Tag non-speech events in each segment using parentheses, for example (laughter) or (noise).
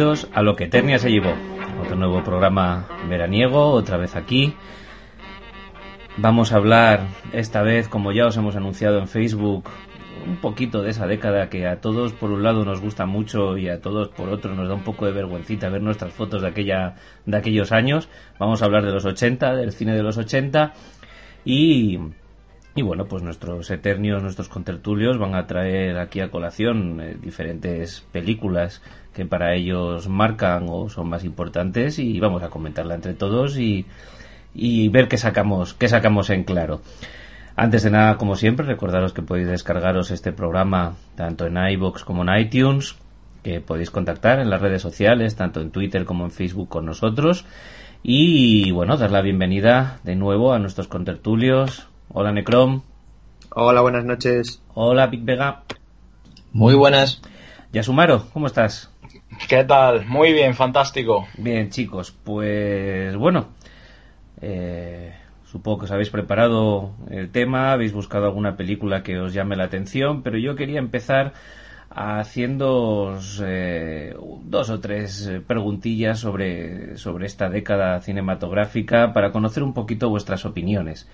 a Lo que Eternia se llevó. Otro nuevo programa veraniego, otra vez aquí. Vamos a hablar esta vez, como ya os hemos anunciado en Facebook, un poquito de esa década que a todos por un lado nos gusta mucho y a todos por otro nos da un poco de vergüencita ver nuestras fotos de aquella de aquellos años. Vamos a hablar de los 80, del cine de los 80 y y bueno, pues nuestros eternios, nuestros contertulios van a traer aquí a colación eh, diferentes películas que para ellos marcan o son más importantes y vamos a comentarla entre todos y, y ver qué sacamos, qué sacamos en claro. Antes de nada, como siempre, recordaros que podéis descargaros este programa tanto en iBox como en iTunes, que podéis contactar en las redes sociales, tanto en Twitter como en Facebook con nosotros. Y bueno, dar la bienvenida de nuevo a nuestros contertulios. Hola Necrom. Hola, buenas noches. Hola Big Vega. Muy buenas. Yasumaro, ¿cómo estás? ¿Qué tal? Muy bien, fantástico. Bien, chicos, pues bueno, eh, supongo que os habéis preparado el tema, habéis buscado alguna película que os llame la atención, pero yo quería empezar haciendo eh, dos o tres preguntillas sobre, sobre esta década cinematográfica para conocer un poquito vuestras opiniones.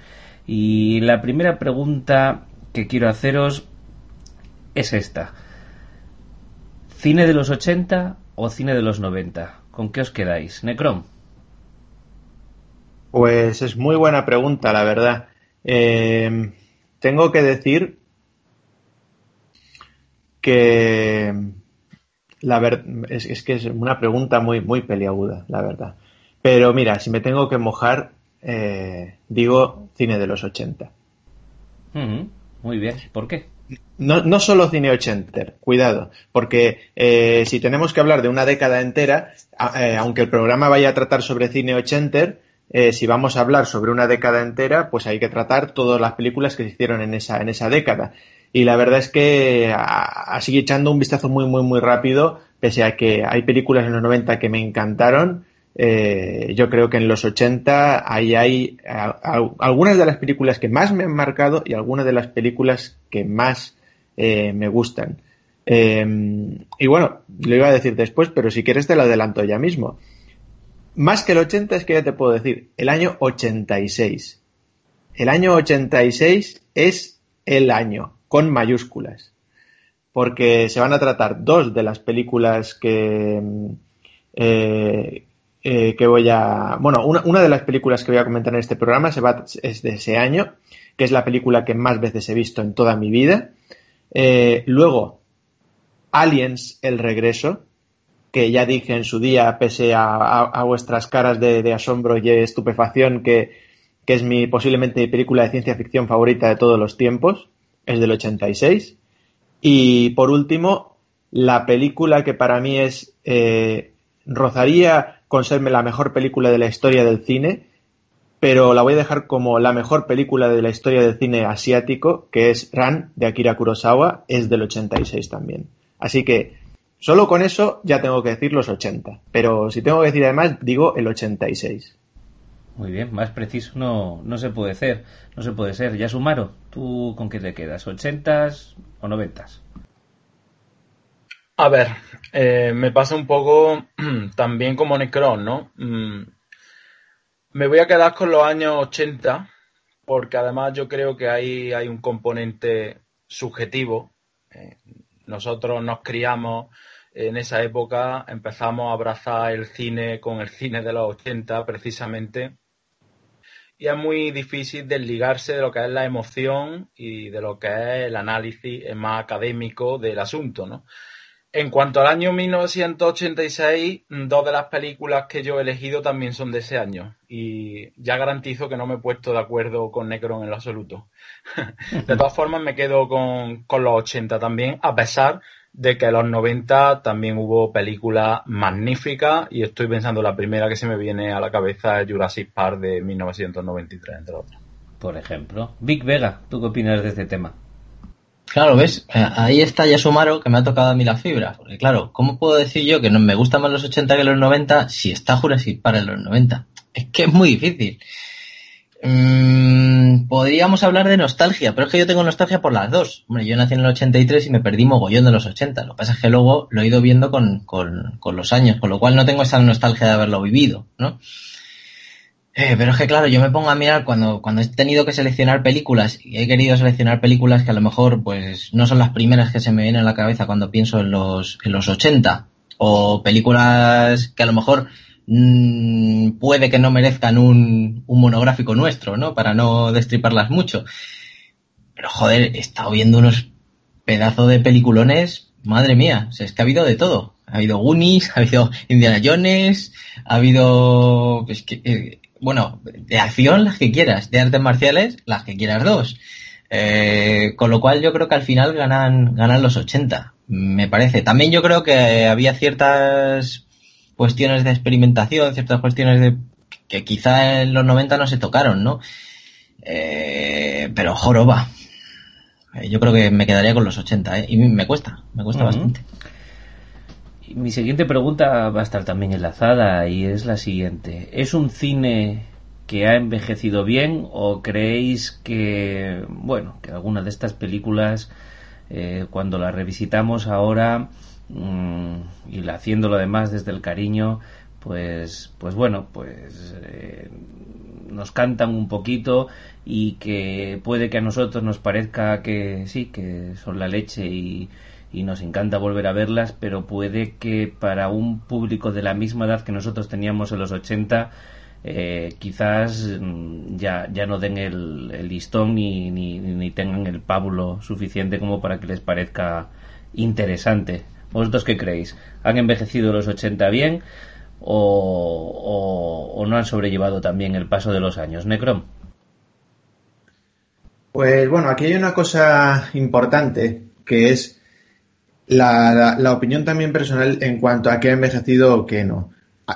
Y la primera pregunta que quiero haceros es esta. ¿Cine de los 80 o cine de los 90? ¿Con qué os quedáis? Necrom. Pues es muy buena pregunta, la verdad. Eh, tengo que decir que la ver es, es, que es una pregunta muy, muy peliaguda, la verdad. Pero mira, si me tengo que mojar, eh, digo cine de los 80. Uh -huh. Muy bien, ¿por qué? No, no solo cine 80, cuidado, porque eh, si tenemos que hablar de una década entera, eh, aunque el programa vaya a tratar sobre cine 80, eh, si vamos a hablar sobre una década entera, pues hay que tratar todas las películas que se hicieron en esa, en esa década. Y la verdad es que así echando un vistazo muy, muy, muy rápido, pese a que hay películas en los 90 que me encantaron, eh, yo creo que en los 80 ahí hay algunas de las películas que más me han marcado y algunas de las películas que más eh, me gustan. Eh, y bueno, lo iba a decir después, pero si quieres te lo adelanto ya mismo. Más que el 80 es que ya te puedo decir, el año 86. El año 86 es el año, con mayúsculas. Porque se van a tratar dos de las películas que, eh, eh, que voy a. Bueno, una, una, de las películas que voy a comentar en este programa se va, es de ese año, que es la película que más veces he visto en toda mi vida. Eh, luego, Aliens, el regreso, que ya dije en su día, pese a, a, vuestras caras de, de, asombro y estupefacción, que, que, es mi posiblemente mi película de ciencia ficción favorita de todos los tiempos, es del 86. Y por último, la película que para mí es. Eh, rozaría con serme la mejor película de la historia del cine, pero la voy a dejar como la mejor película de la historia del cine asiático, que es Ran de Akira Kurosawa, es del 86 también. Así que solo con eso ya tengo que decir los 80, pero si tengo que decir además digo el 86. Muy bien, más preciso no, no se puede ser, no se puede ser. Ya Sumaro, ¿tú con qué te quedas? ¿80s o 90s? A ver, eh, me pasa un poco (clears throat) también como Necron, ¿no? Mm, me voy a quedar con los años 80, porque además yo creo que ahí hay un componente subjetivo. Eh, nosotros nos criamos en esa época, empezamos a abrazar el cine con el cine de los 80 precisamente, y es muy difícil desligarse de lo que es la emoción y de lo que es el análisis más académico del asunto, ¿no? En cuanto al año 1986, dos de las películas que yo he elegido también son de ese año. Y ya garantizo que no me he puesto de acuerdo con Necron en lo absoluto. (laughs) de todas formas, me quedo con, los 80 también, a pesar de que en los 90 también hubo películas magníficas. Y estoy pensando, la primera que se me viene a la cabeza es Jurassic Park de 1993, entre otras. Por ejemplo. Vic Vega, ¿tú qué opinas de este tema? Claro, ¿ves? Ahí está Yasumaro que me ha tocado a mí la fibra. Porque claro, ¿cómo puedo decir yo que no me gustan más los 80 que los 90 si está Jurassic Park en los 90? Es que es muy difícil. Mm, podríamos hablar de nostalgia, pero es que yo tengo nostalgia por las dos. Hombre, yo nací en el 83 y me perdí mogollón de los 80. Lo que pasa es que luego lo he ido viendo con, con, con los años, con lo cual no tengo esa nostalgia de haberlo vivido, ¿no? Eh, pero es que claro, yo me pongo a mirar cuando, cuando he tenido que seleccionar películas y he querido seleccionar películas que a lo mejor pues no son las primeras que se me vienen a la cabeza cuando pienso en los, en los 80 o películas que a lo mejor mmm, puede que no merezcan un, un monográfico nuestro, ¿no? Para no destriparlas mucho. Pero joder, he estado viendo unos pedazos de peliculones, madre mía, o es que ha habido de todo. Ha habido Goonies, (laughs) ha habido Indiana Jones, ha habido, pues, que, eh, bueno, de acción las que quieras, de artes marciales las que quieras dos. Eh, con lo cual yo creo que al final ganan, ganan los 80, me parece. También yo creo que había ciertas cuestiones de experimentación, ciertas cuestiones de que quizá en los 90 no se tocaron, ¿no? Eh, pero joroba. Eh, yo creo que me quedaría con los 80, ¿eh? Y me cuesta, me cuesta uh -huh. bastante. Mi siguiente pregunta va a estar también enlazada y es la siguiente. ¿Es un cine que ha envejecido bien o creéis que, bueno, que alguna de estas películas, eh, cuando las revisitamos ahora mmm, y haciéndolo además desde el cariño, pues, pues bueno, pues eh, nos cantan un poquito y que puede que a nosotros nos parezca que sí, que son la leche y, y nos encanta volver a verlas, pero puede que para un público de la misma edad que nosotros teníamos en los 80, eh, quizás ya, ya no den el, listón ni, ni, ni, tengan el pábulo suficiente como para que les parezca interesante. ¿Vosotros qué creéis? ¿Han envejecido los 80 bien o, o, o no han sobrellevado también el paso de los años? Necrom. Pues bueno, aquí hay una cosa importante que es la, la, opinión también personal en cuanto a qué ha envejecido o qué no.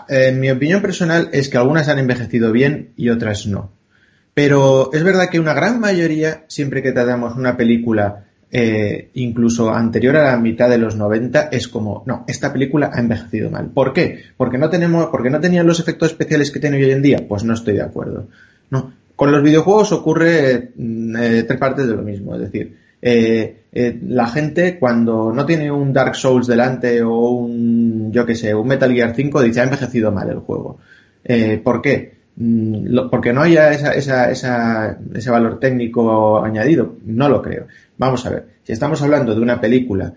En mi opinión personal es que algunas han envejecido bien y otras no. Pero es verdad que una gran mayoría, siempre que tratamos una película eh, incluso anterior a la mitad de los 90, es como, no, esta película ha envejecido mal. ¿Por qué? Porque no tenemos, porque no tenían los efectos especiales que tiene hoy en día. Pues no estoy de acuerdo. No. Con los videojuegos ocurre eh, tres partes de lo mismo. Es decir, eh, eh, la gente cuando no tiene un Dark Souls delante o un, yo que sé, un Metal Gear 5 dice ha envejecido mal el juego. Eh, ¿Por qué? Mm, porque no haya esa, esa, esa, ese valor técnico añadido. No lo creo. Vamos a ver. Si estamos hablando de una película,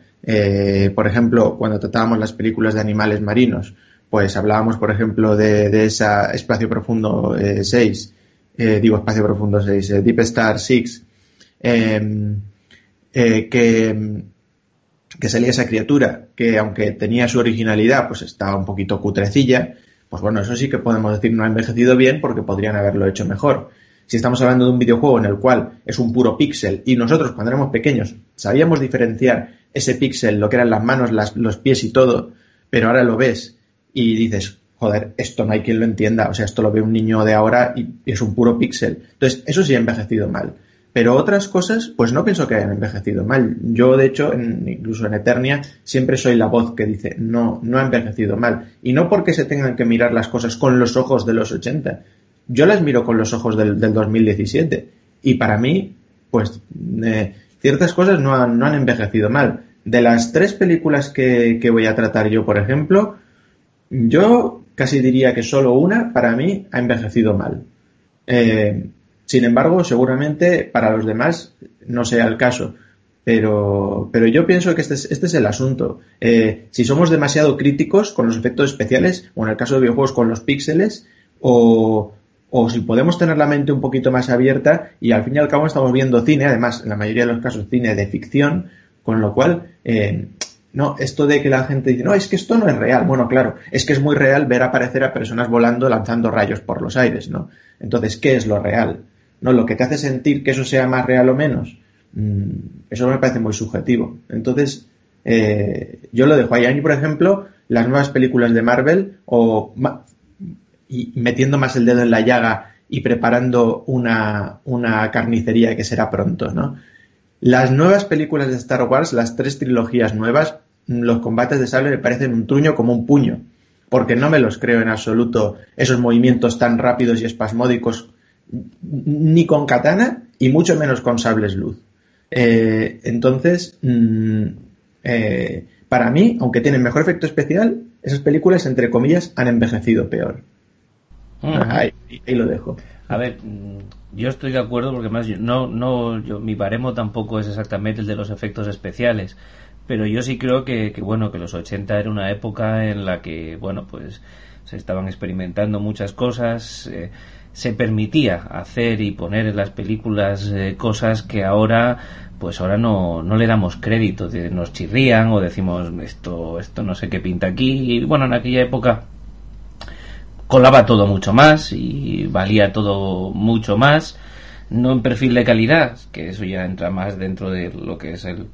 por ejemplo, cuando tratábamos las películas de animales marinos, pues hablábamos, por ejemplo, de, de esa Espacio Profundo 6, digo Espacio Profundo 6, Deep Star 6, eh, que, que salía esa criatura que aunque tenía su originalidad pues estaba un poquito cutrecilla pues bueno eso sí que podemos decir no ha envejecido bien porque podrían haberlo hecho mejor si estamos hablando de un videojuego en el cual es un puro píxel y nosotros cuando éramos pequeños sabíamos diferenciar ese píxel lo que eran las manos las, los pies y todo pero ahora lo ves y dices joder, esto no hay quien lo entienda, o sea, esto lo ve un niño de ahora y, es un puro píxel. Entonces, eso sí ha envejecido mal. Pero otras cosas, pues no pienso que hayan envejecido mal. Yo, de hecho, en, incluso en Eternia, siempre soy la voz que dice, no, no ha envejecido mal. Y no porque se tengan que mirar las cosas con los ojos de los 80. Yo las miro con los ojos del, del 2017. Y para mí, pues, eh, ciertas cosas no han, no han envejecido mal. De las tres películas que, que voy a tratar yo, por ejemplo, yo casi diría que solo una, para mí, ha envejecido mal. Eh, sin embargo, seguramente para los demás no sea el caso. Pero, pero yo pienso que este es, este es el asunto. Eh, si somos demasiado críticos con los efectos especiales, o en el caso de videojuegos con los píxeles, o, o si podemos tener la mente un poquito más abierta y al fin y al cabo estamos viendo cine, además en la mayoría de los casos cine de ficción, con lo cual eh, no, esto de que la gente dice, no, es que esto no es real. Bueno, claro, es que es muy real ver aparecer a personas volando lanzando rayos por los aires, ¿no? Entonces, ¿qué es lo real? No, lo que te hace sentir que eso sea más real o menos, mmm, eso me parece muy subjetivo. Entonces, eh, yo lo dejo ahí. A mí, por ejemplo, las nuevas películas de Marvel, o metiendo más el dedo en la llaga y preparando una, una carnicería que será pronto, ¿no? Las nuevas películas de Star Wars, las tres trilogías nuevas, los combates de sable me parecen un truño como un puño, porque no me los creo en absoluto esos movimientos tan rápidos y espasmódicos ni con katana y mucho menos con sables luz. Eh, entonces, mm, eh, para mí, aunque tienen mejor efecto especial, esas películas, entre comillas, han envejecido peor. ahí, lo dejo. A ver, mm, yo estoy de acuerdo porque más no, no, yo, mi baremo tampoco es exactamente el de los efectos especiales, pero yo sí creo que, bueno, que los 80 era una época en la que, bueno, pues se estaban experimentando muchas cosas, eh, se permitía hacer y poner en las películas eh, cosas que ahora pues ahora no, no le damos crédito, nos chirrían o decimos esto, esto no sé qué pinta aquí y bueno, en aquella época colaba todo mucho más y valía todo mucho más, no en perfil de calidad, que eso ya entra más dentro de lo que es el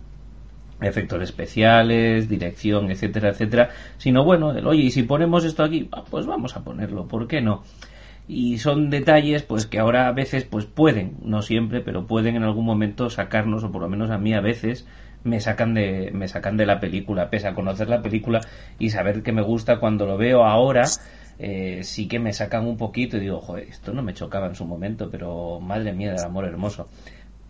efectos especiales, dirección, etcétera, etcétera, sino bueno, el, oye, y si ponemos esto aquí, ah, pues vamos a ponerlo, ¿por qué no? Y son detalles pues que ahora a veces pues pueden no siempre pero pueden en algún momento sacarnos o por lo menos a mí a veces me sacan de me sacan de la película. Pese a conocer la película y saber que me gusta cuando lo veo ahora eh, sí que me sacan un poquito y digo joder esto no me chocaba en su momento pero madre mía del amor hermoso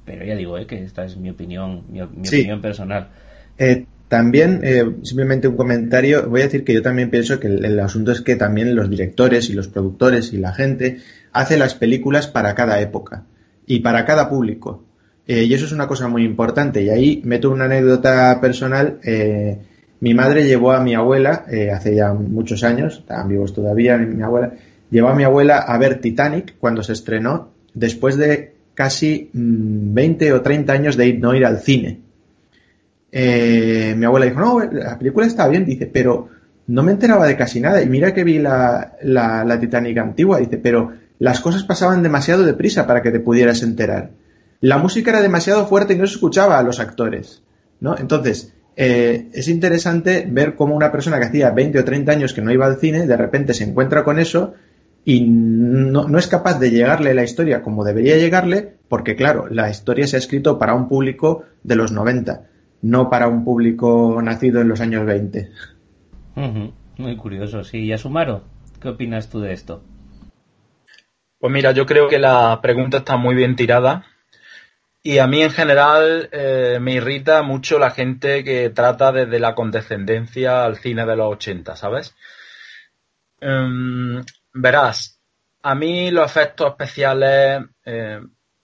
pero ya digo eh, que esta es mi opinión mi, opinión personal. Eh, también, eh, simplemente un comentario, voy a decir que yo también pienso que el, asunto es que también los directores y los productores y la gente hace las películas para cada época y para cada público. Eh, y eso es una cosa muy importante. Y ahí meto una anécdota personal. Eh, mi madre llevó a mi abuela, hace ya muchos años, estaban vivos todavía mi, abuela, llevó a mi abuela a ver Titanic cuando se estrenó, después de casi 20 mm, o 30 años de no ir al cine eh, mi abuela dijo, no, la película está bien, dice, pero no me enteraba de casi nada. Y mira que vi la, la, Titanic antigua, dice, pero las cosas pasaban demasiado deprisa para que te pudieras enterar. La música era demasiado fuerte y no se escuchaba a los actores, ¿no? Entonces, eh, es interesante ver cómo una persona que hacía 20 o 30 años que no iba al cine, de repente se encuentra con eso y no, no, es capaz de llegarle la historia como debería llegarle, porque claro, la historia se ha escrito para un público de los 90 no para un público nacido en los años 20. Muy curioso, sí. ¿Y Asumaro? ¿Qué opinas tú de esto? Pues mira, yo creo que la pregunta está muy bien tirada. Y a mí en general eh, me irrita mucho la gente que trata desde la condescendencia al cine de los 80, ¿sabes? Em, verás, a mí los efectos especiales eh,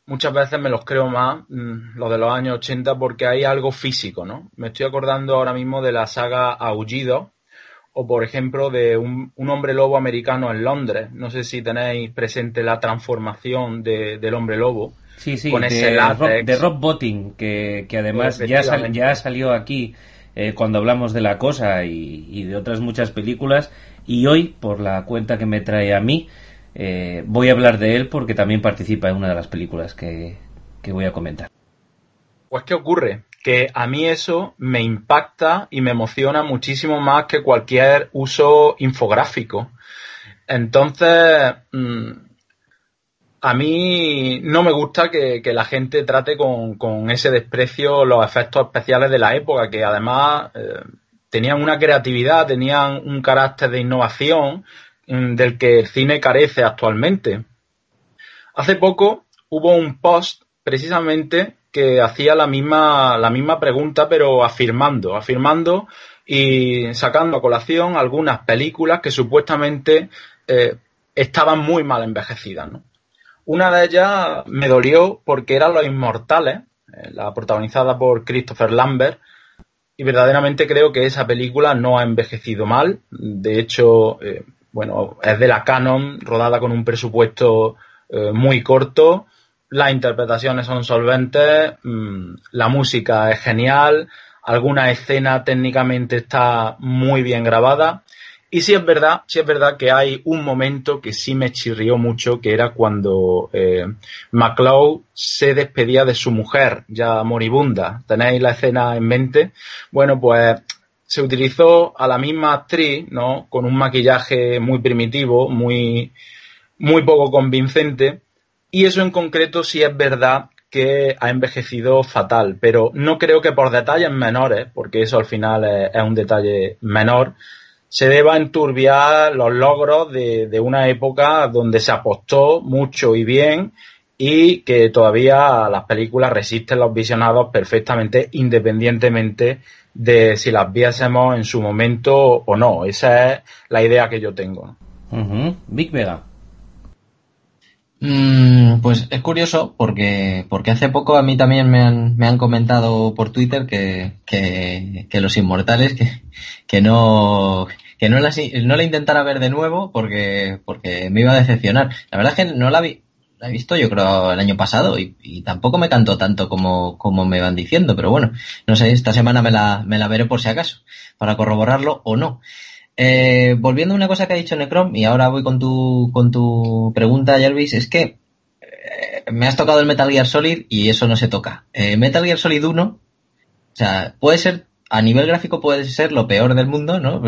muchas veces me los creo más, mm, los de los años 80, porque hay algo físico, ¿no? Me estoy acordando ahora mismo de la saga Aullido, o por ejemplo de un, hombre lobo americano en Londres. No sé si tenéis presente la transformación del hombre lobo. Sí, sí, de, Rob, Botting, que, además ya, ya salió aquí eh, cuando hablamos de La Cosa y, y de otras muchas películas. Y hoy, por la cuenta que me trae a mí, eh, voy a hablar de él porque también participa en una de las películas que, voy a comentar. Pues ¿qué ocurre? Que a mí eso me impacta y me emociona muchísimo más que cualquier uso infográfico. Entonces, mm, a mí no me gusta que, la gente trate con, ese desprecio los efectos especiales de la época, que además eh, tenían una creatividad, tenían un carácter de innovación del que el cine carece actualmente. Hace poco hubo un post precisamente que hacía la misma, la misma pregunta, pero afirmando, afirmando y sacando a colación algunas películas que supuestamente eh, estaban muy mal envejecidas. Una de ellas me dolió porque era Los Inmortales, eh, la protagonizada por Christopher Lambert, y verdaderamente creo que esa película no ha envejecido mal. De hecho, eh, bueno, es de la Canon, rodada con un presupuesto eh, muy corto, las interpretaciones son solventes, mm, la música es genial, alguna escena técnicamente está muy bien grabada. Y sí es verdad, sí es verdad que hay un momento que sí me chirrió mucho, que era cuando eh, McCloud se despedía de su mujer, ya moribunda. ¿Tenéis la escena en mente? Bueno, pues se utilizó a la misma actriz, ¿no? Con un maquillaje muy primitivo, muy, muy poco convincente. Y eso en concreto sí es verdad que ha envejecido fatal, pero no creo que por detalles menores, porque eso al final es, un detalle menor, se deba enturbiar los logros de, de una época donde se apostó mucho y bien y que todavía las películas resisten los visionados perfectamente independientemente de si las viésemos en su momento o no. Esa es la idea que yo tengo. Big Vega. Mm, pues es curioso porque, porque hace poco a mí también me han, me han comentado por Twitter que, que, que los inmortales que, que no que no la, no la intentara ver de nuevo porque, porque me iba a decepcionar. La verdad es que no la vi, he visto yo creo el año pasado y, tampoco me cantó tanto como, como me van diciendo, pero bueno, no sé, esta semana me la, me la veré por si acaso, para corroborarlo o no. Eh, volviendo a una cosa que ha dicho Necrom, y ahora voy con tu, con tu pregunta, Jervis, es que eh, me has tocado el Metal Gear Solid y eso no se toca. Eh, Metal Gear Solid 1, o sea, puede ser, a nivel gráfico puede ser lo peor del mundo, ¿no?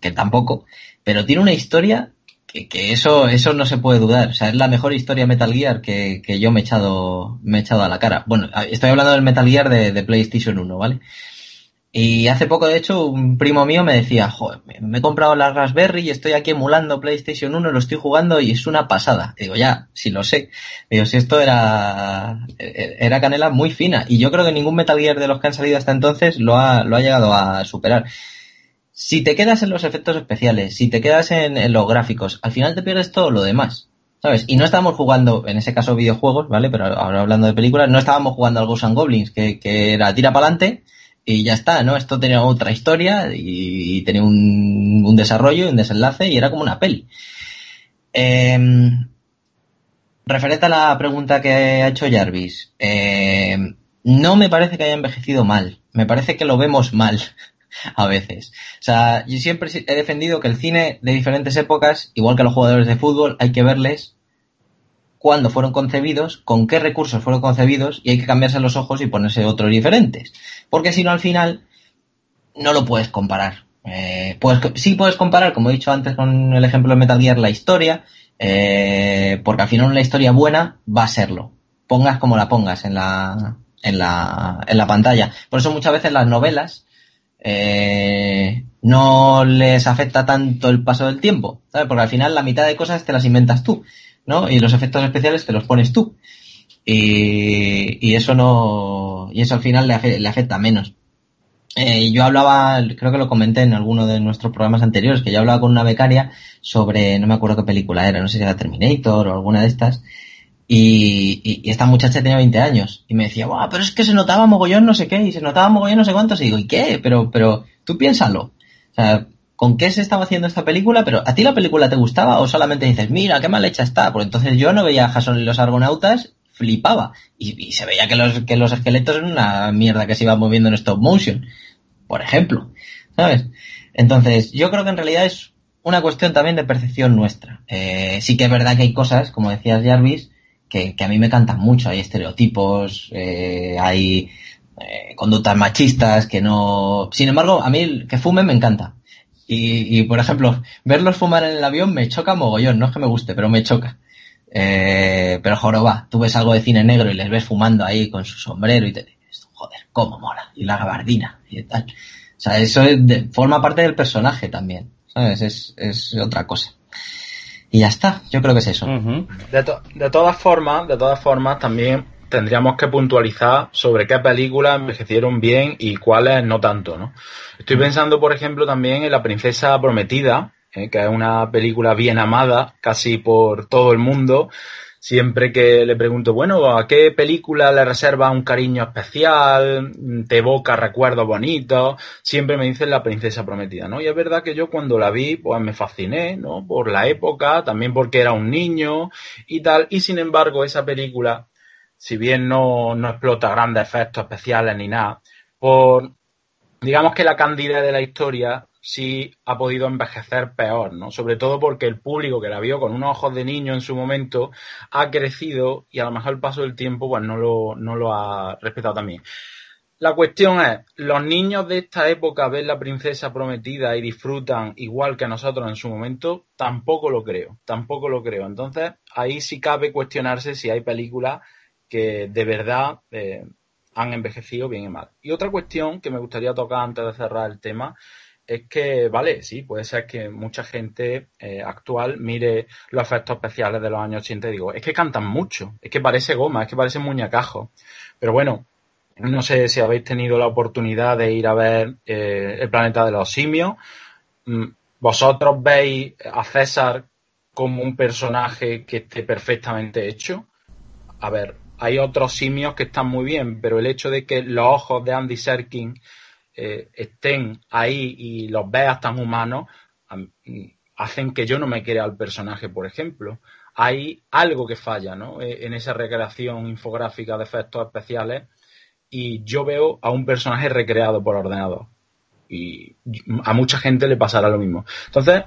que tampoco, pero tiene una historia que, eso, eso no se puede dudar. O sea, es la mejor historia Metal Gear que, que yo me he echado, me he echado a la cara. Bueno, estoy hablando del Metal Gear de, PlayStation 1, ¿vale? Y hace poco, de hecho, un primo mío me decía, joder, me he comprado la Raspberry y estoy aquí emulando PlayStation 1, lo estoy jugando y es una pasada. Digo, ya, si lo sé. Digo, si esto era, era canela muy fina. Y yo creo que ningún Metal Gear de los que han salido hasta entonces lo ha, lo ha llegado a superar si te quedas en los efectos especiales, si te quedas en, los gráficos, al final te pierdes todo lo demás. ¿Sabes? Y no estábamos jugando, en ese caso, videojuegos, ¿vale? Pero ahora hablando de películas, no estábamos jugando al Ghosts and Goblins, que, era tira para adelante y ya está, ¿no? Esto tenía otra historia y, tenía un, un, desarrollo, un desenlace y era como una peli. Em, referente a la pregunta que ha hecho Jarvis, em, no me parece que haya envejecido mal, me parece que lo vemos mal. (laughs) a veces. O sea, yo siempre he defendido que el cine de diferentes épocas, igual que los jugadores de fútbol, hay que verles cuándo fueron concebidos, con qué recursos fueron concebidos y hay que cambiarse los ojos y ponerse otros diferentes. Porque si no, al final, no lo puedes comparar. Eh, pues, sí puedes comparar, como he dicho antes con el ejemplo de Metal Gear, la historia, eh, porque al final una historia buena va a serlo. Pongas como la pongas en la, en la, en la pantalla. Por eso muchas veces las novelas eh, no les afecta tanto el paso del tiempo, ¿sabes? Porque al final la mitad de cosas te las inventas tú, ¿no? Y los efectos especiales te los pones tú. Y, eso no, y eso al final le, afecta menos. Eh, yo hablaba, creo que lo comenté en alguno de nuestros programas anteriores, que yo hablaba con una becaria sobre, no me acuerdo qué película era, no sé si era Terminator o alguna de estas, y, esta muchacha tenía 20 años y me decía, Buah, pero es que se notaba mogollón no sé qué y se notaba mogollón no sé cuántos. Y digo, ¿y qué? Pero, pero tú piénsalo. O sea, ¿con qué se estaba haciendo esta película? Pero ¿a ti la película te gustaba o solamente dices, mira, qué mal hecha está? Pues entonces yo no veía a Jason y los argonautas, flipaba. Y, se veía que los, que los esqueletos eran una mierda que se iba moviendo en stop motion, por ejemplo. ¿Sabes? Entonces, yo creo que en realidad es una cuestión también de percepción nuestra. Eh, sí que es verdad que hay cosas, como decías Jarvis, que, a mí me cantan mucho. Hay estereotipos, eh, hay eh, conductas machistas que no... Sin embargo, a mí que fumen me encanta. Y, por ejemplo, verlos fumar en el avión me choca mogollón. No es que me guste, pero me choca. Eh, pero joroba, tú ves algo de cine negro y les ves fumando ahí con su sombrero y te dices, joder, cómo mola. Y la gabardina y tal. O sea, eso forma parte del personaje también. ¿Sabes? Es, es otra cosa. Y ya está, yo creo que es eso. de, de, todas formas, de todas formas, también tendríamos que puntualizar sobre qué películas envejecieron bien y cuáles no tanto, ¿no? Estoy pensando, por ejemplo, también en La Princesa Prometida, eh, que es una película bien amada casi por todo el mundo, Siempre que le pregunto, bueno, ¿a qué película le reserva un cariño especial? ¿Te evoca recuerdos bonitos? Siempre me dicen La Princesa Prometida, ¿no? Y es verdad que yo cuando la vi, pues me fasciné, ¿no? Por la época, también porque era un niño y tal. Y sin embargo, esa película, si bien no, no explota grandes efectos especiales ni nada, por, digamos que la candidez de la historia sí ha podido envejecer peor, ¿no? Sobre todo porque el público que la vio con unos ojos de niño en su momento ha crecido y a lo mejor el paso del tiempo pues no lo, no lo ha respetado también. La cuestión es, ¿los niños de esta época ven la princesa prometida y disfrutan igual que nosotros en su momento? Tampoco lo creo, tampoco lo creo. Entonces, ahí sí cabe cuestionarse si hay películas que de verdad eh, han envejecido bien y mal. Y otra cuestión que me gustaría tocar antes de cerrar el tema es que, vale, sí, puede ser que mucha gente eh, actual mire los efectos especiales de los años 80 y digo, es que cantan mucho, es que parece goma, es que parece muñecajo. Pero bueno, no sé si habéis tenido la oportunidad de ir a ver eh, el planeta de los simios. Mm, ¿Vosotros veis a César como un personaje que esté perfectamente hecho? A ver, hay otros simios que están muy bien, pero el hecho de que los ojos de Andy Serkin eh, estén ahí y los veas tan humanos, hacen que yo no me crea al personaje, por ejemplo. Hay algo que falla, ¿no? Eh, en esa recreación infográfica de efectos especiales y yo veo a un personaje recreado por ordenador. Y a mucha gente le pasará lo mismo. Entonces,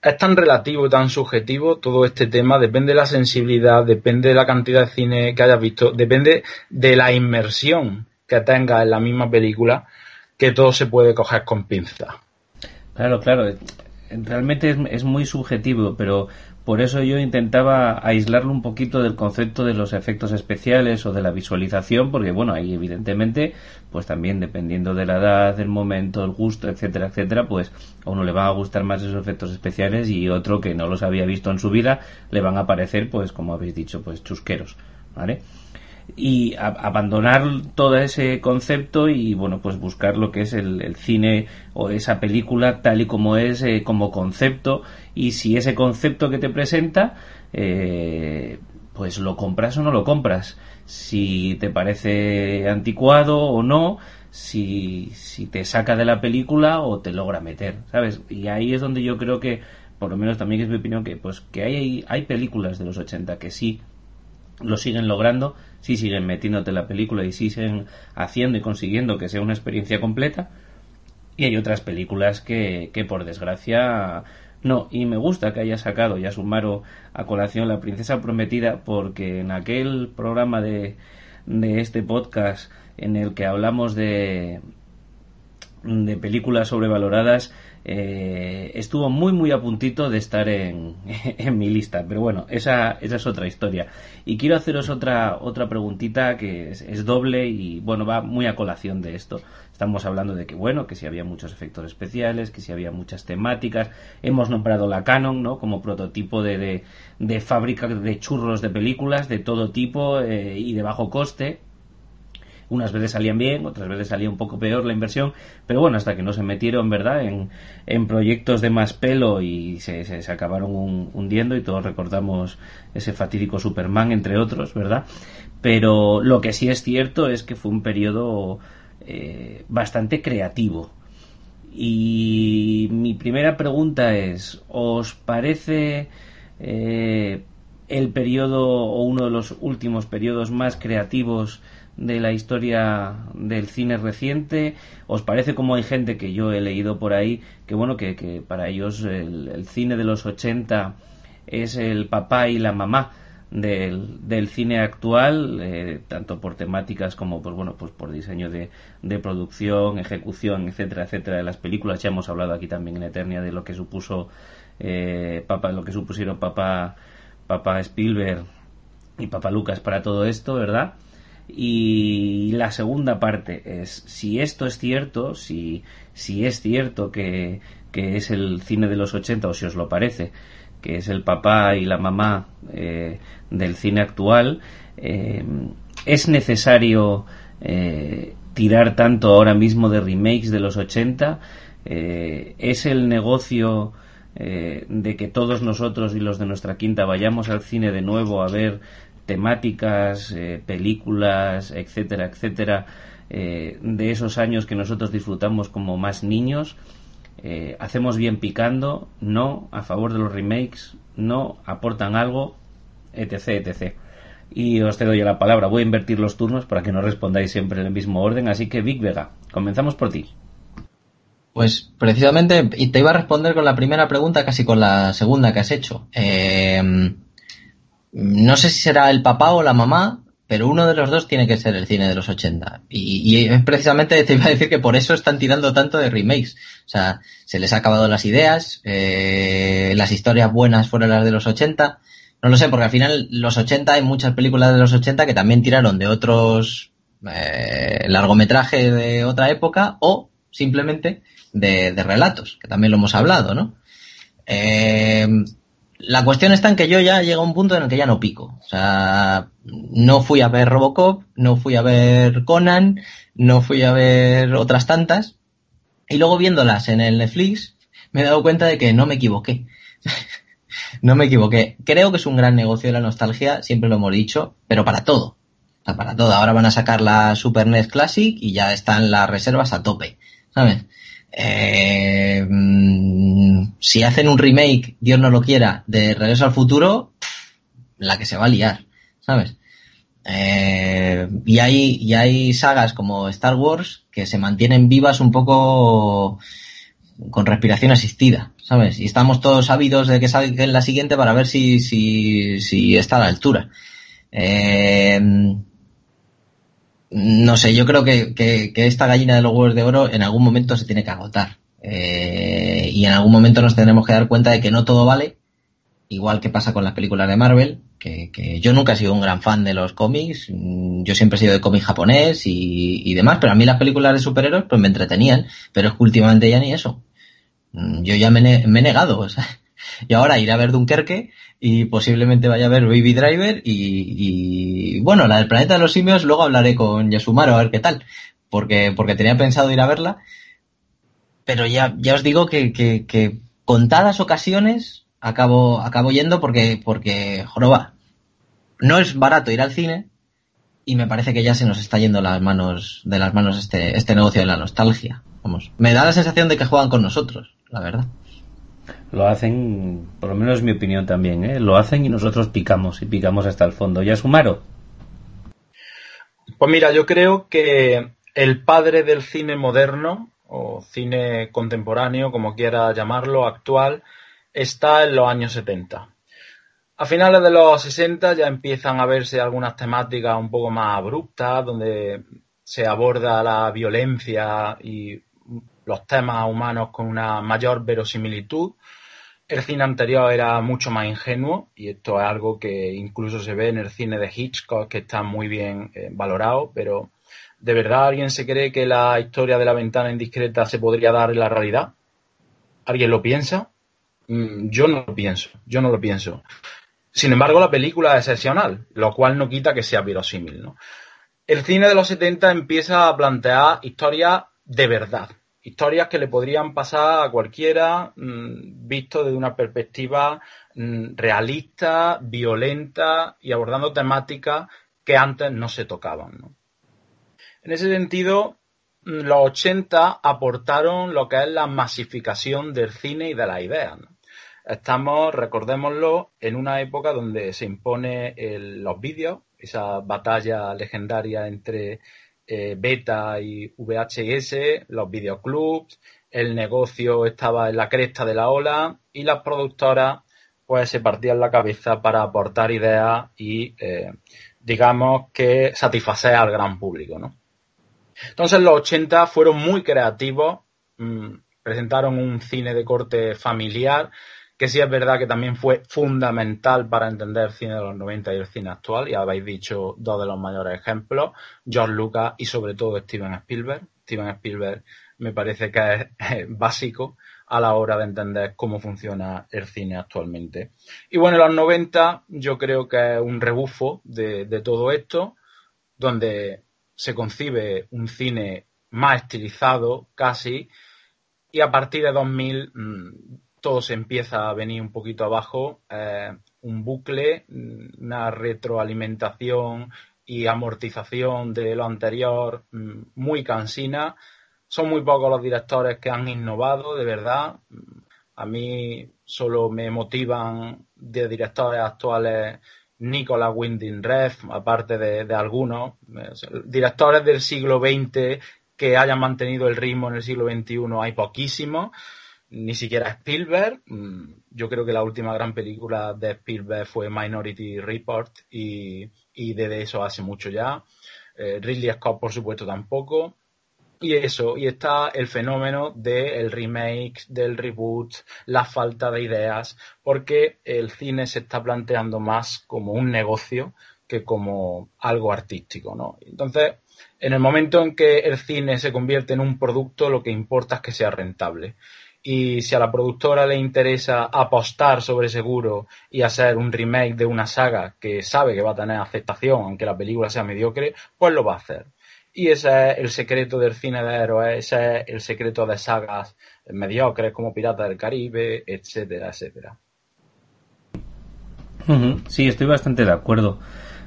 es tan relativo tan subjetivo todo este tema, depende de la sensibilidad, depende de la cantidad de cine que hayas visto, depende de la inmersión que tengas en la misma película que todo se puede coger con pinza. Claro, claro. Realmente es, muy subjetivo, pero por eso yo intentaba aislarlo un poquito del concepto de los efectos especiales o de la visualización, porque bueno, ahí evidentemente, pues también dependiendo de la edad, del momento, el gusto, etcétera, etcétera, pues a uno le van a gustar más esos efectos especiales y otro que no los había visto en su vida le van a parecer, pues como habéis dicho, pues chusqueros, ¿vale? Y abandonar todo ese concepto y bueno pues buscar lo que es el, cine o esa película tal y como es eh, como concepto. Y si ese concepto que te presenta eh, pues lo compras o no lo compras. Si te parece anticuado o no si, si te saca de la película o te logra meter sabes y ahí es donde yo creo que por lo menos también es mi opinión que pues que hay hay películas de los 80 que sí lo siguen logrando, sí siguen metiéndote la película y sí siguen haciendo y consiguiendo que sea una experiencia completa. Y hay otras películas que, que por desgracia no. Y me gusta que haya sacado ya Sumaro a colación La Princesa Prometida porque en aquel programa de, de este podcast en el que hablamos de, de películas sobrevaloradas eh, estuvo muy muy a puntito de estar en, (laughs) en mi lista pero bueno esa, esa, es otra historia. Y quiero haceros otra otra preguntita que es, doble y bueno va muy a colación de esto. Estamos hablando de que bueno que si había muchos efectos especiales que si había muchas temáticas. Hemos nombrado la Canon no como prototipo de, de, fábrica de churros de películas de todo tipo eh, y de bajo coste unas veces salían bien, otras veces salía un poco peor la inversión, pero bueno, hasta que no se metieron, ¿verdad?, en, en proyectos de más pelo y se, se, acabaron hundiendo y todos recordamos ese fatídico Superman, entre otros, ¿verdad? Pero lo que sí es cierto es que fue un periodo eh, bastante creativo. Y mi primera pregunta es, ¿os parece eh, el periodo o uno de los últimos periodos más creativos de la historia del cine reciente? ¿Os parece como hay gente que yo he leído por ahí que bueno que, que para ellos el, cine de los 80 es el papá y la mamá del, del cine actual, eh, tanto por temáticas como por bueno pues por diseño de, de, producción, ejecución, etcétera, etcétera de las películas. Ya hemos hablado aquí también en Eternia de lo que supuso eh, papá, lo que supusieron papá, papá Spielberg y papá Lucas para todo esto, ¿verdad? Y la segunda parte es, si esto es cierto, si, si es cierto que, que es el cine de los 80 o si os lo parece, que es el papá y la mamá eh, del cine actual, eh, es necesario eh, tirar tanto ahora mismo de remakes de los 80, es el negocio de que todos nosotros y los de nuestra quinta vayamos al cine de nuevo a ver temáticas, eh, películas, etcétera, etcétera, eh, de esos años que nosotros disfrutamos como más niños. Eh, hacemos bien picando, no, a favor de los remakes, no, aportan algo, etc, etc. Y os te doy la palabra, voy a invertir los turnos para que no respondáis siempre en el mismo orden, así que Big Vega, comenzamos por ti. Pues precisamente, y te iba a responder con la primera pregunta, casi con la segunda que has hecho. Eh, no sé si será el papá o la mamá, pero uno de los dos tiene que ser el cine de los 80. Y, precisamente te iba a decir que por eso están tirando tanto de remakes. O sea, se les ha acabado las ideas, eh, las historias buenas fueron las de los 80. No lo sé, porque al final los 80 hay muchas películas de los 80 que también tiraron de otros eh, largometrajes de otra época o simplemente de, relatos, que también lo hemos hablado, ¿no? Eh, la cuestión está en que yo ya llego a un punto en el que ya no pico. O sea, no fui a ver Robocop, no fui a ver Conan, no fui a ver otras tantas. Y luego viéndolas en el Netflix, me he dado cuenta de que no me equivoqué. (laughs) no me equivoqué. Creo que es un gran negocio la nostalgia, siempre lo hemos dicho, pero para todo. O sea, para todo. Ahora van a sacar la Super NES Classic y ya están las reservas a tope. ¿Sabes? Eh, mm, si hacen un remake, Dios no lo quiera, de Regreso al Futuro, la que se va a liar, ¿sabes? Eh, y, hay, y hay sagas como Star Wars que se mantienen vivas un poco con respiración asistida, ¿sabes? Y estamos todos ávidos de que salga en la siguiente para ver si, si, si está a la altura. Eh, no sé, yo creo que, que, esta gallina de los huevos de oro en algún momento se tiene que agotar. Eh, y en algún momento nos tendremos que dar cuenta de que no todo vale, igual que pasa con las películas de Marvel, que, yo nunca he sido un gran fan de los cómics, mm, yo siempre he sido de cómic japonés y, y, demás, pero a mí las películas de superhéroes pues me entretenían, pero es que últimamente ya ni eso. Mm, yo ya me, me he negado, o sea, (laughs) y ahora iré a ver Dunkerque y posiblemente vaya a ver Baby Driver y, bueno, la del planeta de los simios luego hablaré con Yasumaro a ver qué tal, porque, porque tenía pensado ir a verla, pero ya, ya os digo que, que, que contadas ocasiones acabo, acabo yendo porque, porque, joroba, no es barato ir al cine y me parece que ya se nos está yendo las manos, de las manos este, este negocio de la nostalgia. Vamos, me da la sensación de que juegan con nosotros, la verdad. Lo hacen, por lo menos es mi opinión también, ¿eh? lo hacen y nosotros picamos y picamos hasta el fondo. ¿Ya Sumaro? Pues mira, yo creo que el padre del cine moderno o cine contemporáneo, como quiera llamarlo, actual, está en los años 70. A finales de los 60 ya empiezan a verse algunas temáticas un poco más abruptas, donde se aborda la violencia y los temas humanos con una mayor verosimilitud el cine anterior era mucho más ingenuo y esto es algo que incluso se ve en el cine de Hitchcock que está muy bien eh, valorado, pero ¿de verdad alguien se cree que la historia de la ventana indiscreta se podría dar en la realidad? ¿Alguien lo piensa? Mm, yo no lo pienso, yo no lo pienso. Sin embargo, la película es excepcional, lo cual no quita que sea verosímil. ¿no? El cine de los 70 empieza a plantear historias de verdad, historias que le podrían pasar a cualquiera mm, visto desde una perspectiva mm, realista, violenta y abordando temáticas que antes no se tocaban. En ese sentido, mm, los 80 aportaron lo que es la masificación del cine y de las ideas. Estamos, recordémoslo, en una época donde se impone los vídeos, esa batalla legendaria entre eh, beta y VHS, los videoclubs, el negocio estaba en la cresta de la ola y las productoras pues se partían la cabeza para aportar ideas y eh, digamos que satisfacer al gran público, ¿no? Entonces los 80 fueron muy creativos, mm, presentaron un cine de corte familiar que sí es verdad que también fue fundamental para entender el cine de los 90 y el cine actual, y habéis dicho dos de los mayores ejemplos, George Lucas y sobre todo Steven Spielberg. Steven Spielberg me parece que es (laughs) básico a la hora de entender cómo funciona el cine actualmente. Y bueno, en los 90 yo creo que es un rebufo de, de todo esto, donde se concibe un cine más estilizado casi, y a partir de 2000 todo se empieza a venir un poquito abajo, eh, un bucle, mm, una retroalimentación y amortización de lo anterior mm, muy cansina. Son muy pocos los directores que han innovado, de verdad. Mm, a mí solo me motivan de directores actuales Nicolas Winding Refn, aparte de, de algunos. Directores del siglo XX que hayan mantenido el ritmo en el siglo XXI hay poquísimos ni siquiera Spielberg. Mm, yo creo que la última gran película de Spielberg fue Minority Report y, y de eso hace mucho ya. Eh, Ridley Scott, por supuesto, tampoco. Y eso, y está el fenómeno del remake, del reboot, la falta de ideas, porque el cine se está planteando más como un negocio que como algo artístico, ¿no? Entonces, en el momento en que el cine se convierte en un producto, lo que importa es que sea rentable. Y si a la productora le interesa apostar sobre seguro y hacer un remake de una saga que sabe que va a tener aceptación, aunque la película sea mediocre, pues lo va a hacer. Y ese es el secreto del cine de héroes, ese es el secreto de sagas mediocres como Piratas del Caribe, etcétera, etcétera. Sí, estoy bastante de acuerdo.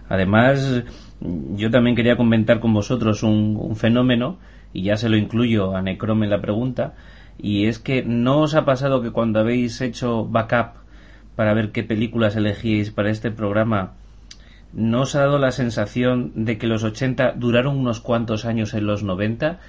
Además, yo también quería comentar con vosotros un, fenómeno, y ya se lo incluyo a Necrom en la pregunta, y es que no os ha pasado que cuando habéis hecho backup para ver qué películas elegíais para este programa, ¿No os ha dado la sensación de que los 80 duraron unos cuantos años en los 90?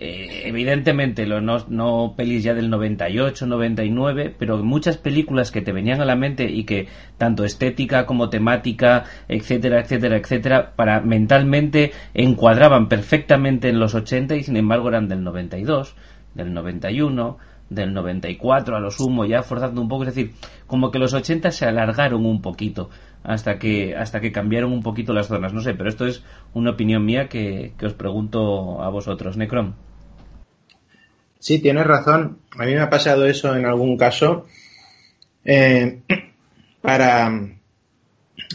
Eh, evidentemente, no, no pelis ya del 98, 99, pero muchas películas que te venían a la mente y que tanto estética como temática, etcétera, etcétera, etcétera, para mentalmente encuadraban perfectamente en los 80 y sin embargo eran del 92, del 91, del 94 a lo sumo, ya forzando un poco, es decir, como que los 80 se alargaron un poquito hasta que hasta que cambiaron un poquito las zonas, no sé, pero esto es una opinión mía que, os pregunto a vosotros, Necrom. Sí, tienes razón. A mí me ha pasado eso en algún caso eh, (clears throat) para,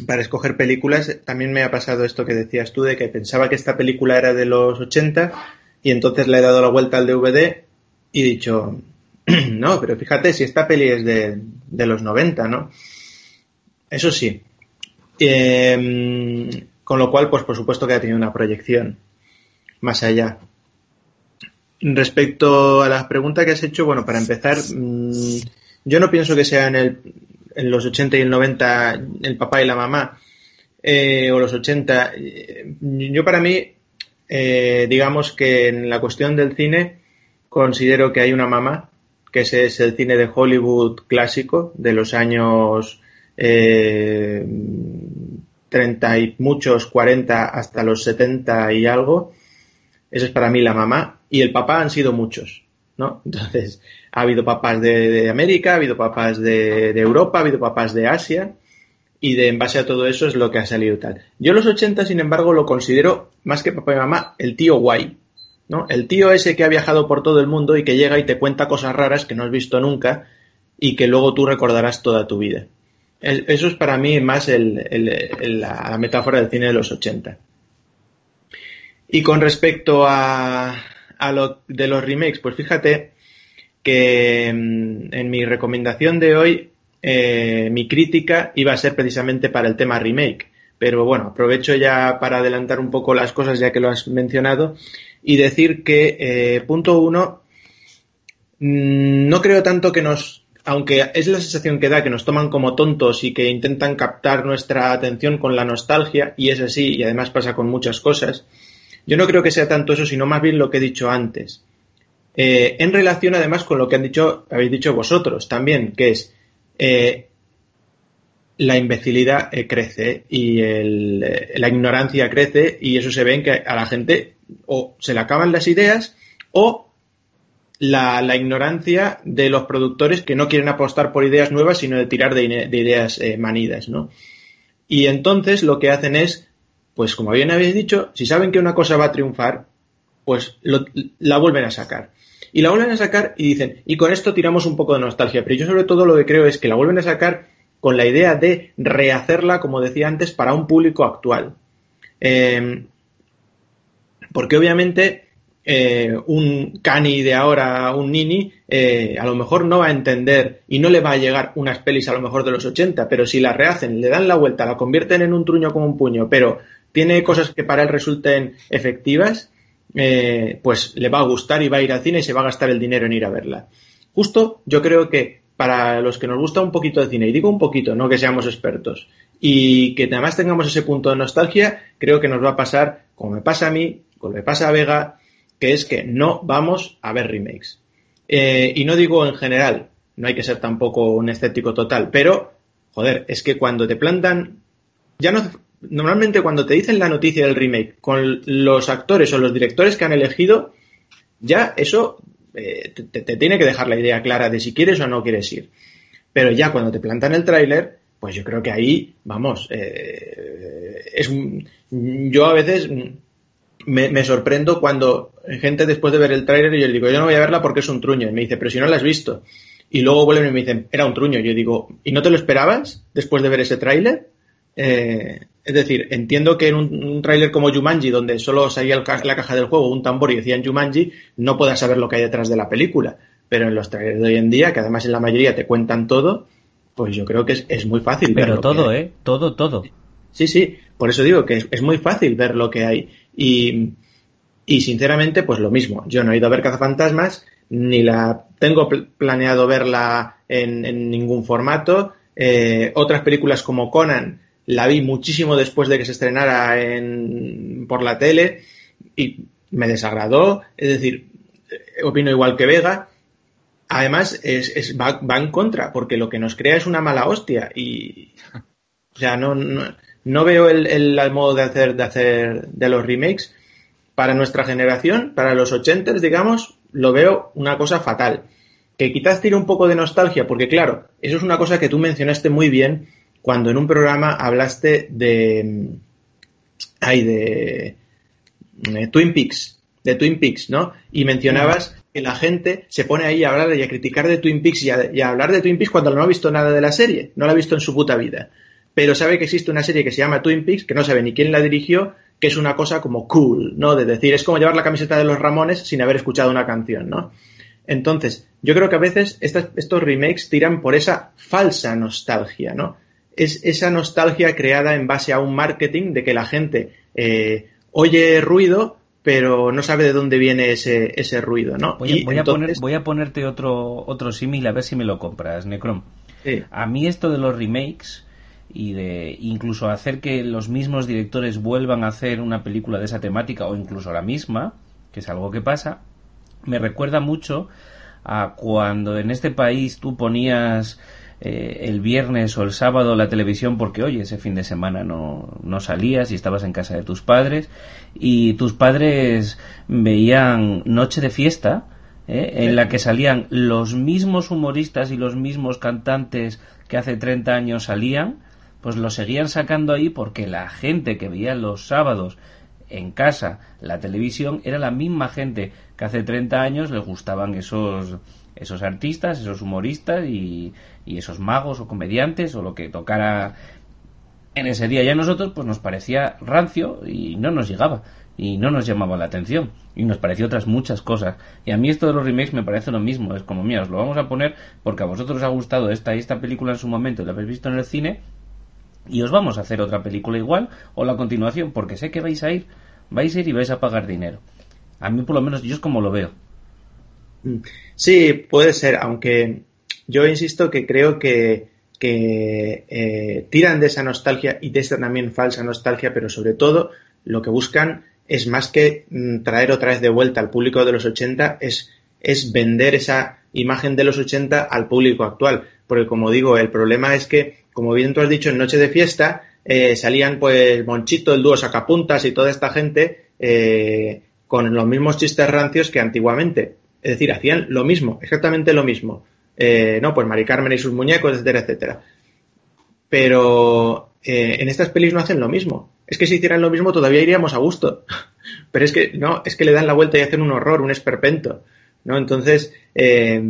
para escoger películas. También me ha pasado esto que decías tú de que pensaba que esta película era de los 80 y entonces le he dado la vuelta al DVD y dicho, (clears throat) no, pero fíjate si esta peli es de, de los 90, ¿no? Eso sí. Em, con lo cual, pues por supuesto que ha tenido una proyección más allá. Respecto a la pregunta que has hecho, bueno, para empezar, mm, yo no pienso que sea en, el, en los 80 y el 90 el papá y la mamá, eh, o los 80. Yo para mí, eh, digamos que en la cuestión del cine, considero que hay una mamá que ese es el cine de Hollywood clásico de los años eh, 30 y muchos, 40 hasta los 70 y algo. Esa es para mí la mamá. Y el papá han sido muchos, ¿no? (laughs) Entonces, ha habido papás de, América, ha habido papás de, Europa, ha habido papás de Asia. Y de, en base a todo eso es lo que ha salido tal. Yo los 80, sin embargo, lo considero, más que papá y mamá, el tío guay. El tío ese que ha viajado por todo el mundo y que llega y te cuenta cosas raras que no has visto nunca y que luego tú recordarás toda tu vida. Eso es para mí más la metáfora del cine de los 80. Y con respecto a, lo de los remakes, pues fíjate que mm, en mi recomendación de hoy eh, mi crítica iba a ser precisamente para el tema remake. Pero bueno, aprovecho ya para adelantar un poco las cosas ya que lo has mencionado y decir que, eh, punto uno, mm, no creo tanto que nos, aunque es la sensación que da que nos toman como tontos y que intentan captar nuestra atención con la nostalgia, y es así, y además pasa con muchas cosas, yo no creo que sea tanto eso, sino más bien lo que he dicho antes. Eh, en relación además con lo que han dicho, habéis dicho vosotros también, que es eh, la imbecilidad crece y la ignorancia crece y eso se ve en que a la gente o se le acaban las ideas o la, ignorancia de los productores que no quieren apostar por ideas nuevas, sino de tirar de, ideas eh, manidas, ¿no? Y entonces lo que hacen es, pues como bien habéis dicho, si saben que una cosa va a triunfar, pues la vuelven a sacar. Y la vuelven a sacar y dicen, y con esto tiramos un poco de nostalgia. Pero yo sobre todo lo que creo es que la vuelven a sacar con la idea de rehacerla, como decía antes, para un público actual. Eh, porque obviamente eh, un cani de ahora, un nini, eh, a lo mejor no va a entender y no le va a llegar unas pelis a lo mejor de los 80, pero si la rehacen, le dan la vuelta, la convierten en un truño como un puño, pero tiene cosas que para él resulten efectivas, eh, pues le va a gustar y va a ir al cine y se va a gastar el dinero en ir a verla. Justo yo creo que para los que nos gusta un poquito de cine, y digo un poquito, no que seamos expertos, y que además tengamos ese punto de nostalgia, creo que nos va a pasar, como me pasa a mí, lo que pasa a Vega, que es que no vamos a ver remakes. Eh, y no digo en general, no hay que ser tampoco un escéptico total, pero, joder, es que cuando te plantan, ya no, normalmente cuando te dicen la noticia del remake con los actores o los directores que han elegido, ya eso eh, te, tiene que dejar la idea clara de si quieres o no quieres ir. Pero ya cuando te plantan el tráiler, pues yo creo que ahí, vamos, eh, es yo a veces me, me, sorprendo cuando gente después de ver el tráiler yo le digo, yo no voy a verla porque es un truño. Y me dice, pero si no la has visto. Y luego vuelven y me dicen, era un truño. Yo digo, ¿y no te lo esperabas después de ver ese tráiler? Eh, es decir, entiendo que en un, un tráiler como Jumanji, donde solo salía el, la caja del juego un tambor y decían Jumanji, no puedas saber lo que hay detrás de la película. Pero en los trailers de hoy en día, que además en la mayoría te cuentan todo, pues yo creo que es, es muy fácil Pero ver todo, ¿eh? Todo, todo. Sí, sí, por eso digo que es, es, muy fácil ver lo que hay. Y, sinceramente, pues lo mismo. Yo no he ido a ver Cazafantasmas, ni la tengo planeado verla en, ningún formato. Eh, otras películas como Conan la vi muchísimo después de que se estrenara en, por la tele y me desagradó. Es decir, opino igual que Vega además es, es va, en contra, porque lo que nos crea es una mala hostia y o sea, no, no veo el, el, el, modo de hacer, de hacer de los remakes para nuestra generación, para los ochenters, digamos, lo veo una cosa fatal. Que quizás tire un poco de nostalgia, porque claro, eso es una cosa que tú mencionaste muy bien cuando en un programa hablaste de. Ay, de. de Twin Peaks. De Twin Peaks, ¿no? Y mencionabas que la gente se pone ahí a hablar y a criticar de Twin Peaks y a, y a, hablar de Twin Peaks cuando no ha visto nada de la serie, no la ha visto en su puta vida. Pero sabe que existe una serie que se llama Twin Peaks, que no sabe ni quién la dirigió, que es una cosa como cool, ¿no? De decir, es como llevar la camiseta de los Ramones sin haber escuchado una canción, ¿no? Entonces, yo creo que a veces estas, estos remakes tiran por esa falsa nostalgia, ¿no? Es esa nostalgia creada en base a un marketing de que la gente eh, oye ruido, pero no sabe de dónde viene ese, ese ruido, ¿no? Voy a, y voy entonces... a, poner, voy a ponerte otro, otro símil a ver si me lo compras, Necrom. Sí. A mí esto de los remakes y de incluso hacer que los mismos directores vuelvan a hacer una película de esa temática o incluso la misma, que es algo que pasa, me recuerda mucho a cuando en este país tú ponías eh, el viernes o el sábado la televisión porque oye ese fin de semana no, no salías y estabas en casa de tus padres y tus padres veían Noche de Fiesta ¿eh? en la que salían los mismos humoristas y los mismos cantantes que hace 30 años salían pues lo seguían sacando ahí porque la gente que veía los sábados en casa la televisión era la misma gente que hace 30 años les gustaban esos esos artistas, esos humoristas y, y, esos magos o comediantes o lo que tocara en ese día. Y a nosotros pues nos parecía rancio y no nos llegaba y no nos llamaba la atención y nos pareció otras muchas cosas. Y a mí esto de los remakes me parece lo mismo. Es como, mira, os lo vamos a poner porque a vosotros os ha gustado esta esta película en su momento la habéis visto en el cine y os vamos a hacer otra película igual o la continuación porque sé que vais a ir vais a ir y vais a pagar dinero. A mí por lo menos yo es como lo veo. Sí puede ser aunque yo insisto que creo que que eh, tiran de esa nostalgia y de esta también falsa nostalgia pero sobre todo lo que buscan es más que mm, traer otra vez de vuelta al público de los 80 es es vender esa imagen de los 80 al público actual. Porque como digo el problema es que como bien tú has dicho, en Noche de Fiesta eh, salían pues Monchito, el dúo Sacapuntas y toda esta gente eh, con los mismos chistes rancios que antiguamente. Es decir, hacían lo mismo, exactamente lo mismo. Eh, no, pues Mari Carmen y sus muñecos, etcétera, etcétera. Pero eh, en estas pelis no hacen lo mismo. Es que si hicieran lo mismo todavía iríamos a gusto. (laughs) Pero es que no, es que le dan la vuelta y hacen un horror, un esperpento. ¿no? Entonces, eh,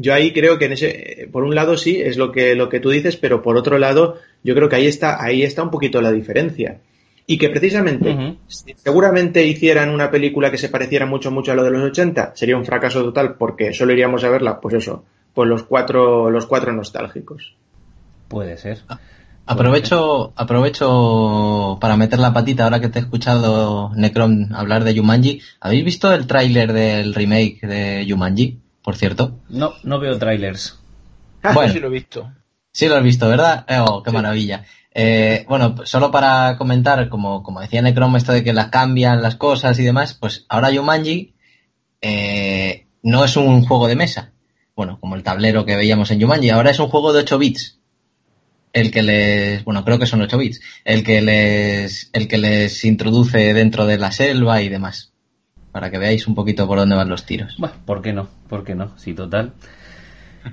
yo ahí creo que en ese, por un lado sí, es lo que, lo que tú dices, pero por otro lado, yo creo que ahí está, ahí está un poquito la diferencia. Y que precisamente, uh -huh. si seguramente hicieran una película que se pareciera mucho, mucho a lo de los 80, sería un fracaso total porque solo iríamos a verla, pues eso, pues los cuatro, los cuatro nostálgicos. Puede ser. Aprovecho, aprovecho para meter la patita ahora que te he escuchado, Necron, hablar de Yumanji. ¿Habéis visto el tráiler del remake de Yumanji? Por cierto. No, no veo trailers. Bueno, sí lo he visto. Sí lo has visto, ¿verdad? Oh, qué sí. maravilla. Eh, bueno, solo para comentar, como, como decía Necrom, esto de que las cambian las cosas y demás, pues ahora Yumanji eh, no es un juego de mesa. Bueno, como el tablero que veíamos en Yumanji, ahora es un juego de 8 bits. El que les, bueno, creo que son 8 bits. El que les, el que les introduce dentro de la selva y demás. Para que veáis un poquito por dónde van los tiros. Bueno, ¿por qué no? ¿Por qué no? Sí, total.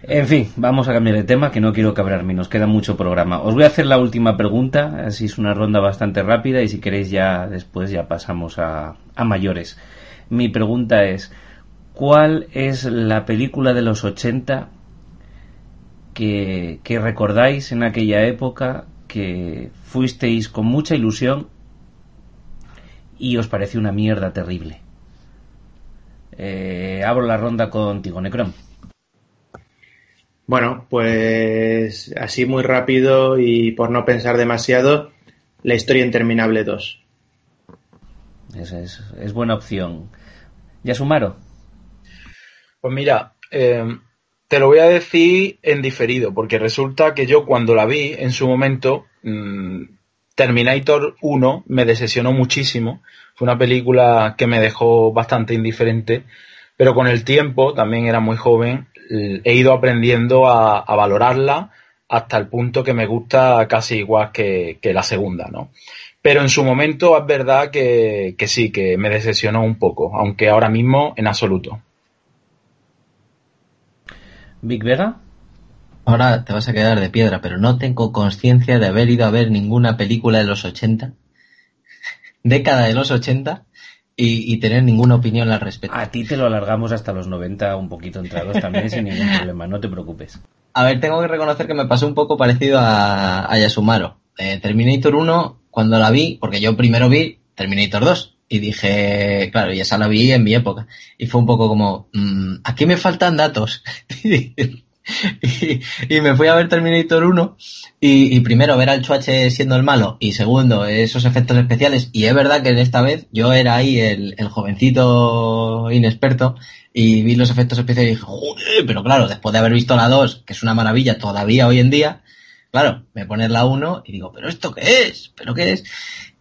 En fin, vamos a cambiar de tema, que no quiero cabrarme, nos queda mucho programa. Os voy a hacer la última pregunta, así es una ronda bastante rápida y si queréis ya después ya pasamos a, a mayores. Mi pregunta es, ¿cuál es la película de los 80 que, que recordáis en aquella época que fuisteis con mucha ilusión y os pareció una mierda terrible? Eh, abro la ronda contigo, Necron. Bueno, pues así muy rápido y por no pensar demasiado, la historia interminable 2. Es, es, es buena opción. ¿Yasumaro? Pues mira, eh, te lo voy a decir en diferido, porque resulta que yo cuando la vi en su momento, mmm, Terminator 1 me decepcionó muchísimo. Fue una película que me dejó bastante indiferente, pero con el tiempo, también era muy joven, he ido aprendiendo a, a valorarla hasta el punto que me gusta casi igual que, que la segunda, ¿no? Pero en su momento es verdad que, que, sí, que me decepcionó un poco, aunque ahora mismo en absoluto. ¿Big Vega? Ahora te vas a quedar de piedra, pero no tengo conciencia de haber ido a ver ninguna película de los 80, década de los 80, y, y, tener ninguna opinión al respecto. A ti te lo alargamos hasta los 90, un poquito entrados también, sin ningún problema, no te preocupes. A ver, tengo que reconocer que me pasó un poco parecido a, a Yasumaro. Eh, Terminator 1, cuando la vi, porque yo primero vi Terminator 2, y dije, claro, y esa la vi en mi época, y fue un poco como, mmm, aquí me faltan datos. (laughs) (laughs) y, me fui a ver Terminator 1 y, primero ver al Chuache siendo el malo y segundo esos efectos especiales. Y es verdad que esta vez yo era ahí el, jovencito inexperto y vi los efectos especiales y dije, joder, pero claro, después de haber visto la 2, que es una maravilla todavía hoy en día, claro, me pones la 1 y digo, pero esto qué es, pero qué es.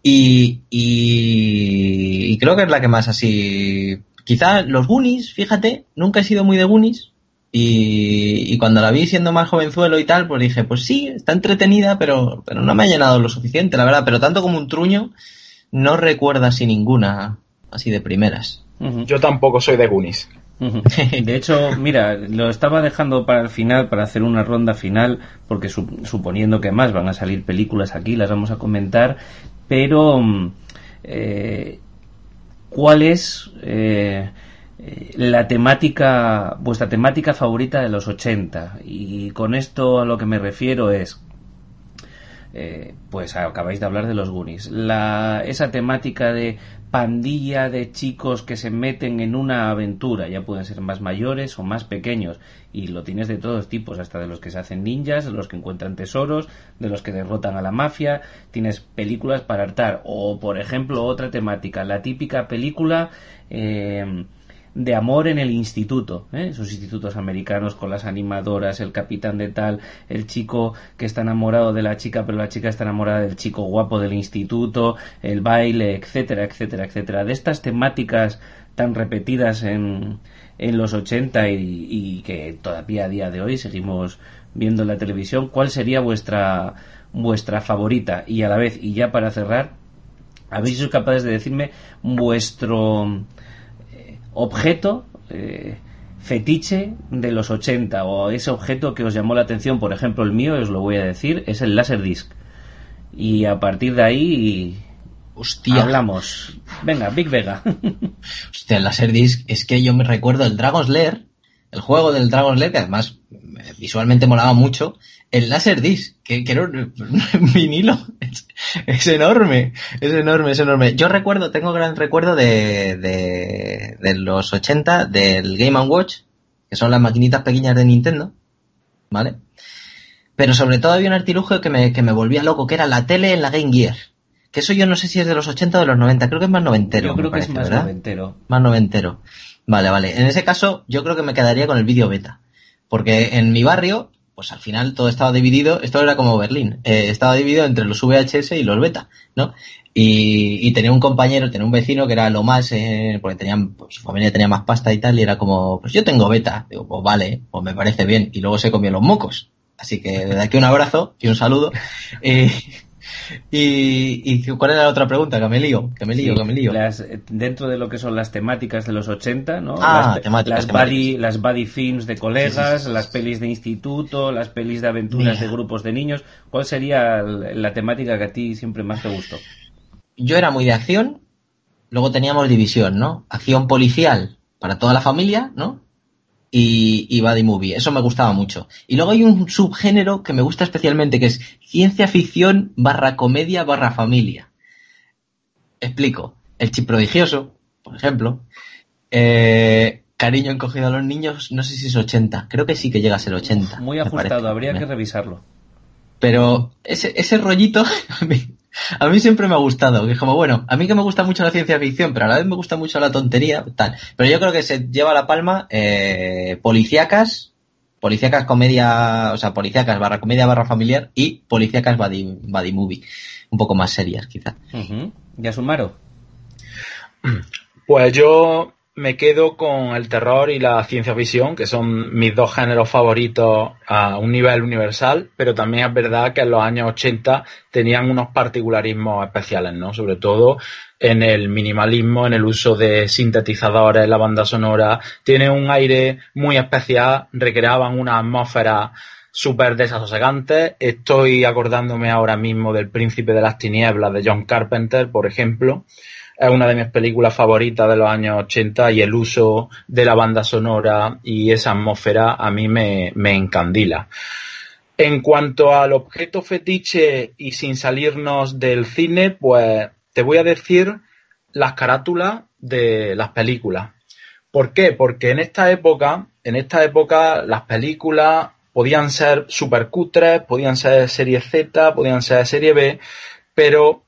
Y, y, y creo que es la que más así, quizá los Goonies, fíjate, nunca he sido muy de Goonies, y, y, cuando la vi siendo más jovenzuelo y tal, pues dije, pues sí, está entretenida, pero, pero no me ha llenado lo suficiente, la verdad. Pero tanto como un truño, no recuerda así ninguna, así de primeras. Uh -huh. Yo tampoco soy de Goonies. Uh (laughs) -huh. De hecho, mira, lo estaba dejando para el final, para hacer una ronda final, porque su suponiendo que más van a salir películas aquí, las vamos a comentar, pero eh, ¿cuál es... Eh, la temática, vuestra temática favorita de los 80. Y con esto a lo que me refiero es, eh, pues acabáis de hablar de los Goonies. La, esa temática de pandilla de chicos que se meten en una aventura, ya pueden ser más mayores o más pequeños, y lo tienes de todos tipos, hasta de los que se hacen ninjas, de los que encuentran tesoros, de los que derrotan a la mafia, tienes películas para hartar, o por ejemplo otra temática, la típica película eh, de amor en el instituto, ¿eh? esos institutos americanos con las animadoras, el capitán de tal, el chico que está enamorado de la chica, pero la chica está enamorada del chico guapo del instituto, el baile, etcétera, etcétera, etcétera. De estas temáticas tan repetidas en, en los 80 y, y que todavía a día de hoy seguimos viendo en la televisión, ¿cuál sería vuestra vuestra favorita? Y a la vez, y ya para cerrar, ¿habéis sido capaces de decirme vuestro objeto eh, fetiche de los 80 o ese objeto que os llamó la atención, por ejemplo el mío, os lo voy a decir, es el Laserdisc. Y a partir de ahí Hostia. hablamos. Venga, Big Vega. (laughs) Hostia, el Laserdisc es que yo me recuerdo el Dragon's Lair, el juego del Dragon's Lair, que además visualmente molaba mucho, el Laserdisc, que, que era (laughs) un vinilo, es, es, enorme, es enorme, es enorme. Yo recuerdo, tengo gran recuerdo de, de, de los 80, del Game Watch, que son las maquinitas pequeñas de Nintendo, ¿vale? Pero sobre todo había un artilugio que me, que me volvía loco, que era la tele en la Game Gear. Que eso yo no sé si es de los 80 o de los 90, creo que es más noventero. Yo creo parece, que es más ¿verdad? noventero. Más noventero. Vale, vale. En ese caso, yo creo que me quedaría con el vídeo beta. Porque en mi barrio, pues al final todo estaba dividido, esto era como Berlín, eh, estaba dividido entre los VHS y los beta, ¿no? Y, y tenía un compañero, tenía un vecino que era lo más, eh, porque tenían, pues, su familia tenía más pasta y tal, y era como, pues yo tengo beta. Digo, pues vale, pues me parece bien. Y luego se comió los mocos. Así que desde aquí un abrazo y un saludo. (laughs) y, y, cuál era la otra pregunta? Que me lío, que me lío, Sí, que me lío. las- eh, dentro de lo que son las temáticas de los 80, ¿no? Ah, las, temáticas, las, temáticas. buddy, las buddy films de colegas, las pelis de instituto, las pelis de aventuras Mira. de grupos de niños. ¿Cuál sería la temática que a ti siempre más te gustó? Yo era muy de acción, luego teníamos división, ¿no? Acción policial para toda la familia, ¿no? Y, y buddy movie, eso me gustaba mucho. Y luego hay un subgénero que me gusta especialmente, que es ciencia ficción barra comedia barra familia. Explico. El chip prodigioso, por ejemplo. Eh, cariño encogido a los niños, no sé si es 80. Creo que sí que llega a ser 80. Muy ajustado, parece. habría que revisarlo. Pero ese, ese rollito (laughs) a mí, (laughs) a mí siempre me ha gustado. Que es como, bueno, a mí que me gusta mucho la ciencia ficción, pero a la vez me gusta mucho la tontería, tal. Pero yo creo que se lleva la palma eh, policíacas, policíacas comedia, o sea, policíacas barra comedia barra familiar y policíacas buddy, buddy movie. Un poco más serias, quizá. Ujú. Yasumaro. Pues yo me quedo con el terror y la ciencia ficción, que son mis dos géneros favoritos a un nivel universal, pero también es verdad que en los años 80 tenían unos particularismos especiales, ¿no? Sobre todo en el minimalismo, en el uso de sintetizadores, la banda sonora, tiene un aire muy especial, recreaban una atmósfera súper desasosegante. Estoy acordándome ahora mismo del Príncipe de las Tinieblas de John Carpenter, por ejemplo. Es una de mis películas favoritas de los años 80 y el uso de la banda sonora y esa atmósfera a mí me, me encandila. En cuanto al objeto fetiche y sin salirnos del cine, pues te voy a decir las carátulas de las películas. ¿Por qué? Porque en esta época, en esta época las películas podían ser super cutres, podían ser serie Z, podían ser serie B, pero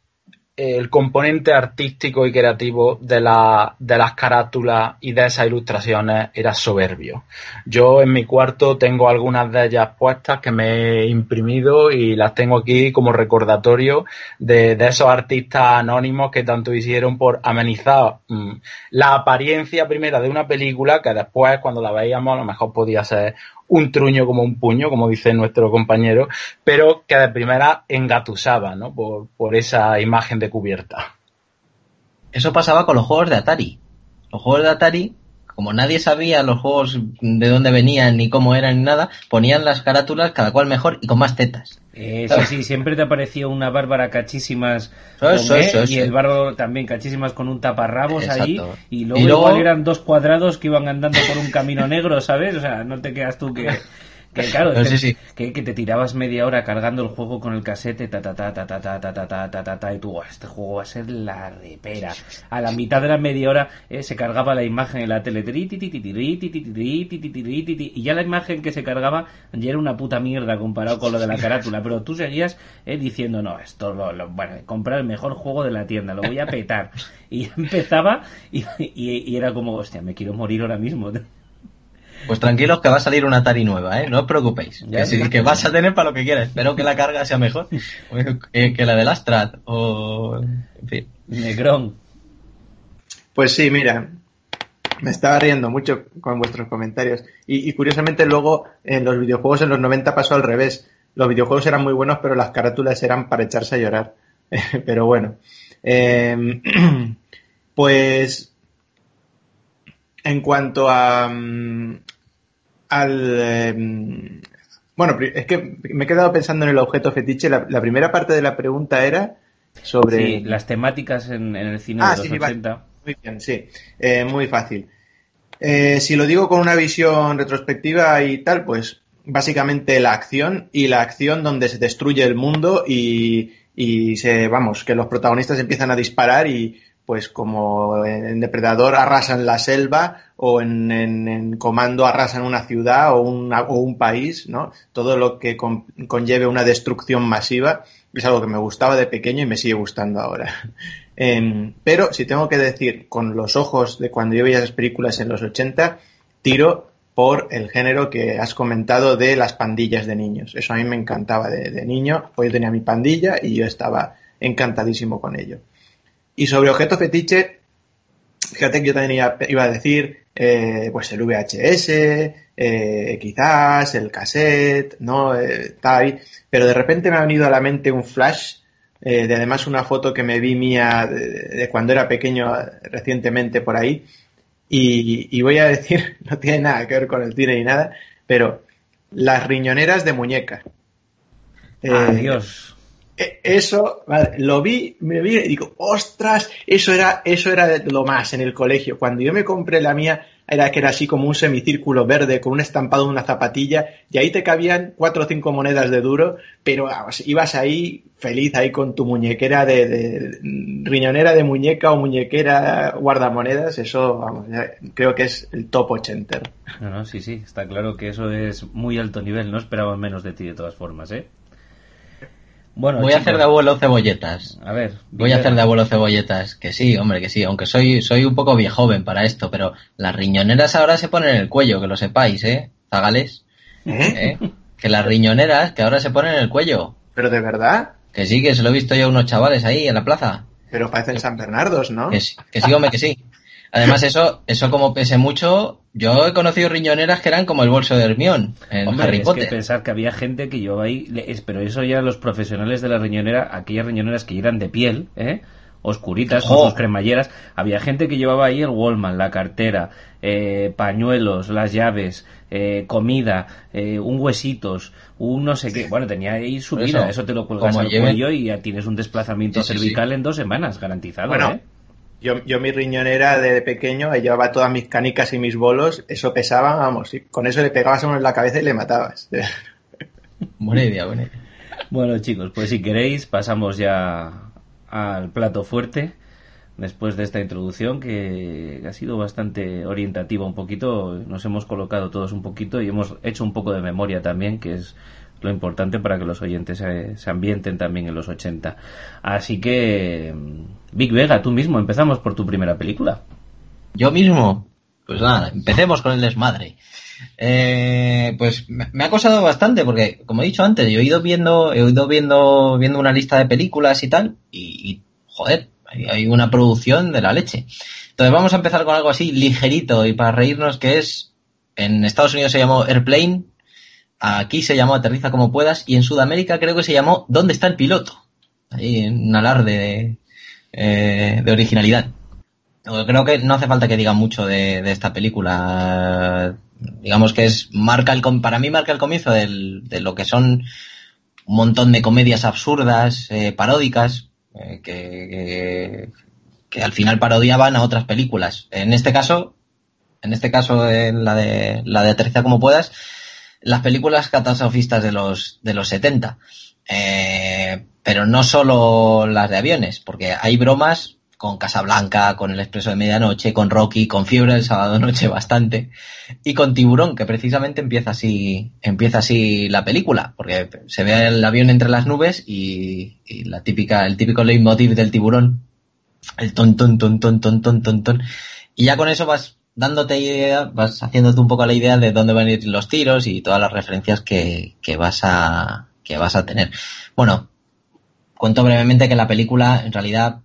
el componente artístico y creativo de, la, de las carátulas y de esas ilustraciones era soberbio. Yo en mi cuarto tengo algunas de ellas puestas que me he imprimido y las tengo aquí como recordatorio de, esos artistas anónimos que tanto hicieron por amenizar mm, la apariencia primera de una película que después cuando la veíamos a lo mejor podía ser un truño como un puño, como dice nuestro compañero, pero que de primera engatusaba, ¿no? Por, por esa imagen de cubierta. Eso pasaba con los juegos de Atari. Los juegos de Atari, como nadie sabía los juegos de dónde venían ni cómo eran ni nada, ponían las carátulas cada cual mejor y con más tetas. Eh, sí, sí, siempre te apareció una bárbara cachísimas Eso, con eso, E y el bárbaro también cachísimas con un taparrabos Exacto. ahí y luego, Y luego- igual eran dos cuadrados que iban andando por un camino negro, ¿sabes? O sea, no te quedas tú que... (laughs) Que claro, que, sí, sí. Que, que te tirabas media hora cargando el juego con el casete, ta ta ta ta ta ta ta ta ta ta ta ta, y tú, "Buah, este juego va a ser la repera. A la mitad de la media hora eh, se cargaba la imagen en la tele, y ya la imagen que se cargaba ya era una puta mierda comparado con lo de la carátula, pero tú seguías eh, diciendo, no, esto lo, lo- bueno, comprar el mejor juego de la tienda, lo voy a petar. Y empezaba y, y, y era como, hostia, me quiero morir ahora mismo. Pues tranquilos que va a salir una Atari nueva, ¿eh? No os preocupéis. Ya, que, sí, que vas a tener para lo que quieras. Espero que la carga sea mejor que, (laughs) que la del Astrad o... En fin. Negrón. Pues sí, mira, me estaba riendo mucho con vuestros comentarios. Y, y curiosamente luego en los videojuegos en los 90 pasó al revés. Los videojuegos eran muy buenos, pero las carátulas eran para echarse a llorar. (laughs) pero bueno. Eh, (clears throat) pues en cuanto a mm, al eh, bueno, es que me he quedado pensando en el objeto fetiche. La, la primera parte de la pregunta era sobre Sí, las temáticas en, en el cine Ah, de los sí, sí, vale. 80. Muy bien, sí. Eh, muy fácil. Eh, si lo digo con una visión retrospectiva y tal, pues básicamente la acción y la acción donde se destruye el mundo y, y se, vamos, que los protagonistas empiezan a disparar y pues como en Depredador arrasan la selva o en, en- en Comando arrasan una ciudad o, una- o un país, ¿no? Todo lo que con- conlleve una destrucción masiva es algo que me gustaba de pequeño y me sigue gustando ahora. (laughs) Em, pero si tengo que decir con los ojos de cuando yo veía esas películas en los 80, tiro por el género que has comentado de las pandillas de niños. Eso a mí me encantaba de, de niño, pues yo tenía mi pandilla y yo estaba encantadísimo con ello. Y sobre objeto fetiche, fíjate que yo también iba, iba a decir, eh, pues el VHS, eh, quizás el cassette, ¿no? Eh, ahí. Pero de repente me ha venido a la mente un flash eh, de además una foto que me vi mía de, cuando era pequeño recientemente por ahí. Y, voy a decir, (laughs) no tiene nada que ver con el cine ni nada, pero las riñoneras de muñeca. Adiós. E, eso, lo vi, me vi y digo, ostras, eso era, eso era lo más en el colegio. Cuando yo me compré la mía, era que era así como un semicírculo verde con un estampado de una zapatilla y ahí te cabían cuatro o cinco monedas de duro, pero ibas ahí feliz ahí con tu muñequera de, riñonera de muñeca o muñequera guardamonedas, eso vamos, creo que es el top 80. No, no, sí, sí, está claro que eso es muy alto nivel, no esperaba menos de ti de todas formas, ¿eh? Bueno, voy a hacer de abuelo cebolletas. A ver. Voy a hacer de abuelo cebolletas. Que sí, hombre, que sí. Aunque soy, soy un poco viejoven para esto, pero las riñoneras ahora se ponen en el cuello, que lo sepáis, ¿eh? Zagales. ¿Eh? ¿Eh? Que las riñoneras que ahora se ponen en el cuello. ¿Pero de verdad? Que sí, que se lo he visto yo a unos chavales ahí en la plaza. Pero parecen San Bernardos, ¿no? Que sí, que sí, hombre, que sí. Además, eso, eso como pese mucho, yo he conocido riñoneras que eran como el bolso de Hermión en Hombre, Harry Potter. Es que pensar que había gente que yo ahí, pero eso ya los profesionales de la riñonera, aquellas riñoneras que eran de piel, ¿eh? oscuritas, con sus cremalleras, había gente que llevaba ahí el Wallman, la cartera, eh, pañuelos, las llaves, eh, comida, eh, un huesitos, un no sé qué. Bueno, tenía ahí su vida, eso, te lo cuelgas al cuello y ya tienes un desplazamiento cervical en dos semanas, garantizado. ¿eh? Yo, yo mi riñonera de pequeño, llevaba todas mis canicas y mis bolos, eso pesaba, vamos, y con eso le pegabas a uno en la cabeza y le matabas. (laughs) buena idea, buena idea. Bueno chicos, pues si queréis pasamos ya al plato fuerte después de esta introducción que ha sido bastante orientativa un poquito, nos hemos colocado todos un poquito y hemos hecho un poco de memoria también, que es lo importante para que los oyentes se, ambienten también en los 80. Así que, Big Vega, tú mismo, empezamos por tu primera película. Yo mismo. Pues nada, empecemos con el desmadre. Eh, pues me, ha costado bastante porque, como he dicho antes, yo he ido viendo, he ido viendo, viendo una lista de películas y tal, y, joder, hay, una producción de la leche. Entonces vamos a empezar con algo así ligerito y para reírnos que es, en Estados Unidos se llamó Airplane, Aquí se llamó Aterriza como puedas y en Sudamérica creo que se llamó ¿Dónde está el piloto? Ahí en un alarde de, eh, de originalidad. Creo que no hace falta que diga mucho de, esta película. Digamos que es marca el para mí marca el comienzo de lo que son un montón de comedias absurdas, eh, paródicas, eh, que, que, al final parodiaban a otras películas. En este caso, en este caso en la de la de Aterriza como puedas, las películas catastrofistas de los, de los 70. Eh, pero no solo las de aviones, porque hay bromas con Casablanca, con El Expreso de Medianoche, con Rocky, con Fiebre del Sábado Noche (laughs) bastante, y con Tiburón, que precisamente empieza así, empieza así la película, porque se ve el avión entre las nubes y, la típica, el típico leitmotiv del tiburón, el ton ton ton ton ton ton ton ton, y ya con eso vas dándote idea, vas haciéndote un poco la idea de dónde van a ir los tiros y todas las referencias que, que vas a que vas a tener. Bueno, cuento brevemente que la película en realidad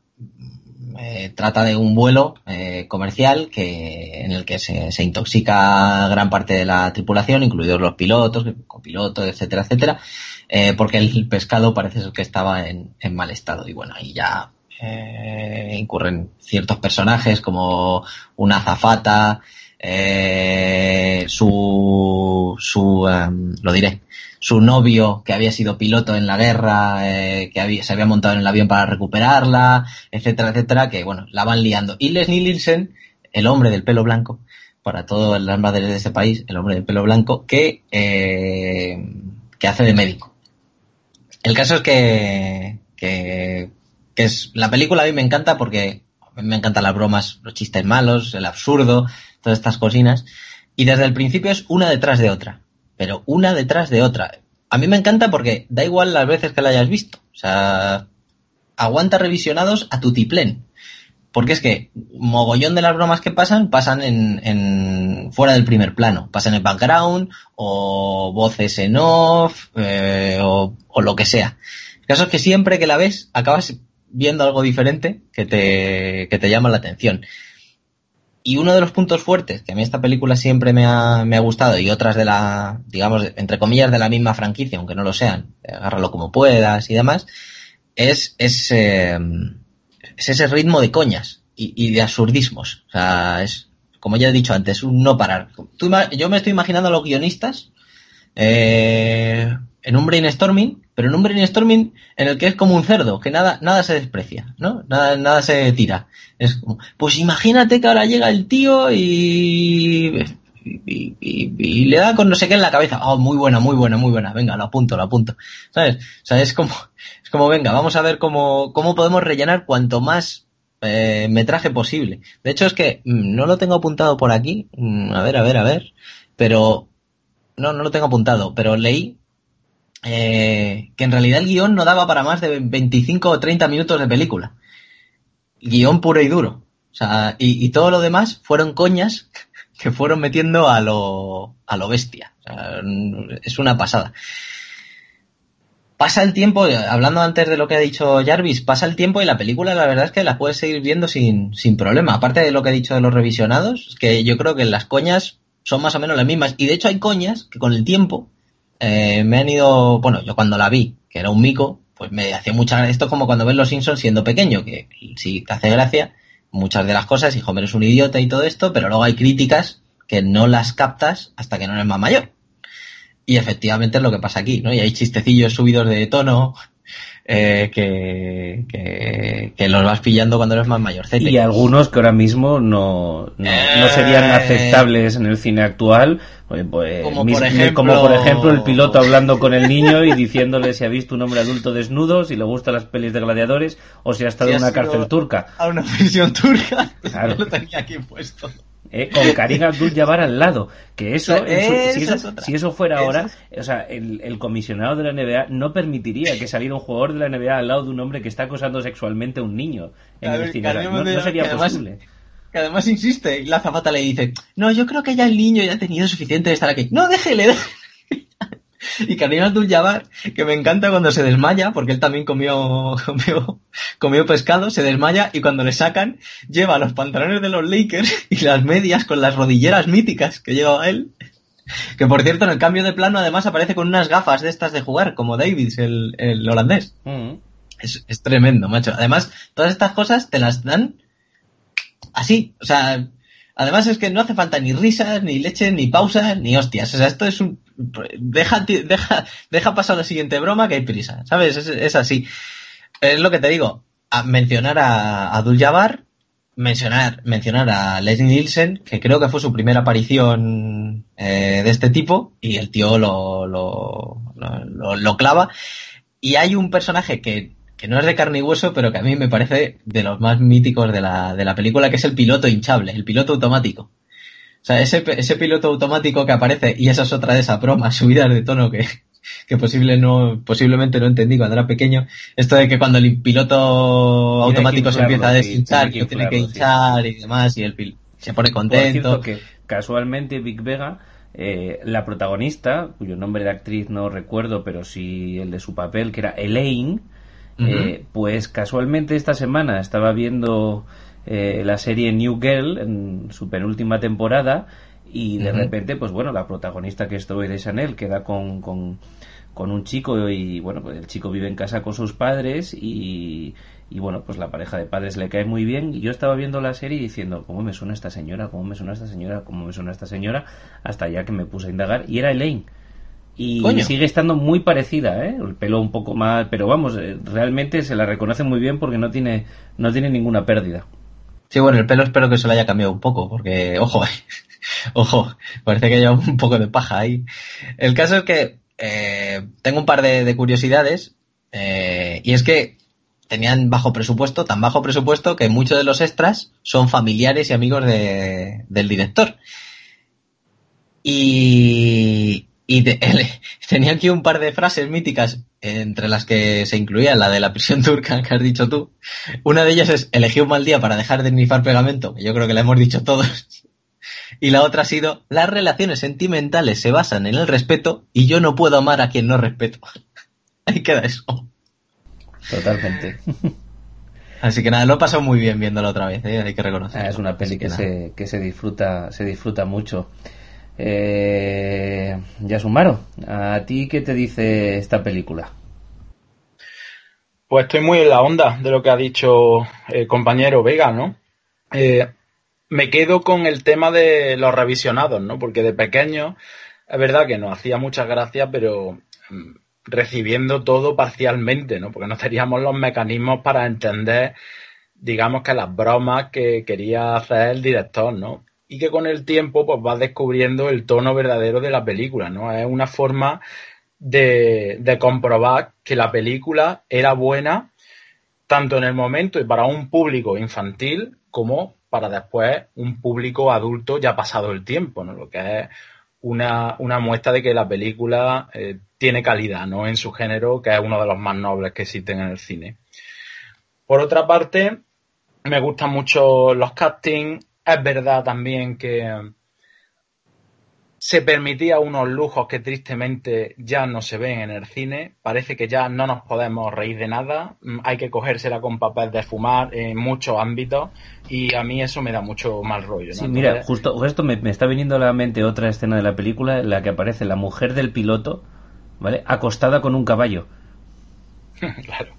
eh, trata de un vuelo eh, comercial que en el que se, se, intoxica gran parte de la tripulación, incluidos los pilotos, copilotos, etcétera, etcétera, eh, porque el pescado parece ser que estaba en, en mal estado y bueno, ahí ya eh, incurren ciertos personajes como una azafata, eh, su, su em, lo diré, su novio que había sido piloto en la guerra, eh, que había, se había montado en el avión para recuperarla, etcétera, etcétera, que bueno, la van liando. Y Leslie Nielsen, el hombre del pelo blanco, para todas las madres de este país, el hombre del pelo blanco, que, que hace de médico. El caso es que, que que es la película a mí me encanta porque me encantan las bromas, los chistes malos, el absurdo, todas estas cocinas. Y desde el principio es una detrás de otra. Pero una detrás de otra. A mí me encanta porque da igual las veces que la hayas visto. O sea, aguanta revisionados a tu tiplén. Porque es que mogollón de las bromas que pasan pasan en, en fuera del primer plano. Pasan en background o voces en off eh, o, o lo que sea. El caso es que siempre que la ves acabas viendo algo diferente que te, que te llama la atención. Y uno de los puntos fuertes que a mí esta película siempre me ha, me ha gustado y otras de la, digamos, entre comillas, de la misma franquicia, aunque no lo sean, agárralo como puedas y demás, es, es, eh, es ese ritmo de coñas y, de absurdismos. O sea, es, como ya he dicho antes, un no parar. Yo me estoy imaginando a los guionistas eh, en un brainstorming, pero en un brainstorming en el que es como un cerdo, que nada, nada se desprecia, ¿no? Nada, nada se tira. Es como, pues imagínate que ahora llega el tío y y, le da con no sé qué en la cabeza. Oh, muy buena, muy buena, muy buena. Venga, lo apunto, lo apunto. ¿Sabes? O sea, es como, es como, venga, vamos a ver cómo, cómo podemos rellenar cuanto más eh, metraje posible. De hecho, es que mmm, no lo tengo apuntado por aquí. Mm, a ver, a ver, a ver. Pero, no, no lo tengo apuntado, pero leí eh, que en realidad el guion no daba para más de 25 o 30 minutos de película. Guión puro y duro. O sea, y, y todo lo demás fueron coñas (laughs) que fueron metiendo a lo, a lo bestia. Es una pasada. Pasa el tiempo, hablando antes de lo que ha dicho Jarvis, pasa el tiempo y la película la verdad es que la puedes seguir viendo sin, sin problema. Aparte de lo que ha dicho de los revisionados, que yo creo que las coñas son más o menos las mismas. Y de hecho hay coñas que con el tiempo eh, me han ido, bueno, yo cuando la vi, que era un mico, pues me hacía mucha gracia. Esto como cuando ves Los Simpsons siendo pequeño, que sí te hace gracia, muchas de las cosas y Homer es un idiota y todo esto, pero luego hay críticas que no las captas hasta que no eres más mayor. Y efectivamente es lo que pasa aquí, ¿no? Y hay chistecillos subidos de tono eh, que, que, que, los vas pillando cuando eres más mayorcete. Y algunos que ahora mismo no, no, no serían aceptables en el cine actual. Pues, como, mis, por ejemplo... como por ejemplo el piloto hablando con el niño y diciéndole si ha visto un hombre adulto desnudo, si le gustan las pelis de gladiadores o si ha estado Si en una cárcel turca. A una prisión turca. Claro. (laughs) lo tenía aquí puesto. ¿Eh? con Karim Abdul-Jabbar al lado. Que eso, si, eso es otra. si eso fuera ahora, o sea, el, el comisionado de la NBA no permitiría que saliera un jugador de la NBA al lado de un hombre que está acosando sexualmente a un niño en el No, sería que además- posible. Que además insiste y la zapata le dice, no, yo creo que ya el niño ya ha tenido suficiente de estar aquí. No, déjele, déjele. (laughs) Y Karim Abdul-Jabbar, que me encanta cuando se desmaya, porque él también comió, (laughs) comió, comió pescado, se desmaya y cuando le sacan, lleva los pantalones de los Lakers y las medias con las rodilleras míticas que lleva él. Que por cierto, en el cambio de plano además aparece con unas gafas de estas de jugar, como Davids, el, el holandés. Mm. Es, es tremendo, macho. Además, todas estas cosas te las dan así. O sea, además es que no hace falta ni risas, ni leche, ni pausas, ni hostias. O sea, esto es un... Deja, pasar la siguiente broma que hay prisa. ¿Sabes? Es, así. Es lo que te digo. Mencionar a Abdul Jabbar, mencionar, mencionar a Leslie Nielsen, que creo que fue su primera aparición eh, de este tipo, y el tío lo, lo, lo, lo- lo clava. Y hay un personaje que, que no es de carne y hueso, pero que a mí me parece de los más míticos de la, de la película, que es el piloto hinchable, el piloto automático. O sea, ese, ese piloto automático que aparece, y esa es otra de esas bromas subidas de tono que, (laughs) que posible no, posiblemente no entendí cuando era pequeño. Esto de que cuando el piloto automático se empieza a deshinchar, que que tiene que hinchar y demás, y el pil se pone contento. que casualmente Vic Vega, eh, la protagonista, cuyo nombre de actriz no recuerdo, pero sí el de su papel, que era Elaine, eh, pues casualmente esta semana estaba viendo eh, la serie New Girl en su penúltima temporada y de repente, pues bueno, la protagonista que es Zoe de Chanel queda con, con, con un chico y bueno, pues el chico vive en casa con sus padres y, y bueno, pues la pareja de padres le cae muy bien y yo estaba viendo la serie diciendo, ¿cómo me suena esta señora? ¿Cómo me suena esta señora? ¿Cómo me suena esta señora? Hasta ya que me puse a indagar y era Elaine. Y Coño. sigue estando muy parecida, ¿eh? El pelo un poco más, pero vamos, eh, realmente se la reconoce muy bien porque no tiene, no tiene ninguna pérdida. Sí, bueno, el pelo espero que se lo haya cambiado un poco, porque, ojo, (laughs) ojo, parece que lleva un poco de paja ahí. El caso es que eh, tengo un par de, de curiosidades, eh, y es que tenían bajo presupuesto, tan bajo presupuesto que muchos de los extras son familiares y amigos de- del director. Y, y de- él- (laughs) tenía aquí un par de frases míticas, entre las que se incluía la de la prisión turca que has dicho tú. Una de ellas es elegí un mal día para dejar de nifar pegamento, que yo creo que la hemos dicho todos. (laughs) Y la otra ha sido las relaciones sentimentales se basan en el respeto y yo no puedo amar a quien no respeto. (laughs) Ahí queda eso. Totalmente. Así que nada, lo he pasado muy bien viéndolo otra vez, ¿eh? hay que reconocer. Ah, es una peli que, nada. se, que se disfruta, se disfruta mucho. Eh, Yasumaro, ¿a ti qué te dice esta película? Pues estoy muy en la onda de lo que ha dicho el compañero Vega, ¿no? Eh, me quedo con el tema de los revisionados, ¿no? Porque de pequeño es verdad que nos hacía muchas gracias, pero mm, recibiendo todo parcialmente, ¿no? Porque no teníamos los mecanismos para entender, digamos que las bromas que quería hacer el director, ¿no? Y que con el tiempo, pues vas descubriendo el tono verdadero de la película, ¿no? Es una forma de, comprobar que la película era buena tanto en el momento y para un público infantil como para después un público adulto ya pasado el tiempo, ¿no? Lo que es una, una muestra de que la película eh, tiene calidad, ¿no? En su género, que es uno de los más nobles que existen en el cine. Por otra parte, me gustan mucho los castings. Es verdad también que se permitía unos lujos que tristemente ya no se ven en el cine. Parece que ya no nos podemos reír de nada. Mm, hay que cogérsela con papel de fumar en muchos ámbitos y a mí eso me da mucho mal rollo. Sí, mira, justo esto me, me, está viniendo a la mente otra escena de la película en la que aparece la mujer del piloto, ¿vale? Acostada con un caballo. (laughs) claro.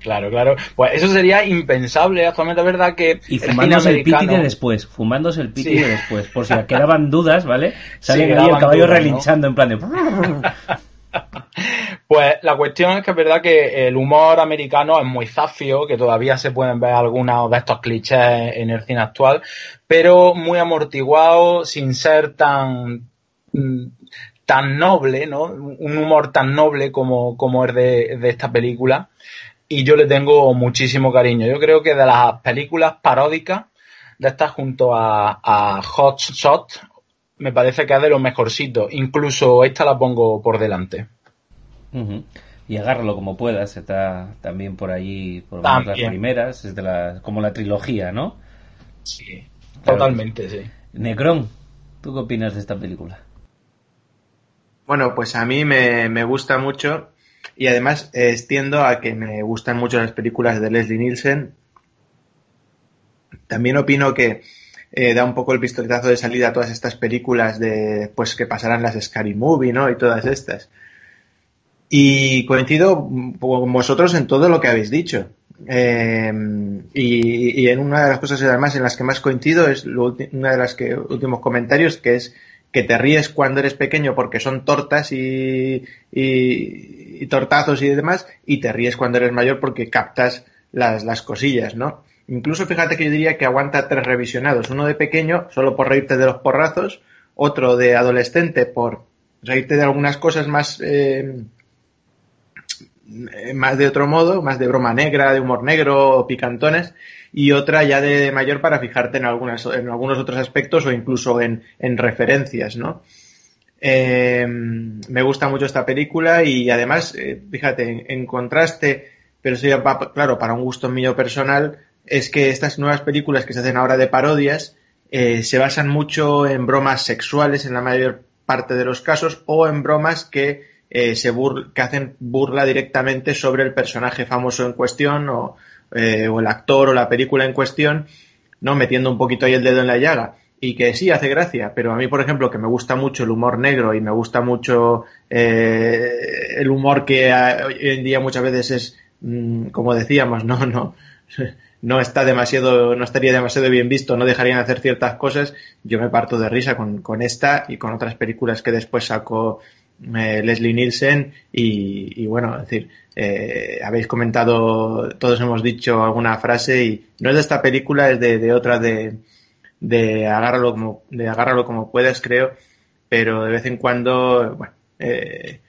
Claro, claro. Pues eso sería impensable actualmente, ¿verdad? Que y fumándose el, piti de después, fumándose el piti de después, por si quedaban dudas, ¿vale? (laughs) Sale ahí el caballo relinchando en plan de... (laughs) Pues la cuestión es que es verdad que el humor americano es muy zafio, que todavía se pueden ver algunos de estos clichés en el cine actual, pero muy amortiguado, sin ser tan mm, tan noble, ¿no? Un humor tan noble como, como es de, de esta película y yo le tengo muchísimo cariño. Yo creo que de las películas paródicas de estas junto a, Hot Shot, me parece que es de los mejorcitos. Incluso esta la pongo por delante. Y agárralo como puedas, está también por allí, por las primeras, es de la, como la trilogía, ¿no? Sí, totalmente, sí. Necron, ¿tú qué opinas de esta película? Bueno, pues a mí me, me gusta mucho y además extiendo a que me gustan mucho las películas de Leslie Nielsen. También opino que eh, da un poco el pistoletazo de salida a todas estas películas de pues que pasarán las Scary Movie, ¿no? Y todas estas. Y coincido con vosotros en todo lo que habéis dicho. Eh, y, en una de las cosas además en las que más coincido es una de las que últimos comentarios que es que te ríes cuando eres pequeño porque son tortas y, y, tortazos y demás, y te ríes cuando eres mayor porque captas las, las cosillas, ¿no? Incluso fíjate que yo diría que aguanta tres revisionados. Uno de pequeño, solo por reírte de los porrazos, otro de adolescente por reírte de algunas cosas más, eh, más de otro modo, más de broma negra, de humor negro picantones, y otra ya de mayor para fijarte en, algunas, en algunos otros aspectos o incluso en, en referencias, ¿no? Eh, me gusta mucho esta película y además, eh, fíjate, en, contraste, pero eso ya claro, para un gusto mío personal, es que estas nuevas películas que se hacen ahora de parodias eh, se basan mucho en bromas sexuales en la mayor parte de los casos o en bromas que, se que hacen burla directamente sobre el personaje famoso en cuestión o, eh, o el actor o la película en cuestión, ¿no? Metiendo un poquito ahí el dedo en la llaga. Y que sí hace gracia, pero a mí, por ejemplo, que me gusta mucho el humor negro y me gusta mucho eh, el humor que hoy en día muchas veces es, mm, como decíamos, no, (laughs) no, no está demasiado, no estaría demasiado bien visto, no dejarían hacer ciertas cosas, yo me parto de risa con, con esta y con otras películas que después sacó eh, Leslie Nielsen y, bueno, es decir, eh, habéis comentado, todos hemos dicho alguna frase y no es de esta película, es de, otra de, de agárralo como, de agárralo como puedas, creo, pero de vez en cuando, bueno, eh,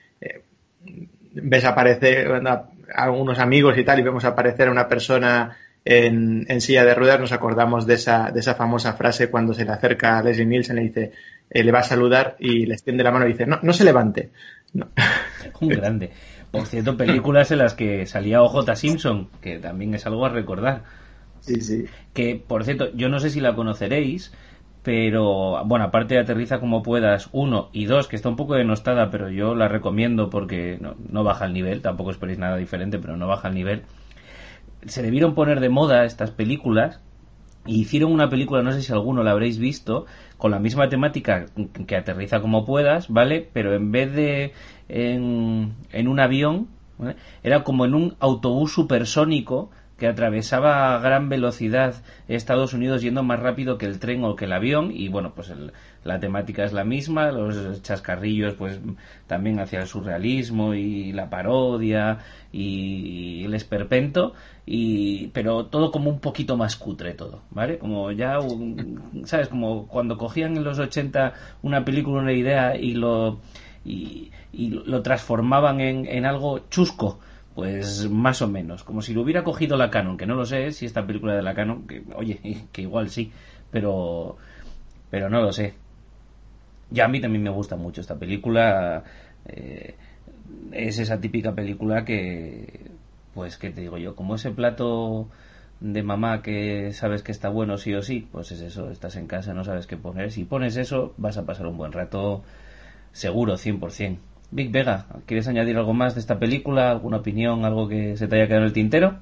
ves aparecer a algunos amigos y tal y vemos aparecer a una persona en, en, silla de ruedas, nos acordamos de esa, de esa famosa frase cuando se le acerca a Leslie Nielsen y le dice, eh, le va a saludar y le extiende la mano y dice, no, no se levante. (laughs) Un grande. Por cierto, películas en las que salía OJ Simpson, que también es algo a recordar. Sí, sí. Que, por cierto, yo no sé si la conoceréis, pero, bueno, aparte de Aterriza como puedas, uno y dos, que está un poco denostada, pero yo la recomiendo porque no, no baja el nivel, tampoco esperéis nada diferente, pero no baja el nivel. Se debieron poner de moda estas películas y hicieron una película, no sé si alguno la habréis visto, con la misma temática que aterriza como puedas, ¿vale? Pero en vez de en, un avión, Era como en un autobús supersónico que atravesaba a gran velocidad Estados Unidos yendo más rápido que el tren o que el avión y bueno pues la temática es la misma los chascarrillos pues también hacia el surrealismo y la parodia y el esperpento y pero todo como un poquito más cutre todo vale como ya sabes como cuando cogían en los 80 una película una idea y lo y, lo transformaban en, en algo chusco pues más o menos, como si lo hubiera cogido la Canon, que no lo sé si esta película de la Canon, que oye, (laughs) que igual sí, pero pero no lo sé. Ya a mí también me gusta mucho esta película. Eh, es esa típica película que, pues, ¿qué te digo yo? Como ese plato de mamá que sabes que está bueno sí o sí, pues es eso, estás en casa, no sabes qué poner. Si pones eso, vas a pasar un buen rato seguro, 100%. Big Vega, ¿quieres añadir algo más de esta película? ¿Alguna opinión? ¿Algo que se te haya quedado en el tintero?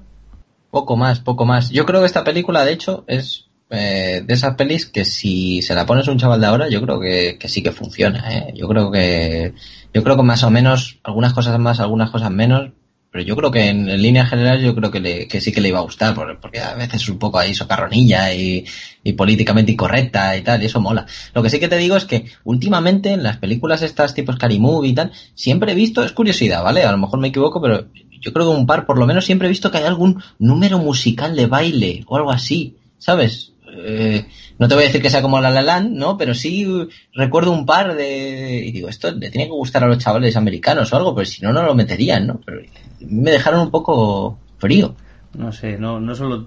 Poco más, poco más. Yo creo que esta película, de hecho, es eh, de esas pelis que si se la pones a un chaval de ahora, yo creo que, sí que funciona. ¿eh? Yo creo que yo creo que más o menos algunas cosas más, algunas cosas menos, pero yo creo que en, línea general yo creo que, le, que sí que le iba a gustar, porque a veces es un poco ahí socarronilla y, y, políticamente incorrecta y tal, y eso mola. Lo que sí que te digo es que últimamente en las películas estas tipos Scary Movie y tal, siempre he visto, es curiosidad, ¿vale? A lo mejor me equivoco, pero yo creo que un par, por lo menos siempre he visto que hay algún número musical de baile o algo así, ¿sabes? Eh, no te voy a decir que sea como La La Land, ¿no? Pero sí recuerdo un par de... Y digo, esto le tiene que gustar a los chavales americanos o algo, pero si no, no lo meterían, ¿no? Pero me dejaron un poco frío. No sé, no, no solo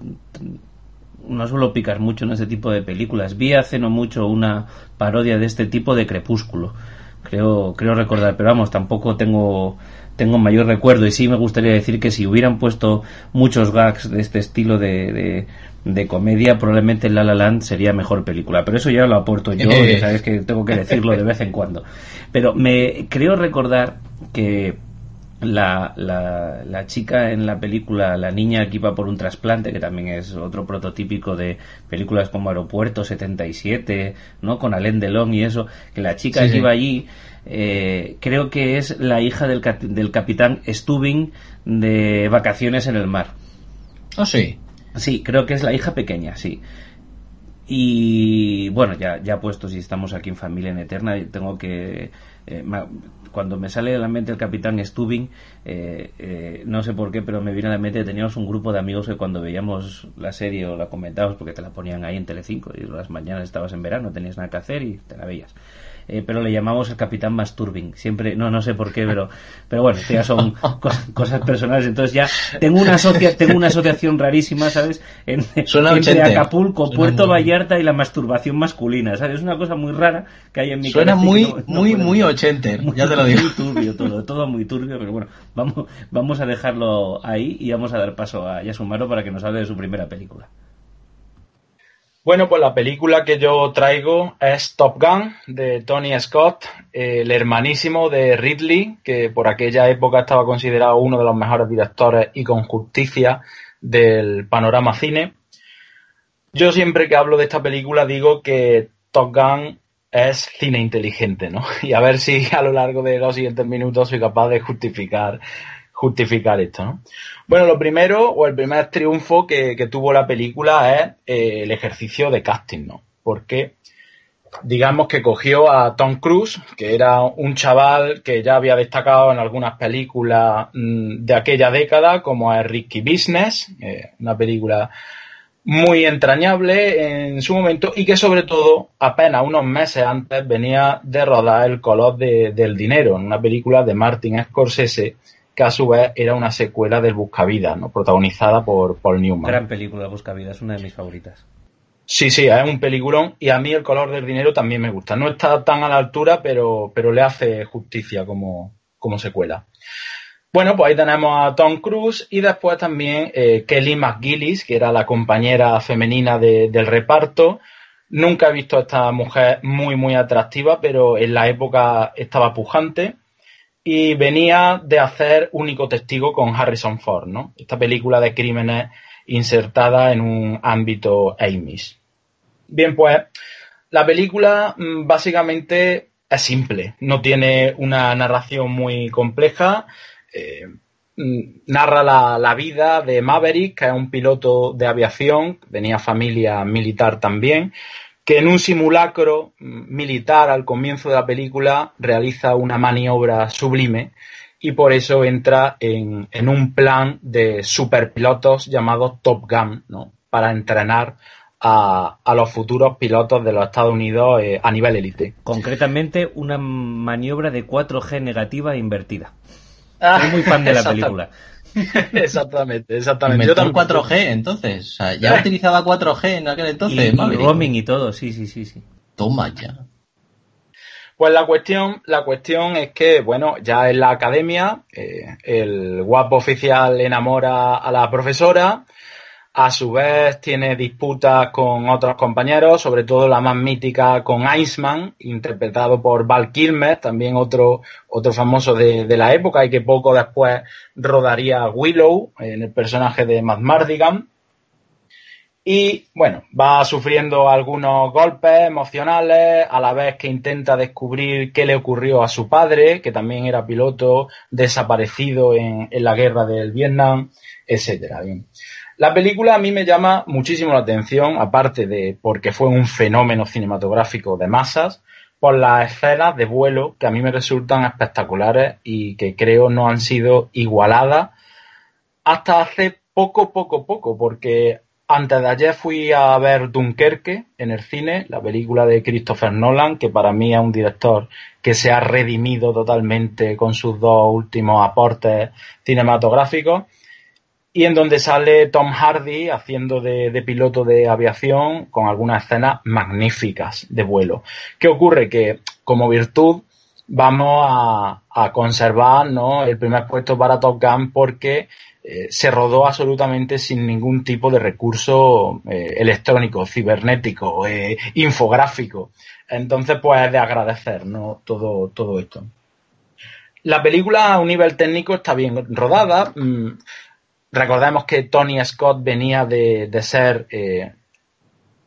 no suelo picar mucho en ese tipo de películas. Vi hace no mucho una parodia de este tipo de Crepúsculo. Creo, creo recordar, pero vamos, tampoco tengo tengo mayor recuerdo y sí me gustaría decir que si hubieran puesto muchos gags de este estilo de, comedia, probablemente La La Land sería mejor película. Pero eso ya lo aporto yo, y (laughs) sabes que tengo que decirlo de vez en cuando. Pero me creo recordar que la, la, la, chica en la película, la niña que iba por un trasplante, que también es otro prototípico de películas como Aeropuerto 77, ¿no? Con Alain Delon y eso, que la chica que iba allí, eh, creo que es la hija del, del capitán Stubing de Vacaciones en el Mar. ¿Ah, sí? Sí, creo que es la hija pequeña, sí. Y bueno, ya, ya puesto, si estamos aquí en Familia en Eterna, tengo que eh, cuando me sale de la mente el capitán Stubing, eh, eh, no sé por qué, pero me viene a la mente teníamos un grupo de amigos que cuando veíamos la serie o la comentábamos, porque te la ponían ahí en Telecinco, y las mañanas estabas en verano, tenías nada que hacer y te la veías. Eh, pero le llamamos el capitán Masturbing. Siempre, no, no sé por qué, pero, pero bueno, ya son cosas, personales. Entonces ya tengo una, asocia, tengo una asociación rarísima, ¿sabes? En, entre Acapulco, Puerto Vallarta y la masturbación masculina, ¿sabes? Es una cosa muy rara que hay en mi Suena muy, muy, muy ochenter, ya te lo digo. Muy turbio todo, todo muy turbio, pero bueno, vamos, vamos a dejarlo ahí y vamos a dar paso a Yasumaro para que nos hable de su primera película. Bueno, pues la película que yo traigo es Top Gun de Tony Scott, el hermanísimo de Ridley, que por aquella época estaba considerado uno de los mejores directores y con justicia del panorama cine. Yo siempre que hablo de esta película digo que Top Gun es cine inteligente, ¿no? (laughs) Y a ver si a lo largo de los siguientes minutos soy capaz de justificar justificar esto, ¿no? Bueno, lo primero, o el primer triunfo que, tuvo la película es eh, el ejercicio de casting, ¿no? Porque digamos que cogió a Tom Cruise, que era un chaval que ya había destacado en algunas películas mm, de aquella década, como es Ricky Business, eh, una película muy entrañable en su momento y que sobre todo apenas unos meses antes venía de rodar El color del dinero, una película de Martin Scorsese que a su vez era una secuela del Buscavidas, ¿no? protagonizada por Paul Newman. Gran película, Buscavidas, es una de mis favoritas. Sí, sí, es un peliculón y a mí el color del dinero también me gusta. No está tan a la altura, pero, pero le hace justicia como, como secuela. Bueno, pues ahí tenemos a Tom Cruise y después también eh, Kelly McGillis, que era la compañera femenina del reparto. Nunca he visto a esta mujer muy, muy atractiva, pero en la época estaba pujante y venía de hacer Único Testigo con Harrison Ford, ¿no? Esta película de crímenes insertada en un ámbito Amish. Bien, pues la película mm, básicamente es simple, no tiene una narración muy compleja, eh, mm, narra la, la, vida de Maverick, que es un piloto de aviación, tenía familia militar también, que en un simulacro militar al comienzo de la película realiza una maniobra sublime y por eso entra en, en un plan de superpilotos llamado Top Gun, ¿no? para entrenar a, a, los futuros pilotos de los Estados Unidos eh, a nivel élite. Concretamente, una maniobra de 4G negativa invertida. Ah, Soy muy fan de la (laughs) película. (laughs) exactamente, exactamente. Yo también 4G, entonces. O sea, ya utilizaba 4G en aquel entonces. Y, y roaming y todo, sí, sí, sí, sí. Toma ya. Pues la cuestión, la cuestión es que, bueno, ya en la academia, eh, el guapo oficial enamora a la profesora, a su vez tiene disputas con otros compañeros, sobre todo la más mítica con Iceman, interpretado por Val Kilmer, también otro, otro famoso de, de la época y que poco después rodaría Willow en el personaje de Matt Mardigan. Y bueno, va sufriendo algunos golpes emocionales a la vez que intenta descubrir qué le ocurrió a su padre, que también era piloto desaparecido en, en la guerra del Vietnam, etcétera. La película a mí me llama muchísimo la atención, aparte de porque fue un fenómeno cinematográfico de masas, por las escenas de vuelo que a mí me resultan espectaculares y que creo no han sido igualadas hasta hace poco, poco, poco, porque antes de ayer fui a ver Dunkerque en el cine, la película de Christopher Nolan, que para mí es un director que se ha redimido totalmente con sus dos últimos aportes cinematográficos y en donde sale Tom Hardy haciendo de, piloto de aviación con algunas escenas magníficas de vuelo. ¿Qué ocurre? Que como virtud vamos a, conservar ¿no? el primer puesto para Top Gun porque eh, se rodó absolutamente sin ningún tipo de recurso eh, electrónico, cibernético, eh, infográfico. Entonces, pues es de agradecer ¿no? todo, todo esto. La película a un nivel técnico está bien rodada. Mmm, Recordemos que Tony Scott venía de, de ser eh,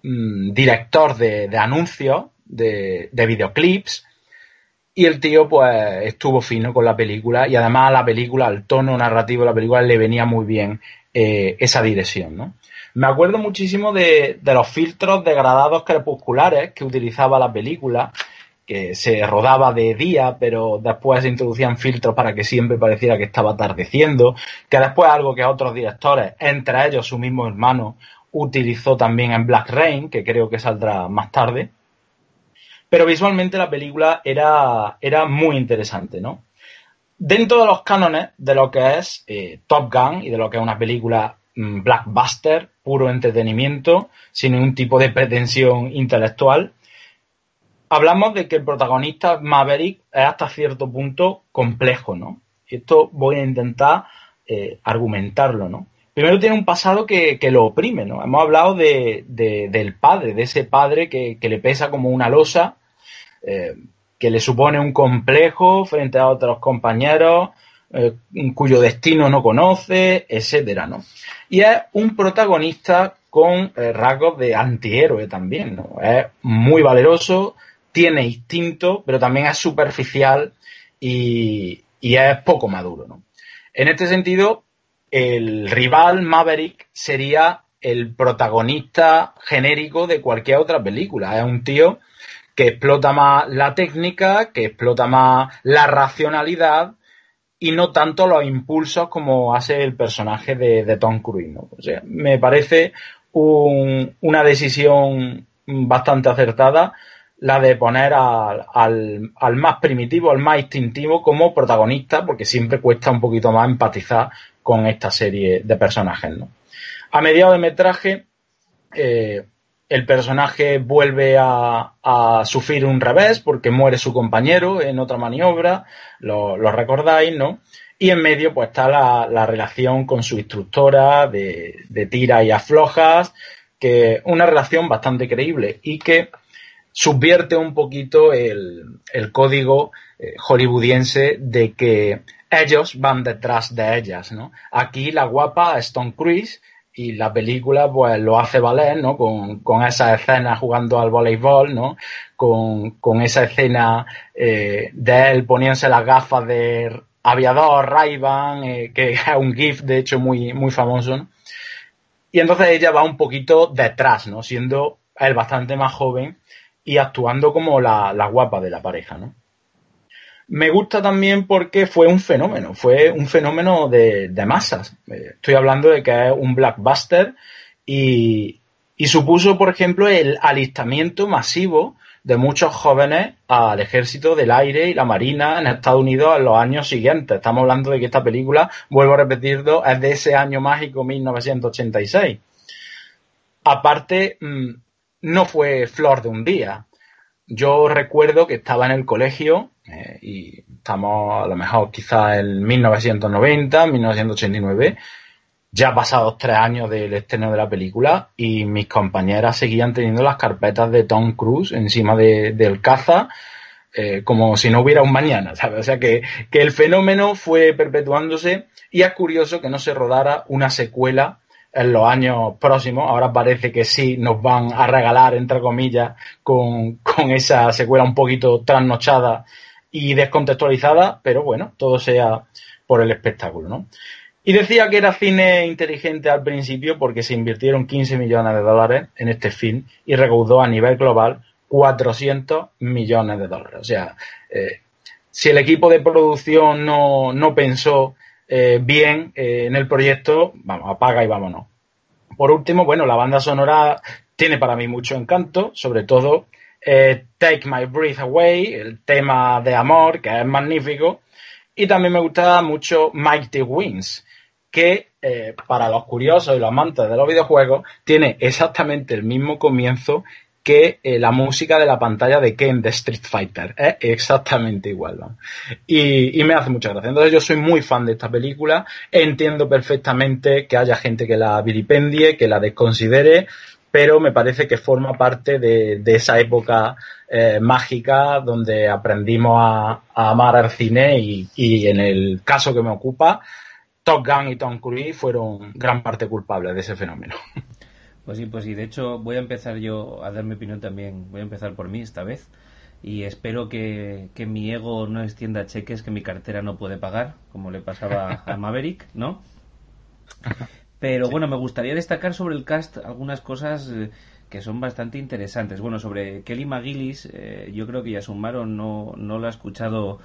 mm, director de, de anuncios, de, de, videoclips, y el tío pues estuvo fino con la película y además a la película, al tono narrativo de la película le venía muy bien eh, esa dirección, ¿no? Me acuerdo muchísimo de, de los filtros degradados crepusculares que utilizaba la película, que se rodaba de día, pero después introducían filtros para que siempre pareciera que estaba atardeciendo, que después algo que otros directores, entre ellos su mismo hermano, utilizó también en Black Rain, que creo que saldrá más tarde. Pero visualmente la película era, era muy interesante, ¿no? Dentro de los cánones de lo que es eh, Top Gun y de lo que es una película mmm, blackbuster, puro entretenimiento, sin ningún tipo de pretensión intelectual, hablamos de que el protagonista Maverick es hasta cierto punto complejo, ¿no? Esto voy a intentar eh, argumentarlo, ¿no? Primero tiene un pasado que, que lo oprime, ¿no? Hemos hablado de, de, del padre, de ese padre que, que le pesa como una losa, eh, que le supone un complejo frente a otros compañeros, eh, cuyo destino no conoce, etcétera, ¿no? Y es un protagonista con rasgos de antihéroe también, ¿no? Es muy valeroso, tiene instinto, pero también es superficial y, es poco maduro. ¿no? En este sentido, el rival Maverick sería el protagonista genérico de cualquier otra película. Es un tío que explota más la técnica, que explota más la racionalidad y no tanto los impulsos como hace el personaje de, de Tom Cruise. ¿no? O sea, me parece un, una decisión bastante acertada la de poner al, más primitivo, al más instintivo como protagonista, porque siempre cuesta un poquito más empatizar con esta serie de personajes. ¿no? A mediado de metraje, eh, el personaje vuelve a, sufrir un revés porque muere su compañero en otra maniobra, lo, recordáis, ¿no? Y en medio pues está la, la relación con su instructora de, de tira y aflojas, que una relación bastante creíble y que subvierte un poquito el, el código eh, hollywoodiense de que ellos van detrás de ellas, ¿no? Aquí la guapa Stone Cruise y la película pues lo hace valer, ¿no? Con, con esa escena jugando al voleibol, ¿no? Con, con esa escena eh, de él poniéndose las gafas de aviador, ray eh, que (laughs) es un GIF de hecho muy, muy famoso. Y entonces ella va un poquito detrás, ¿no? Siendo él bastante más joven y actuando como la, la guapa de la pareja, ¿no? Me gusta también porque fue un fenómeno, fue un fenómeno de, de masas. Eh, estoy hablando de que es un blockbuster y, y supuso, por ejemplo, el alistamiento masivo de muchos jóvenes al ejército del aire y la marina en Estados Unidos en los años siguientes. Estamos hablando de que esta película, vuelvo a repetirlo, es de ese año mágico 1986. Aparte, mm, no fue flor de un día. Yo recuerdo que estaba en el colegio eh, y estamos a lo mejor quizás en 1990, 1989 ya pasados tres años del estreno de la película y mis compañeras seguían teniendo las carpetas de Tom Cruise encima del caza eh, como si no hubiera un mañana, ¿sabes? O sea que, que el fenómeno fue perpetuándose y es curioso que no se rodara una secuela en los años próximos. Ahora parece que sí nos van a regalar, entre comillas, con, con esa secuela un poquito trasnochada y descontextualizada, pero bueno, todo sea por el espectáculo, ¿no? Y decía que era cine inteligente al principio porque se invirtieron 15 millones de dólares en este film y recaudó a nivel global 400 millones de dólares. O sea, eh, si el equipo de producción no, no pensó eh, bien eh, en el proyecto, vamos, apaga y vámonos. Por último, bueno, la banda sonora tiene para mí mucho encanto, sobre todo Take My Breath Away, el tema de amor, que es magnífico, y también me gusta mucho Mighty Wings, que eh, para los curiosos y los amantes de los videojuegos tiene exactamente el mismo comienzo que eh, la música de la pantalla de Ken de Street Fighter. Es exactamente igual. Y, me hace mucha gracia. Entonces yo soy muy fan de esta película. Entiendo perfectamente que haya gente que la vilipendie, que la desconsidere, pero me parece que forma parte de, esa época eh, mágica donde aprendimos a, amar al cine y, y en el caso que me ocupa, Top Gun y Tom Cruise fueron gran parte culpables de ese fenómeno. (laughs) Pues sí, pues sí. De hecho, voy a empezar yo a dar mi opinión también. Voy a empezar por mí esta vez. Y espero que, mi ego no extienda cheques que mi cartera no puede pagar, como le pasaba a (laughs) Maverick, ¿no? (laughs) Pero bueno, me gustaría destacar sobre el cast algunas cosas eh, que son bastante interesantes. Bueno, sobre Kelly McGillis, eh, yo creo que ya sumaron, no, no lo ha escuchado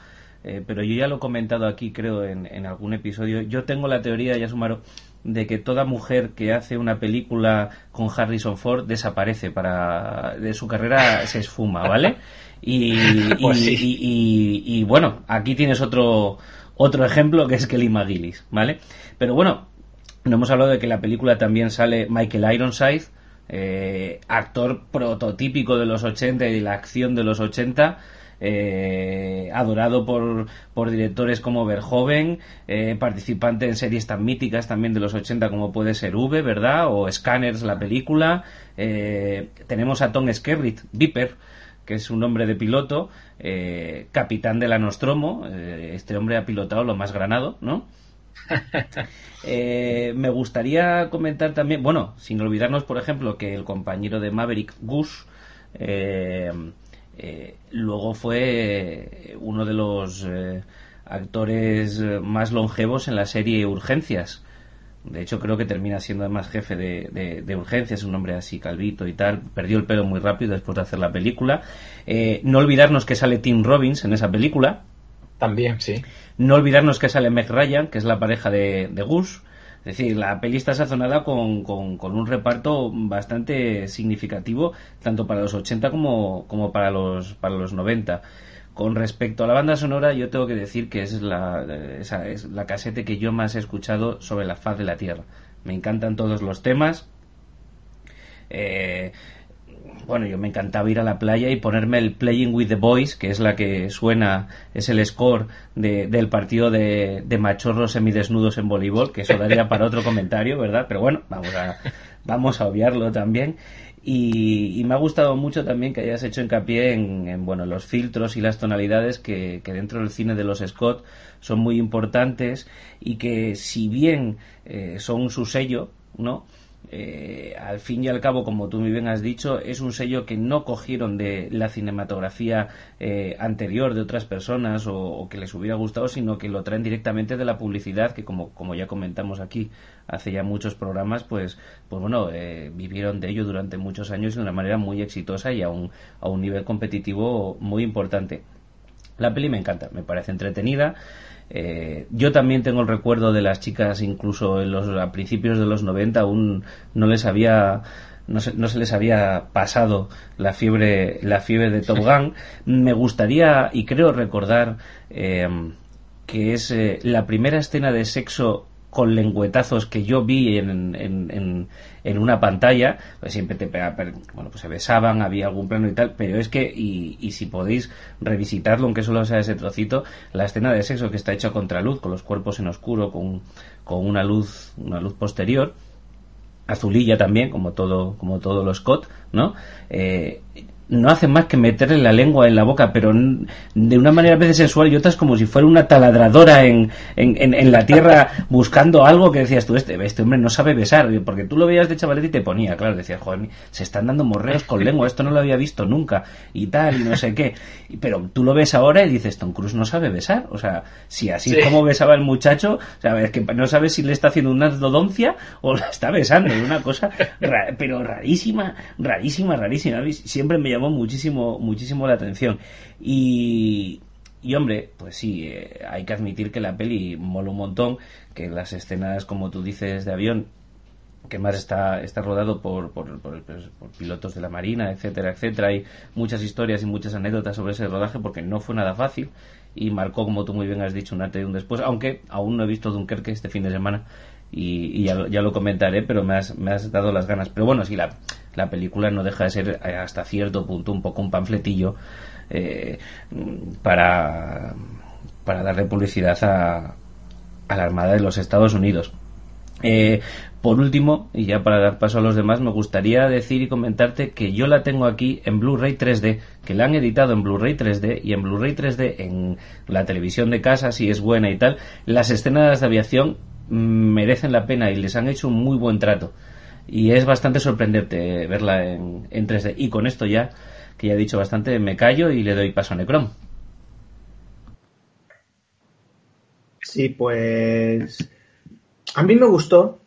eh, pero yo ya lo he comentado aquí, creo, en, algún episodio. Yo tengo la teoría, ya sumaro, de que toda mujer que hace una película con Harrison Ford desaparece para de su carrera se esfuma, ¿vale? Y, (laughs) pues y, bueno, aquí tienes otro otro ejemplo que es Kelly McGillis, ¿vale? Pero bueno, no hemos hablado de que la película también sale Michael Ironside, eh, actor prototípico de los 80 y de la acción de los 80 eh, adorado por, por, directores como Verhoeven, eh, participante en series tan míticas también de los 80 como puede ser V, ¿verdad? O Scanners, la película. Eh, tenemos a Tom Skerritt, Viper, que es un hombre de piloto, capitán de la Nostromo. este hombre ha pilotado lo más granado, ¿no? (laughs) me gustaría comentar también, bueno, sin olvidarnos, por ejemplo, que el compañero de Maverick, Gus, eh, luego fue uno de los eh, actores más longevos en la serie Urgencias. De hecho, creo que termina siendo además jefe de, Urgencias, un hombre así calvito y tal. Perdió el pelo muy rápido después de hacer la película. Eh, no olvidarnos que sale Tim Robbins en esa película. También, sí. No olvidarnos que sale Meg Ryan, que es la pareja de, de Gus. Es decir, la peli está sazonada con, con, un reparto bastante significativo, tanto para los 80 como, como para, los, para los 90. Con respecto a la banda sonora, yo tengo que decir que es la, esa es la casete que yo más he escuchado sobre la faz de la Tierra. Me encantan todos los temas. Eh, bueno, yo me encantaba ir a la playa y ponerme el Playing with the Boys, que es la que suena, es el score del partido de, machorros semidesnudos en voleibol, que eso daría para otro comentario, ¿verdad? Pero bueno, vamos a, vamos a obviarlo también. Y, me ha gustado mucho también que hayas hecho hincapié en, bueno, los filtros y las tonalidades que, dentro del cine de los Scott son muy importantes y que si bien eh, son su sello, ¿no? Eh, al fin y al cabo, como tú muy bien has dicho, es un sello que no cogieron de la cinematografía eh, anterior de otras personas o, que les hubiera gustado, sino que lo traen directamente de la publicidad, que como, como ya comentamos aquí hace ya muchos programas, pues, pues bueno, eh, vivieron de ello durante muchos años de una manera muy exitosa y a un, a un nivel competitivo muy importante. La peli me encanta, me parece entretenida. Eh, yo también tengo el recuerdo de las chicas, incluso en los, a principios de los 90, aún no les había. No se, no se les había pasado la fiebre, la fiebre de Top Gun. Me gustaría, y creo recordar, eh, que es eh, la primera escena de sexo con lengüetazos que yo vi en, en, en, una pantalla, pues siempre te pega, bueno, pues se besaban, había algún plano y tal, pero es que, y, y, si podéis revisitarlo, aunque solo sea ese trocito, la escena de sexo que está hecha contra luz, con los cuerpos en oscuro, con, con una luz, una luz posterior, azulilla también, como todo, como todo los Scott, ¿no? Eh, no hacen más que meterle la lengua en la boca, pero de una manera a veces sensual y otras como si fuera una taladradora en, en, en, la tierra (laughs) buscando algo que decías tú, este, este hombre no sabe besar, porque tú lo veías de chavalete y te ponía, claro, decías, joder, se están dando morreos con lengua, esto no lo había visto nunca, y tal, y no sé qué. Pero tú lo ves ahora y dices, Tom Cruise no sabe besar, o sea, si así es como besaba el muchacho, o sea, es que no sabes si le está haciendo una dodoncia o la está besando, una cosa, pero rarísima, rarísima, rarísima, siempre me llamó muchísimo, muchísimo la atención. Y, y hombre, pues sí, eh, hay que admitir que la peli mola un montón, que las escenas, como tú dices, de avión, que más está, está rodado por, por, por, pues, por, pilotos de la Marina, etcétera, etcétera. Hay muchas historias y muchas anécdotas sobre ese rodaje porque no fue nada fácil y marcó, como tú muy bien has dicho, un arte y un después, aunque aún no he visto Dunkerque este fin de semana y, ya, ya, lo comentaré, pero me has, me has dado las ganas. Pero bueno, sí, la, la película no deja de ser eh, hasta cierto punto un poco un panfletillo eh, para, para darle publicidad a, a la Armada de los Estados Unidos. Eh, por último, y ya para dar paso a los demás, me gustaría decir y comentarte que yo la tengo aquí en Blu-ray 3D, que la han editado en Blu-ray 3D y en Blu-ray 3D en la televisión de casa, si es buena y tal, las escenas de aviación merecen la pena y les han hecho un muy buen trato. Y es bastante sorprendente verla en, en 3D. Y con esto ya, que ya he dicho bastante, me callo y le doy paso a Necrom. Sí, pues a mí me gustó,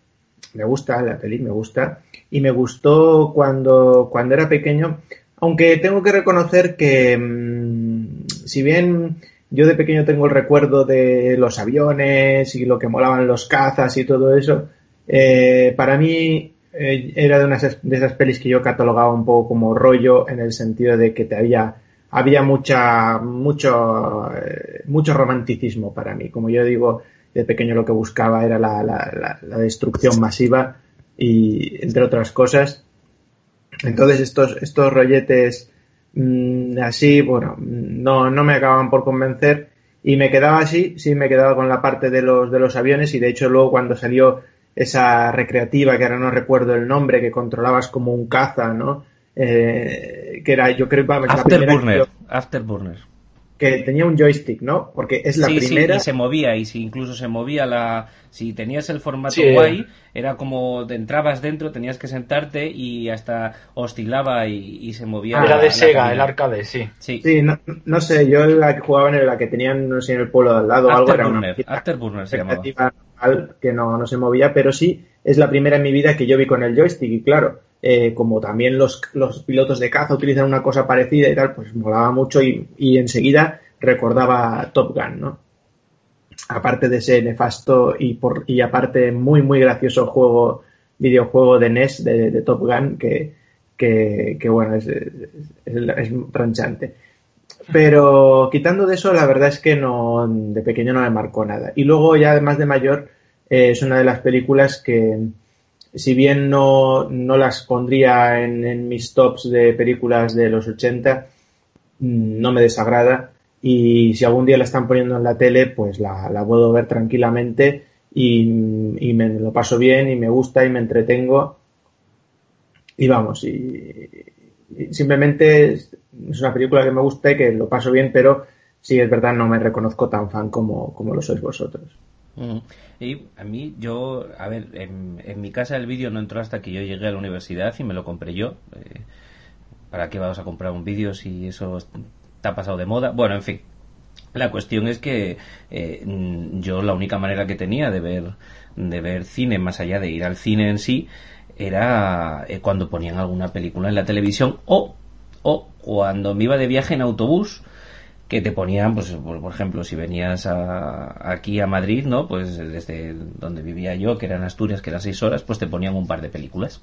me gusta la peli, me gusta, y me gustó cuando, cuando era pequeño, aunque tengo que reconocer que mm, si bien yo de pequeño tengo el recuerdo de los aviones y lo que molaban los cazas y todo eso. Eh, para mí eh, era de, de esas pelis que yo catalogaba un poco como rollo en el sentido de que te había, había mucha, mucho, eh, mucho romanticismo para mí. Como yo digo, de pequeño lo que buscaba era la, la, la destrucción masiva y entre otras cosas. Entonces estos, estos rolletes Mm, así, bueno, no, no me acababan por convencer y me quedaba así, sí me quedaba con la parte de los, de los aviones y de hecho luego cuando salió esa recreativa, que ahora no recuerdo el nombre, que controlabas como un caza, ¿no? Eh, que era, yo creo, que Afterburner, Afterburner que tenía un joystick, ¿no? Porque es la primera. Sí, y se movía, y si incluso se movía la. Si tenías el formato guay, era como te entrabas dentro, tenías que sentarte y hasta oscilaba y, se movía. Ah, era de Sega, el arcade, sí. Sí, no, sé, yo la que jugaba en la que tenían, no sé, en el pueblo de al lado, algo era una. Afterburner se llamaba. Que no, no se movía, pero sí es la primera en mi vida que yo vi con el joystick, y claro eh, como también los, pilotos de caza utilizan una cosa parecida y tal, pues molaba mucho y, enseguida recordaba Top Gun, ¿no? Aparte de ese nefasto y, por, y aparte muy, muy gracioso juego, videojuego de NES de, Top Gun que, bueno, es, es, es, tranchante. Pero quitando de eso, la verdad es que no, de pequeño no me marcó nada. Y luego ya además de mayor, eh, es una de las películas que, si bien no, las pondría en, mis tops de películas de los 80, mm, no me desagrada. Y si algún día la están poniendo en la tele, pues la, puedo ver tranquilamente y, y, me lo paso bien y me gusta y me entretengo. Y vamos, y, simplemente es, una película que me gusta y que lo paso bien, pero sí es verdad, no me reconozco tan fan como, como lo sois vosotros. Y a mí, yo, a ver, en, en mi casa el vídeo no entró hasta que yo llegué a la universidad y me lo compré yo. Eh, ¿Para qué vamos a comprar un vídeo si eso está pasado de moda? Bueno, en fin. La cuestión es que eh, mm, yo la única manera que tenía de ver de ver cine más allá de ir al cine en sí era eh, cuando ponían alguna película en la televisión o o cuando me iba de viaje en autobús que te ponían, pues por, ejemplo, si venías a, aquí a Madrid, ¿no? Pues desde donde vivía yo, que eran Asturias, que eran seis horas, pues te ponían un par de películas.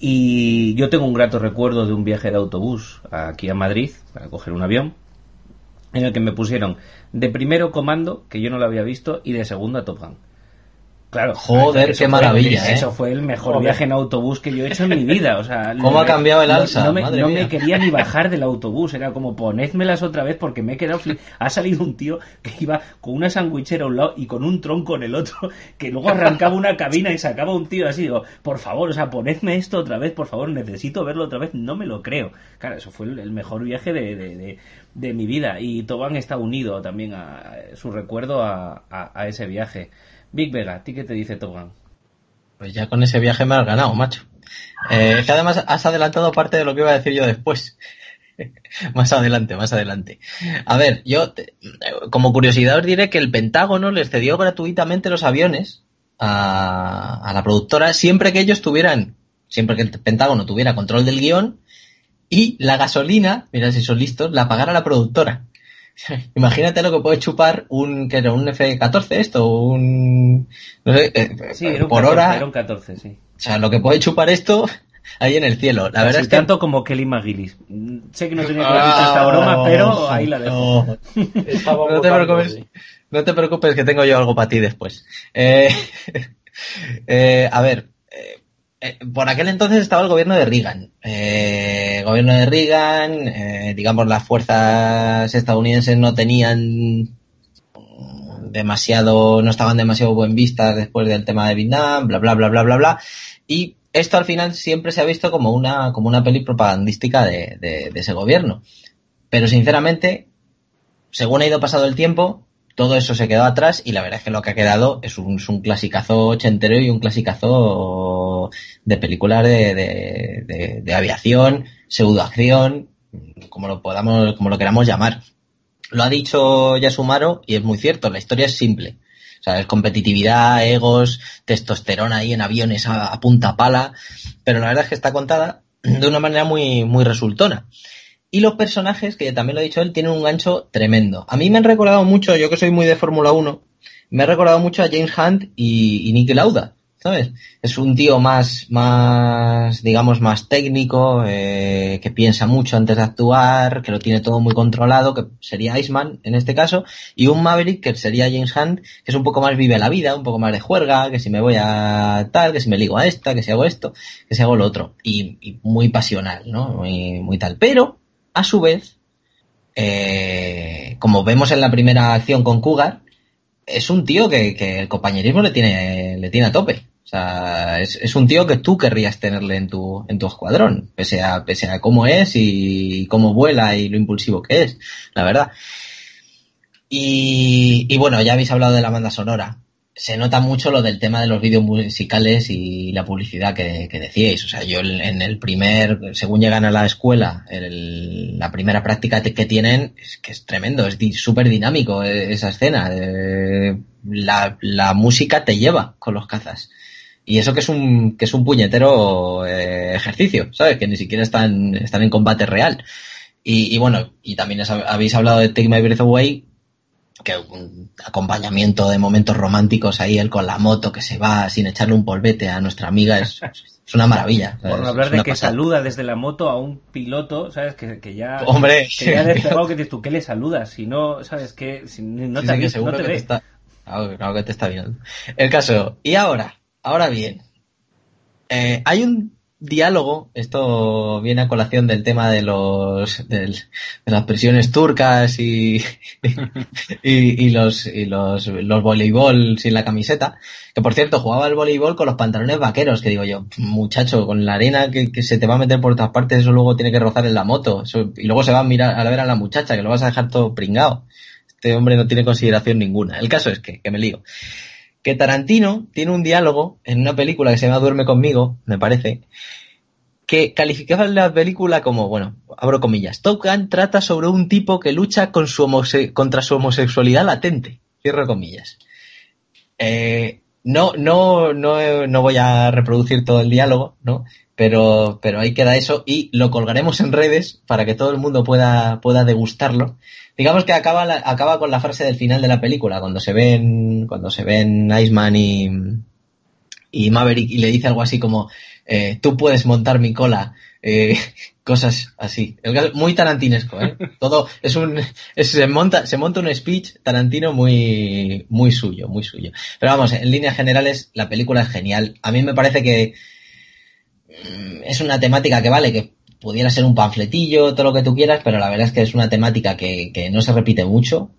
Y yo tengo un grato recuerdo de un viaje de autobús aquí a Madrid para coger un avión, en el que me pusieron de primero comando, que yo no lo había visto, y de segunda Top Gun. Claro, joder, qué maravilla. ¿eh? Eso fue el mejor viaje en autobús que yo he hecho en mi vida. O sea, (laughs) ¿Cómo ha cambiado el alza? No, me, quería ni (laughs) bajar del autobús. Era como ponédmelas otra vez porque me he quedado. Ha salido un tío que iba con una sandwichera a un lado y con un tronco en el otro, (laughs) que luego arrancaba una cabina y sacaba un tío así. Digo, por favor, o sea, ponedme esto otra vez, por favor, necesito verlo otra vez. No me lo creo. Claro, eso fue el, mejor viaje de, de, mi vida. Y Toban está unido también a, su recuerdo a, a ese viaje. Big Vega, ¿a ti qué te dice Togan? Pues ya con ese viaje me has ganado, macho. Eh, que además has adelantado parte de lo que iba a decir yo después. (laughs) más adelante, más adelante. A ver, yo, como curiosidad os diré que el Pentágono les cedió gratuitamente los aviones a, a la productora siempre que ellos tuvieran, siempre que el Pentágono tuviera control del guion y la gasolina, mira si son listos, la pagara la productora. (laughs) Imagínate lo que puede chupar un, que era un F-14 esto, un, no sé, sí, era un por 14, hora. Era un 14, sí. O sea, lo que puede chupar esto (laughs) ahí en el cielo. La verdad es que... tanto como Kelly McGillis. Sé que no tenía que ah, esta broma, pero ahí la dejo. (laughs) No, te preocupes, no te preocupes que tengo yo algo para ti después. Eh, eh, a ver, eh, por aquel entonces estaba el gobierno de Reagan. Eh, gobierno de Reagan, eh, digamos, las fuerzas estadounidenses no tenían demasiado, no estaban demasiado buen vistas después del tema de Vietnam, bla, bla, bla, bla, bla, bla. Y esto al final siempre se ha visto como una, como una peli propagandística de, de, de ese gobierno. Pero sinceramente, según ha ido pasado el tiempo, todo eso se quedó atrás y la verdad es que lo que ha quedado es un, un clasicazo ochentero y un clasicazo de películas de, de, de, aviación, pseudoacción, como lo podamos, como lo queramos llamar. Lo ha dicho Yasumaro y es muy cierto, la historia es simple. O sea, es competitividad, egos, testosterona ahí en aviones a, a punta pala, pero la verdad es que está contada de una manera muy, muy resultona. Y los personajes, que también lo ha dicho él, tienen un gancho tremendo. A mí me han recordado mucho, yo que soy muy de Fórmula 1, me ha recordado mucho a James Hunt y, y Nicky Lauda, ¿sabes? Es un tío más, más, digamos, más técnico, eh, que piensa mucho antes de actuar, que lo tiene todo muy controlado, que sería Iceman en este caso, y un Maverick que sería James Hunt, que es un poco más vive la vida, un poco más de juerga, que si me voy a tal, que si me ligo a esta, que si hago esto, que si hago lo otro, y, y muy pasional, ¿no? Muy, muy tal. Pero, a su vez, eh, como vemos en la primera acción con Cougar, es un tío que, que, el compañerismo le tiene, le tiene a tope. O sea, es, es, un tío que tú querrías tenerle en tu, en tu escuadrón, pese a, pese a cómo es y cómo vuela y lo impulsivo que es, la verdad. Y, y bueno, ya habéis hablado de la banda sonora se nota mucho lo del tema de los vídeos musicales y la publicidad que, que, decíais. O sea, yo en el primer, según llegan a la escuela, el, la primera práctica que tienen es que es tremendo, es súper dinámico eh, esa escena. Eh, la, música te lleva con los cazas. Y eso que es un, que es un puñetero eh, ejercicio, ¿sabes? Que ni siquiera están, están en combate real. Y, y bueno, y también habéis hablado de Take My Breath Away, que un acompañamiento de momentos románticos ahí, él con la moto que se va sin echarle un polvete a nuestra amiga, es, (laughs) es una maravilla. Por no hablar de que pasada. saluda desde la moto a un piloto, ¿sabes? Que, que ya. Hombre, que ya despegado que dices tú, ¿qué le saludas? Si no, ¿sabes qué? Si no te, sí, sí, no te, que ve. Te está, claro que te está viendo. El caso, y ahora, ahora bien, eh, hay un diálogo, esto viene a colación del tema de los del, de las presiones turcas (laughs) y, y, los y los, los voleibol sin la camiseta, que por cierto jugaba el voleibol con los pantalones vaqueros, que digo yo, muchacho, con la arena que, que se te va a meter por todas partes, eso luego tiene que rozar en la moto, eso, y luego se va a mirar a ver a la muchacha, que lo vas a dejar todo pringado. Este hombre no tiene consideración ninguna. El caso es que, que me lío. Que Tarantino tiene un diálogo en una película que se llama Duerme conmigo, me parece, que calificaba la película como, bueno, abro comillas, Top Gun trata sobre un tipo que lucha con su contra su homosexualidad latente, cierro comillas. Eh, no, no, no, no voy a reproducir todo el diálogo, ¿no? Pero, pero ahí queda eso y lo colgaremos en redes para que todo el mundo pueda, pueda degustarlo. Digamos que acaba, acaba con la frase del final de la película, cuando se ven, cuando se ven Iceman y, y Maverick y le dice algo así como, eh, tú puedes montar mi cola, eh, (laughs) cosas así. Muy tarantinesco, ¿eh? (laughs) Todo es un, se monta, se monta un speech tarantino muy, muy suyo, muy suyo. Pero vamos, en líneas generales, la película es genial. A mí me parece que mm, es una temática que vale, que pudiera ser un panfletillo, todo lo que tú quieras, pero la verdad es que es una temática que, que no se repite mucho.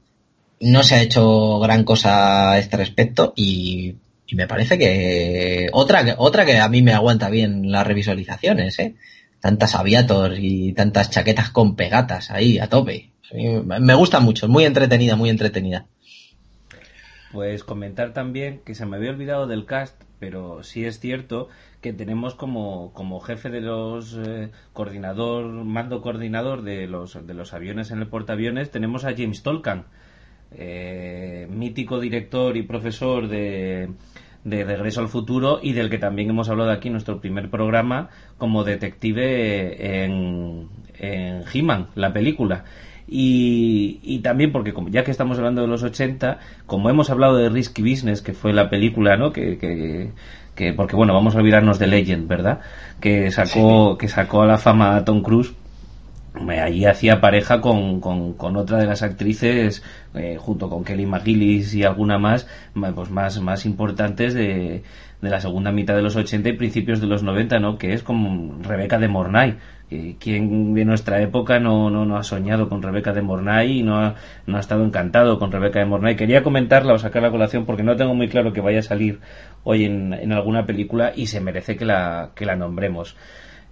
No se ha hecho gran cosa a este respecto y me parece que otra, otra que a mí me aguanta bien las revisualizaciones, ¿eh? Tantas aviator y tantas chaquetas con pegatas ahí a tope. Me gusta mucho, muy entretenida, muy entretenida. Pues comentar también que se me había olvidado del cast, pero sí es cierto que tenemos como, como jefe de los eh, coordinador, mando coordinador de los, de los aviones en el portaaviones, tenemos a James Tolkien, eh, mítico director y profesor de, de Regreso al Futuro y del que también hemos hablado aquí en nuestro primer programa como detective en, en He-Man, la película. Y, y, también porque como ya que estamos hablando de los 80, como hemos hablado de Risky Business, que fue la película, ¿no? Que, que, que porque bueno, vamos a olvidarnos de Legend, ¿verdad? Que sacó, que sacó a la fama a Tom Cruise allí hacía pareja con, con, otra de las actrices, eh, junto con Kelly McGillis y alguna más, pues más, más importantes de, de la segunda mitad de los 80 y principios de los 90, ¿no? Que es como Rebeca de Mornay. ¿Quién de nuestra época no, no, no, ha soñado con Rebeca de Mornay y no ha, no ha estado encantado con Rebeca de Mornay? Quería comentarla o sacar la colación porque no tengo muy claro que vaya a salir hoy en, en alguna película y se merece que la, que la nombremos.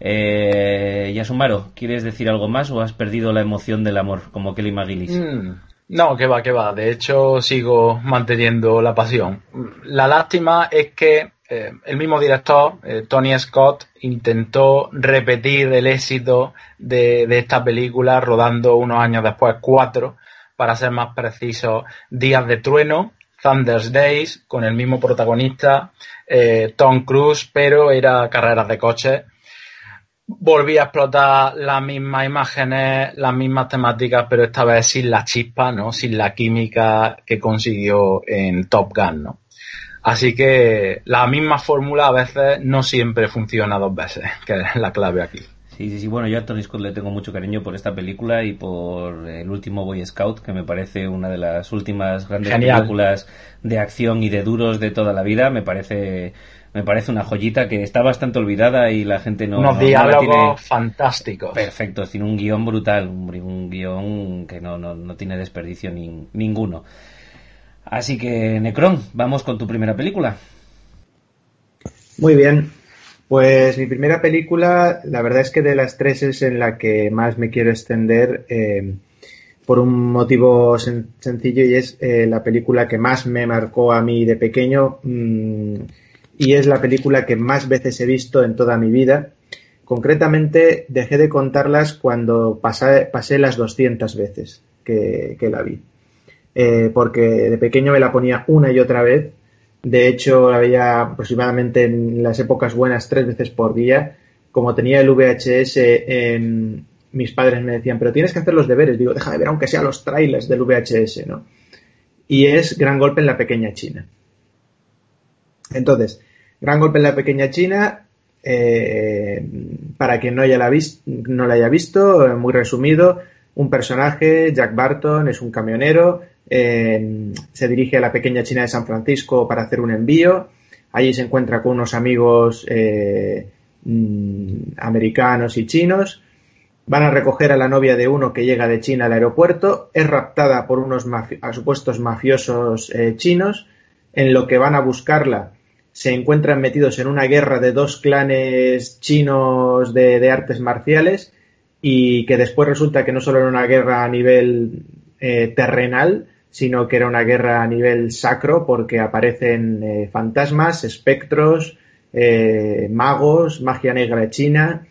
Eh, Yasumaro, ¿quieres decir algo más o has perdido la emoción del amor como Kelly McGillis? Mm, no, que va, que va. De hecho, sigo manteniendo la pasión. La lástima es que eh, el mismo director, eh, Tony Scott, intentó repetir el éxito de, esta película rodando unos años después cuatro, para ser más preciso, Días de Trueno, Thunder's Days, con el mismo protagonista, eh, Tom Cruise, pero era carreras de coches volví a explotar las mismas imágenes, las mismas temáticas, pero esta vez sin la chispa, ¿no? Sin la química que consiguió en Top Gun, ¿no? Así que la misma fórmula a veces no siempre funciona dos veces, (laughs) que es la clave aquí. Sí, sí, sí. Bueno, yo a Tony Scott le tengo mucho cariño por esta película y por el último Boy Scout, que me parece una de las últimas grandes películas de acción y de duros de toda la vida. Me parece me parece una joyita que está bastante olvidada y la gente no. Unos diálogos fantásticos. Perfecto, tiene un guion brutal, un, guion que no, no, tiene desperdicio ninguno. Así que, Necron, vamos con tu primera película. Muy bien. Pues mi primera película, la verdad es que de las tres es en la que más me quiero extender eh, por un motivo sencillo y es eh, la película que más me marcó a mí de pequeño. Mm, y es la película que más veces he visto en toda mi vida. Concretamente, dejé de contarlas cuando pasé, las 200 veces que, la vi. Eh, porque de pequeño me la ponía una y otra vez. De hecho, la veía aproximadamente en las épocas buenas tres veces por día. Como tenía el VHS, en, mis padres me decían, pero tienes que hacer los deberes. Digo, deja de ver aunque sea los trailers del VHS. Y es Gran Golpe en la Pequeña China. Entonces, Gran golpe en la pequeña China. Eh, para quien no, no la haya visto, eh, muy resumido, un personaje, Jack Barton, es un camionero, eh, se dirige a la pequeña China de San Francisco para hacer un envío. Allí se encuentra con unos amigos mm, americanos y chinos. Van a recoger a la novia de uno que llega de China al aeropuerto. Es raptada por unos supuestos mafiosos chinos. En lo que van a buscarla se encuentran metidos en una guerra de dos clanes chinos de, artes marciales y que después resulta que no solo era una guerra a nivel eh, terrenal, sino que era una guerra a nivel sacro porque aparecen eh, fantasmas, espectros, eh, magos, magia negra china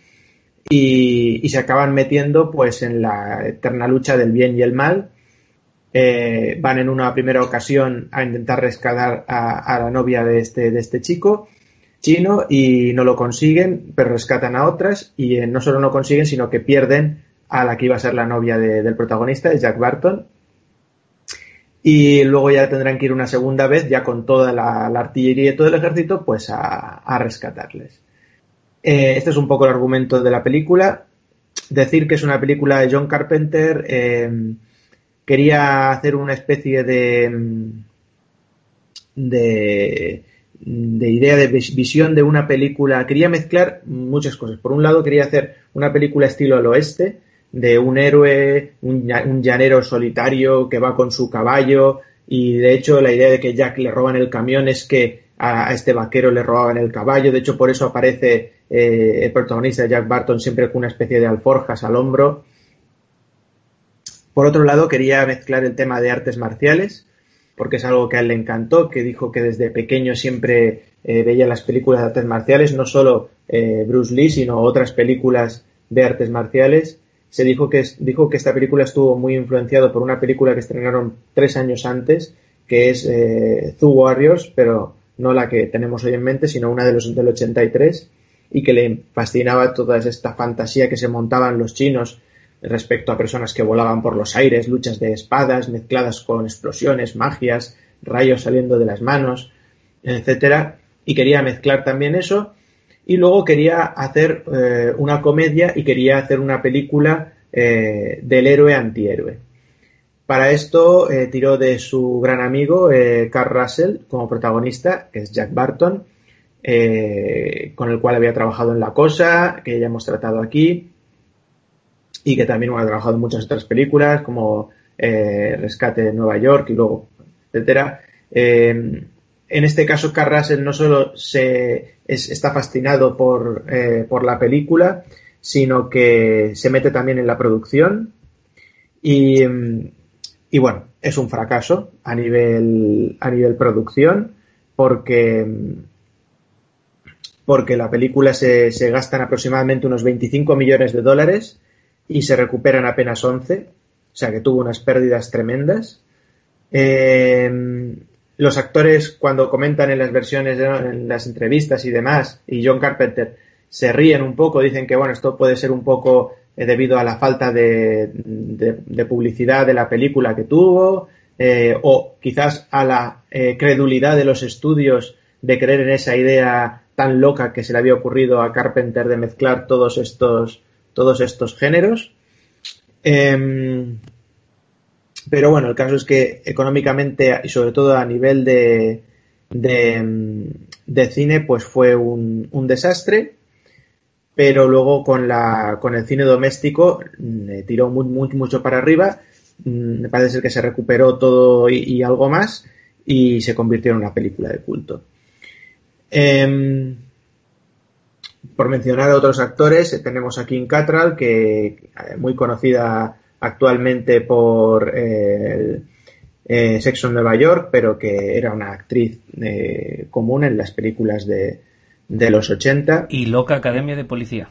y, se acaban metiendo pues en la eterna lucha del bien y el mal. Van en una primera ocasión a intentar rescatar a, la novia de este, de este chico chino y no lo consiguen, pero rescatan a otras y no solo no consiguen, sino que pierden a la que iba a ser la novia del protagonista, de Jack Barton, y luego ya tendrán que ir una segunda vez, ya con toda la, artillería y todo el ejército, pues a, rescatarles. Eh, este es un poco el argumento de la película. Decir que es una película de John Carpenter, eh, quería hacer una especie de, de, de idea, de visión de una película, quería mezclar muchas cosas. Por un lado, quería hacer una película estilo al oeste, de un héroe, un, llanero solitario que va con su caballo y de hecho la idea de que Jack le roban el camión es que a, este vaquero le robaban el caballo, de hecho por eso aparece eh, el protagonista Jack Barton siempre con una especie de alforjas al hombro. Por otro lado quería mezclar el tema de artes marciales porque es algo que a él le encantó, que dijo que desde pequeño siempre eh, veía las películas de artes marciales, no solo eh, Bruce Lee, sino otras películas de artes marciales. Se dijo que, dijo que esta película estuvo muy influenciado por una película que estrenaron tres años antes, que es eh, Zoo Warriors, pero no la que tenemos hoy en mente, sino una de los del 83, y que le fascinaba toda esta fantasía que se montaban los chinos respecto a personas que volaban por los aires, luchas de espadas mezcladas con explosiones, magias, rayos saliendo de las manos, etcétera, y quería mezclar también eso y luego quería hacer eh, una comedia y quería hacer una película eh, del héroe antihéroe. Para esto eh, tiró de su gran amigo Carl Russell como protagonista, que es Jack Barton, con el cual había trabajado en La Cosa, que ya hemos tratado aquí, y que también ha trabajado en muchas otras películas, como Rescate de Nueva York y luego, etcétera en este caso, Carrasel no solo se, está fascinado por, eh, por, la película, sino que se mete también en la producción. Y, y, bueno, es un fracaso a nivel, a nivel producción, porque, porque la película se, se gastan aproximadamente unos 25 millones de dólares y se recuperan apenas 11, o sea que tuvo unas pérdidas tremendas. Eh, los actores cuando comentan en las versiones, en las entrevistas y demás, y John Carpenter se ríen un poco, dicen que bueno, esto puede ser un poco eh, debido a la falta de, publicidad de la película que tuvo, eh, o quizás a la eh, credulidad de los estudios de creer en esa idea tan loca que se le había ocurrido a Carpenter de mezclar todos estos, todos estos géneros. Em, pero bueno, el caso es que económicamente y sobre todo a nivel de, de, cine, pues fue un, desastre. Pero luego con, la, con el cine doméstico mm, tiró mucho para arriba. Mm, me parece ser que se recuperó todo y, algo más y se convirtió en una película de culto. Em, por mencionar a otros actores, tenemos a Kim Cattrall, que eh, muy conocida actualmente por eh, eh, Sexo en Nueva York, pero que era una actriz eh, común en las películas de, de, los 80. Y Loca Academia de Policía.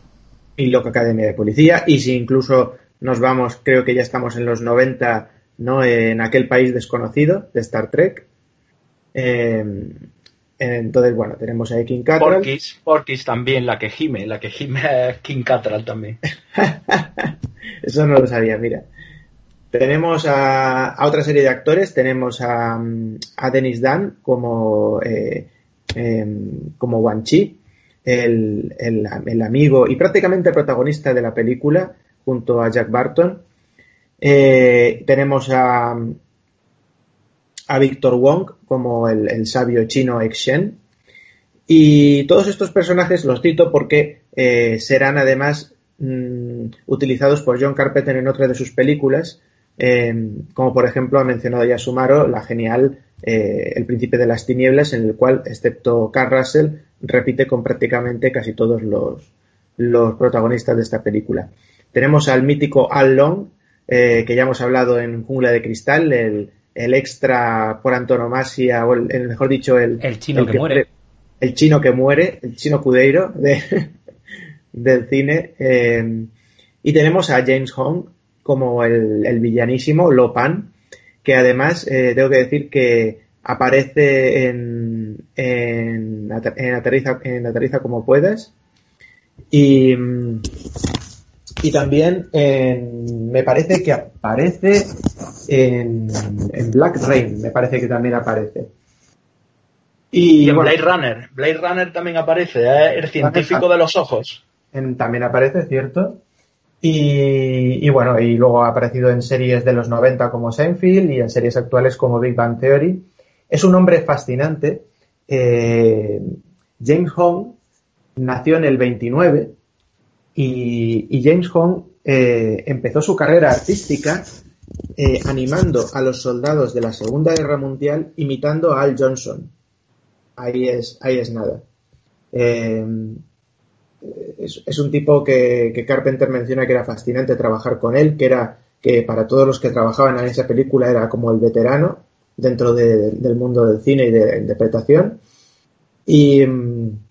Y Loca Academia de Policía. Y si incluso nos vamos, creo que ya estamos en los 90, ¿no? En aquel país desconocido de Star Trek. Entonces, bueno, tenemos a King Cattrall. Porkis, también, la que gime, la que gime King Cattrall también. (laughs) Eso no lo sabía, mira. Tenemos a, otra serie de actores, tenemos a, a Dennis Dan como, eh, em, como Wan Chi, el, el, amigo y prácticamente el protagonista de la película, junto a Jack Barton. Eh, tenemos a, a Victor Wong como el, sabio chino Shen. Y todos estos personajes los cito porque eh, serán además Mm, utilizados por John Carpenter en otra de sus películas, eh, como por ejemplo ha mencionado ya Sumaro, la genial eh, El Príncipe de las Tinieblas, en el cual, excepto Carl Russell, repite con prácticamente casi todos los, los protagonistas de esta película. Tenemos al mítico Al Long, eh, que ya hemos hablado en Jungla de Cristal, el, el extra por antonomasia, o el, mejor dicho, el, el chino que, muere. El chino que muere, el chino cudeiro de, (laughs) del cine. Eh, y tenemos a James Hong como el, villanísimo, Lopan, que además eh, tengo que decir que aparece en, en, en, aterriza, en Aterriza como puedas. Y, y también en, me parece que aparece en, en, Black Rain, me parece que también aparece. Y, en Blade Runner, Blade Runner también aparece, ¿eh? el científico de los ojos. también aparece, ¿cierto? Y, y, bueno, y luego ha aparecido en series de los 90 como Seinfeld y en series actuales como Big Bang Theory. Es un hombre fascinante. Eh, James Hong nació en el 29 y, James Hong eh, empezó su carrera artística eh, animando a los soldados de la Segunda Guerra Mundial imitando a Al Johnson. Ahí es, ahí es nada. Eh, es, un tipo que, Carpenter menciona que era fascinante trabajar con él, que era que para todos los que trabajaban en esa película era como el veterano dentro del mundo del cine y de la interpretación. Y, mm,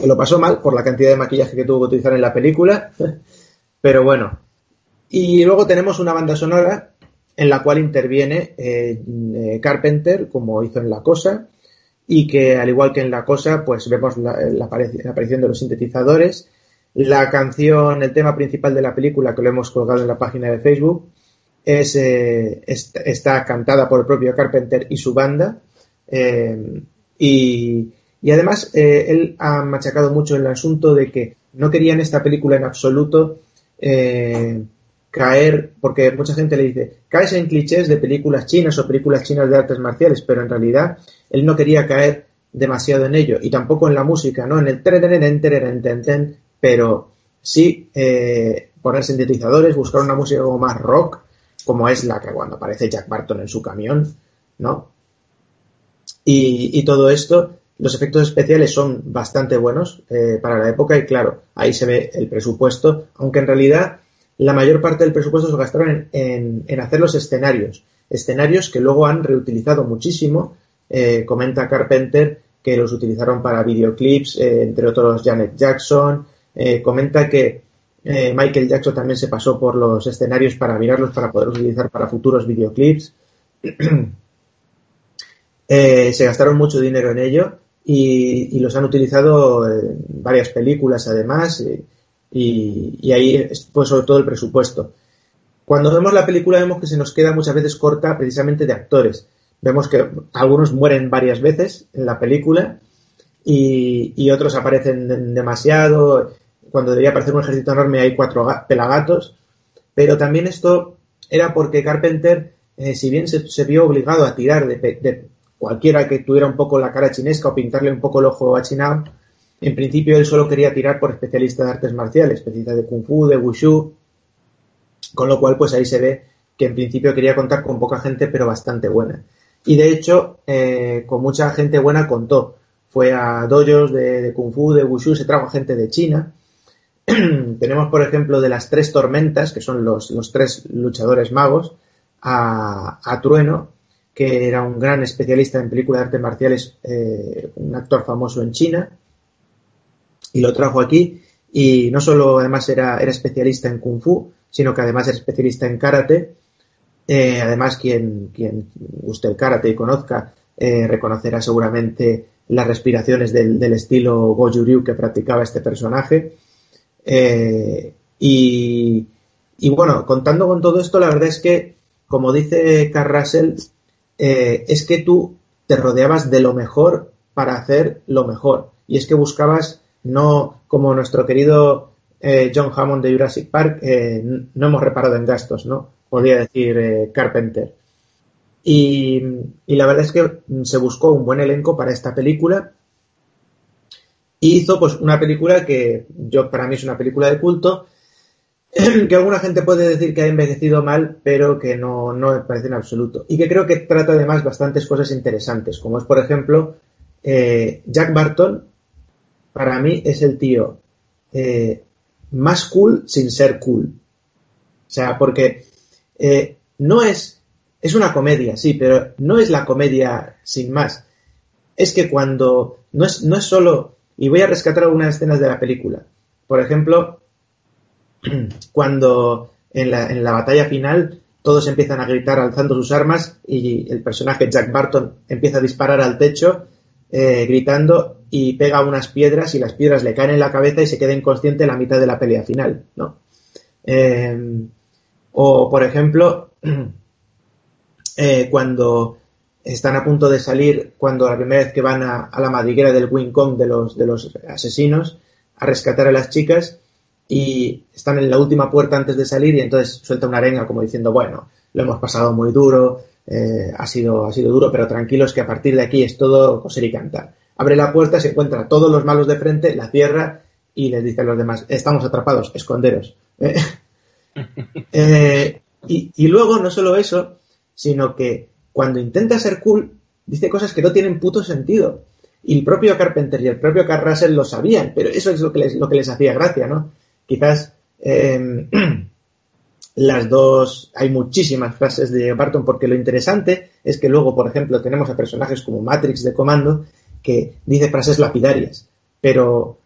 que lo pasó mal por la cantidad de maquillaje que tuvo que utilizar en la película, pero bueno. Y luego tenemos una banda sonora en la cual interviene eh, eh, Carpenter, como hizo en La Cosa, y que al igual que en La Cosa, pues vemos la, aparición de los sintetizadores. La canción, el tema principal de la película, que lo hemos colgado en la página de Facebook, eh, está cantada por el propio Carpenter y su banda. y, y además, eh, él ha machacado mucho el asunto de que no quería en esta película en absoluto eh, caer, porque mucha gente le dice, caes en clichés de películas chinas o películas chinas de artes marciales, pero en realidad él no quería caer demasiado en ello, y tampoco en la música, ¿no? En el ten, pero sí eh, poner sintetizadores, buscar una música como más rock, como es la que cuando aparece Jack Barton en su camión, ¿no? Y, y todo esto, los efectos especiales son bastante buenos eh, para la época y claro, ahí se ve el presupuesto, aunque en realidad la mayor parte del presupuesto se gastaron en, hacer los escenarios, escenarios que luego han reutilizado muchísimo, eh, comenta Carpenter que los utilizaron para videoclips, eh, entre otros Janet Jackson, comenta que Michael Jackson también se pasó por los escenarios para mirarlos para poder utilizar para futuros videoclips. (clears throat) se gastaron mucho dinero en ello y, los han utilizado en varias películas además y, ahí pues sobre todo el presupuesto. Cuando vemos la película vemos que se nos queda muchas veces corta precisamente de actores. Vemos que algunos mueren varias veces en la película y, otros aparecen demasiado. Cuando debería aparecer un ejército enorme hay cuatro pelagatos. Pero también esto era porque Carpenter, eh, si bien se, vio obligado a tirar de, de, cualquiera que tuviera un poco la cara chinesca o pintarle un poco el ojo achinado, en principio él solo quería tirar por especialistas de artes marciales, especialistas de kung fu, de wushu, con lo cual pues ahí se ve que en principio quería contar con poca gente pero bastante buena. Y de hecho, eh, con mucha gente buena contó. Fue a dojos de, kung fu, de wushu, se trajo gente de China. (clears throat) Tenemos, por ejemplo, de las tres tormentas, que son los, los tres luchadores magos, a, a Trueno, que era un gran especialista en películas de artes marciales, eh, un actor famoso en China, y lo trajo aquí. Y no solo además era, era especialista en Kung Fu, sino que además era especialista en Karate. Eh, además, quien, quien guste el Karate y conozca, eh, reconocerá seguramente las respiraciones del, estilo Goju Ryu que practicaba este personaje. y, y bueno, contando con todo esto, la verdad es que, como dice Carl Russell, eh, es que tú te rodeabas de lo mejor para hacer lo mejor. Y es que buscabas, no como nuestro querido eh, John Hammond de Jurassic Park, eh, no hemos reparado en gastos, ¿no? Podría decir Carpenter. Y, y, la verdad es que se buscó un buen elenco para esta película. Y hizo pues una película que yo para mí es una película de culto (clears throat) que alguna gente puede decir que ha envejecido mal, pero que no, no me parece en absoluto. Y que creo que trata además bastantes cosas interesantes, como es, por ejemplo, eh, Jack Barton, para mí es el tío eh, más cool sin ser cool. O sea, porque eh, no es es una comedia, sí, pero no es la comedia sin más. Es que cuando no es, no es solo, y voy a rescatar algunas escenas de la película. Por ejemplo, (clears throat) cuando en la, en la batalla final todos empiezan a gritar alzando sus armas y el personaje Jack Barton empieza a disparar al techo eh, gritando y pega unas piedras y las piedras le caen en la cabeza y se queda inconsciente en la mitad de la pelea final, ¿no? Eh, o, por ejemplo, (clears throat) eh, cuando están a punto de salir, cuando la primera vez que van a, la madriguera del Wing Kong de los, de los asesinos a rescatar a las chicas y están en la última puerta antes de salir y entonces suelta una arenga como diciendo, bueno, lo hemos pasado muy duro, eh, ha, sido, ha sido duro, pero tranquilos que a partir de aquí es todo coser y cantar. Abre la puerta, se encuentra a todos los malos de frente, la cierra y les dice a los demás, estamos atrapados, esconderos. (laughs) Eh, y, y, luego no solo eso, sino que cuando intenta ser cool, dice cosas que no tienen puto sentido. Y el propio Carpenter y el propio Carl Russell lo sabían, pero eso es lo que les, lo que les hacía gracia, ¿no? Quizás eh, (clears throat) las dos, hay muchísimas frases de Barton porque lo interesante es que luego, por ejemplo, tenemos a personajes como Matrix de Comando que dice frases lapidarias, pero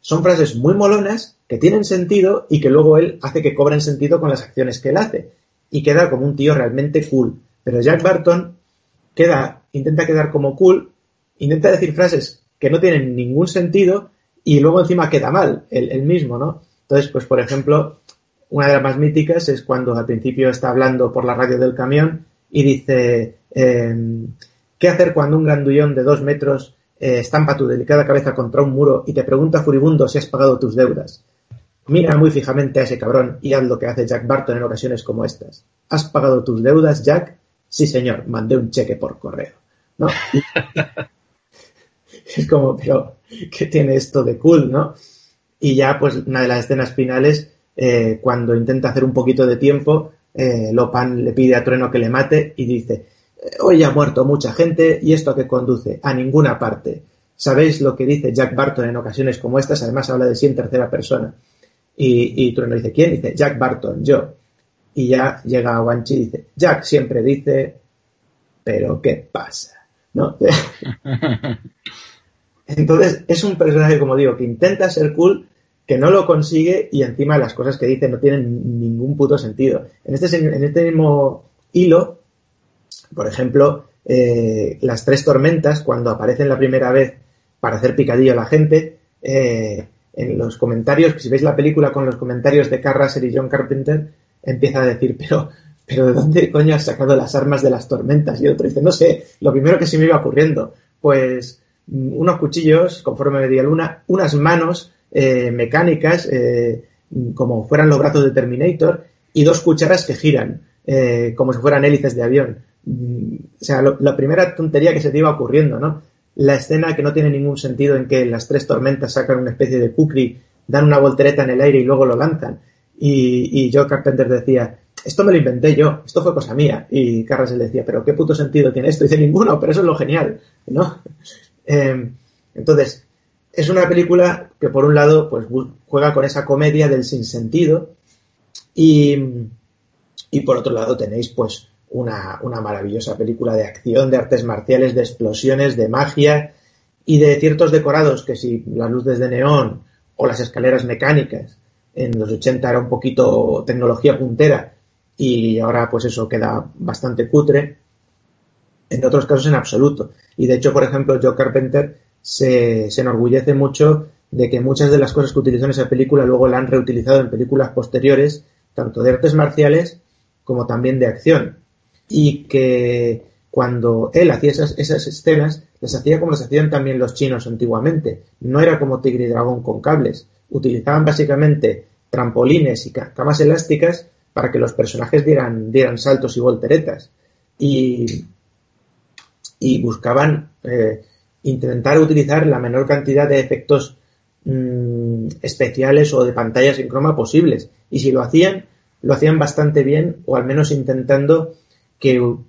son frases muy molonas que tienen sentido y que luego él hace que cobren sentido con las acciones que él hace y queda como un tío realmente cool. Pero Jack Barton queda, intenta quedar como cool, intenta decir frases que no tienen ningún sentido y luego encima queda mal, él mismo, ¿no? Entonces, pues por ejemplo, una de las más míticas es cuando al principio está hablando por la radio del camión y dice, em, ¿qué hacer cuando un grandullón de dos metros eh, estampa tu delicada cabeza contra un muro y te pregunta furibundo si has pagado tus deudas? Mira muy fijamente a ese cabrón y haz lo que hace Jack Barton en ocasiones como estas. ¿Has pagado tus deudas, Jack? Sí, señor, mandé un cheque por correo. ¿No? (laughs) es como, pero, ¿qué tiene esto de cool, no? Y ya, pues, una de las escenas finales eh, cuando intenta hacer un poquito de tiempo, eh, Lopan le pide a Trueno que le mate y dice, hoy ha muerto mucha gente y esto a qué conduce a ninguna parte. ¿Sabéis lo que dice Jack Barton en ocasiones como estas? Además habla de sí en tercera persona. Y, y Trueno dice, ¿quién? Dice, Jack Barton, yo. Y ya llega a Wanchi y dice, Jack siempre dice, pero ¿qué pasa? ¿No? (laughs) (laughs) Entonces, es un personaje, como digo, que intenta ser cool, que no lo consigue y encima las cosas que dice no tienen ningún puto sentido. En este, en este mismo hilo, por ejemplo, eh, las tres tormentas, cuando aparecen la primera vez para hacer picadillo a la gente, eh, en los comentarios, si veis la película con los comentarios de Carl Russell y John Carpenter, empieza a decir, pero, pero ¿de dónde coño has sacado las armas de las tormentas? Y otro dice, no sé, lo primero que se me iba ocurriendo, pues unos cuchillos conforme media luna, unas manos eh, mecánicas, eh, como fueran los brazos de Terminator, y dos cucharas que giran, eh, como si fueran hélices de avión. Mm, o sea, la primera tontería que se te iba ocurriendo, ¿no? La escena que no tiene ningún sentido en que las tres tormentas sacan una especie de kukri, dan una voltereta en el aire y luego lo lanzan. Y, y Joe Carpenter decía, esto me lo inventé yo, esto fue cosa mía. Y Carras le decía, pero ¿qué puto sentido tiene esto? Y dice, ninguno, pero eso es lo genial, ¿no? Entonces, es una película que por un lado pues juega con esa comedia del sinsentido y, y por otro lado tenéis pues una, una, maravillosa película de acción, de artes marciales, de explosiones, de magia y de ciertos decorados que si las luces de neón o las escaleras mecánicas en los 80 era un poquito tecnología puntera y ahora pues eso queda bastante cutre, en otros casos en absoluto. Y de hecho, por ejemplo, Joe Carpenter se, enorgullece mucho de que muchas de las cosas que utilizó en esa película luego la han reutilizado en películas posteriores, tanto de artes marciales como también de acción. Y que cuando él hacía esas, escenas, las hacía como las hacían también los chinos antiguamente. No era como Tigre y Dragón con cables. Utilizaban básicamente trampolines y camas elásticas para que los personajes dieran saltos y volteretas. Y, y buscaban eh, intentar utilizar la menor cantidad de efectos mmm, especiales o de pantallas en croma posibles. Y si lo hacían, lo hacían bastante bien o al menos intentando que uh,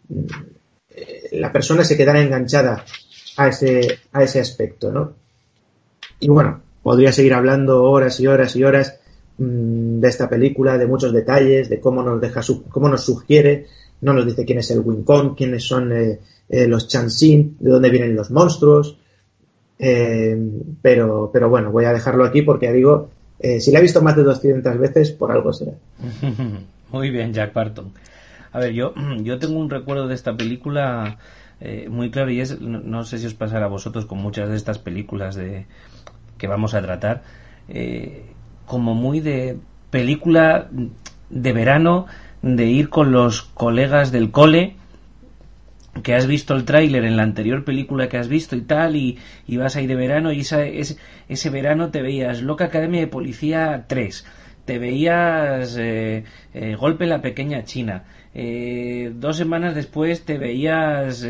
la persona se quedara enganchada a ese, a ese aspecto, ¿no? Y bueno, podría seguir hablando horas y horas y horas mmm, de esta película, de muchos detalles, de cómo nos deja, cómo nos sugiere no nos dice quién es el Wincon, quiénes son eh, eh, los Chansin, de dónde vienen los monstruos. Eh, pero, pero bueno, voy a dejarlo aquí porque digo, si la he visto más de 200 veces, por algo será. (laughs) Muy bien, Jack Barton. A ver, yo, (clears throat) yo tengo un recuerdo de esta película muy claro y es, no, sé si os pasará a vosotros con muchas de estas películas de que vamos a tratar, como muy de película de verano de ir con los colegas del cole que has visto el tráiler en la anterior película que has visto y tal, y, y vas ahí de verano y ese, verano te veías Loca Academia de Policía 3, te veías eh, eh, Golpe la Pequeña China, eh, dos semanas después te veías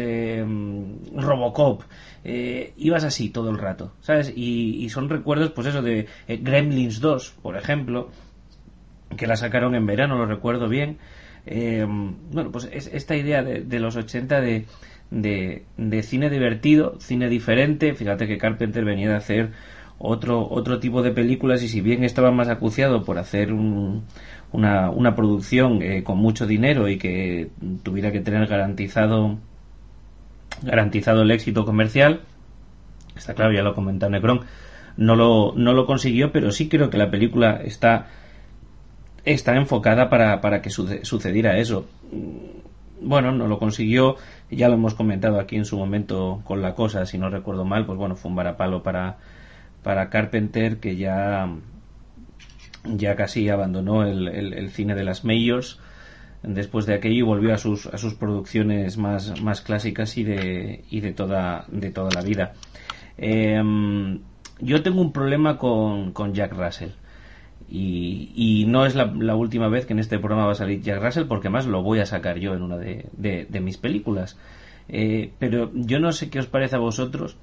Robocop, ibas así todo el rato, ¿sabes? Y, y, son recuerdos, pues eso, de Gremlins 2, por ejemplo, que la sacaron en verano, lo recuerdo bien. Eh, bueno, pues es esta idea de, los 80 de, de, cine divertido, cine diferente. Fíjate que Carpenter venía de hacer otro, otro tipo de películas y si bien estaba más acuciado por hacer una, una, producción eh, con mucho dinero y que tuviera que tener garantizado garantizado el éxito comercial, está claro, ya lo comentado Necron, no lo, no lo consiguió, pero sí creo que la película está está enfocada para, para que sucediera eso. Bueno, no lo consiguió, ya lo hemos comentado aquí en su momento con la cosa, si no recuerdo mal, pues bueno, fue un varapalo para, para Carpenter que ya, ya casi abandonó el, cine de las majors después de aquello y volvió a sus, a sus producciones más, más clásicas y de, y de, toda, de toda la vida. Em, yo tengo un problema con, con Jack Russell. Y, no es la, última vez que en este programa va a salir Jack Russell, porque más lo voy a sacar yo en una de, mis películas. Eh, pero yo no sé qué os parece a vosotros,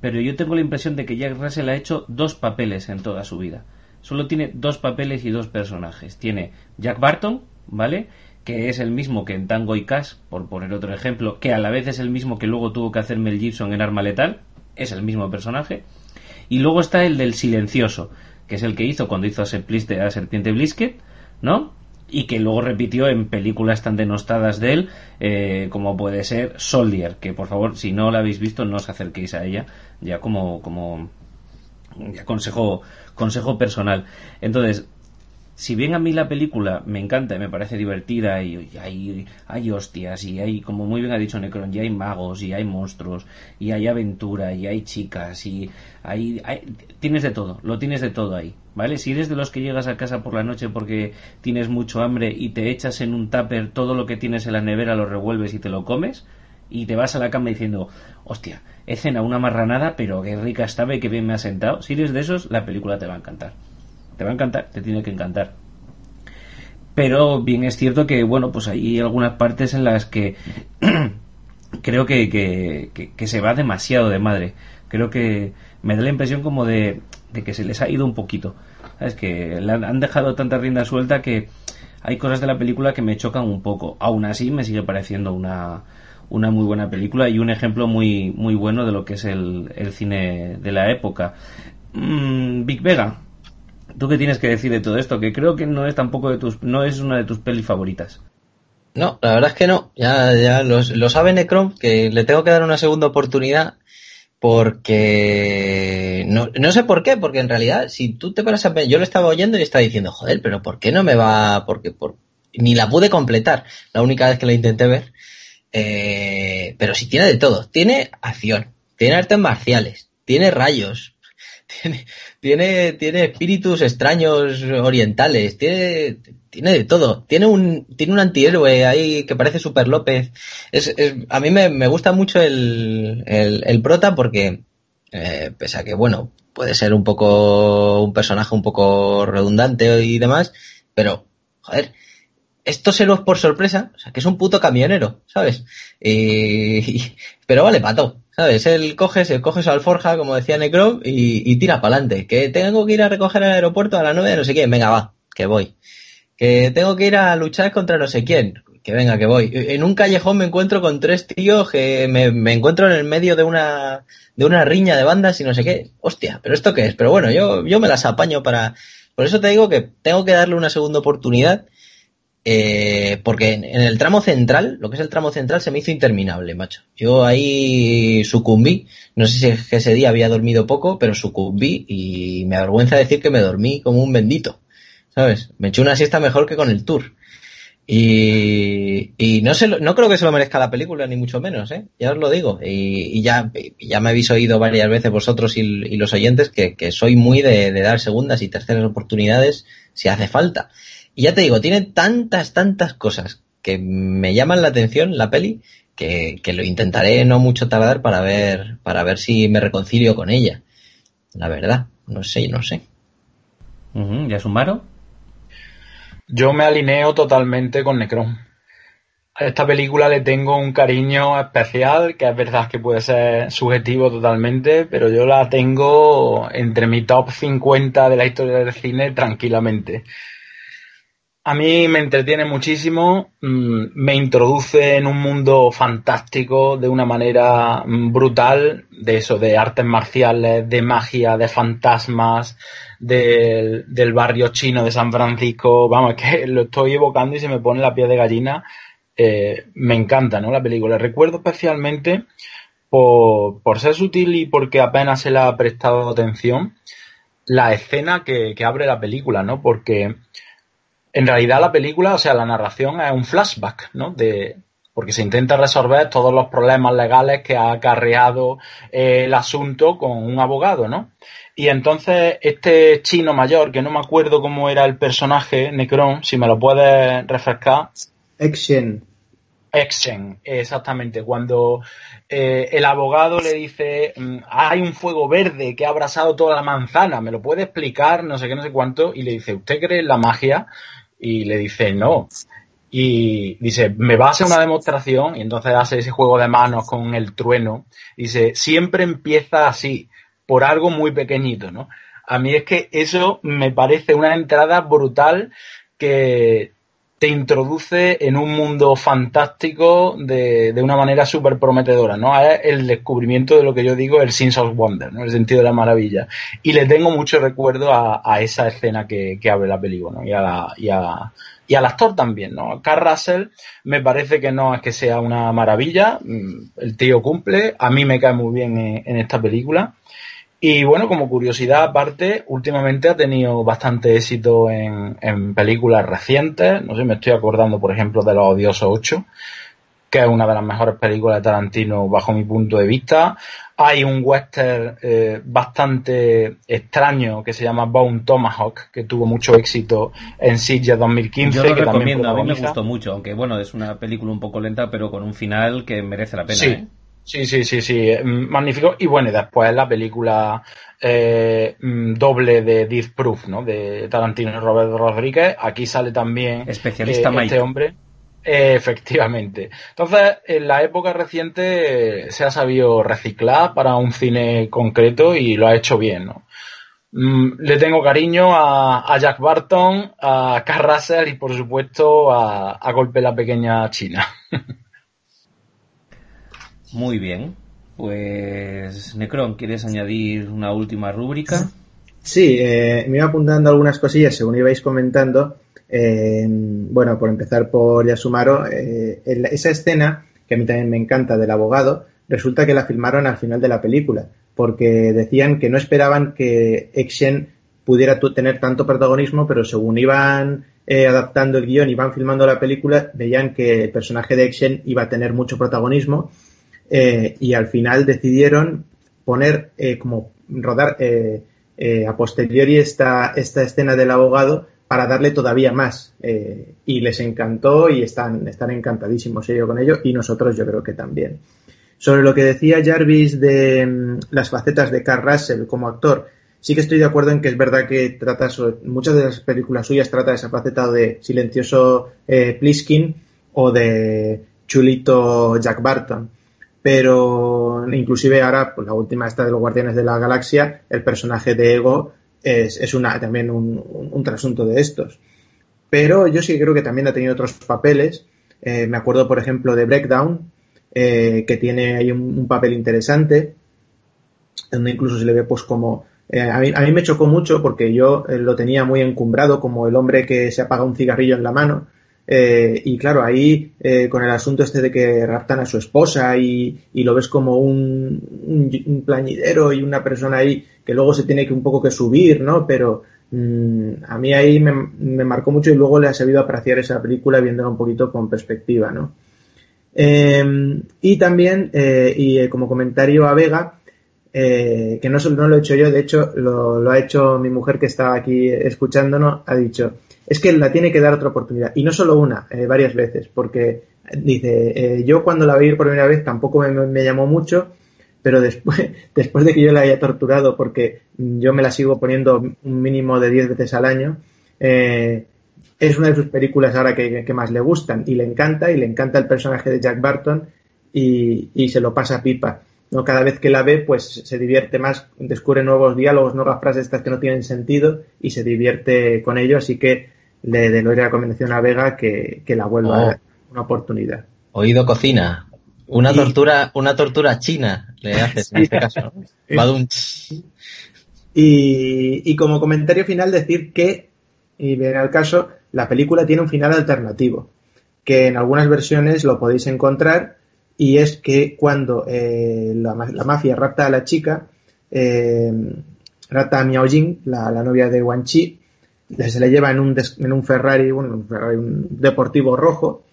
pero yo tengo la impresión de que Jack Russell ha hecho dos papeles en toda su vida. Solo tiene dos papeles y dos personajes. Tiene Jack Barton, ¿vale? Que es el mismo que en Tango y Cash, por poner otro ejemplo, que a la vez es el mismo que luego tuvo que hacer Mel Gibson en Arma Letal, es el mismo personaje. Y luego está el del silencioso, que es el que hizo cuando hizo a, Serpiente Blisket, ¿no? Y que luego repitió en películas tan denostadas de él eh, como puede ser Soldier, que por favor, si no la habéis visto, no os acerquéis a ella, ya como, como ya consejo, consejo personal. Entonces, si bien a mí la película me encanta y me parece divertida y, hay, hay hostias y hay, como muy bien ha dicho Necron, y hay magos y hay monstruos y hay aventura y hay chicas y hay, tienes de todo, lo tienes de todo ahí, ¿vale? Si eres de los que llegas a casa por la noche porque tienes mucho hambre y te echas en un tupper todo lo que tienes en la nevera, lo revuelves y te lo comes y te vas a la cama diciendo, hostia, he cenado una marranada pero qué rica estaba y qué bien me ha sentado, si eres de esos, la película te va a encantar te va a encantar, te tiene que encantar. Pero bien es cierto que, bueno, pues hay algunas partes en las que (clears throat) creo que, que, se va demasiado de madre. Creo que me da la impresión como de, que se les ha ido un poquito. Es que han dejado tanta rienda suelta que hay cosas de la película que me chocan un poco. Aún así me sigue pareciendo una, una muy buena película y un ejemplo muy, muy bueno de lo que es el, el cine de la época. Mm, Big Vega, ¿Tú qué tienes que decir de todo esto? Que creo que no es tampoco de tus, no es una de tus pelis favoritas. No, la verdad es que no. Ya, ya lo, sabe Necron, que le tengo que dar una segunda oportunidad porque no, no sé por qué, porque en realidad si tú te paras a yo lo estaba oyendo y estaba diciendo, joder, pero ¿por qué no me va? Porque por, ni la pude completar la única vez que la intenté ver. Eh, pero sí tiene de todo. Tiene acción, tiene artes marciales, tiene rayos, (laughs) tiene, tiene, tiene espíritus extraños orientales, tiene, tiene de todo. Tiene un, tiene un antihéroe ahí que parece Super López. Es, a mí me, gusta mucho el, el, prota porque, eh, pese a que, bueno, puede ser un poco, un personaje un poco redundante y demás, pero, joder, estos héroes por sorpresa, o sea, que es un puto camionero, ¿sabes? (laughs) pero vale, pato, ¿sabes? Él coge, se coge su alforja, como decía Necro, y, tira para adelante. Que tengo que ir a recoger al aeropuerto a las nueve, no sé quién, venga, va, que voy. Que tengo que ir a luchar contra no sé quién, que venga, que voy. En un callejón me encuentro con tres tíos que me, me encuentro en el medio de una, de una riña de bandas y no sé qué. Hostia, pero esto qué es? Pero bueno, yo, yo me las apaño para, por eso te digo que tengo que darle una segunda oportunidad eh, porque en, el tramo central, lo que es el tramo central, se me hizo interminable, macho. Yo ahí sucumbí, no sé si ese día había dormido poco, pero sucumbí y me avergüenza decir que me dormí como un bendito, ¿sabes? Me eché una siesta mejor que con el tour. Y, y no, sé, no creo que se lo merezca la película, ni mucho menos, ¿eh? Ya os lo digo. Y, ya, ya me habéis oído varias veces vosotros y, los oyentes que, soy muy de, dar segundas y terceras oportunidades si hace falta. Y ya te digo, tiene tantas, tantas cosas que me llaman la atención la peli que, que lo intentaré no mucho tardar para ver, para ver si me reconcilio con ella. La verdad, no sé, no sé. ¿Ya sumaron? Yo me alineo totalmente con Necron. A esta película le tengo un cariño especial, que es verdad que puede ser subjetivo totalmente, pero yo la tengo entre mi top 50 de la historia del cine tranquilamente. A mí me entretiene muchísimo, mm, me introduce en un mundo fantástico de una manera mm, brutal, de eso, de artes marciales, de magia, de fantasmas, del, barrio chino de San Francisco. Vamos, (laughs) es que lo estoy evocando y se me pone la piel de gallina. Eh, me encanta, ¿no? La película. Recuerdo especialmente por, ser sutil y porque apenas se le ha prestado atención la escena que abre la película, ¿no? Porque en realidad la película, o sea, la narración es un flashback, ¿no? De, porque se intenta resolver todos los problemas legales que ha acarreado eh, el asunto con un abogado, ¿no? Y entonces este chino mayor, que no me acuerdo cómo era el personaje, Necron, si me lo puedes refrescar. Exen. Exen, exactamente. Cuando eh, el abogado le dice, mm, hay un fuego verde que ha abrasado toda la manzana, ¿me lo puede explicar? No sé qué, no sé cuánto. Y le dice, ¿usted cree en la magia? Y le dice, no. Y dice, me va a hacer una demostración. Y entonces hace ese juego de manos con el trueno. Dice, siempre empieza así, por algo muy pequeñito, ¿no? A mí es que eso me parece una entrada brutal que te introduce en un mundo fantástico de, de una manera súper prometedora, ¿no? El descubrimiento de lo que yo digo, el sense of wonder, ¿no? El sentido de la maravilla. Y le tengo mucho recuerdo a, esa escena que, que, abre la película, ¿no? Y, a la, y, a, y al actor también, ¿no? Carl Russell me parece que no es que sea una maravilla, mm, el tío cumple, a mí me cae muy bien en, en esta película. Y bueno, como curiosidad aparte, últimamente ha tenido bastante éxito en, en, películas recientes. No sé, me estoy acordando, por ejemplo, de Los Odiosos 8, que es una de las mejores películas de Tarantino bajo mi punto de vista. Hay un western eh, bastante extraño que se llama Bone Tomahawk, que tuvo mucho éxito en Sitges 2015. Yo lo que recomiendo, a mí me gustó mucho, aunque bueno, es una película un poco lenta, pero con un final que merece la pena. Sí. ¿eh? Sí, sí, sí, sí, magnífico. Y bueno, y después la película eh, mm, doble de Death Proof, ¿no? De Tarantino y Robert Rodríguez. Aquí sale también Especialista eh, este hombre. Eh, efectivamente. Entonces, en la época reciente se ha sabido reciclar para un cine concreto y lo ha hecho bien, ¿no? Mm, le tengo cariño a, a, Jack Barton, a Carl Russell y por supuesto a, a Golpe la Pequeña China. (laughs) Muy bien. Pues, Necron, ¿quieres añadir una última rúbrica? Sí, eh, me iba apuntando algunas cosillas según ibais comentando. Eh, bueno, por empezar por Yasumaro, eh, esa escena, que a mí también me encanta, del abogado, resulta que la filmaron al final de la película, porque decían que no esperaban que Exen pudiera tener tanto protagonismo, pero según iban eh, adaptando el guion y iban filmando la película, veían que el personaje de Exen iba a tener mucho protagonismo eh, y al final decidieron poner eh, como rodar eh, a posteriori esta, esta escena del abogado para darle todavía más y les encantó y están, están encantadísimos ellos con ello y nosotros yo creo que también. Sobre lo que decía Jarvis de mm, las facetas de Carl Russell como actor, sí que estoy de acuerdo en que es verdad que trata muchas de las películas suyas trata esa faceta de silencioso Pliskin o de chulito Jack Barton pero inclusive ahora, pues la última esta de los Guardianes de la Galaxia, el personaje de Ego es, es una, también un, un, trasunto de estos. Pero yo sí creo que también ha tenido otros papeles. Eh, me acuerdo, por ejemplo, de Breakdown, eh, que tiene ahí un, papel interesante, donde incluso se le ve pues como... Eh, a, mí, a, mí, me chocó mucho porque yo lo tenía muy encumbrado como el hombre que se apaga un cigarrillo en la mano Eh, y claro, ahí eh, con el asunto este de que raptan a su esposa y, y lo ves como un, un, plañidero y una persona ahí que luego se tiene que un poco que subir, ¿no? Pero mmm, a mí ahí me, me, marcó mucho y luego le ha servido apreciar esa película viéndola un poquito con perspectiva, ¿no? Eh, y también, y como comentario a Vega, eh, que no, no lo he hecho yo, de hecho lo, ha hecho mi mujer que estaba aquí escuchándonos, ha dicho, es que la tiene que dar otra oportunidad. Y no solo una, eh, varias veces, porque dice, eh, yo cuando la vi por primera vez tampoco me, llamó mucho, pero después, (laughs) después de que yo la haya torturado, porque yo me la sigo poniendo un mínimo de 10 veces al año, eh, es una de sus películas ahora que, que, más le gustan y le encanta, y le encanta el personaje de Jack Barton y, y se lo pasa pipa. ¿no? Cada vez que la ve, pues se divierte más, descubre nuevos diálogos, nuevas frases estas que no tienen sentido y se divierte con ello, así que le, doy la recomendación a Vega que, que la vuelva oh. a dar una oportunidad. Oído cocina. Una y... tortura, una tortura china le haces en este caso. (laughs) y, y como comentario final decir que, y bien al caso, la película tiene un final alternativo, que en algunas versiones lo podéis encontrar y es que cuando eh, la, la, mafia rapta a la chica, eh, rapta a Miao Jing, la, la, novia de Wan Chi, se le lleva en un, Ferrari, bueno, un Ferrari, un deportivo rojo,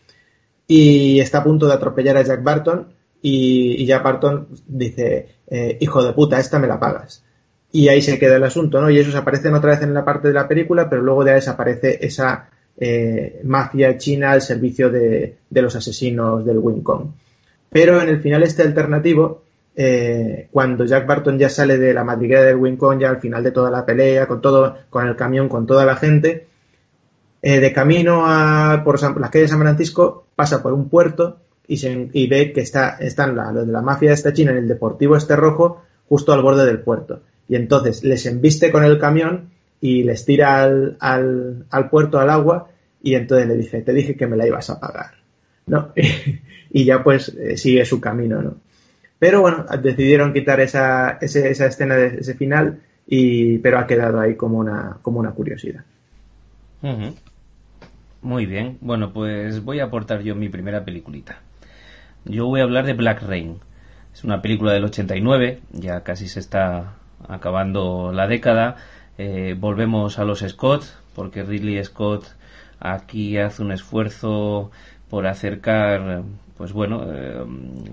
y está a punto de atropellar a Jack Barton, y, Jack Barton dice, eh, hijo de puta, esta me la pagas. Y ahí se queda el asunto, ¿no? Y esos aparecen otra vez en la parte de la película, pero luego ahí desaparece esa eh, mafia china al servicio de, de los asesinos del Wing Kong. Pero en el final este alternativo, eh, cuando Jack Barton ya sale de la madriguera del Wincon, ya al final de toda la pelea, con todo, con el camión, con toda la gente, eh, de camino a, por las calles de San Francisco, pasa por un puerto y, se, ve que está, están la, los de la mafia esta china en el deportivo este rojo, justo al borde del puerto. Y entonces les embiste con el camión y les tira al, al, al puerto, al agua, y entonces le dice, te dije que me la ibas a pagar. ¿No? (laughs) y ya pues eh, sigue su camino, ¿no? Pero bueno, decidieron quitar esa, ese, esa escena de ese final, y, pero ha quedado ahí como una, como una curiosidad. Muy bien, bueno, pues voy a aportar yo mi primera peliculita. Yo voy a hablar de Black Rain. Es una película del 89, ya casi se está acabando la década. Eh, volvemos a los Scott, porque Ridley Scott aquí hace un esfuerzo por acercar pues bueno, eh,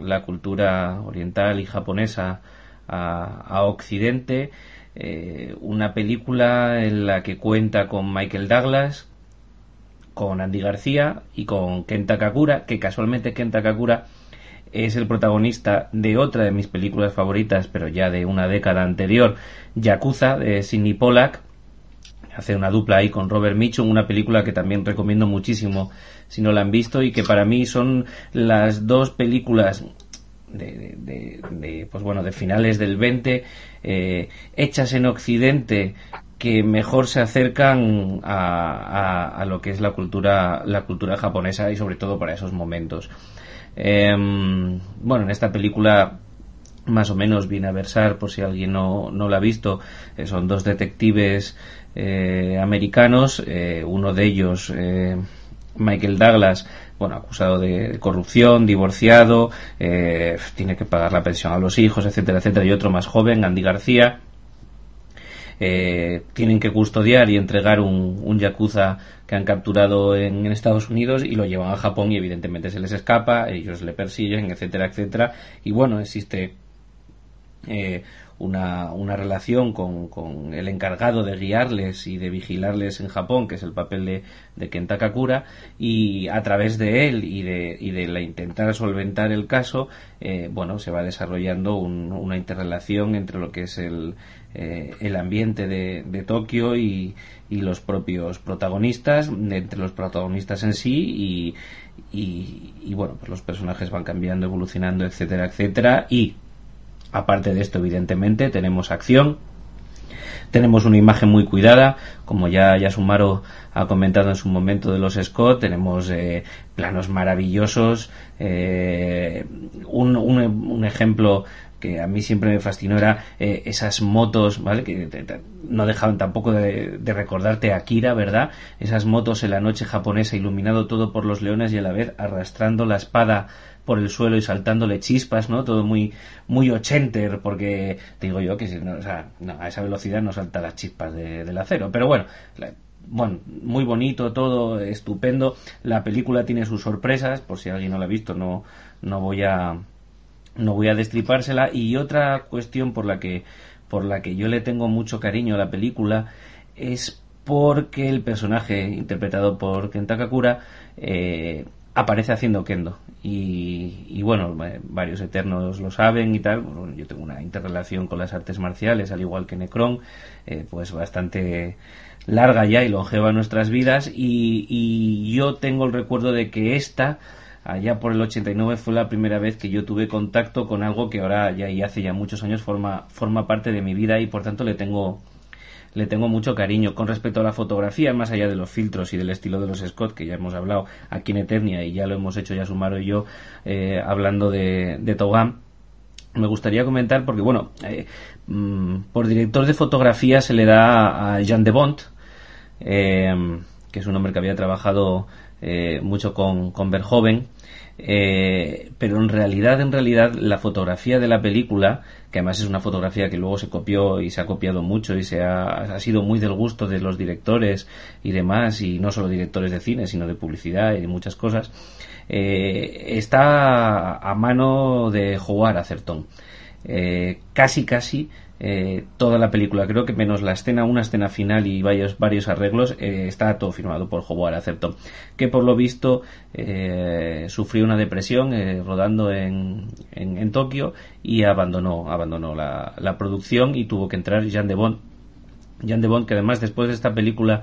la cultura oriental y japonesa a, Occidente. Eh, una película en la que cuenta con Michael Douglas, con Andy García y con Kenta Kakura, que casualmente Kenta Kakura es el protagonista de otra de mis películas favoritas, pero ya de una década anterior, Yakuza, de Sidney Pollack. Hace una dupla ahí con Robert Mitchum, una película que también recomiendo muchísimo si no la han visto y que para mí son las dos películas de, de, pues bueno de finales del 20 eh, hechas en Occidente que mejor se acercan a, a, lo que es la cultura la cultura japonesa y sobre todo para esos momentos. Eh, bueno en esta película más o menos viene a versar por si alguien no, no la ha visto eh, son dos detectives eh, americanos uno de ellos Michael Douglas, bueno, acusado de corrupción, divorciado, eh, tiene que pagar la pensión a los hijos, etcétera, etcétera, y otro más joven, Andy García, eh, tienen que custodiar y entregar un, un yakuza que han capturado en, Estados Unidos y lo llevan a Japón y evidentemente se les escapa, ellos le persiguen, etcétera, etcétera, y bueno, existe eh, una, una relación con, con, el encargado de guiarles y de vigilarles en Japón, que es el papel de, de Kenta Kakura, y a través de él y de, y de la intentar solventar el caso, eh, bueno, se va desarrollando un, una interrelación entre lo que es el, eh, el ambiente de, de Tokio y, y, los propios protagonistas, entre los protagonistas en sí y, y, y bueno, pues los personajes van cambiando, evolucionando, etcétera, etcétera, y Aparte de esto, evidentemente, tenemos acción, tenemos una imagen muy cuidada, como ya, ya Sumaro ha comentado en su momento de los Scott, tenemos eh, planos maravillosos, eh, un, un, un, ejemplo que a mí siempre me fascinó era eh, esas motos, ¿vale? Que no dejaban tampoco de, recordarte a Akira, ¿verdad? Esas motos en la noche japonesa, iluminado todo por los leones y a la vez arrastrando la espada por el suelo y saltándole chispas, ¿no? Todo muy muy ochenter, porque digo yo que si no, o sea, a esa velocidad no salta las chispas del acero. Pero bueno, bueno, muy bonito todo, estupendo. La película tiene sus sorpresas, por si alguien no la ha visto, no, no voy a no voy a destripársela. Y otra cuestión por la que por la que yo le tengo mucho cariño a la película es porque el personaje interpretado por Kentakakura eh, aparece haciendo kendo y, bueno eh, varios eternos lo saben y tal. Yo tengo una interrelación con las artes marciales al igual que Necron eh, pues bastante larga ya y longeva nuestras vidas. Y, yo tengo el recuerdo de que esta allá por el 89 fue la primera vez que yo tuve contacto con algo que ahora ya y hace ya muchos años forma forma parte de mi vida y por tanto le tengo le tengo mucho cariño. Con respecto a la fotografía, más allá de los filtros y del estilo de los Scott, que ya hemos hablado aquí en Eternia y ya lo hemos hecho ya Sumaro y yo eh, hablando de, de me gustaría comentar porque, bueno, eh, mm, por director de fotografía se le da a Jean de Bont, eh, que es un hombre que había trabajado mucho con, con Verhoeven, pero en realidad, en realidad, la fotografía de la película que además es una fotografía que luego se copió y se ha copiado mucho y se ha, ha sido muy del gusto de los directores y demás, y no solo directores de cine, sino de publicidad y de muchas cosas, eh, está a mano de jugar a Certón. Eh, casi casi eh, toda la película. Creo que menos la escena, una escena final y varios, varios arreglos, eh, está todo firmado por Howard Acepto, que por lo visto eh, sufrió una depresión rodando en, en, Tokio y abandonó, abandonó la, la, producción y tuvo que entrar Jean de Bond. Jean de Bond, que además después de esta película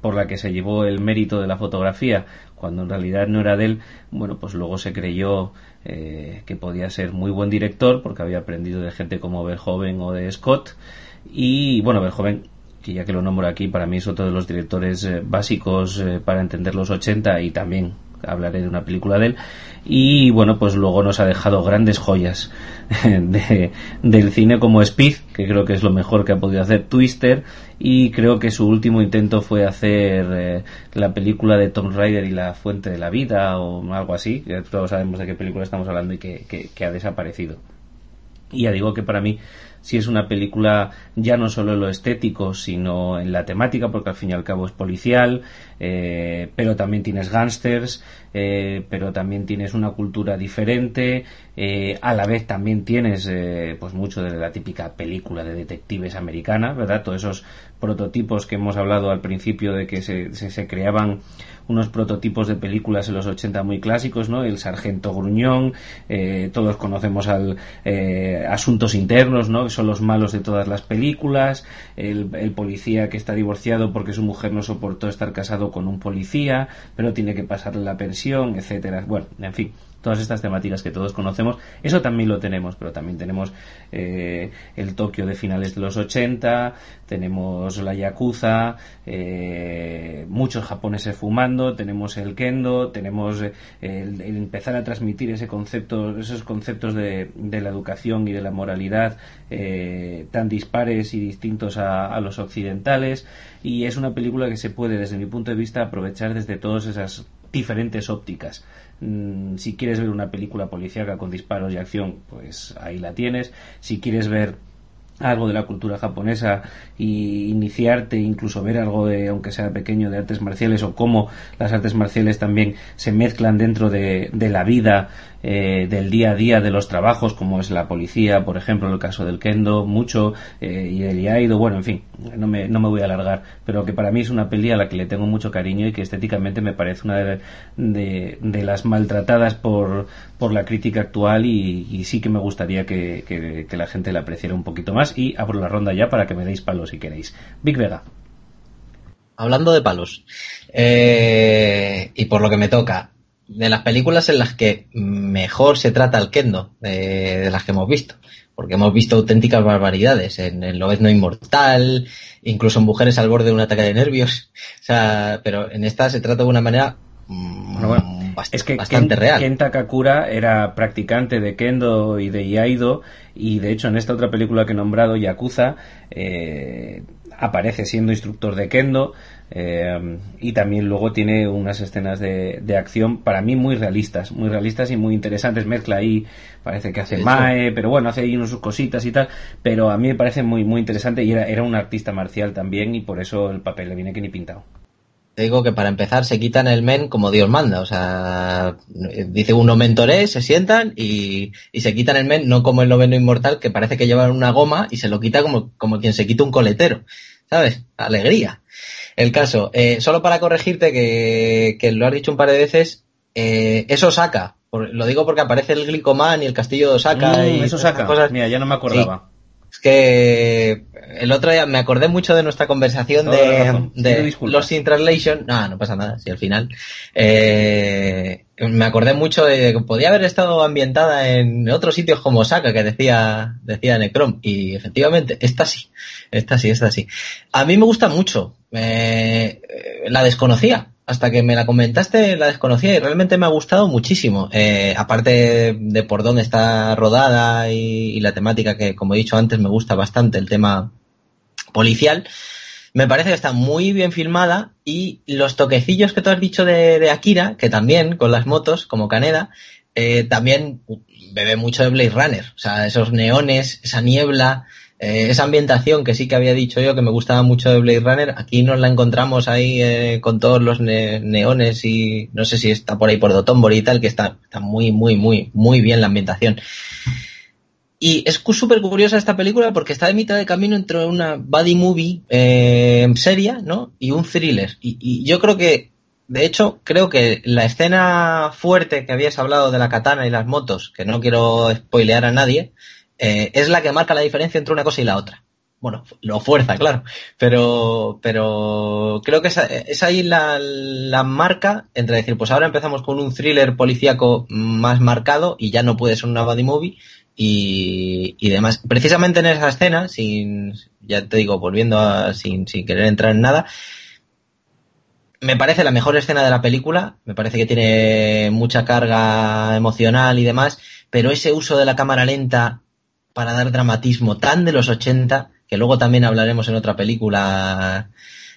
por la que se llevó el mérito de la fotografía, cuando en realidad no era de él, bueno, pues luego se creyó eh, que podía ser muy buen director porque había aprendido de gente como Verhoeven o de Scott. Y bueno Verhoeven que ya que lo nombro aquí para mí es otro de los directores eh, básicos eh, para entender los 80 y también hablaré de una película de él. Y bueno pues luego nos ha dejado grandes joyas (laughs) de, del cine como Speed que creo que es lo mejor que ha podido hacer Twister. Y creo que su último intento fue hacer eh, la película de Tom Raider y la fuente de la vida o algo así todos sabemos de qué película estamos hablando y que, que ha desaparecido. Y ya digo que para mí si es una película ya no solo en lo estético, sino en la temática, porque al fin y al cabo es policial, eh, pero también tienes gángsters, eh, pero también tienes una cultura diferente, eh, a la vez también tienes pues mucho de la típica película de detectives americana, ¿verdad? Todos esos prototipos que hemos hablado al principio de que se, se creaban unos prototipos de películas en los 80 muy clásicos, ¿no? El Sargento Gruñón, eh, todos conocemos al eh, Asuntos Internos, ¿no? Que son los malos de todas las películas, el, el, policía que está divorciado porque su mujer no soportó estar casado con un policía, pero tiene que pasarle la pensión, etcétera. Bueno, en fin, todas estas temáticas que todos conocemos, eso también lo tenemos, pero también tenemos eh, el Tokio de finales de los 80, tenemos la Yakuza, eh, muchos japoneses fumando, tenemos el kendo, tenemos eh, el, empezar a transmitir ese concepto, esos conceptos de, la educación y de la moralidad tan dispares y distintos a, a los occidentales, y es una película que se puede, desde mi punto de vista, aprovechar desde todas esas diferentes ópticas. Mm, si quieres ver una película policíaca con disparos y acción, pues ahí la tienes. Si quieres ver algo de la cultura japonesa y iniciarte incluso ver algo de aunque sea pequeño de artes marciales o cómo las artes marciales también se mezclan dentro de, de la vida eh, del día a día de los trabajos como es la policía por ejemplo el caso del kendo mucho eh, y el iaido bueno en fin no me, no me voy a alargar pero que para mí es una peli a la que le tengo mucho cariño y que estéticamente me parece una de, de, las maltratadas por, por la crítica actual y, sí que me gustaría que, que la gente la apreciara un poquito más y abro la ronda ya para que me deis palos si queréis. Big Vega. Hablando de palos, eh, y por lo que me toca, de las películas en las que mejor se trata el kendo, de, las que hemos visto, porque hemos visto auténticas barbaridades. En, en no Inmortal, incluso en Mujeres al borde de un ataque de nervios, (laughs) o sea, pero en esta se trata de una manera bastante, es que bastante real. Kenta Kakura era practicante de Kendo y de Iaido y de hecho en esta otra película que he nombrado, Yakuza, eh, aparece siendo instructor de Kendo eh, y también luego tiene unas escenas de, de, acción para mí muy realistas, muy realistas y muy interesantes. Mezcla ahí, parece que hace Mae, pero bueno, hace ahí unas sus cositas y tal. Pero a mí me parece muy, muy interesante y era, era un artista marcial también y por eso el papel le viene que ni pintado. Te digo que para empezar se quitan el men como Dios manda, o sea, dice uno mentoré, se sientan y, y, se quitan el men no como el noveno inmortal que parece que llevan una goma y se lo quita como, como quien se quita un coletero, ¿sabes? Alegría. El caso, eh, solo para corregirte que, que, lo has dicho un par de veces, eh, eso saca. lo digo porque aparece el Glicoman y el castillo de Osaka. Mm, y eso saca. Cosas. Mira, ya no me acordaba. Es que el otro día me acordé mucho de nuestra conversación de, de Lost in Translation. No, no pasa nada, si al final. Eh, me acordé mucho de que podía haber estado ambientada en otros sitios como Osaka, que decía, decía Necrom. Y efectivamente, esta sí, esta sí, esta sí. A mí me gusta mucho. Eh, la desconocía. Hasta que me la comentaste, la desconocía y realmente me ha gustado muchísimo. Eh, aparte de por dónde está rodada y, y la temática que, como he dicho antes, me gusta bastante el tema policial. Me parece que está muy bien filmada y los toquecillos que tú has dicho de, Akira, que también con las motos, como Caneda, eh, también bebe mucho de Blade Runner. O sea, esos neones, esa niebla, eh, esa ambientación que sí que había dicho yo que me gustaba mucho de Blade Runner, aquí nos la encontramos ahí eh, con todos los neones y no sé si está por ahí por Dotonbori y tal, que está, está muy, muy, muy, muy bien la ambientación. Y es súper curiosa esta película porque está de mitad de camino entre una buddy movie eh, seria, ¿no? Y un thriller. Y, yo creo que, de hecho, creo que la escena fuerte que habías hablado de la katana y las motos, que no quiero spoilear a nadie, eh, es la que marca la diferencia entre una cosa y la otra. Bueno, lo fuerza, claro. Pero, pero creo que es, ahí la, la, marca entre decir, pues ahora empezamos con un thriller policíaco más marcado y ya no puede ser una buddy movie y, y demás. Precisamente en esa escena, sin, ya te digo, volviendo a, sin, sin querer entrar en nada, me parece la mejor escena de la película, me parece que tiene mucha carga emocional y demás, pero ese uso de la cámara lenta para dar dramatismo tan de los 80, que luego también hablaremos en otra película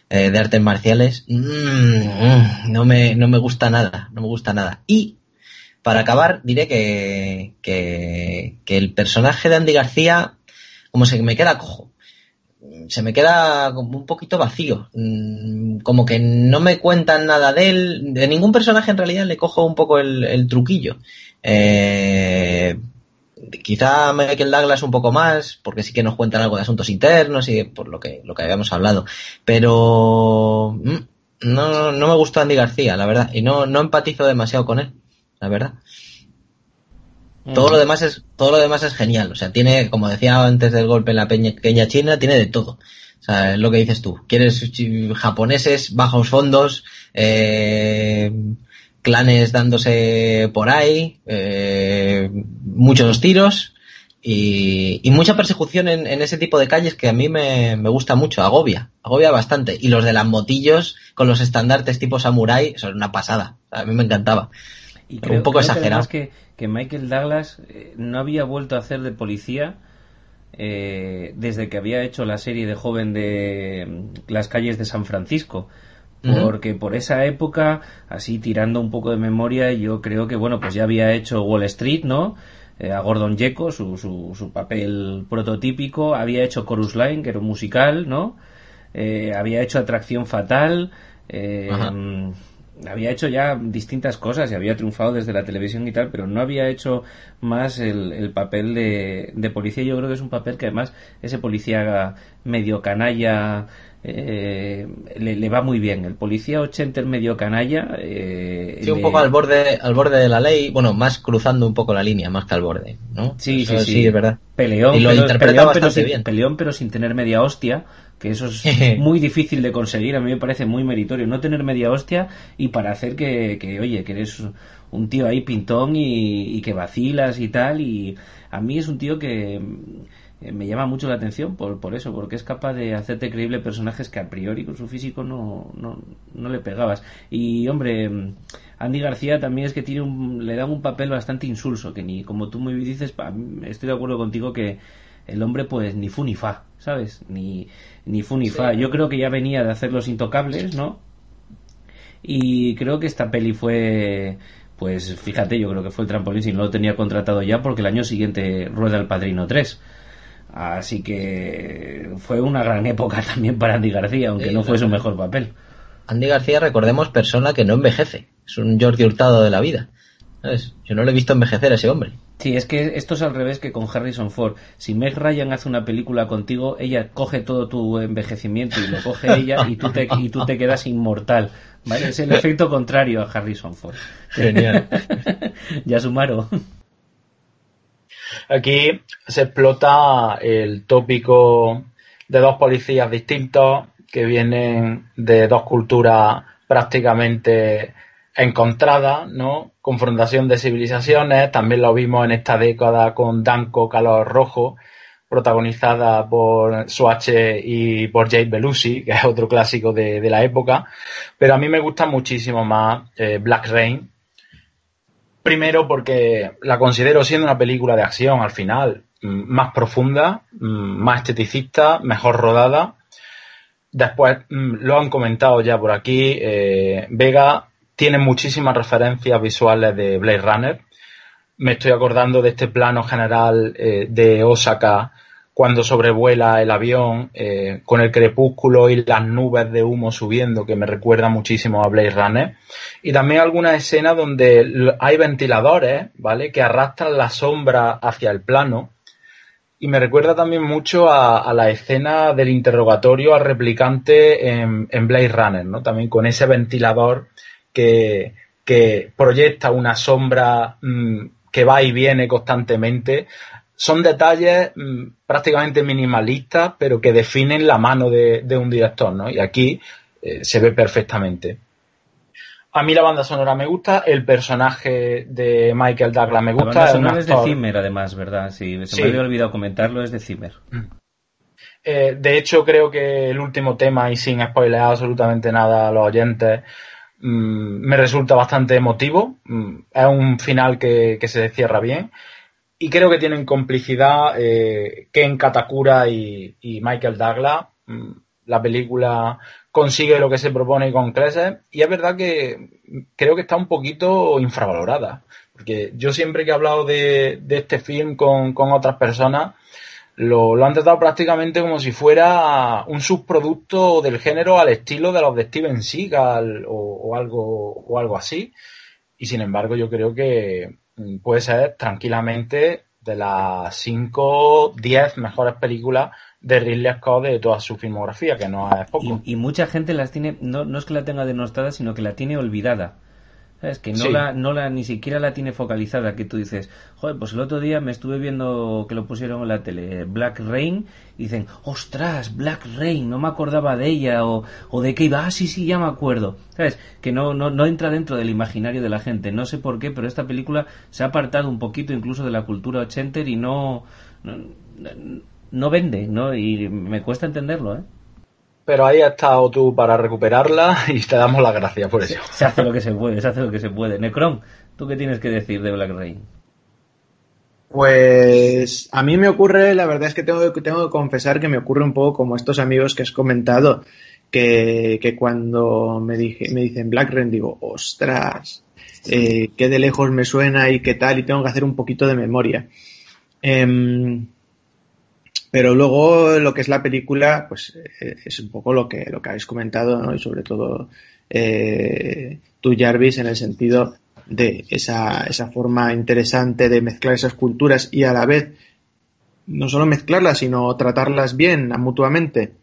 eh, de artes marciales, mmm, no, me, no me gusta nada, no me gusta nada. Y para acabar, diré que, que, el personaje de Andy García, como se me queda cojo. Se me queda como un poquito vacío. Mm, como que no me cuentan nada de él. De ningún personaje en realidad le cojo un poco el, truquillo. Eh, quizá Michael Douglas un poco más, porque sí que nos cuentan algo de asuntos internos y por lo que, lo que habíamos hablado. Pero mm, no, no me gustó Andy García, la verdad, y no, no empatizo demasiado con él la verdad. Todo lo demás es, todo lo demás es genial. O sea, tiene, como decía antes del golpe en la pequeña China, tiene de todo. O sea, es lo que dices tú. Quieres japoneses, bajos fondos, eh, clanes dándose por ahí, eh, muchos tiros y, mucha persecución en, ese tipo de calles que a mí me, me, gusta mucho, agobia, agobia bastante. Y los de las motillos con los estandartes tipo samurai, es una pasada. a mí me encantaba. Y creo, un poco exagerado. Que, que, Michael Douglas eh, no había vuelto a hacer de policía eh, desde que había hecho la serie de joven de mm, las calles de San Francisco. Porque por esa época, así tirando un poco de memoria, yo creo que, bueno, pues ya había hecho Wall Street, ¿no? Eh, a Gordon Gekko, su, su, su, papel prototípico, había hecho Chorus Line, que era un musical, ¿no? había hecho Atracción Fatal, mm, había hecho ya distintas cosas y había triunfado desde la televisión y tal, pero no había hecho más el, papel de, de, policía. Yo creo que es un papel que además ese policía medio canalla eh, le, va muy bien. El policía ochenter medio canalla. Eh, sí, un poco al borde, al borde de la ley, bueno, más cruzando un poco la línea, más que al borde, ¿no? Sí, sí, sí, es verdad. Peleón, y lo pero, interpreta bastante bien. Peleón, pero sin tener media hostia que eso es (laughs) muy difícil de conseguir, a mí me parece muy meritorio, no tener media hostia y para hacer que, que oye, que eres un tío ahí pintón y, y, que vacilas y tal, y a mí es un tío que, eh, me llama mucho la atención por, por eso, porque es capaz de hacerte creíble personajes que a priori con su físico no, no, no le pegabas. Y hombre, Andy García también es que tiene un, le dan un papel bastante insulso, que ni, como tú muy dices, estoy de acuerdo contigo que el hombre pues ni fu ni fa, ¿sabes? Ni, ni fu ni fa. Yo creo que ya venía de hacer Los Intocables, ¿no? Y creo que esta peli fue pues fíjate, yo creo que fue el trampolín si no lo tenía contratado ya porque el año siguiente rueda el Padrino 3. Así que fue una gran época (laughs) también para Andy García, aunque no fue su mejor papel. Andy García, recordemos, persona que no envejece. Es un Jordi Hurtado de la vida. Yo no le he visto envejecer a ese hombre. Sí, es que esto es al revés que con Harrison Ford. Si Meg Ryan hace una película contigo, ella coge todo tu envejecimiento y lo coge (laughs) ella y tú te, y tú te quedas inmortal. ¿vale? Es el efecto contrario a Harrison Ford. Genial. (laughs) ya sumaron. Aquí se explota el tópico de dos policías distintos que vienen de dos culturas prácticamente encontradas, ¿no? Confrontación de civilizaciones, también lo vimos en esta década con Danco Calor Rojo, protagonizada por Swatch y por Jake Belushi, que es otro clásico de, la época, pero a mí me gusta muchísimo más eh, Black Rain, Primero porque la considero siendo una película de acción al final mm, más profunda, mm, más esteticista, mejor rodada. Después, mm, lo han comentado ya por aquí, eh, Vega tiene muchísimas referencias visuales de Blade Runner. Me estoy acordando de este plano general eh, de Osaka cuando sobrevuela el avión eh, con el crepúsculo y las nubes de humo subiendo, que me recuerda muchísimo a Blade Runner. Y también algunas escenas donde hay ventiladores, ¿vale? Que arrastran la sombra hacia el plano. Y me recuerda también mucho a, la escena del interrogatorio al replicante en, Blade Runner, ¿no? También con ese ventilador que, que proyecta una sombra mm, que va y viene constantemente son detalles mm, prácticamente minimalistas, pero que definen la mano de, un director, ¿no? Y aquí eh, se ve perfectamente. A mí la banda sonora me gusta, el personaje de Michael Douglas me gusta. La banda sonora es de Zimmer, además, ¿verdad? Sí, se me había olvidado comentarlo, es de Zimmer. Mm. Eh, de hecho, creo que el último tema, y sin spoiler absolutamente nada a los oyentes, mm, me resulta bastante emotivo. es un final que, que se cierra bien y creo que tienen complicidad eh, Ken Katakura y, Michael Douglas. Mm, la película consigue lo que se propone con creces y es verdad que creo que está un poquito infravalorada. Porque yo siempre que he hablado de, este film con, otras personas, lo, han tratado prácticamente como si fuera un subproducto del género al estilo de los de Steven Seagal o, algo, o algo así. Y sin embargo, yo creo que puede ser tranquilamente de las 5, 10 mejores películas de Ridley Scott de toda su filmografía, que no es poco. Y, mucha gente las tiene, no, no es que la tenga denostada, sino que la tiene olvidada. Es que no la, no la, ni siquiera la tiene focalizada, que tú dices, joder, pues el otro día me estuve viendo que lo pusieron en la tele, Black Rain, y dicen, ostras, Black Rain, no me acordaba de ella, o, o de qué iba, ah, sí, sí, ya me acuerdo. ¿Sabes? Que no, no, no entra dentro del imaginario de la gente, no sé por qué, pero esta película se ha apartado un poquito incluso de la cultura ochenter y no, no, no vende, ¿no? Y me cuesta entenderlo, ¿eh? Pero ahí has estado tú para recuperarla (laughs) y te damos las gracias por eso. Se, hace lo que se puede, se hace lo que se puede. Necron, ¿tú qué tienes que decir de Black Rain? Pues a mí me ocurre, la verdad es que tengo, tengo que confesar que me ocurre un poco como estos amigos que has comentado, que, cuando me, dije, me dicen Black Rain digo, ostras, eh, qué de lejos me suena y qué tal, y tengo que hacer un poquito de memoria. Eh, pero luego lo que es la película, pues eh, es un poco lo que, lo que habéis comentado, ¿no? Y sobre todo eh, tú, Jarvis, en el sentido de esa, esa forma interesante de mezclar esas culturas y a la vez no solo mezclarlas, sino tratarlas bien mutuamente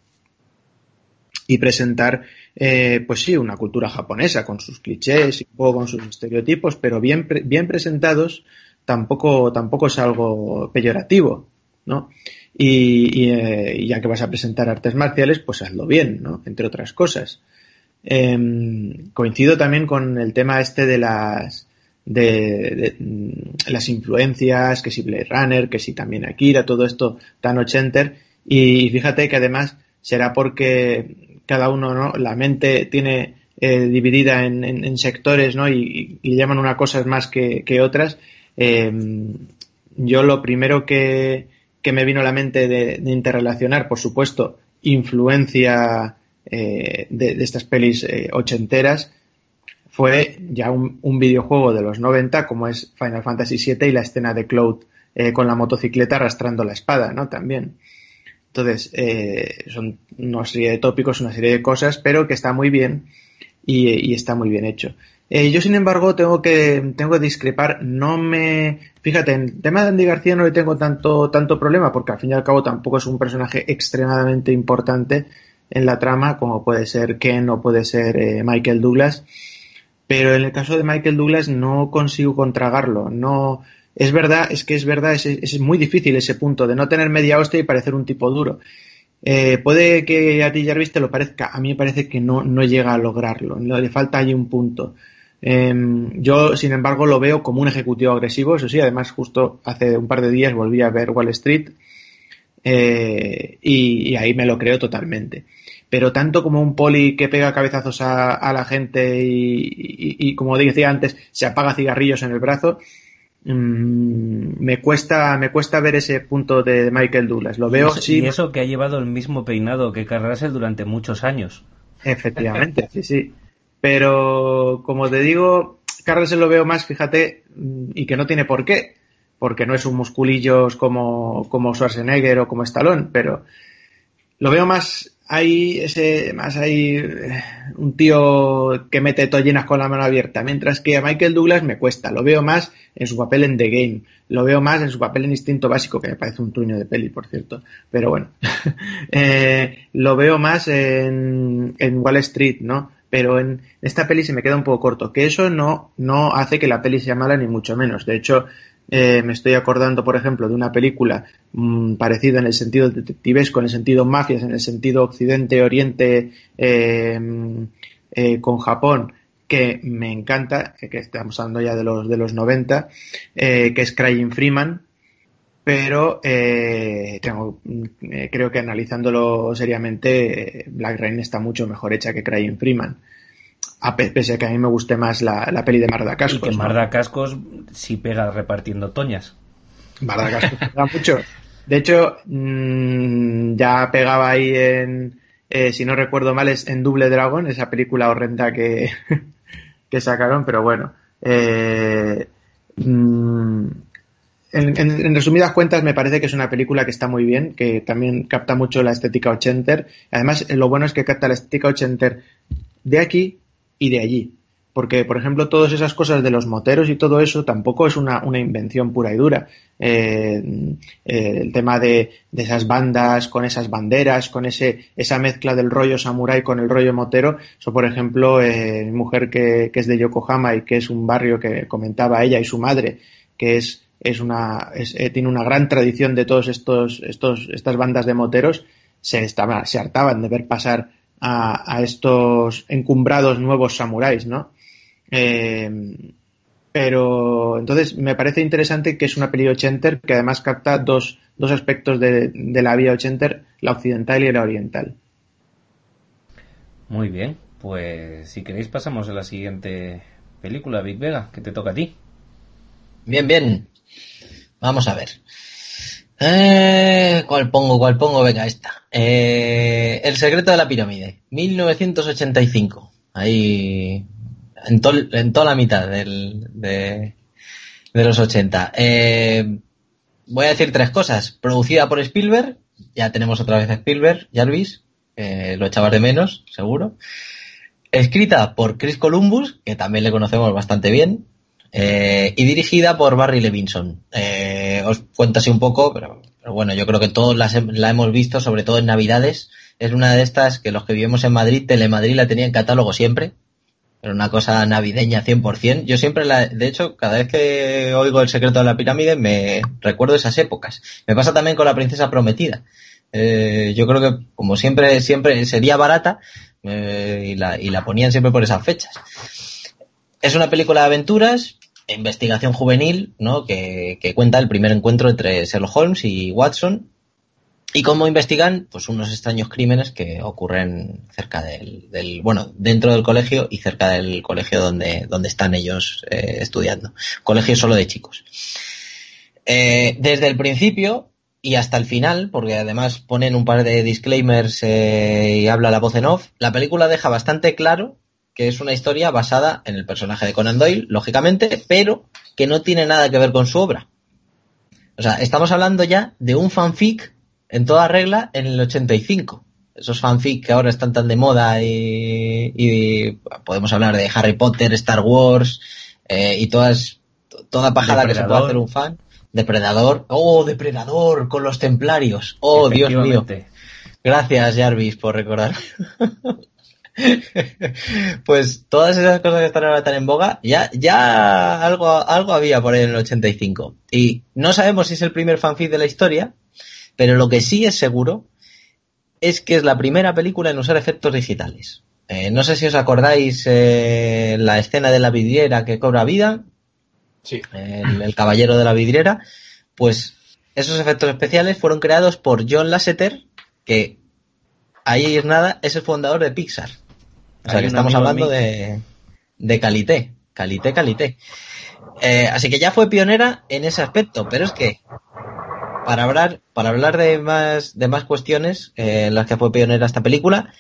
y presentar, eh, pues sí, una cultura japonesa con sus clichés y un poco con sus estereotipos, pero bien, bien presentados tampoco, tampoco es algo peyorativo, ¿no? Eh, y, ya que vas a presentar artes marciales, pues hazlo bien, ¿no? Entre otras cosas. Em, coincido también con el tema este de las de, mm, las influencias, que si Blade Runner, que si también Akira, todo esto tan ochenter. Y fíjate que además será porque cada uno, ¿no? La mente tiene eh, dividida en, sectores, ¿no? Y, llaman unas cosas más que, otras. Em, yo lo primero que, me vino a la mente de, interrelacionar, por supuesto, influencia eh, de, estas pelis eh, ochenteras, fue ya un, videojuego de los 90 como es Final Fantasy VII y la escena de Cloud eh, con la motocicleta arrastrando la espada, ¿no? También. Entonces, son una serie de tópicos, una serie de cosas, pero que está muy bien y, está muy bien hecho. Eh, yo, sin embargo, tengo que, tengo que discrepar. No me. Fíjate, en el tema de Andy García no le tengo tanto, tanto problema, porque al fin y al cabo tampoco es un personaje extremadamente importante en la trama, como puede ser Ken o puede ser Michael Douglas pero en el caso de Michael Douglas no consigo contragarlo. No, es verdad, es que es verdad, es, es muy difícil ese punto de no tener media hostia y parecer un tipo duro. Eh, puede que a ti Jarvis te lo parezca, a mí me parece que no, no llega a lograrlo, le falta ahí un punto. Em, yo, sin embargo, lo veo como un ejecutivo agresivo, eso sí, además justo hace un par de días volví a ver Wall Street eh, y, ahí me lo creo totalmente pero tanto como un poli que pega cabezazos a, la gente y, como decía antes, se apaga cigarrillos en el brazo, mm, me cuesta me cuesta ver ese punto de Michael Douglas. Lo veo y, y eso que ha llevado el mismo peinado que Carrasel durante muchos años. Efectivamente, sí, sí. Pero como te digo, Carrasel lo veo más, fíjate, mm, y que no tiene por qué, porque no es un musculillos como, como Schwarzenegger o como Stallone, pero lo veo más hay ese, más hay eh, un tío que mete tollinas con la mano abierta, mientras que a Michael Douglas me cuesta, lo veo más en su papel en The Game, lo veo más en su papel en Instinto Básico, que me parece un truño de peli, por cierto, pero bueno, (laughs) eh, lo veo más en, en Wall Street, ¿no? Pero en esta peli se me queda un poco corto, que eso no, no hace que la peli sea mala ni mucho menos, de hecho, eh, me estoy acordando, por ejemplo, de una película mm, parecida en el sentido detectivesco, en el sentido mafias, en el sentido occidente-oriente eh, eh, con Japón, que me encanta, que estamos hablando ya de los, de los 90, que es Crying Freeman, pero tengo, creo que analizándolo seriamente, Black Rain está mucho mejor hecha que Crying Freeman a pese a que a mí me guste más la, la peli de Marda Cascos. Y que Marda Cascos sí pega repartiendo toñas. Marda Cascos (laughs) pega mucho. De hecho, mmm, ya pegaba ahí en, eh, si no recuerdo mal, es en Double Dragon, esa película horrenda que, (laughs) que sacaron, pero bueno. Eh, mmm, en, resumidas cuentas, me parece que es una película que está muy bien, que también capta mucho la estética ochenter. Además, lo bueno es que capta la estética ochenter de aquí y de allí. Porque, por ejemplo, todas esas cosas de los moteros y todo eso tampoco es una, una invención pura y dura. Eh, eh, el tema de, esas bandas con esas banderas, con ese, esa mezcla del rollo samurái con el rollo motero. Eso, por ejemplo, eh, mi mujer que, es de Yokohama y que es un barrio que comentaba ella y su madre, que es, es una, es, eh, tiene una gran tradición de todos estos, estos, estas bandas de moteros, se, estaba, se hartaban de ver pasar a, estos encumbrados nuevos samuráis, ¿no? Eh, pero entonces me parece interesante que es una peli ochenter que además capta dos, dos aspectos de, la vía ochenter, la occidental y la oriental. Muy bien, pues si queréis pasamos a la siguiente película, Big Vega, que te toca a ti. Bien, bien. Vamos a ver. Eh, ¿Cuál pongo? ¿Cuál pongo? Venga, esta. Eh, el secreto de la pirámide, 1985. Ahí, en, en toda la mitad del, de, de, los 80. Eh, voy a decir tres cosas. Producida por Spielberg, ya tenemos otra vez a Spielberg, Jarvis, eh, lo echabas de menos, seguro. Escrita por Chris Columbus, que también le conocemos bastante bien. Eh, y dirigida por Barry Levinson. Eh, os cuento así un poco, pero, bueno, yo creo que todos la hemos visto, sobre todo en Navidades. Es una de estas que los que vivimos en Madrid, Telemadrid la tenía en catálogo siempre. Era una cosa navideña 100%. Yo siempre la, de hecho, cada vez que oigo el secreto de la pirámide me recuerdo esas épocas. Me pasa también con la princesa prometida. Eh, yo creo que como siempre, siempre sería barata y, la, y la ponían siempre por esas fechas. Es una película de aventuras, investigación juvenil, ¿no? Que, que cuenta el primer encuentro entre Sherlock Holmes y Watson. Y cómo investigan pues unos extraños crímenes que ocurren cerca del, del bueno dentro del colegio y cerca del colegio donde donde están ellos eh, estudiando. Colegio solo de chicos. Eh, desde el principio y hasta el final porque además ponen un par de disclaimers eh, y habla la voz en off la película deja bastante claro que es una historia basada en el personaje de Conan Doyle lógicamente pero que no tiene nada que ver con su obra o sea estamos hablando ya de un fanfic en toda regla en el 85. Esos fanfic que ahora están tan de moda y, y podemos hablar de Harry Potter, Star Wars eh, y todas toda pajada que se puede hacer un fan. Depredador. Oh, Depredador con los templarios. Oh, Dios mío. Gracias, Jarvis, por recordar. (laughs) (laughs) pues todas esas cosas que están ahora tan en boga, ya, ya algo, algo había por ahí en el 85. Y no sabemos si es el primer fanfic de la historia, pero lo que sí es seguro es que es la primera película en usar efectos digitales. Eh, no sé si os acordáis eh, la escena de la vidriera que cobra vida. Sí. El, el, caballero de la vidriera. Pues esos efectos especiales fueron creados por John Lasseter, que ahí es nada, es el fundador de Pixar. O sea que estamos hablando de, de calité. Calité, calité. Eh, así que ya fue pionera en ese aspecto, pero es que para hablar, para hablar de más, de más cuestiones eh, en las que fue pionera esta película,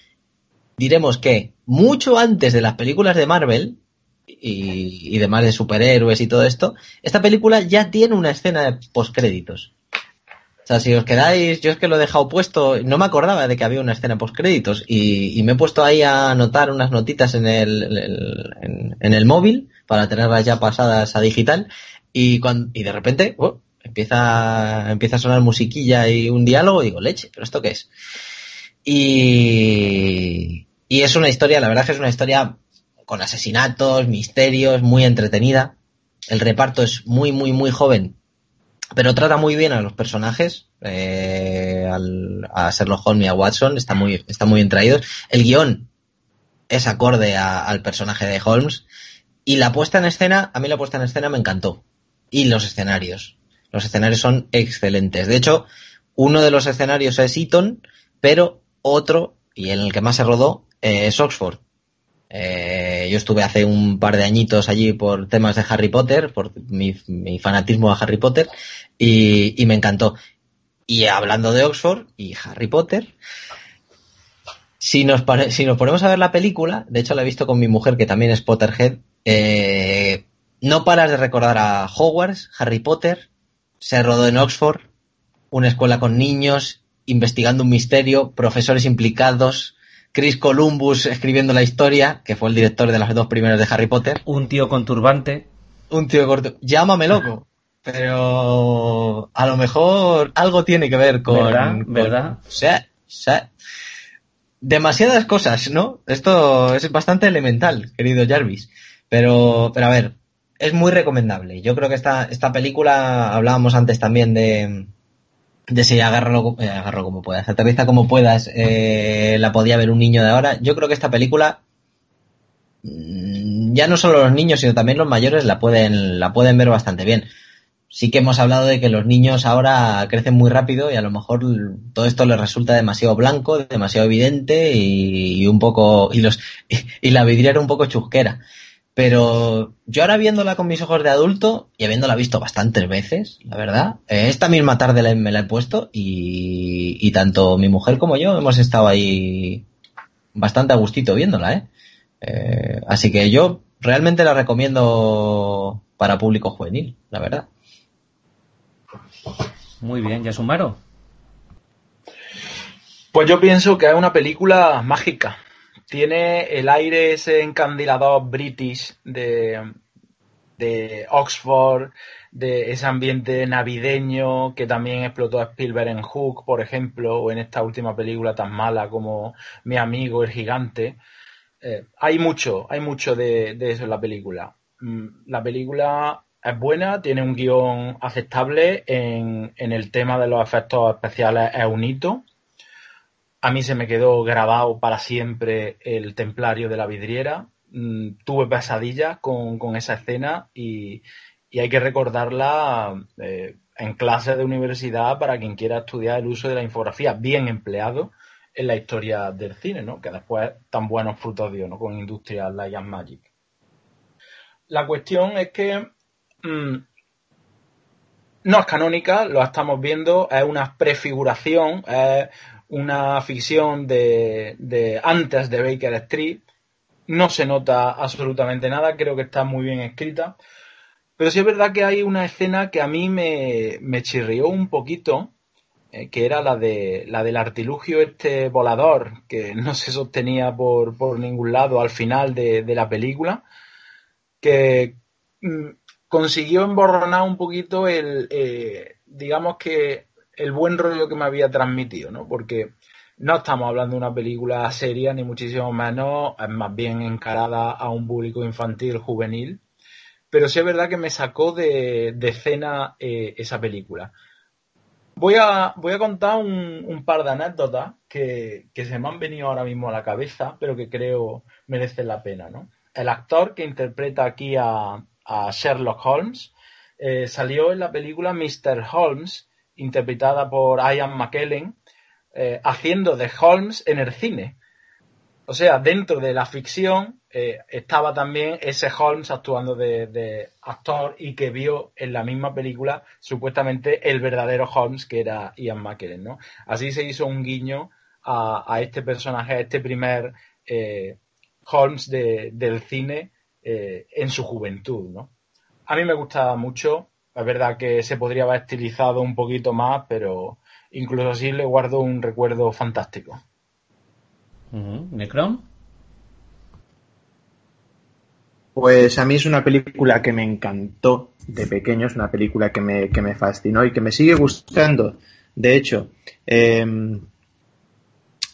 diremos que mucho antes de las películas de Marvel y, y demás de superhéroes y todo esto, esta película ya tiene una escena de postcréditos. O sea, si os quedáis, yo es que lo he dejado puesto, no me acordaba de que había una escena postcréditos y, y me he puesto ahí a anotar unas notitas en el, en, el móvil para tenerlas ya pasadas a digital y, cuando, y de repente, oh, empieza, empieza a sonar musiquilla y un diálogo y digo, leche, ¿pero esto qué es? Y, y es una historia, la verdad es que es una historia con asesinatos, misterios, muy entretenida. El reparto es muy, muy, muy joven, pero trata muy bien a los personajes, eh, al, a Sherlock Holmes y a Watson, está muy, está muy bien traídos. El guion es acorde al personaje de Holmes y la puesta en escena, a mí la puesta en escena me encantó. Y los escenarios. Los escenarios son excelentes. De hecho, uno de los escenarios es Eton, pero otro, y en el que más se rodó, eh, es Oxford. Eh, yo estuve hace un par de añitos allí por temas de Harry Potter, por mi, fanatismo a Harry Potter, y, me encantó. Y hablando de Oxford y Harry Potter, si nos, si nos ponemos a ver la película, de hecho la he visto con mi mujer que también es Potterhead, eh, no paras de recordar a Hogwarts, Harry Potter, se rodó en Oxford, una escuela con niños, investigando un misterio, profesores implicados, Chris Columbus escribiendo la historia, que fue el director de las dos primeras de Harry Potter. Un tío con turbante. Un tío corto. Llámame loco. Pero a lo mejor algo tiene que ver con. ¿Verdad? con ¿verdad? O sea, o sea, demasiadas cosas, ¿no? Esto es bastante elemental, querido Jarvis. Pero, pero a ver, es muy recomendable. Yo creo que esta, esta película, hablábamos antes también de, de si agarro, eh, agarro como puedas, aterriza como puedas, eh, la podía ver un niño de ahora. Yo creo que esta película, mm, ya no solo los niños, sino también los mayores la pueden, la pueden ver bastante bien. Sí que hemos hablado de que los niños ahora crecen muy rápido y a lo mejor todo esto les resulta demasiado blanco, demasiado evidente y, y un poco, y los, y, y la vidriera un poco chusquera. Pero yo ahora viéndola con mis ojos de adulto y habiéndola visto bastantes veces, la verdad, eh, esta misma tarde la, me la he puesto y, y, tanto mi mujer como yo hemos estado ahí bastante a gustito viéndola, ¿eh? eh así que yo realmente la recomiendo para público juvenil, la verdad. Muy bien, ¿ya sumaron? Pues yo pienso que es una película mágica tiene el aire ese encandilador british de, de Oxford, de ese ambiente navideño que también explotó a Spielberg en Hook, por ejemplo, o en esta última película tan mala como Mi amigo el gigante. Eh, hay mucho, hay mucho de, eso en la película. Mm, la película es buena, tiene un guion aceptable, en, en el tema de los efectos especiales es un hito a mí se me quedó grabado para siempre el templario de la vidriera. mm, tuve pesadillas con, esa escena y, hay que recordarla eh, en clases de universidad para quien quiera estudiar el uso de la infografía bien empleado en la historia del cine, ¿no? Que después tan buenos frutos dio, ¿no? Con Industrial Light and Magic. La cuestión es que mm, no es canónica, lo estamos viendo, es una prefiguración, una ficción de, antes de Baker Street. No se nota absolutamente nada, creo que está muy bien escrita. Pero sí es verdad que hay una escena que a mí me, chirrió un poquito, eh, que era la de la del artilugio este volador, que no se sostenía por, por ningún lado al final de, de la película, que mm, consiguió emborronar un poquito el, eh, digamos que el buen rollo que me había transmitido, ¿no? Porque no estamos hablando de una película seria, ni muchísimo menos, es más bien encarada a un público infantil, juvenil, pero sí es verdad que me sacó de, de escena eh, esa película. Voy a, voy a contar un, par de anécdotas que, que, se me han venido ahora mismo a la cabeza, pero que creo merecen la pena. ¿no? El actor que interpreta aquí a, a Sherlock Holmes eh, salió en la película Mr. Holmes, interpretada por Ian McKellen, eh, haciendo de Holmes en el cine. O sea, dentro de la ficción eh, estaba también ese Holmes actuando de, actor y que vio en la misma película supuestamente el verdadero Holmes que era Ian McKellen, ¿no? Así se hizo un guiño a, este personaje, a este primer eh, Holmes del cine en su juventud, ¿no? A mí me gustaba mucho, es verdad que se podría haber estilizado un poquito más, pero incluso así le guardo un recuerdo fantástico. ¿Necron? Pues a mí es una película que me encantó de pequeño, es una película que me, que me fascinó y que me sigue gustando. De hecho, eh,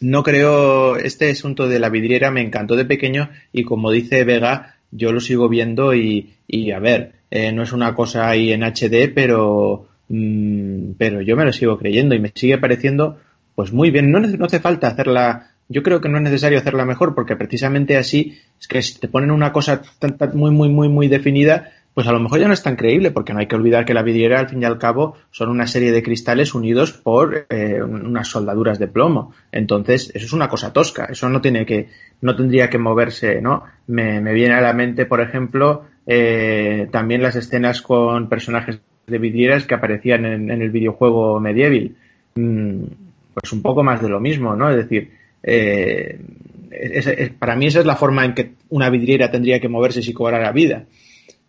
no creo, este asunto de la vidriera me encantó de pequeño y como dice Vega, yo lo sigo viendo y, y a ver, eh, no es una cosa ahí en HD, pero, mmm, pero yo me lo sigo creyendo y me sigue pareciendo pues muy bien. No, no hace falta hacerla yo creo que no es necesario hacerla mejor porque precisamente así es que si te ponen una cosa tan, tan, muy, muy, muy, muy definida, pues a lo mejor ya no es tan creíble porque no hay que olvidar que la vidriera al fin y al cabo son una serie de cristales unidos por eh, unas soldaduras de plomo. Entonces, eso es una cosa tosca, eso no tiene que, no tendría que moverse, ¿no? Me, me viene a la mente, por ejemplo, eh, también las escenas con personajes de vidrieras que aparecían en, el videojuego Medieval. Mm, pues un poco más de lo mismo, ¿no? Es decir, eh, para mí esa es la forma en que una vidriera tendría que moverse si cobrara vida.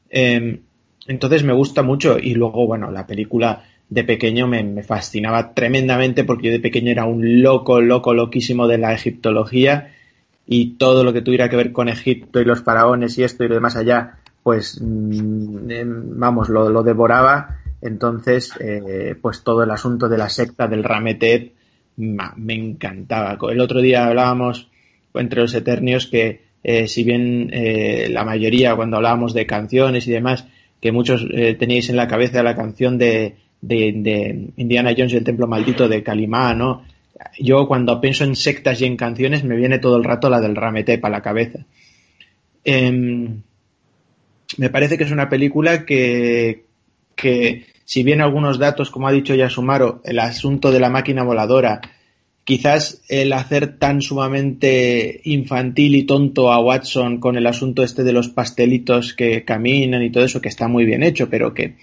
Eh, entonces me gusta mucho y luego, bueno, la película de pequeño me, me, fascinaba tremendamente porque yo de pequeño era un loco, loco, loquísimo de la egiptología y todo lo que tuviera que ver con Egipto y los faraones y esto y lo demás allá, pues mmm, vamos, lo, devoraba. Entonces, eh, pues todo el asunto de la secta del Rametet, me encantaba. El otro día hablábamos entre los Eternios que eh, si bien eh, la mayoría cuando hablábamos de canciones y demás, que muchos teníais en la cabeza la canción de, de, Indiana Jones y el Templo Maldito de Kalimá, ¿no? Yo cuando pienso en sectas y en canciones me viene todo el rato la del Rametep a la cabeza. Eh, me parece que es una película que, que si bien algunos datos, como ha dicho ya Sumaro, el asunto de la máquina voladora, quizás el hacer tan sumamente infantil y tonto a Watson con el asunto este de los pastelitos que caminan y todo eso, que está muy bien hecho, pero que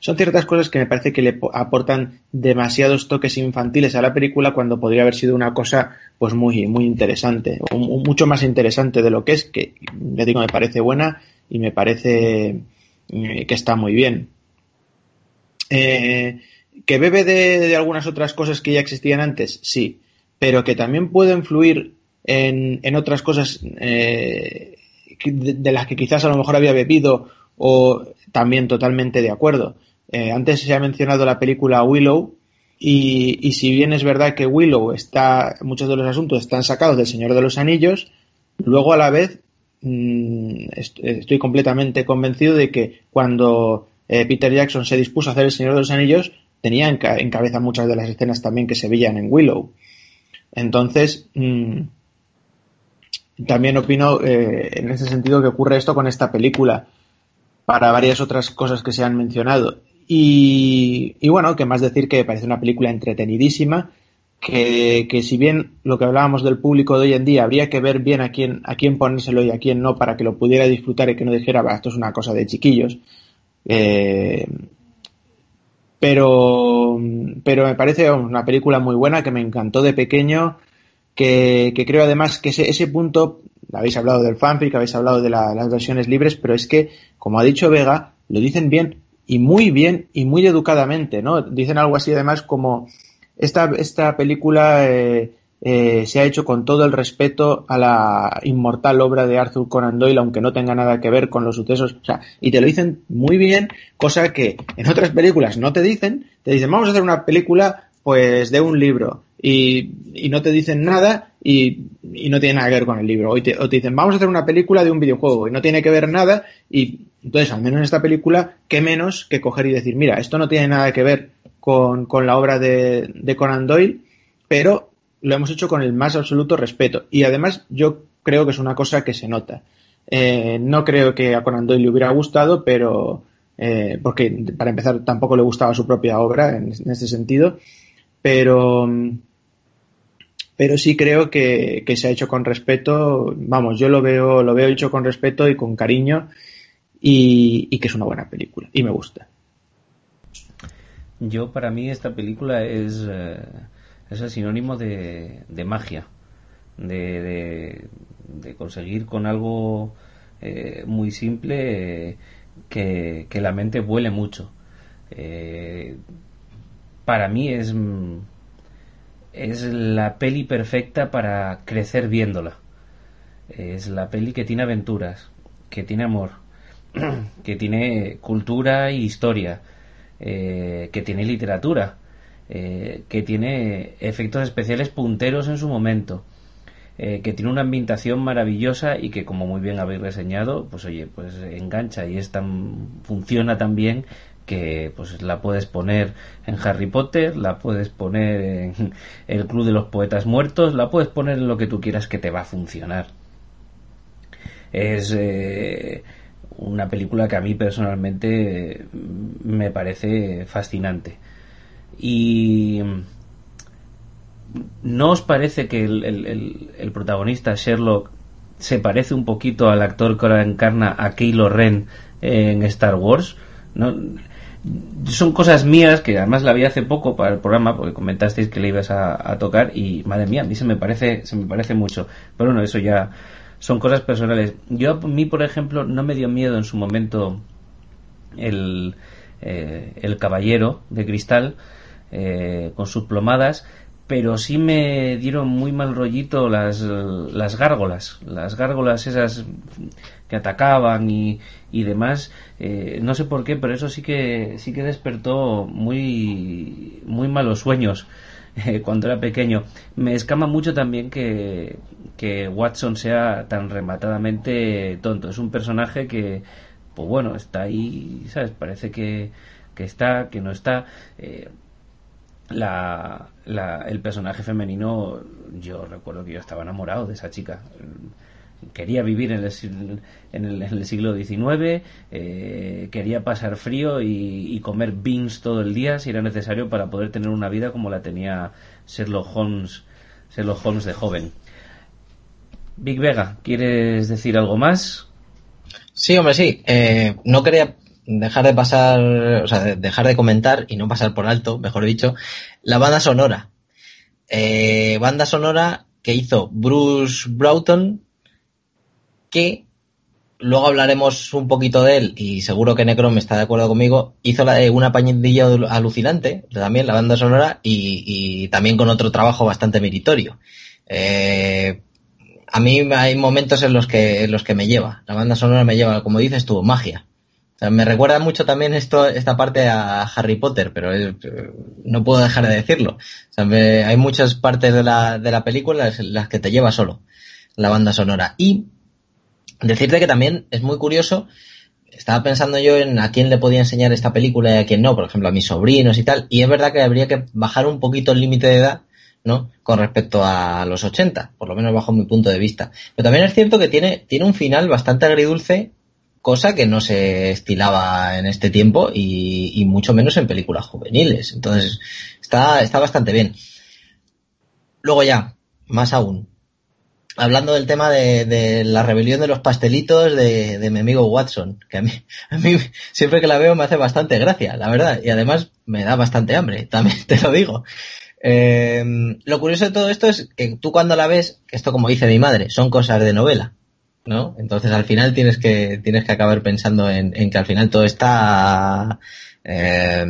son ciertas cosas que me parece que le aportan demasiados toques infantiles a la película cuando podría haber sido una cosa pues muy muy interesante, mucho más interesante de lo que es, que ya digo me parece buena y me parece eh, que está muy bien. Eh, ¿Que bebe de, algunas otras cosas que ya existían antes? Sí, pero que también puede influir en, en otras cosas eh, de, de, las que quizás a lo mejor había bebido o también totalmente de acuerdo. Eh, antes se ha mencionado la película Willow y, y, si bien es verdad que Willow está, muchos de los asuntos están sacados del Señor de los Anillos, luego a la vez mmm, estoy completamente convencido de que cuando eh, Peter Jackson se dispuso a hacer El Señor de los Anillos, tenía en, ca en, cabeza muchas de las escenas también que se veían en Willow. Entonces, mmm, también opino eh, en ese sentido que ocurre esto con esta película, para varias otras cosas que se han mencionado. Y, y bueno, que más decir que parece una película entretenidísima, que, si bien lo que hablábamos del público de hoy en día, habría que ver bien a quién, a quién ponérselo y a quién no para que lo pudiera disfrutar y que no dijera, esto es una cosa de chiquillos. Eh, pero, pero me parece una película muy buena que me encantó de pequeño, que, creo además que ese, ese punto, habéis hablado del fanfic, habéis hablado de la, las versiones libres, pero es que, como ha dicho Vega, lo dicen bien y muy bien y muy educadamente, ¿no? Dicen algo así además como esta, esta película eh, eh, se ha hecho con todo el respeto a la inmortal obra de Arthur Conan Doyle, aunque no tenga nada que ver con los sucesos. O sea, y te lo dicen muy bien, cosa que en otras películas no te dicen. Te dicen, vamos a hacer una película pues de un libro y, y no te dicen nada y, y, no tiene nada que ver con el libro. O te, o te, dicen, vamos a hacer una película de un videojuego y no tiene que ver nada y entonces, al menos en esta película, qué menos que coger y decir, mira, esto no tiene nada que ver con, con la obra de, Conan Doyle, pero lo hemos hecho con el más absoluto respeto. Y además yo creo que es una cosa que se nota. Eh, no creo que a Conan Doyle le hubiera gustado, pero eh, porque para empezar tampoco le gustaba su propia obra en, en este sentido, pero pero sí creo que, se ha hecho con respeto. Vamos, yo lo veo lo veo hecho con respeto y con cariño y que es una buena película y me gusta. Yo para mí esta película es eh, es el sinónimo de, de magia, de, de, conseguir con algo eh, muy simple eh, que, que, la mente vuele mucho. Eh, para mí es, es la peli perfecta para crecer viéndola. Es la peli que tiene aventuras, que tiene amor, (clears throat) que tiene cultura y historia, eh, que tiene literatura eh, que tiene efectos especiales punteros en su momento, eh, que tiene una ambientación maravillosa y que, como muy bien habéis reseñado, pues oye, pues engancha y es tan, funciona tan bien que pues la puedes poner en Harry Potter, la puedes poner en (laughs) el Club de los Poetas Muertos, la puedes poner en lo que tú quieras que te va a funcionar. Es eh, una película que a mí personalmente me parece fascinante. Y ¿no os parece que el, el, el, protagonista Sherlock se parece un poquito al actor que ahora encarna a Kylo Ren en Star Wars? ¿No? Son cosas mías que además la vi hace poco para el programa porque comentasteis que le ibas a, a, tocar y madre mía, a mí se me parece, se me parece mucho. Pero bueno, eso ya son cosas personales. Yo a mí, por ejemplo, no me dio miedo en su momento el, eh, el caballero de cristal eh, con sus plomadas, pero sí me dieron muy mal rollito las, las gárgolas, las gárgolas esas que atacaban y, y demás, eh, no sé por qué, pero eso sí que sí que despertó muy muy malos sueños (laughs) eh, cuando era pequeño. Me escama mucho también que, que Watson sea tan rematadamente tonto. Es un personaje que, pues bueno, está ahí, ¿sabes? Parece que, que está, que no está. Eh, la, la, el personaje femenino, yo recuerdo que yo estaba enamorado de esa chica. Quería vivir en el, en el, siglo XIX, eh, quería pasar frío y, y, comer beans todo el día si era necesario para poder tener una vida como la tenía Sherlock Holmes, Sherlock Holmes de joven. Big Vega, ¿quieres decir algo más? Sí, hombre, sí. Eh, no quería dejar de pasar, o sea, dejar de comentar y no pasar por alto, mejor dicho, la banda sonora. Eh, banda sonora que hizo Bruce Broughton, que luego hablaremos un poquito de él y seguro que Necrom está de acuerdo conmigo, hizo la de una pañadilla alucinante, también la banda sonora y, y también con otro trabajo bastante meritorio. Eh, a mí hay momentos en los que en los que me lleva, la banda sonora me lleva, como dices tú, magia. Me recuerda mucho también esto, esta parte a Harry Potter, pero es, no puedo dejar de decirlo. O sea, me, hay muchas partes de la, de la película las, las, que te lleva solo la banda sonora. Y decirte que también es muy curioso, estaba pensando yo en a quién le podía enseñar esta película y a quién no, por ejemplo a mis sobrinos y tal, y es verdad que habría que bajar un poquito el límite de edad, ¿no? Con respecto a los 80, por lo menos bajo mi punto de vista. Pero también es cierto que tiene, tiene un final bastante agridulce, cosa que no se estilaba en este tiempo y, mucho menos en películas juveniles. Entonces, está, está bastante bien. Luego ya, más aún, hablando del tema de, la rebelión de los pastelitos de, mi amigo Watson, que a (laughs) a mí siempre que la veo me hace bastante gracia, la verdad, y además me da bastante hambre, también te lo digo. Eh, lo curioso de todo esto es que tú cuando la ves, esto como dice mi madre, son cosas de novela, ¿no? Entonces al final tienes que, tienes que acabar pensando en, en que al final todo está eh,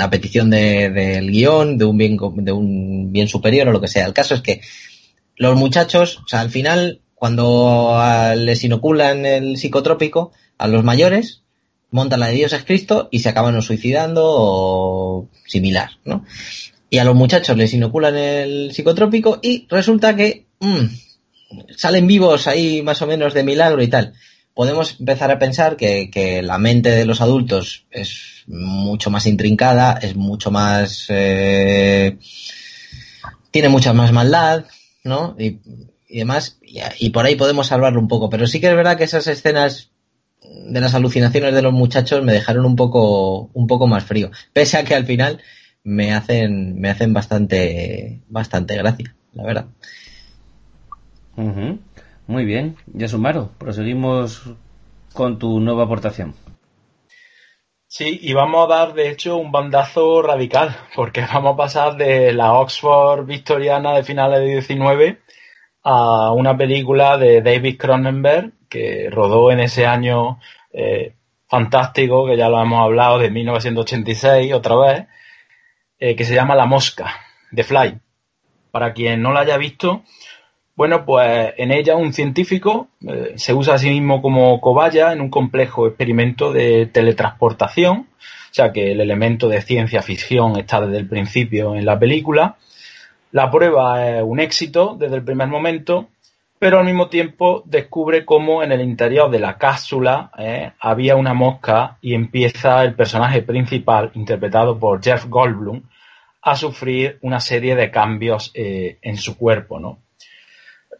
a petición del de, guion, de un bien, de un bien superior o lo que sea. El caso es que los muchachos, o sea, al final, cuando les inoculan el psicotrópico a los mayores, montan la de Dios es Cristo y se acaban suicidando o similar, ¿no? Y a los muchachos les inoculan el psicotrópico y resulta que mmm, salen vivos ahí más o menos de milagro y tal. Podemos empezar a pensar que, que, la mente de los adultos es mucho más intrincada, es mucho más... Eh, tiene mucha más maldad, ¿no? Y, y demás, y, y, por ahí podemos salvarlo un poco. Pero sí que es verdad que esas escenas de las alucinaciones de los muchachos me dejaron un poco, un poco más frío. Pese a que al final me hacen, me hacen bastante, bastante gracia, la verdad. Uh -huh. Muy bien, Yasumaro, proseguimos con tu nueva aportación. Sí, y vamos a dar de hecho un bandazo radical, porque (laughs) vamos a pasar de la Oxford victoriana de finales de 19 a una película de David Cronenberg que rodó en ese año eh, fantástico, que ya lo hemos hablado, de 1986 otra vez, eh, que se llama La Mosca, de Fly. Para quien no la haya visto, bueno, pues en ella un científico eh, se usa a sí mismo como cobaya en un complejo experimento de teletransportación, o sea que el elemento de ciencia ficción está desde el principio en la película. La prueba es un éxito desde el primer momento, pero al mismo tiempo descubre cómo en el interior de la cápsula eh, había una mosca y empieza el personaje principal, interpretado por Jeff Goldblum, a sufrir una serie de cambios eh, en su cuerpo, ¿no?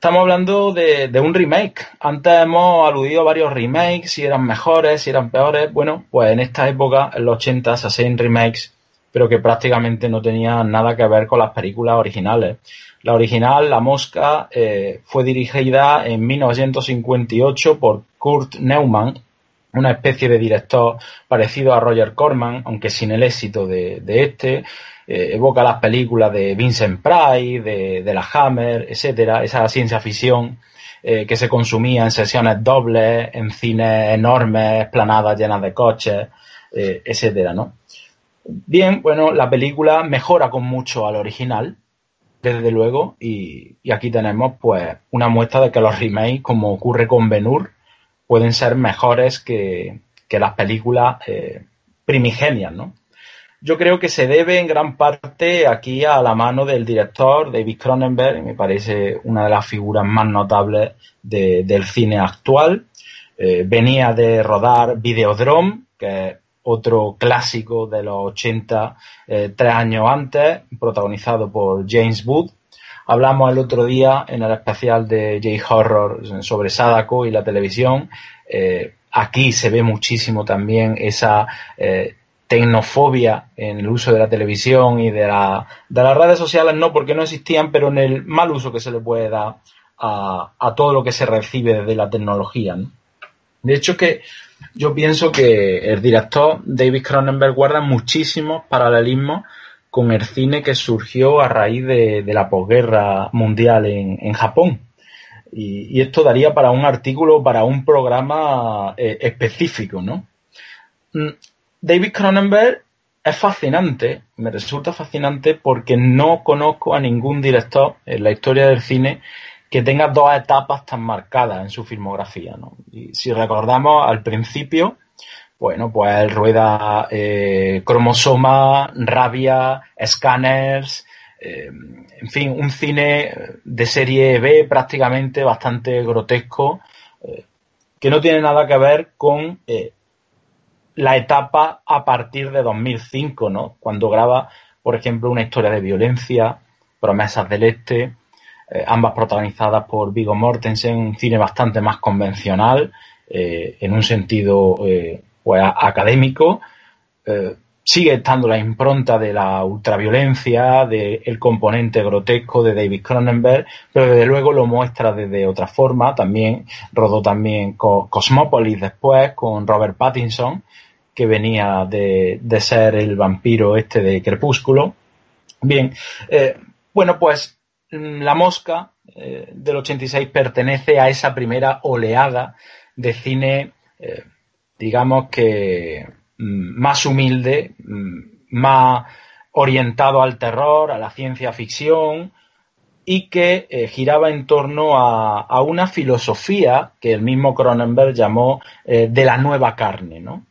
estamos hablando de, de, un remake. Antes hemos aludido a varios remakes, si eran mejores, si eran peores. Bueno, pues en esta época, en los 80, se hacían remakes, pero que prácticamente no tenían nada que ver con las películas originales. La original, La Mosca, eh, fue dirigida en 1958 por Kurt Neumann, una especie de director parecido a Roger Corman, aunque sin el éxito de, este eh, evoca las películas de Vincent Price, de, la Hammer, etcétera, esa ciencia ficción eh, que se consumía en sesiones dobles, en cines enormes, planadas llenas de coches, etcétera, ¿no? Bien, bueno, la película mejora con mucho al original, desde luego, y, aquí tenemos pues una muestra de que los remakes, como ocurre con Ben-Hur, pueden ser mejores que, que las películas eh, primigenias, ¿no? yo creo que se debe en gran parte aquí a la mano del director David Cronenberg, me parece una de las figuras más notables de, del cine actual. Eh, venía de rodar Videodrome, que es otro clásico de los 80, eh, tres años antes, protagonizado por James Wood. Hablamos el otro día en el especial de J-Horror sobre Sadako y la televisión. Eh, aquí se ve muchísimo también esa eh, tecnofobia en el uso de la televisión y de, la, de las redes sociales, no porque no existían, pero en el mal uso que se le puede dar a, a todo lo que se recibe desde la tecnología. ¿no? De hecho, que yo pienso que el director David Cronenberg guarda muchísimos paralelismos con el cine que surgió a raíz de, la posguerra mundial en, Japón. Y, esto daría para un artículo, para un programa eh, específico, ¿no? David Cronenberg es fascinante, me resulta fascinante porque no conozco a ningún director en la historia del cine que tenga dos etapas tan marcadas en su filmografía. ¿no? Y si recordamos al principio, bueno, pues él rueda eh, cromosoma, rabia, escáneres, eh, en fin, un cine de serie B prácticamente bastante grotesco, eh, que no tiene nada que ver con eh, la etapa a partir de 2005, ¿no? Cuando graba, por ejemplo, una historia de violencia, Promesas del Este, eh, ambas protagonizadas por Viggo Mortensen, un cine bastante más convencional, eh, en un sentido pues, académico. sigue estando la impronta de la ultraviolencia, del componente grotesco de David Cronenberg, pero desde luego lo muestra desde otra forma. También rodó también Cosmopolis después con Robert Pattinson, que venía de, ser el vampiro este de Crepúsculo. Bien, eh, bueno, pues La Mosca eh, del 86 pertenece a esa primera oleada de cine, eh, digamos que mm, más humilde, mm, más orientado al terror, a la ciencia ficción, y que giraba en torno a, a, una filosofía que el mismo Cronenberg llamó de la nueva carne, ¿no?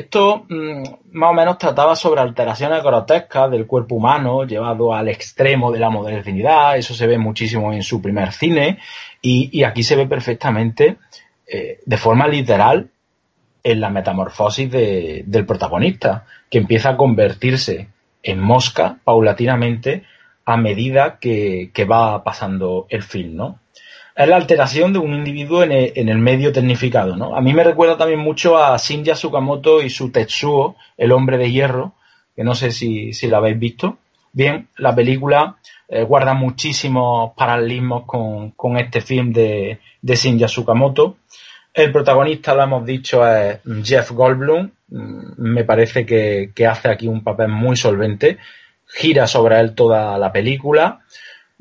Esto mm, más o menos trataba sobre alteraciones grotescas del cuerpo humano llevado al extremo de la modernidad, eso se ve muchísimo en su primer cine y, aquí se ve perfectamente eh, de forma literal en la metamorfosis del protagonista, que empieza a convertirse en mosca paulatinamente a medida que, que va pasando el film, ¿no? Es la alteración de un individuo en el, medio tecnificado, ¿no? A mí me recuerda también mucho a Shinja Sukamoto y su Tetsuo, el hombre de hierro, que no sé si, si lo habéis visto. Bien, la película eh, guarda muchísimos paralelismos con, este film de, de Shinja Sukamoto. El protagonista, lo hemos dicho, es Jeff Goldblum. Mm, me parece que, que hace aquí un papel muy solvente. Gira sobre él toda la película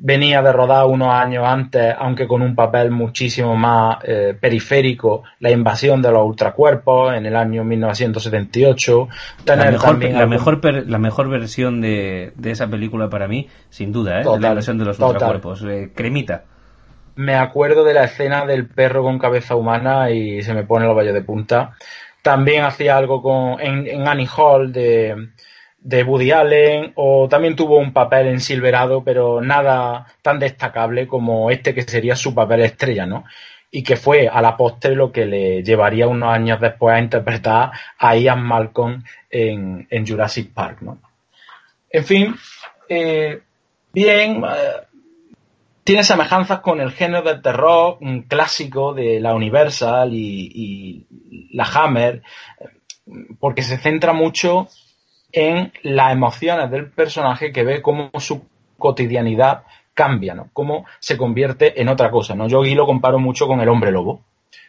venía de rodar unos años antes, aunque con un papel muchísimo más eh, periférico, la invasión de los ultracuerpos en el año 1978. la mejor, la, mejor la mejor versión de, de, esa película para mí, sin duda, ¿eh? la invasión de los ultracuerpos. Eh, cremita. Me acuerdo de la escena del perro con cabeza humana y se me pone los valles de punta. También hacía algo con, en, en Annie Hall de de Woody Allen o también tuvo un papel en Silverado, pero nada tan destacable como este que sería su papel estrella, ¿no? Y que fue a la postre lo que le llevaría unos años después a interpretar a Ian Malcolm en, Jurassic Park, ¿no? En fin, eh, bien, eh, tiene semejanzas con el género del terror clásico de la Universal y la Hammer, porque se centra mucho en las emociones del personaje que ve cómo su cotidianidad cambia, ¿no? Cómo se convierte en otra cosa, ¿no? Yo aquí lo comparo mucho con el hombre lobo,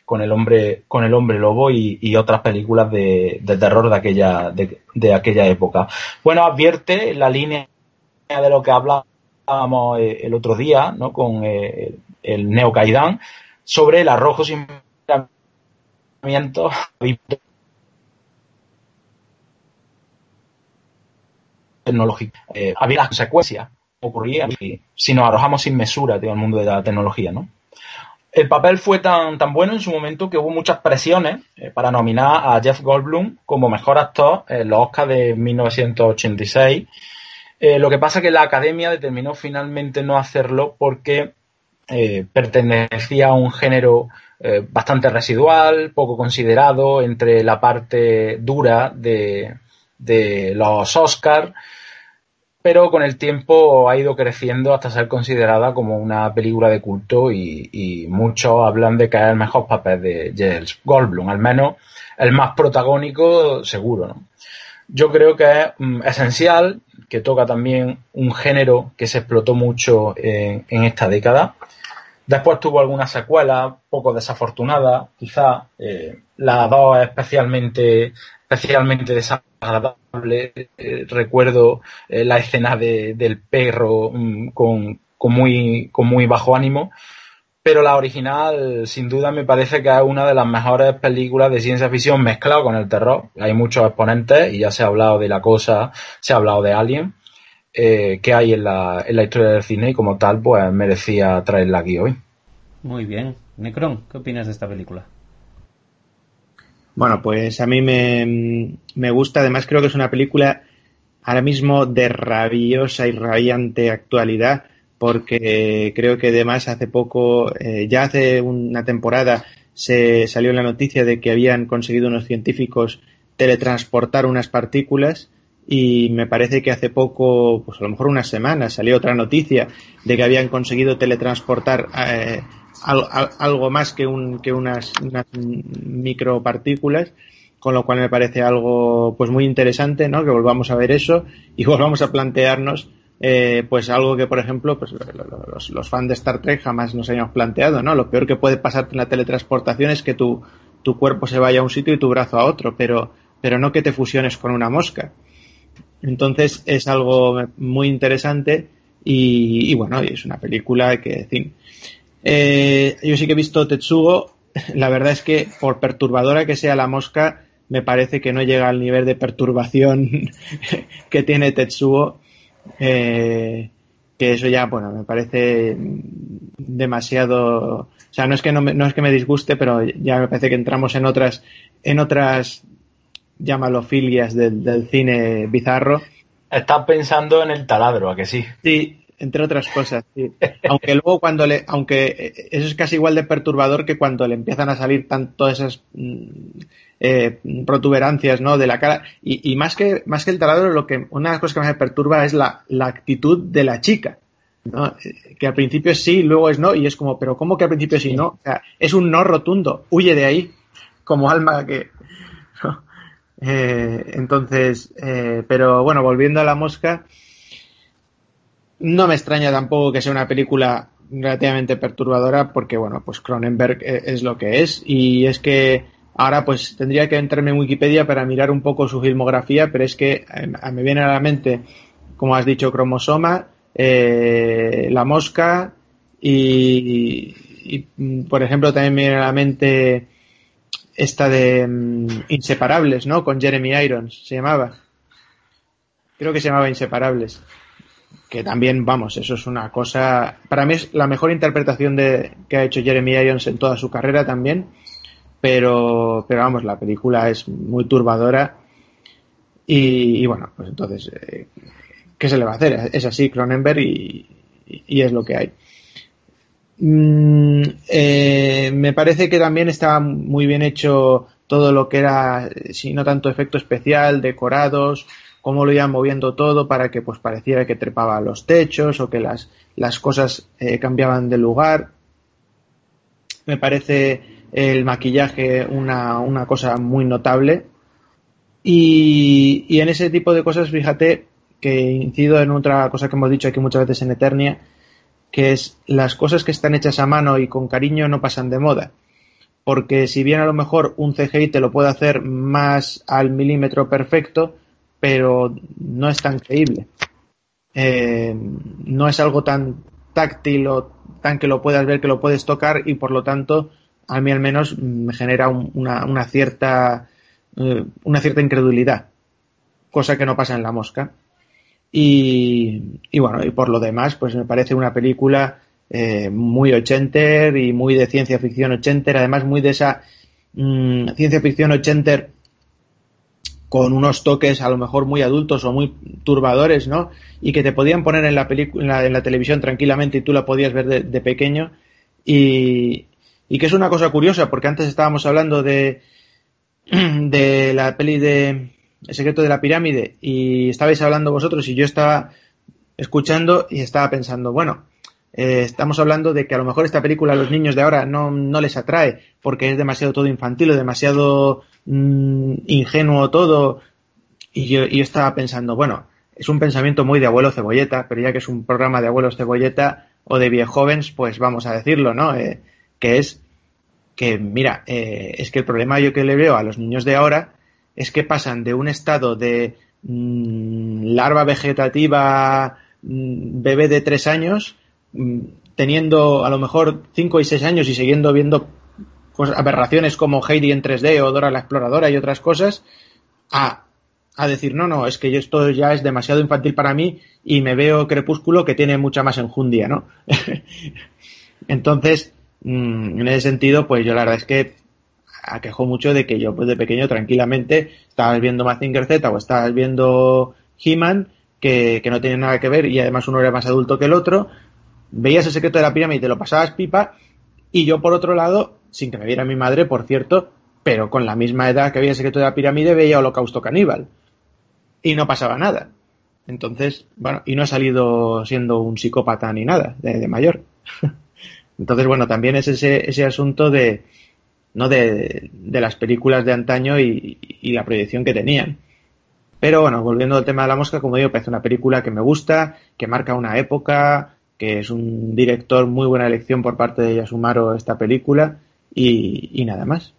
con el hombre, con el hombre lobo y, otras películas de, terror de aquella, de, aquella época. Bueno, advierte la línea de lo que hablábamos eh, el otro día, ¿no? Con eh, el Neo sobre el arrojo sin (laughs) Eh, había las consecuencias ocurrían si nos arrojamos sin mesura el mundo de la tecnología, ¿no? El papel fue tan, tan bueno en su momento que hubo muchas presiones eh, para nominar a Jeff Goldblum como mejor actor en los Oscars de 1986. Eh, lo que pasa es que la academia determinó finalmente no hacerlo porque pertenecía a un género bastante residual, poco considerado entre la parte dura de, de los Oscars pero con el tiempo ha ido creciendo hasta ser considerada como una película de culto y, muchos hablan de que es el mejor papel de Jeff Goldblum, al menos el más protagónico seguro. ¿no? Yo creo que es mm, esencial, que toca también un género que se explotó mucho en, esta década. Después tuvo algunas secuelas poco desafortunadas, quizá eh, la especialmente especialmente desagradable. Eh, recuerdo eh, la escena del perro mm, con, muy, con muy bajo ánimo. Pero la original, sin duda, me parece que es una de las mejores películas de ciencia ficción mezclado con el terror. Hay muchos exponentes y ya se ha hablado de la cosa, se ha hablado de Alien, eh, que hay en la, en la historia del cine y como tal, pues merecía traerla aquí hoy. Muy bien. Necron, ¿qué opinas de esta película? Bueno, pues a mí me, gusta, además creo que es una película ahora mismo de rabiosa y radiante actualidad, porque creo que además hace poco, eh, ya hace una temporada, se salió la noticia de que habían conseguido unos científicos teletransportar unas partículas y me parece que hace poco, pues a lo mejor unas semanas, salió otra noticia de que habían conseguido teletransportar eh, algo más que, un, que unas, unas, micropartículas, con lo cual me parece algo pues muy interesante, ¿no? Que volvamos a ver eso y (laughs) volvamos a plantearnos eh, pues algo que, por ejemplo, pues los, los, fans de Star Trek jamás nos habíamos planteado, ¿no? Lo peor que puede pasarte en la teletransportación es que tu, tu cuerpo se vaya a un sitio y tu brazo a otro, pero, pero no que te fusiones con una mosca. Entonces es algo muy interesante y, bueno, es una película que, en fin. Eh, yo sí que he visto Tetsugo. (laughs) La verdad es que por perturbadora que sea la mosca, me parece que no llega al nivel de perturbación (laughs) que tiene Tetsugo. Eh, que eso ya, bueno, me parece demasiado, o sea, no es que no, me, no es que me disguste, pero ya me parece que entramos en otras, en otras llámalo filias del, cine bizarro. Estás pensando en el taladro, ¿a que sí? Sí, entre otras cosas, sí. Aunque luego cuando le, aunque eso es casi igual de perturbador que cuando le empiezan a salir tanto esas mm, eh, protuberancias, ¿no? De la cara. Y, más que, más que el taladro, lo que, una de las cosas que más me perturba es la, actitud de la chica. ¿no? Que al principio es sí, luego es no, y es como, pero ¿cómo que al principio sí, no? O sea, es un no rotundo, huye de ahí, como alma que, (laughs) eh, entonces, eh, pero bueno, volviendo a la mosca, no me extraña tampoco que sea una película relativamente perturbadora porque, bueno, pues Cronenberg eh, es lo que es y es que ahora pues tendría que entrarme en Wikipedia para mirar un poco su filmografía, pero es que me viene a la mente, como has dicho, Cromosoma, La Mosca y, y, por ejemplo, también me viene a la mente esta de mm, Inseparables, ¿no? Con Jeremy Irons, se llamaba. Creo que se llamaba Inseparables. Que también, vamos, eso es una cosa. Para mí es la mejor interpretación de, que ha hecho Jeremy Irons en toda su carrera también. Pero, pero vamos, la película es muy turbadora. Y, bueno, pues entonces, eh, ¿qué se le va a hacer? Es así, Cronenberg, y, y es lo que hay. Mm, eh, me parece que también está muy bien hecho todo lo que era, si no tanto efecto especial, decorados, cómo lo iban moviendo todo para que pues pareciera que trepaba los techos o que las, las cosas eh, cambiaban de lugar. Me parece el maquillaje una, una cosa muy notable. Y, y en ese tipo de cosas, fíjate que incido en otra cosa que hemos dicho aquí muchas veces en Eternia, que es las cosas que están hechas a mano y con cariño no pasan de moda. Porque si bien a lo mejor un CGI te lo puede hacer más al milímetro perfecto, pero no es tan creíble. Eh, no es algo tan táctil o tan que lo puedas ver, que lo puedes tocar y por lo tanto a mí al menos me genera una, una, cierta eh, una cierta incredulidad, cosa que no pasa en la mosca. Y, bueno, y por lo demás, pues me parece una película eh, muy ochenter y muy de ciencia ficción ochenter, además muy de esa mmm, ciencia ficción ochenter con unos toques a lo mejor muy adultos o muy turbadores, ¿no? Y que te podían poner en la película, en la televisión tranquilamente y tú la podías ver de, de pequeño. Y, y, que es una cosa curiosa, porque antes estábamos hablando de, (clears throat) de la peli de, el secreto de la pirámide y estabais hablando vosotros y yo estaba escuchando y estaba pensando, bueno, eh, estamos hablando de que a lo mejor esta película a los niños de ahora no, no les atrae porque es demasiado todo infantil o demasiado mmm, ingenuo todo. Y yo, yo estaba pensando, bueno, es un pensamiento muy de abuelo cebolleta, pero ya que es un programa de abuelos cebolleta o de viejóvenes, pues vamos a decirlo, ¿no? Eh, que es que, mira, eh, es que el problema yo que le veo a los niños de ahora es que pasan de un estado de mmm, larva vegetativa mmm, bebé de tres años, mmm, teniendo a lo mejor cinco y seis años y siguiendo viendo aberraciones como Heidi en 3D o Dora la Exploradora y otras cosas, a, a decir, no, no, es que esto ya es demasiado infantil para mí y me veo Crepúsculo que tiene mucha más enjundia, ¿no? (laughs) Entonces, en ese sentido, pues yo la verdad es que aquejó mucho de que yo pues de pequeño tranquilamente estabas viendo Mazinger Z o estabas viendo He-Man que, que no tiene nada que ver y además uno era más adulto que el otro, veías el secreto de la pirámide y te lo pasabas pipa y yo por otro lado, sin que me viera mi madre, por cierto, pero con la misma edad que veía el secreto de la pirámide veía Holocausto Caníbal. y no pasaba nada. Entonces, bueno, y no ha salido siendo un psicópata ni nada de, mayor. (laughs) Entonces, bueno, también es ese, ese asunto de, ¿no? De, de las películas de antaño y, y, la proyección que tenían. Pero bueno, volviendo al tema de la mosca, como digo, parece una película que me gusta, que marca una época, que es un director muy buena elección por parte de Yasumaro esta película y, nada más.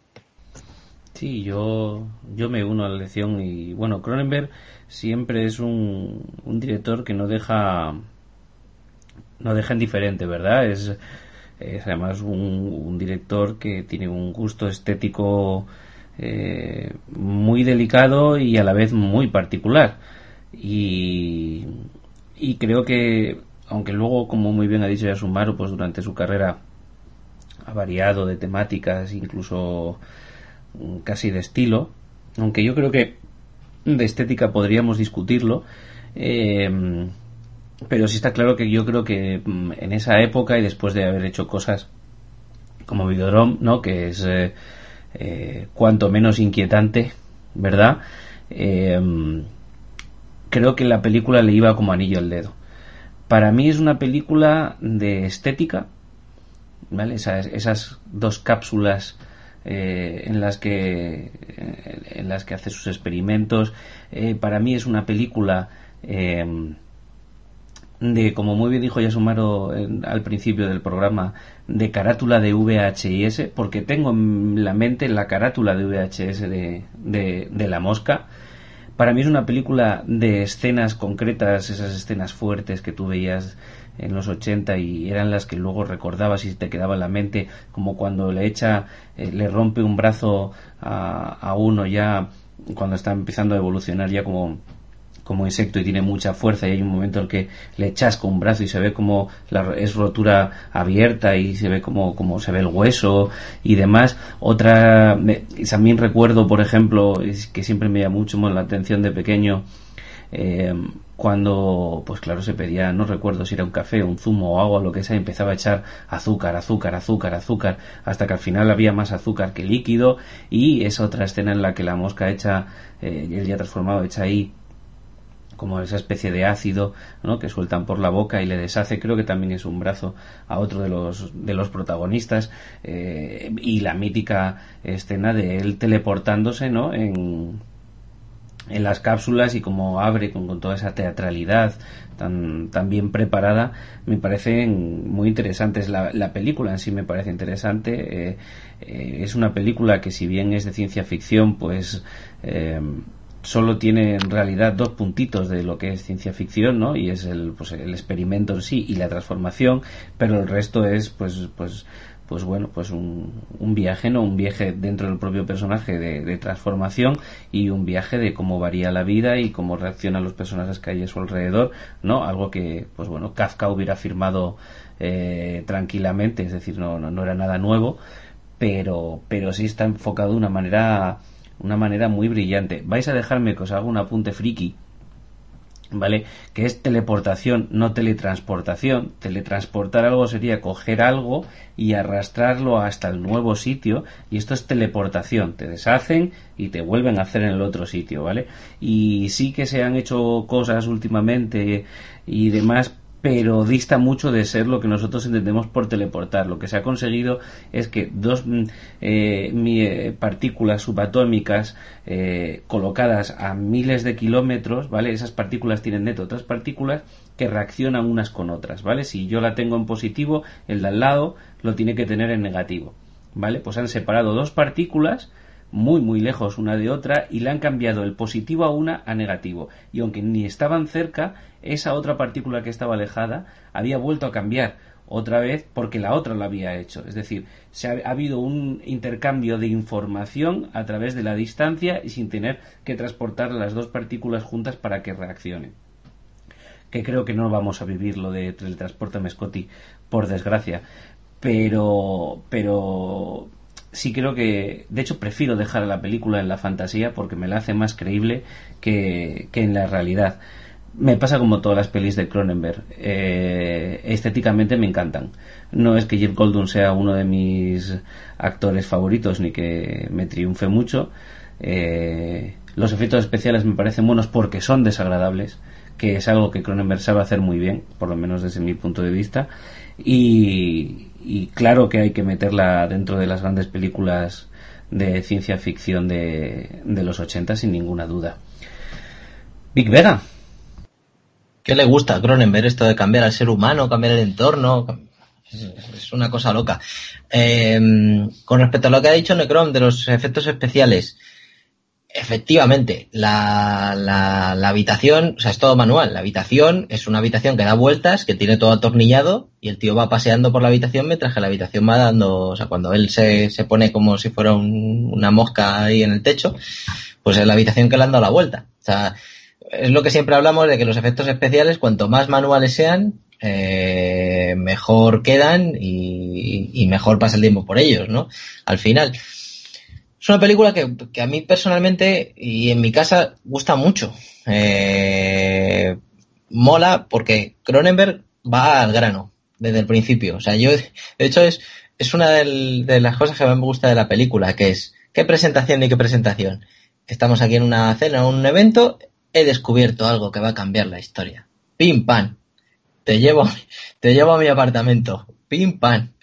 Sí, yo, yo me uno a la lección y bueno, Cronenberg siempre es un, un director que no deja no deja indiferente, ¿verdad? Es, es además un, un, director que tiene un gusto estético eh, muy delicado y a la vez muy particular. Y, y creo que, aunque luego, como muy bien ha dicho Yasumaru, pues durante su carrera ha variado de temáticas, incluso mm, casi de estilo, aunque yo creo que de estética podríamos discutirlo, eh, pero sí está claro que yo creo que mm, en esa época y después de haber hecho cosas como Videodrome, ¿no? que es eh, eh, cuanto menos inquietante, ¿verdad? Eh, creo que la película le iba como anillo al dedo. Para mí es una película de estética, ¿vale? Esas, esas dos cápsulas eh, en las que en las que hace sus experimentos. para mí es una película de, como muy bien dijo Yasumaro al principio del programa, de carátula de VHS, porque tengo en la mente la carátula de VHS de, de, La Mosca. Para mí es una película de escenas concretas, esas escenas fuertes que tú veías en los 80 y eran las que luego recordabas y te quedaba en la mente, como cuando le echa, eh, le rompe un brazo a, a uno ya cuando está empezando a evolucionar ya como como insecto y tiene mucha fuerza y hay un momento en el que le chasca un brazo y se ve como la, es rotura abierta y se ve como, como se ve el hueso y demás. Otra, también recuerdo, por ejemplo, que siempre me llama mucho la atención de pequeño, eh, cuando, pues claro, se pedía, no recuerdo si era un café, un zumo o agua, lo que sea, empezaba a echar azúcar, azúcar, azúcar, azúcar, hasta que al final había más azúcar que líquido y esa otra escena en la que la mosca echa, eh, el ya transformado, echa ahí como esa especie de ácido ¿no? que sueltan por la boca y le deshace creo que también es un brazo a otro de los de los protagonistas eh, y la mítica escena de él teleportándose ¿no? en, en las cápsulas y como abre con, toda esa teatralidad tan, tan bien preparada me parecen muy interesantes la, la película en sí me parece interesante eh, eh, es una película que si bien es de ciencia ficción pues solo tiene en realidad dos puntitos de lo que es ciencia ficción, ¿no? Y es el, pues, el experimento en sí y la transformación, pero el resto es, pues, pues, pues bueno, pues un, un viaje, ¿no? Un viaje dentro del propio personaje de, transformación y un viaje de cómo varía la vida y cómo reaccionan los personajes que hay a su alrededor, ¿no? Algo que, pues bueno, Kafka hubiera firmado eh, tranquilamente, es decir, no, no, no era nada nuevo, pero, pero sí está enfocado de una manera una manera muy brillante. Vais a dejarme que os haga un apunte friki, ¿vale? Que es teleportación, no teletransportación. Teletransportar algo sería coger algo y arrastrarlo hasta el nuevo sitio, y esto es teleportación. Te deshacen y te vuelven a hacer en el otro sitio, ¿vale? Y sí que se han hecho cosas últimamente y demás pero dista mucho de ser lo que nosotros entendemos por teleportar. Lo que se ha conseguido es que dos mm, eh, eh, partículas subatómicas eh, colocadas a miles de kilómetros, ¿vale? Esas partículas tienen neto otras partículas que reaccionan unas con otras, ¿vale? Si yo la tengo en positivo, el de al lado lo tiene que tener en negativo, ¿vale? Pues han separado dos partículas muy muy lejos una de otra y le han cambiado el positivo a una a negativo. Y aunque ni estaban cerca esa otra partícula que estaba alejada había vuelto a cambiar otra vez porque la otra lo había hecho. Es decir se ha, ha habido un intercambio de información a través de la distancia y sin tener que transportar las dos partículas juntas para que reaccionen. Que creo que no vamos a vivir lo de teletransporte Mescotti por desgracia. Pero pero sí creo que, de hecho, prefiero dejar la película en la fantasía porque me la hace más creíble que, que en la realidad. Me pasa como todas las pelis de Cronenberg. Eh, estéticamente me encantan. No es que Jeff Goldblum sea uno de mis actores favoritos ni que me triunfe mucho. Eh, los efectos especiales me parecen buenos porque son desagradables, que es algo que Cronenberg sabe hacer muy bien, por lo menos desde mi punto de vista. Y, y claro que hay que meterla dentro de las grandes películas de ciencia ficción de, de los 80 sin ninguna duda. Big Vega. ¿Qué le gusta a Cronenberg esto de cambiar al ser humano, cambiar el entorno? Es una cosa loca. Eh, con respecto a lo que ha dicho Necron de los efectos especiales, efectivamente, la, la, la, habitación, o sea, es todo manual. La habitación es una habitación que da vueltas, que tiene todo atornillado, y el tío va paseando por la habitación mientras que la habitación va dando, o sea, cuando él se, se pone como si fuera un, una mosca ahí en el techo, pues es la habitación que le han dado la vuelta. O sea, es lo que siempre hablamos de que los efectos especiales, cuanto más manuales sean, eh, mejor quedan y, y, mejor pasa el tiempo por ellos, ¿no? Al final. Es una película que, a mí personalmente y en mi casa gusta mucho. Eh, mola porque Cronenberg va al grano desde el principio. O sea, yo, de hecho, es, es una de, de las cosas que más me gusta de la película, que es, ¿qué presentación ni qué presentación? Estamos aquí en una cena, en un evento, he descubierto algo que va a cambiar la historia. Pim pam. Te llevo, te llevo a mi apartamento. Pim pam.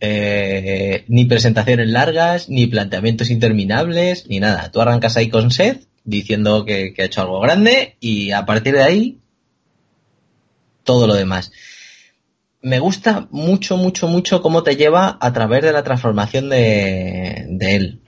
Eh, ni presentaciones largas, ni planteamientos interminables, ni nada. Tú arrancas ahí con Seth diciendo que, que ha hecho algo grande y a partir de ahí todo lo demás. Me gusta mucho, mucho, mucho cómo te lleva a través de la transformación de, de él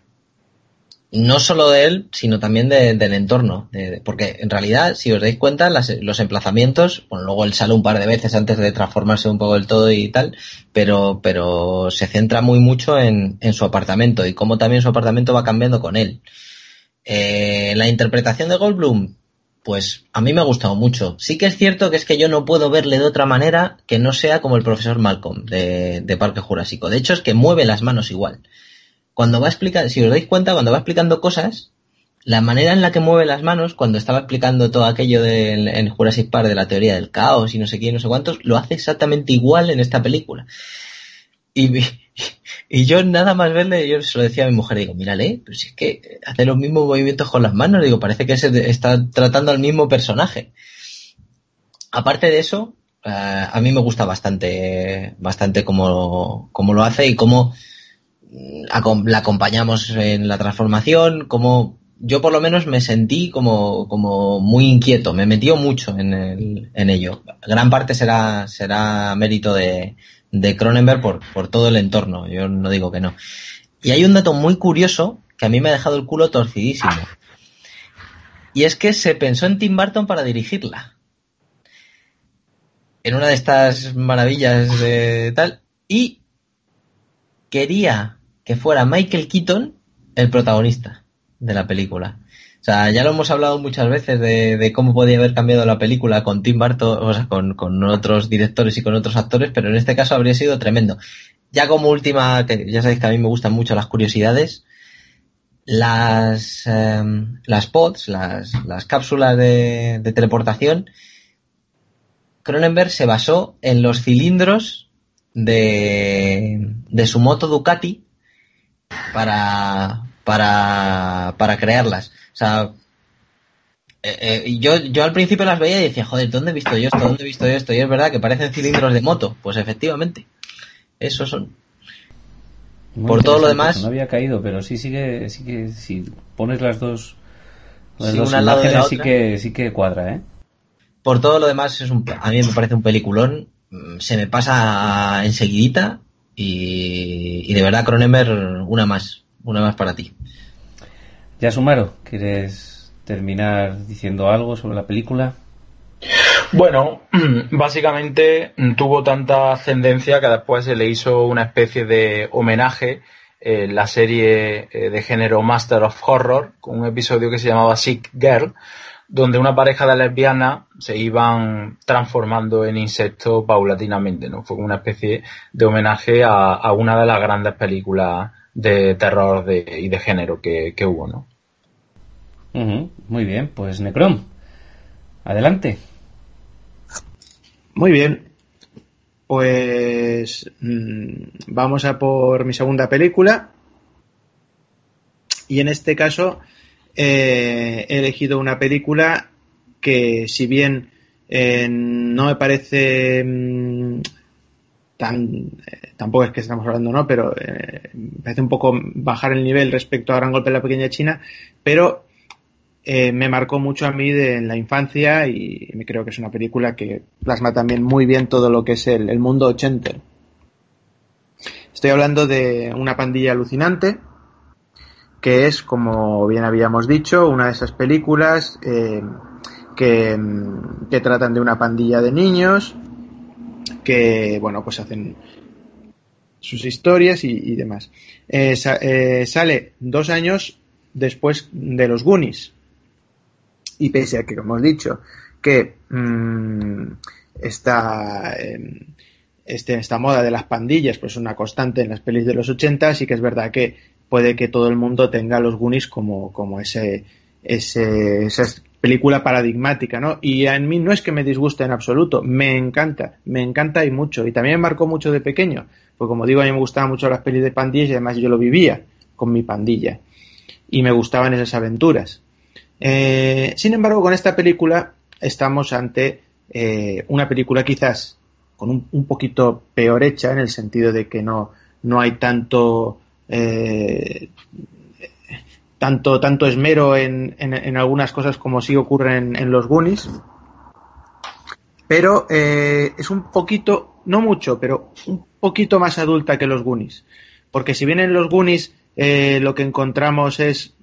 no solo de él, sino también de, del entorno. De, porque en realidad, si os dais cuenta, las, los emplazamientos, bueno, luego él sale un par de veces antes de transformarse un poco del todo y tal, pero, pero se centra muy mucho en, en su apartamento y cómo también su apartamento va cambiando con él. Eh, la interpretación de Goldblum, pues a mí me ha gustado mucho. Sí que es cierto que es que yo no puedo verle de otra manera que no sea como el profesor Malcolm de, de Parque Jurásico. De hecho, es que mueve las manos igual cuando va explicando, si os dais cuenta, cuando va explicando cosas, la manera en la que mueve las manos, cuando estaba explicando todo aquello de, en Jurassic Park de la teoría del caos y no sé quién, no sé cuántos, lo hace exactamente igual en esta película. (laughs) Y, yo nada más verle, yo se lo decía a mi mujer, digo, mírale, si es que hace los mismos movimientos con las manos, digo, parece que se está tratando al mismo personaje. Aparte de eso, uh, a mí me gusta bastante, bastante cómo, cómo lo hace y cómo la acompañamos en la transformación, como yo por lo menos me sentí como, como muy inquieto, me metió mucho en, el, en ello. Gran parte será, será mérito de, de Cronenberg por, por todo el entorno, yo no digo que no. Y hay un dato muy curioso que a mí me ha dejado el culo torcidísimo. Y es que se pensó en Tim Burton para dirigirla. En una de estas maravillas de tal. Y quería que fuera Michael Keaton el protagonista de la película. O sea, ya lo hemos hablado muchas veces de, cómo podía haber cambiado la película con Tim Burton, o sea, con, otros directores y con otros actores, pero en este caso habría sido tremendo. Ya como última, que ya sabéis que a mí me gustan mucho las curiosidades, las, eh, las pods, las, las cápsulas de, de teleportación, Cronenberg se basó en los cilindros de, de su moto Ducati para, para, para crearlas. O sea, eh, eh, yo, yo al principio las veía y decía, joder, ¿dónde he visto yo esto? ¿Dónde he visto yo esto? Y es verdad que parecen cilindros de moto. Pues efectivamente, esos son. Muy Por todo lo demás. No había caído, pero sí, sí que, sí que si pones las dos, las Sí, dos la imágenes sí que, sí que cuadra, ¿eh? Por todo lo demás, es un, a mí me parece un peliculón. mm, Se me pasa enseguidita. Y, y de verdad, Cronenberg, una más. Una más para ti. Ya Sumaro, ¿quieres terminar diciendo algo sobre la película? Bueno, (clears throat) básicamente tuvo tanta ascendencia que después se le hizo una especie de homenaje en la serie eh, de género Master of Horror, con un episodio que se llamaba Sick Girl, donde una pareja de lesbianas se iban transformando en insectos paulatinamente, ¿no? Fue una especie de homenaje a, a una de las grandes películas de terror de, y de género que, que hubo, ¿no? Muy bien, pues Necrom, adelante. Muy bien. Pues mm, vamos a por mi segunda película. Y en este caso he elegido una película que si bien no me parece mm, tan tampoco es que estamos hablando no pero me parece un poco bajar el nivel respecto a Gran Golpe de la Pequeña China pero eh, me marcó mucho a mí de, en la infancia y me creo que es una película que plasma también muy bien todo lo que es el, mundo ochenta. Estoy hablando de una pandilla alucinante, que es, como bien habíamos dicho, una de esas películas eh, que, que, tratan de una pandilla de niños que, bueno, pues hacen sus historias y, demás. Eh, sale dos años después de los Goonies, y pese a que, como hemos dicho, que mmm, esta, este, esta moda de las pandillas pues es una constante en las pelis de los 80, sí que es verdad que puede que todo el mundo tenga los Goonies como, como ese, ese, esa película paradigmática, ¿no? Y a mí no es que me disguste en absoluto, me encanta, me encanta y mucho. Y también me marcó mucho de pequeño, porque como digo, a mí me gustaban mucho las pelis de pandillas y además yo lo vivía con mi pandilla. Y me gustaban esas aventuras. Eh, sin embargo, con esta película estamos ante eh, una película quizás con un, poquito peor hecha en el sentido de que no, no hay tanto, eh, tanto, tanto esmero en, en, algunas cosas como sí ocurre en, los Goonies. Pero es un poquito, no mucho, pero un poquito más adulta que los Goonies. Porque si bien en los Goonies lo que encontramos es,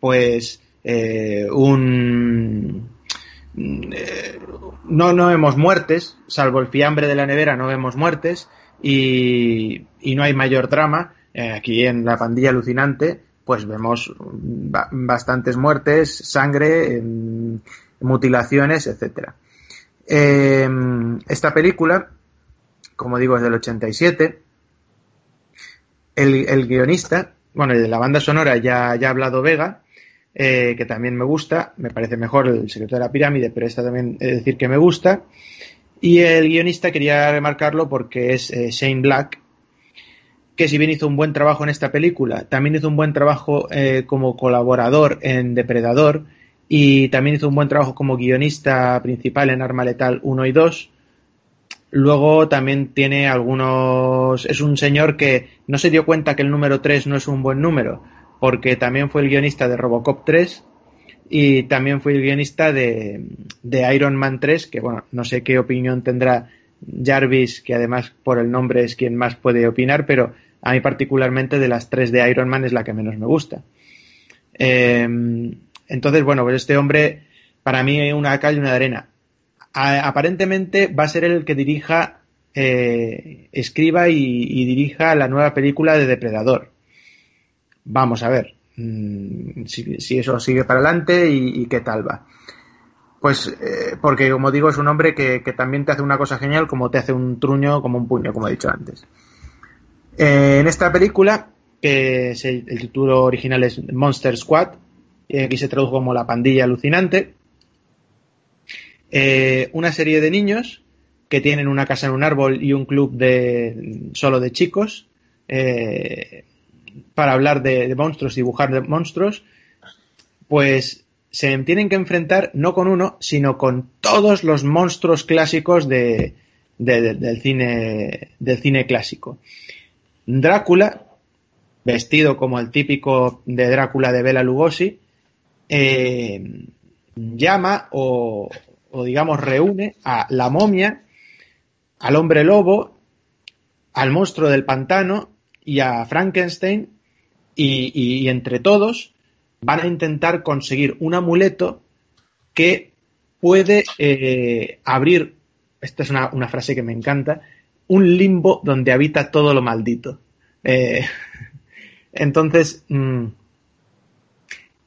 pues, eh, un eh, no, no vemos muertes, salvo el fiambre de la nevera, no vemos muertes y, no hay mayor drama. Eh, aquí en la pandilla alucinante, pues vemos bastantes muertes, sangre, mutilaciones, etcétera. esta película, como digo, es del 87. El, el guionista, bueno, de la banda sonora ya, ya ha hablado Vega, eh, que también me gusta, me parece mejor el secreto de la pirámide, pero esta también es decir que me gusta. Y el guionista quería remarcarlo porque es eh, Shane Black, que si bien hizo un buen trabajo en esta película, también hizo un buen trabajo eh, como colaborador en Depredador y también hizo un buen trabajo como guionista principal en Arma Letal 1 y 2. Luego también tiene algunos... Es un señor que no se dio cuenta que el número 3 no es un buen número porque también fue el guionista de Robocop 3 y también fue el guionista de, Iron Man 3, que bueno, no sé qué opinión tendrá Jarvis, que además por el nombre es quien más puede opinar, pero a mí particularmente de las tres de Iron Man es la que menos me gusta. Em, entonces, bueno, pues este hombre para mí una calle y una arena. aparentemente va a ser el que dirija, eh, escriba y dirija la nueva película de Depredador vamos a ver mm, si, eso sigue para adelante y, qué tal va. Pues eh, porque, como digo, es un hombre que, también te hace una cosa genial como te hace un truño, como un puño, como he dicho antes. Eh, en esta película, que el, título original es Monster Squad, y aquí se tradujo como La pandilla alucinante, eh, una serie de niños que tienen una casa en un árbol y un club de solo de chicos, para hablar de, monstruos, dibujar de monstruos, pues se tienen que enfrentar no con uno, sino con todos los monstruos clásicos de, del, cine, del cine clásico. Drácula, vestido como el típico de Drácula de Bela Lugosi, eh, llama o, digamos reúne a la momia, al hombre lobo, al monstruo del pantano y a Frankenstein y, entre todos van a intentar conseguir un amuleto que puede eh, abrir, esta es una, frase que me encanta, un limbo donde habita todo lo maldito. Eh, (laughs) entonces, mm,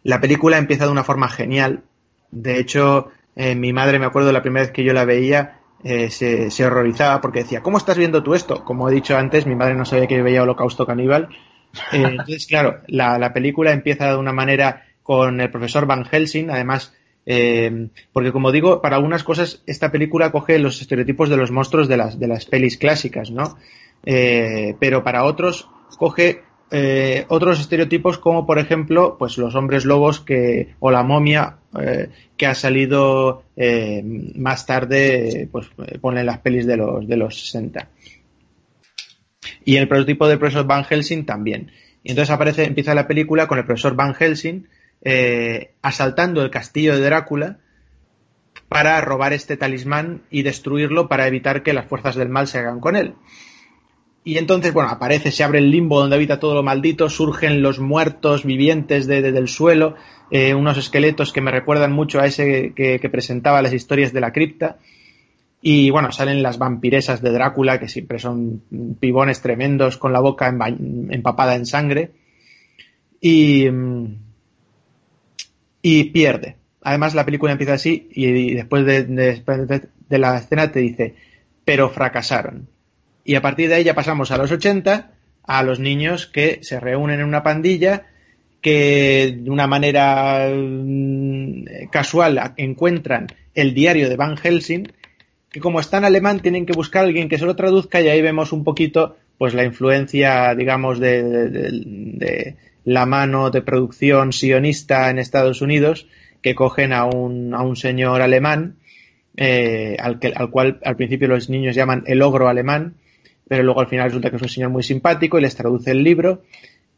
la película empieza de una forma genial. De hecho, eh, mi madre, me acuerdo la primera vez que yo la veía, eh, se, horrorizaba porque decía, ¿cómo estás viendo tú esto? Como he dicho antes, mi madre no sabía que veía Holocausto Caníbal. (laughs) Entonces, claro, la, película empieza de una manera con el profesor Van Helsing, además, eh, porque como digo, para algunas cosas esta película coge los estereotipos de los monstruos de las, de las pelis clásicas, ¿no? pero para otros coge eh, otros estereotipos como por ejemplo pues los hombres lobos que o la momia eh, que ha salido eh, más tarde pues ponen las pelis de los de los 60 y el prototipo del profesor Van Helsing también y entonces aparece empieza la película con el profesor Van Helsing asaltando el castillo de Drácula para robar este talismán y destruirlo para evitar que las fuerzas del mal se hagan con él. Y entonces, bueno, aparece, se abre el limbo donde habita todo lo maldito, surgen los muertos vivientes de, del suelo, eh, unos esqueletos que me recuerdan mucho a ese que, presentaba las historias de la cripta. Y bueno, salen las vampiresas de Drácula, que siempre son pibones tremendos con la boca empapada en sangre. Y, y pierde. Además, la película empieza así y, después de, la escena te dice, pero fracasaron. Y a partir de ahí ya pasamos a los 80, a los niños que se reúnen en una pandilla, que de una manera mm, casual encuentran el diario de Van Helsing, que como está en alemán tienen que buscar a alguien que se lo traduzca y ahí vemos un poquito pues la influencia, digamos, de la mano de producción sionista en Estados Unidos que cogen a un, a un señor alemán, eh, al, que, al cual al principio los niños llaman el ogro alemán, pero luego al final resulta que es un señor muy simpático y les traduce el libro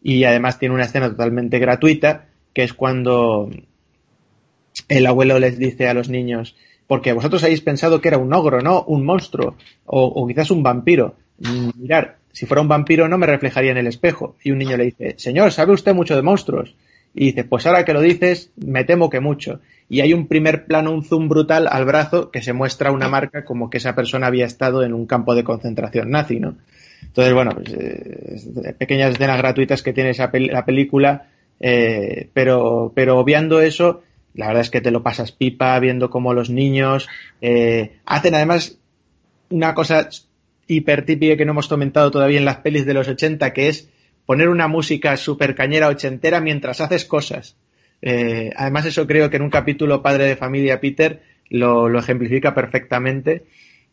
y además tiene una escena totalmente gratuita, que es cuando el abuelo les dice a los niños, porque vosotros habéis pensado que era un ogro, ¿no? Un monstruo, o, o quizás un vampiro. Mirar, si fuera un vampiro no me reflejaría en el espejo. Y un niño le dice, señor, ¿sabe usted mucho de monstruos? y dices, pues ahora que lo dices, me temo que mucho. Y hay un primer plano, un zoom brutal al brazo que se muestra una marca como que esa persona había estado en un campo de concentración nazi, ¿no? Entonces, bueno, pues, eh, pequeñas escenas gratuitas que tiene esa la película, eh, pero, pero obviando eso, la verdad es que te lo pasas pipa viendo cómo los niños eh, hacen además una cosa hiper típica que no hemos comentado todavía en las pelis de los 80, que es poner una música super cañera ochentera mientras haces cosas. Eh, además, eso creo que en un capítulo Padre de Familia Peter lo, ejemplifica perfectamente.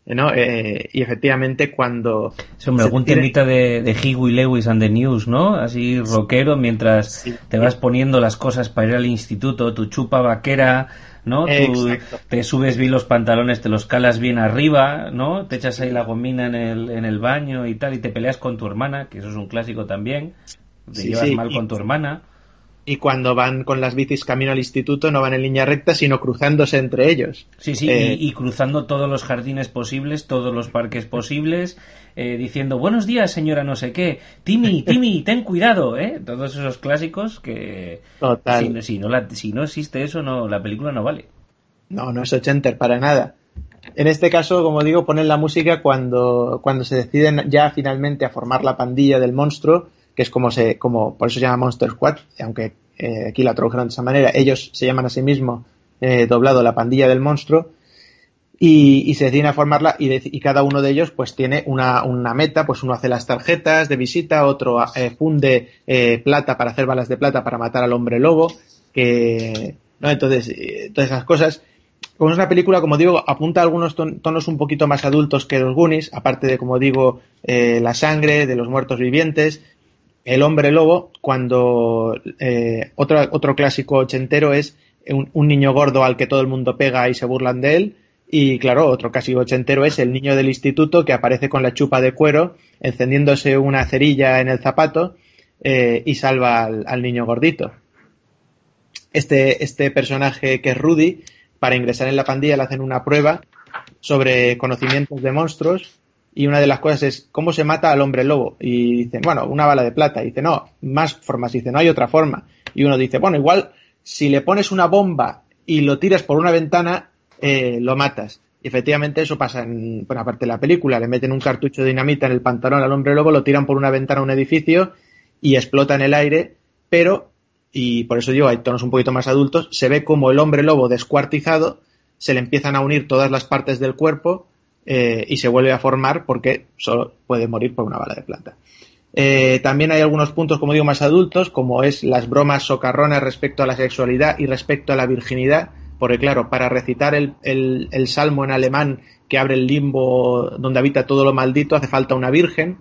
¿no? Eh, y efectivamente cuando... Un algún de, de Huey Lewis and the News, ¿no? Así rockero mientras te vas poniendo las cosas para ir al instituto, tu chupa vaquera, ¿no? Tú te subes bien los pantalones, te los calas bien arriba, ¿no? Te echas ahí la gomina en el, en el baño y tal, y te peleas con tu hermana, que eso es un clásico también. Te llevas mal con tu hermana. Y cuando van con las bicis camino al instituto no van en línea recta, sino cruzándose entre ellos. Sí, sí, y, eh, y, cruzando todos los jardines posibles, todos los parques posibles, eh, diciendo buenos días señora no sé qué, Timmy, (laughs) Timmy, ten cuidado, ¿eh? Todos esos clásicos que Total. Si, no, la, si no existe eso, no la película no vale. No, no es ochenter para nada. En este caso, como digo, ponen la música cuando, cuando se deciden ya finalmente a formar la pandilla del monstruo, que es como se, como, por eso se llama Monster Squad, aunque eh, aquí la tradujeron de esa manera, ellos se llaman a sí mismos eh, doblado la pandilla del monstruo, y, se deciden a formarla y, cada uno de ellos pues tiene una, meta, pues uno hace las tarjetas de visita, otro eh, funde eh, plata para hacer balas de plata para matar al hombre lobo, que, ¿no? Entonces, eh, todas esas cosas. Como es una película, como digo, apunta a algunos tonos un poquito más adultos que los Goonies, aparte de, como digo, la sangre de los muertos vivientes, el hombre lobo, cuando otro, otro clásico ochentero es un, niño gordo al que todo el mundo pega y se burlan de él, y claro, otro casi ochentero es el niño del instituto que aparece con la chupa de cuero, encendiéndose una cerilla en el zapato eh, y salva al, niño gordito. Este, este personaje que es Rudy, para ingresar en la pandilla le hacen una prueba sobre conocimientos de monstruos y una de las cosas es cómo se mata al hombre lobo. Y dicen, bueno, una bala de plata. Y dice, no, más formas. Y dice, no hay otra forma. Y uno dice, bueno, igual si le pones una bomba y lo tiras por una ventana, eh, lo matas. Y efectivamente eso pasa en, buena parte de la película. Le meten un cartucho de dinamita en el pantalón al hombre lobo, lo tiran por una ventana a un edificio y explota en el aire, pero, y por eso digo, hay tonos un poquito más adultos, se ve como el hombre lobo descuartizado, se le empiezan a unir todas las partes del cuerpo eh, y se vuelve a formar porque solo puede morir por una bala de plata. Eh, también hay algunos puntos, como digo, más adultos, como es las bromas socarronas respecto a la sexualidad y respecto a la virginidad, porque claro, para recitar el, el, salmo en alemán que abre el limbo donde habita todo lo maldito hace falta una virgen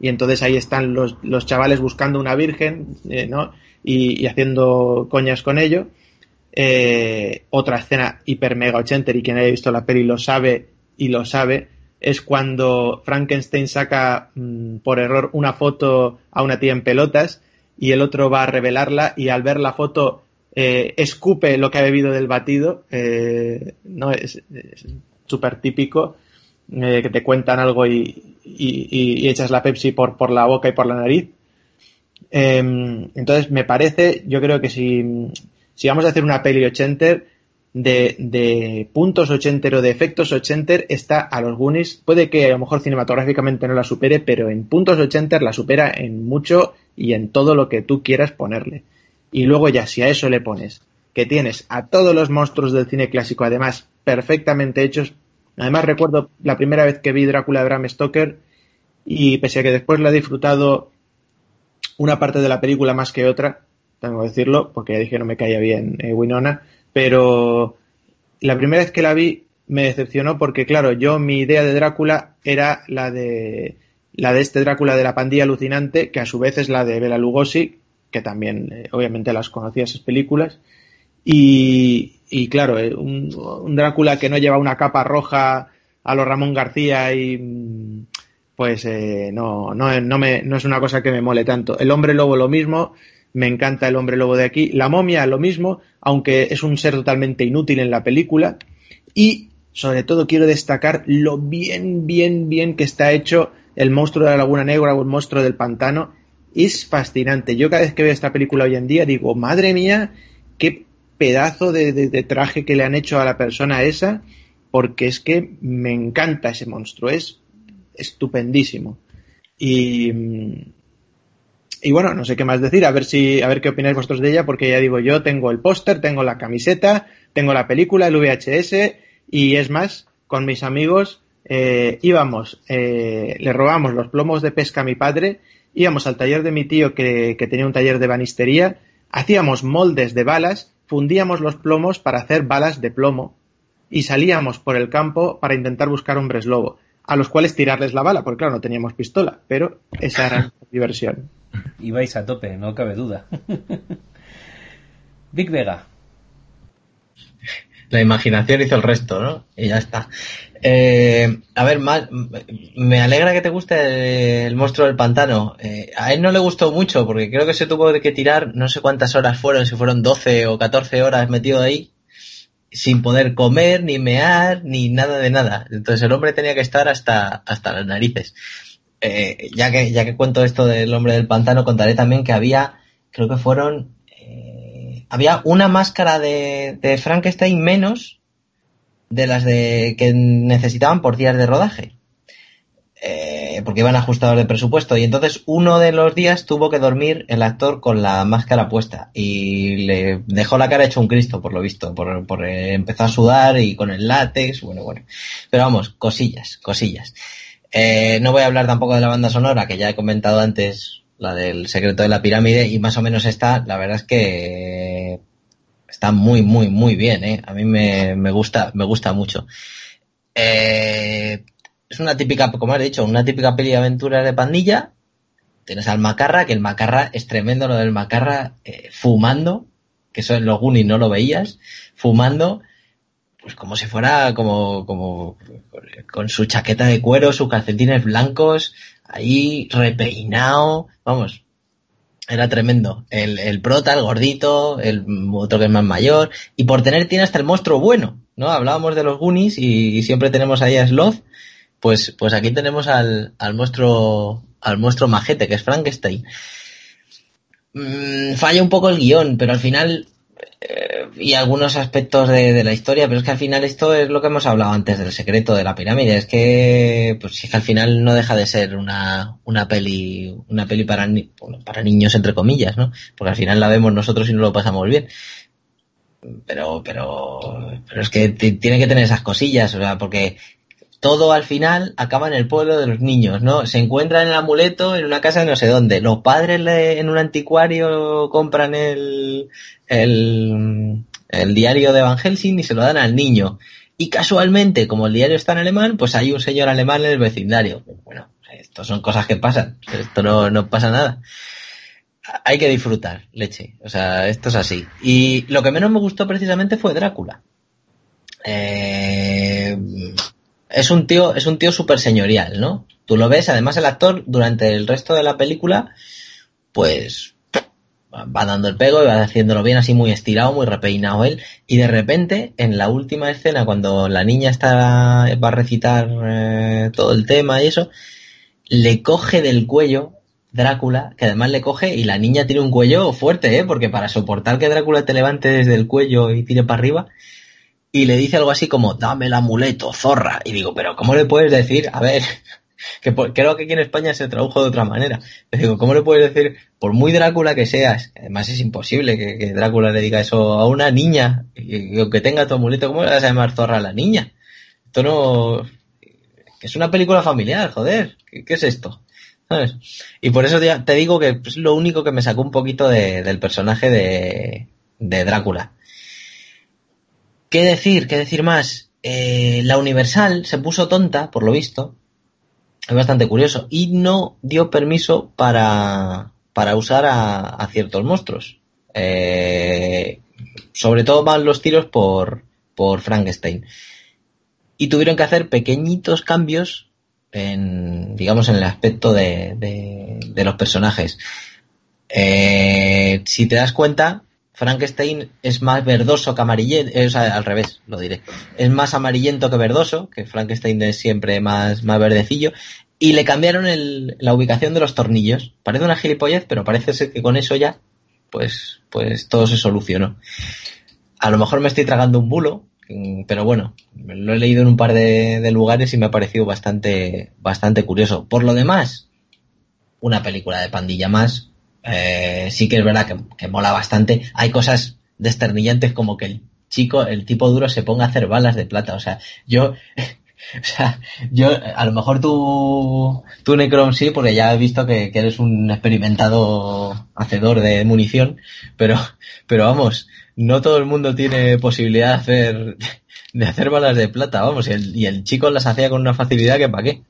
y entonces ahí están los, los chavales buscando una virgen, eh, ¿no? Y, haciendo coñas con ello. Otra escena hiper mega ochenter y quien haya visto la peli lo sabe y lo sabe es cuando Frankenstein saca mmm, por error una foto a una tía en pelotas y el otro va a revelarla y al ver la foto eh, escupe lo que ha bebido del batido. Eh, no es súper típico eh, que te cuentan algo y, y, y, echas la Pepsi por, por la boca y por la nariz. Em, entonces me parece, yo creo que si, si vamos a hacer una peli ochenter de, puntos ochenter o de efectos ochenter está a los Goonies. Puede que a lo mejor cinematográficamente no la supere, pero en puntos ochenter la supera en mucho y en todo lo que tú quieras ponerle. Y luego ya si a eso le pones que tienes a todos los monstruos del cine clásico además perfectamente hechos. Además recuerdo la primera vez que vi Drácula de Bram Stoker y pese a que después la he disfrutado una parte de la película más que otra, tengo que decirlo, porque ya dije no me caía bien eh, Winona, pero la primera vez que la vi me decepcionó porque, claro, yo mi idea de Drácula era la de la de este Drácula de la pandilla alucinante, que a su vez es la de Bela Lugosi, que también eh, obviamente las conocía esas películas. Y, y claro, eh, un, Drácula que no lleva una capa roja a los Ramón García y pues eh, no, no, no, me, no es una cosa que me mole tanto. El hombre lobo lo mismo, me encanta el hombre lobo de aquí. La momia lo mismo, aunque es un ser totalmente inútil en la película. Y sobre todo quiero destacar lo bien, bien, bien que está hecho el monstruo de la Laguna Negra o el monstruo del pantano. Es fascinante. Yo cada vez que veo esta película hoy en día digo, madre mía, qué pedazo de, de, traje que le han hecho a la persona esa, porque es que me encanta ese monstruo, es estupendísimo. Y, y bueno, no sé qué más decir, a ver si, a ver qué opináis vosotros de ella, porque ya digo, yo tengo el póster, tengo la camiseta, tengo la película, el VHS, y es más, con mis amigos eh, íbamos, eh, le robamos los plomos de pesca a mi padre, íbamos al taller de mi tío que, que tenía un taller de banistería, hacíamos moldes de balas, fundíamos los plomos para hacer balas de plomo y salíamos por el campo para intentar buscar hombres lobo, a los cuales tirarles la bala, porque claro, no teníamos pistola, pero esa era (laughs) nuestra diversión. Ibais a tope, no cabe duda. (laughs) Big Vega. La imaginación hizo el resto, ¿no? Y ya está. Eh, a ver, más, me alegra que te guste el monstruo del pantano. Eh, a él no le gustó mucho porque creo que se tuvo que tirar no sé cuántas horas fueron, si fueron 12 o 14 horas metido ahí, sin poder comer, ni mear, ni nada de nada. Entonces el hombre tenía que estar hasta, hasta las narices. Eh, ya que, ya que cuento esto del hombre del pantano, contaré también que había, creo que fueron, eh, había una máscara de, de Frankenstein menos de las de que necesitaban por días de rodaje. Eh, porque iban ajustados de presupuesto. Y entonces uno de los días tuvo que dormir el actor con la máscara puesta. Y le dejó la cara hecho un Cristo, por lo visto. Por, por eh, empezó a sudar y con el látex. Bueno, bueno. Pero vamos, cosillas, cosillas. Eh, no voy a hablar tampoco de la banda sonora, que ya he comentado antes, la del secreto de la pirámide, y más o menos está, la verdad es que está muy, muy, muy bien, ¿eh? A mí me, me gusta, me gusta mucho. Eh, es una típica, como has dicho, una típica peli de aventuras de pandilla. Tienes al Macarra, que el Macarra es tremendo lo del Macarra eh, fumando, que eso en los Goonies no lo veías, fumando, pues como si fuera como, como con su chaqueta de cuero, sus calcetines blancos, ahí repeinado, vamos, era tremendo. El, el prota, el gordito, el otro que es más mayor, y por tener tiene hasta el monstruo bueno, ¿no? Hablábamos de los Goonies y, siempre tenemos ahí a Sloth, pues, pues aquí tenemos al, al monstruo, al monstruo majete, que es Frankenstein. Mm, falla un poco el guion, pero al final, eh, y algunos aspectos de, la historia, pero es que al final esto es lo que hemos hablado antes del secreto de la pirámide, es que, pues es que al final no deja de ser una, una peli, una peli para, para niños entre comillas, ¿no? Porque al final la vemos nosotros y no lo pasamos bien. Pero, pero, pero es que tiene que tener esas cosillas, o sea, porque todo al final acaba en el pueblo de los niños, ¿no? Se encuentran el amuleto en una casa de no sé dónde. Los padres en un anticuario compran el, el, el diario de Van Helsing y se lo dan al niño. Y casualmente, como el diario está en alemán, pues hay un señor alemán en el vecindario. Bueno, esto son cosas que pasan, esto no, no pasa nada. Hay que disfrutar, leche. O sea, esto es así. Y lo que menos me gustó precisamente fue Drácula. Eh, es un tío, es un tío súper señorial, ¿no? Tú lo ves, además el actor durante el resto de la película, pues va dando el pego y va haciéndolo bien así muy estirado, muy repeinado él, y de repente en la última escena cuando la niña está va a recitar eh, todo el tema y eso, le coge del cuello Drácula, que además le coge y la niña tiene un cuello fuerte, ¿eh? porque para soportar que Drácula te levante desde el cuello y tire para arriba, y le dice algo así como, dame el amuleto, zorra. Y digo, pero ¿cómo le puedes decir? A ver, (laughs) que creo que aquí en España se tradujo de otra manera. Le digo, ¿cómo le puedes decir, por muy Drácula que seas, además es imposible que, Drácula le diga eso a una niña, que tenga tu amuleto, ¿cómo le vas a llamar zorra a la niña? Esto no... es una película familiar, joder, ¿qué, es esto? ¿Sabes? Y por eso te, digo que es lo único que me sacó un poquito del personaje de, de Drácula. ¿Qué decir? ¿Qué decir más? Eh, la Universal se puso tonta, por lo visto. Es bastante curioso. Y no dio permiso para, para usar a, ciertos monstruos. Eh, sobre todo van los tiros por, por Frankenstein. Y tuvieron que hacer pequeñitos cambios en, digamos, en el aspecto de, de, los personajes. Eh, si te das cuenta, Frankenstein es más verdoso que amarillento, eh, o sea, al revés, lo diré. Es más amarillento que verdoso, que Frankenstein es siempre más, más verdecillo. Y le cambiaron el, la ubicación de los tornillos. Parece una gilipollez, pero parece ser que con eso ya, pues, pues todo se solucionó. A lo mejor me estoy tragando un bulo, pero bueno, lo he leído en un par de, de lugares y me ha parecido bastante, bastante curioso. Por lo demás, una película de pandilla más, eh, sí que es verdad que, mola bastante. Hay cosas desternillantes como que el chico, el tipo duro se ponga a hacer balas de plata. O sea, yo, (laughs) o sea, yo, a lo mejor tú, tú Necron sí, porque ya he visto que, eres un experimentado hacedor de munición, pero, pero vamos, no todo el mundo tiene posibilidad de hacer, de hacer balas de plata, vamos, y el, y el chico las hacía con una facilidad que para qué.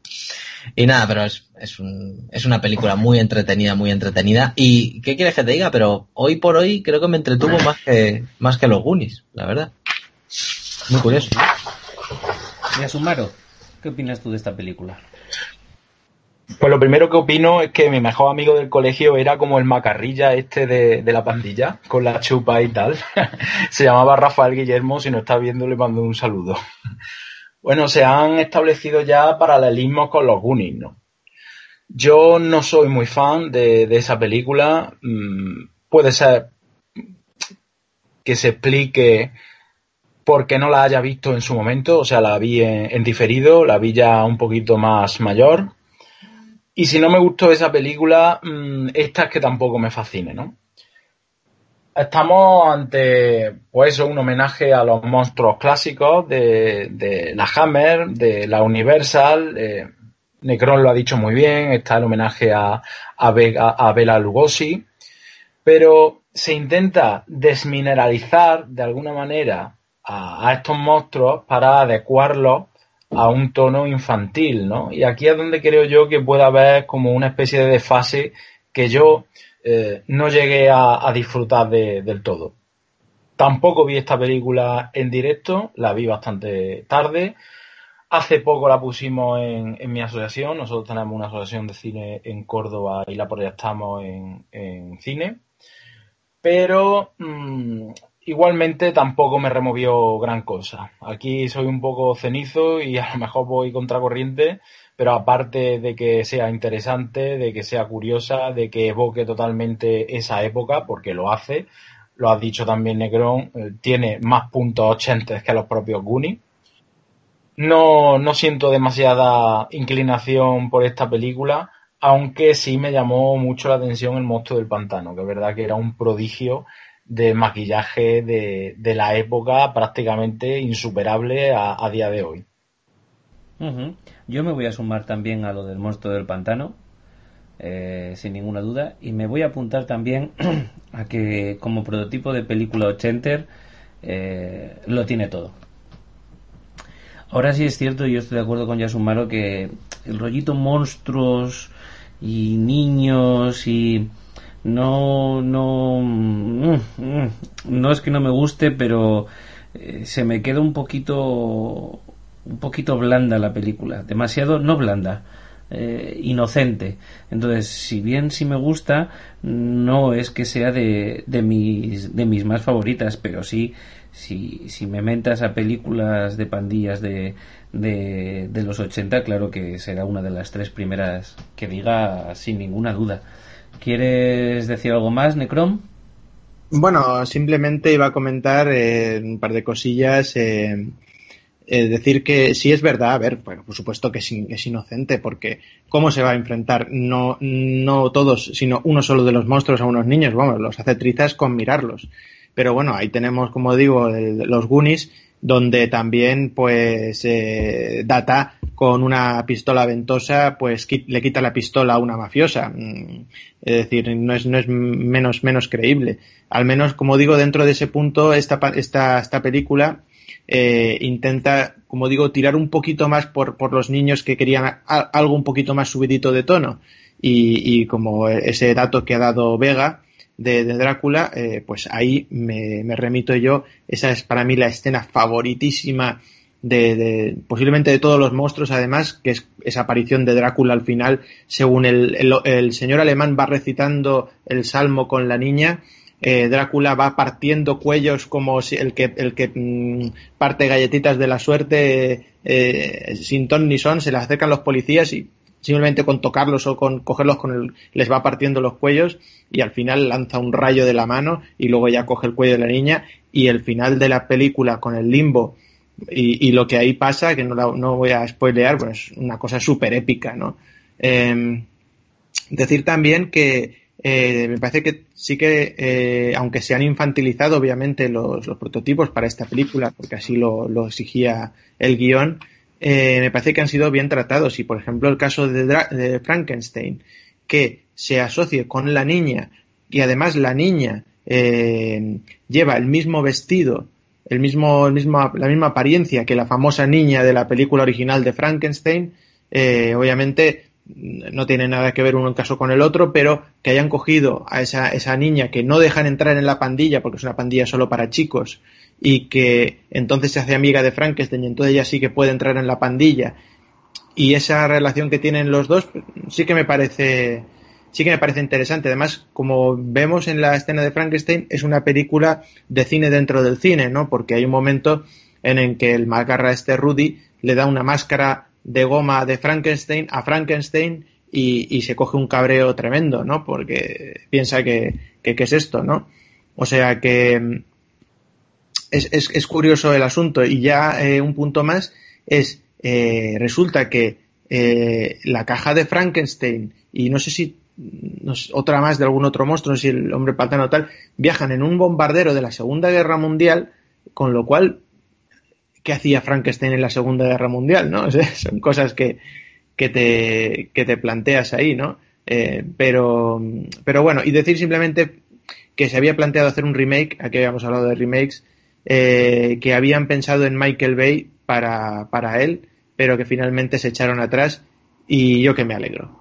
Y nada, pero es, es, un, es una película muy entretenida, muy entretenida. ¿Y qué quieres que te diga? Pero hoy por hoy creo que me entretuvo más que, más que los Goonies, la verdad. Muy curioso. Mira, Sumaro, ¿qué opinas tú de esta película? Pues lo primero que opino es que mi mejor amigo del colegio era como el macarrilla este de, de la pandilla, con la chupa y tal. (laughs) Se llamaba Rafael Guillermo, si no está viendo le mando un saludo. Bueno, se han establecido ya paralelismos con los Goonies, ¿no? Yo no soy muy fan de, esa película. Mm, puede ser que se explique por qué no la haya visto en su momento, o sea, la vi en, diferido, la vi ya un poquito más mayor. Y si no me gustó esa película, mm, esta es que tampoco me fascine, ¿no? Estamos ante, pues un homenaje a los monstruos clásicos de, la Hammer, de la Universal. Eh, Necron lo ha dicho muy bien, está el homenaje a, a, a Bela Lugosi, pero se intenta desmineralizar de alguna manera a, a, estos monstruos para adecuarlos a un tono infantil, ¿no? Y aquí es donde creo yo que puede haber como una especie de desfase que yo no llegué a, disfrutar del todo. Tampoco vi esta película en directo, la vi bastante tarde. Hace poco la pusimos en, mi asociación, nosotros tenemos una asociación de cine en Córdoba y la proyectamos en, en cine. Pero mm, igualmente tampoco me removió gran cosa. Aquí soy un poco cenizo y a lo mejor voy contracorriente, pero aparte de que sea interesante, de que sea curiosa, de que evoque totalmente esa época, porque lo hace, lo has dicho también Necron, eh, tiene más puntos 80 que los propios Goonies. No, no siento demasiada inclinación por esta película, aunque sí me llamó mucho la atención el monstruo del pantano, que es verdad que era un prodigio de maquillaje de, la época prácticamente insuperable a, día de hoy. Yo me voy a sumar también a lo del monstruo del pantano, eh, sin ninguna duda, y me voy a apuntar también (clears throat) a que como prototipo de película ochenter eh, lo tiene todo. Ahora sí es cierto, y yo estoy de acuerdo con Yasumaro, que el rollito monstruos y niños y no no mm, mm, no es que no me guste pero eh, se me queda un poquito un poquito blanda la película demasiado no blanda eh, inocente entonces si bien sí me gusta no es que sea de, de mis de mis más favoritas pero sí si, si me mentas a películas de pandillas de, de, de, los 80, claro que será una de las tres primeras que diga sin ninguna duda. ¿Quieres decir algo más, Necrom? Bueno, simplemente iba a comentar eh, un par de cosillas. Eh, eh, decir que sí es verdad, a ver, pues, por supuesto que es, es, inocente, porque ¿cómo se va a enfrentar? No, no todos, sino uno solo de los monstruos a unos niños, vamos, los hace trizas con mirarlos. Pero bueno, ahí tenemos, como digo, el, los Goonies, donde también, pues, eh, Data con una pistola ventosa, pues le quita la pistola a una mafiosa. Mm, es decir, no es, no es menos, menos creíble. Al menos, como digo, dentro de ese punto, esta, esta, esta película eh, intenta, como digo, tirar un poquito más por, por los niños que querían algo un poquito más subidito de tono. Y, como ese dato que ha dado Vega, de, Drácula, eh, pues ahí me, remito yo. Esa es para mí la escena favoritísima de, posiblemente de todos los monstruos, además, que es esa aparición de Drácula al final, según el, el señor alemán va recitando el salmo con la niña. Eh, Drácula va partiendo cuellos como si el que, el que mmm, parte galletitas de la suerte eh, sin ton ni son, se le acercan los policías y simplemente con tocarlos o con cogerlos con el, les va partiendo los cuellos y al final lanza un rayo de la mano y luego ya coge el cuello de la niña y el final de la película con el limbo y, y lo que ahí pasa, que no, la, no voy a spoilear, pues es una cosa súper épica, ¿no? Eh, decir también que eh, me parece que sí que, eh, aunque se han infantilizado obviamente los, prototipos para esta película, porque así lo, exigía el guion, eh, me parece que han sido bien tratados. Y, por ejemplo, el caso de, Dra de Frankenstein, que se asocie con la niña y además la niña eh, lleva el mismo vestido, el mismo, el mismo, la misma apariencia que la famosa niña de la película original de Frankenstein, obviamente no tiene nada que ver un caso con el otro, pero que hayan cogido a esa, esa niña que no dejan entrar en la pandilla porque es una pandilla solo para chicos y que entonces se hace amiga de Frankenstein y entonces ella sí que puede entrar en la pandilla. Y esa relación que tienen los dos sí que me parece sí que me parece interesante. Además como vemos en la escena de Frankenstein es una película de cine dentro del cine no porque hay un momento en el que el macarra este Rudy le da una máscara de goma de Frankenstein a Frankenstein y, se coge un cabreo tremendo no porque piensa que, que, es esto no o sea que es, es, es, curioso el asunto y ya eh, un punto más es eh, resulta que eh, la caja de Frankenstein y no sé si otra más de algún otro monstruo, no sé si el hombre patano o tal, viajan en un bombardero de la Segunda Guerra Mundial, con lo cual, ¿qué hacía Frankenstein en la Segunda Guerra Mundial? ¿no? (laughs) Son cosas que, que, te, que te planteas ahí, ¿no? Eh, pero, pero bueno, y decir simplemente que se había planteado hacer un remake, aquí habíamos hablado de remakes, eh, que habían pensado en Michael Bay para, para él, pero que finalmente se echaron atrás y yo que me alegro.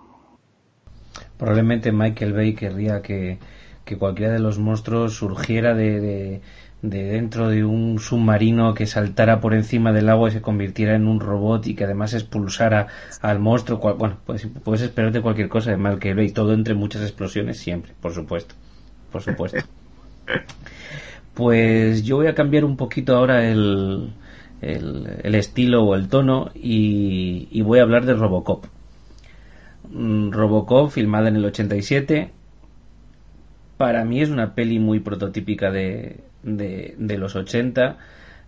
Probablemente Michael Bay querría que, que cualquiera de los monstruos surgiera de, de, dentro de un submarino que saltara por encima del agua y se convirtiera en un robot y que además expulsara al monstruo. Bueno, puedes, puedes esperarte cualquier cosa de Michael Bay, todo entre muchas explosiones siempre, por supuesto. Por supuesto. (laughs) Pues yo voy a cambiar un poquito ahora el, el, el estilo o el tono y, y, voy a hablar de Robocop. Mm, Robocop, filmada en el 87, para mí es una peli muy prototípica de, de, los 80,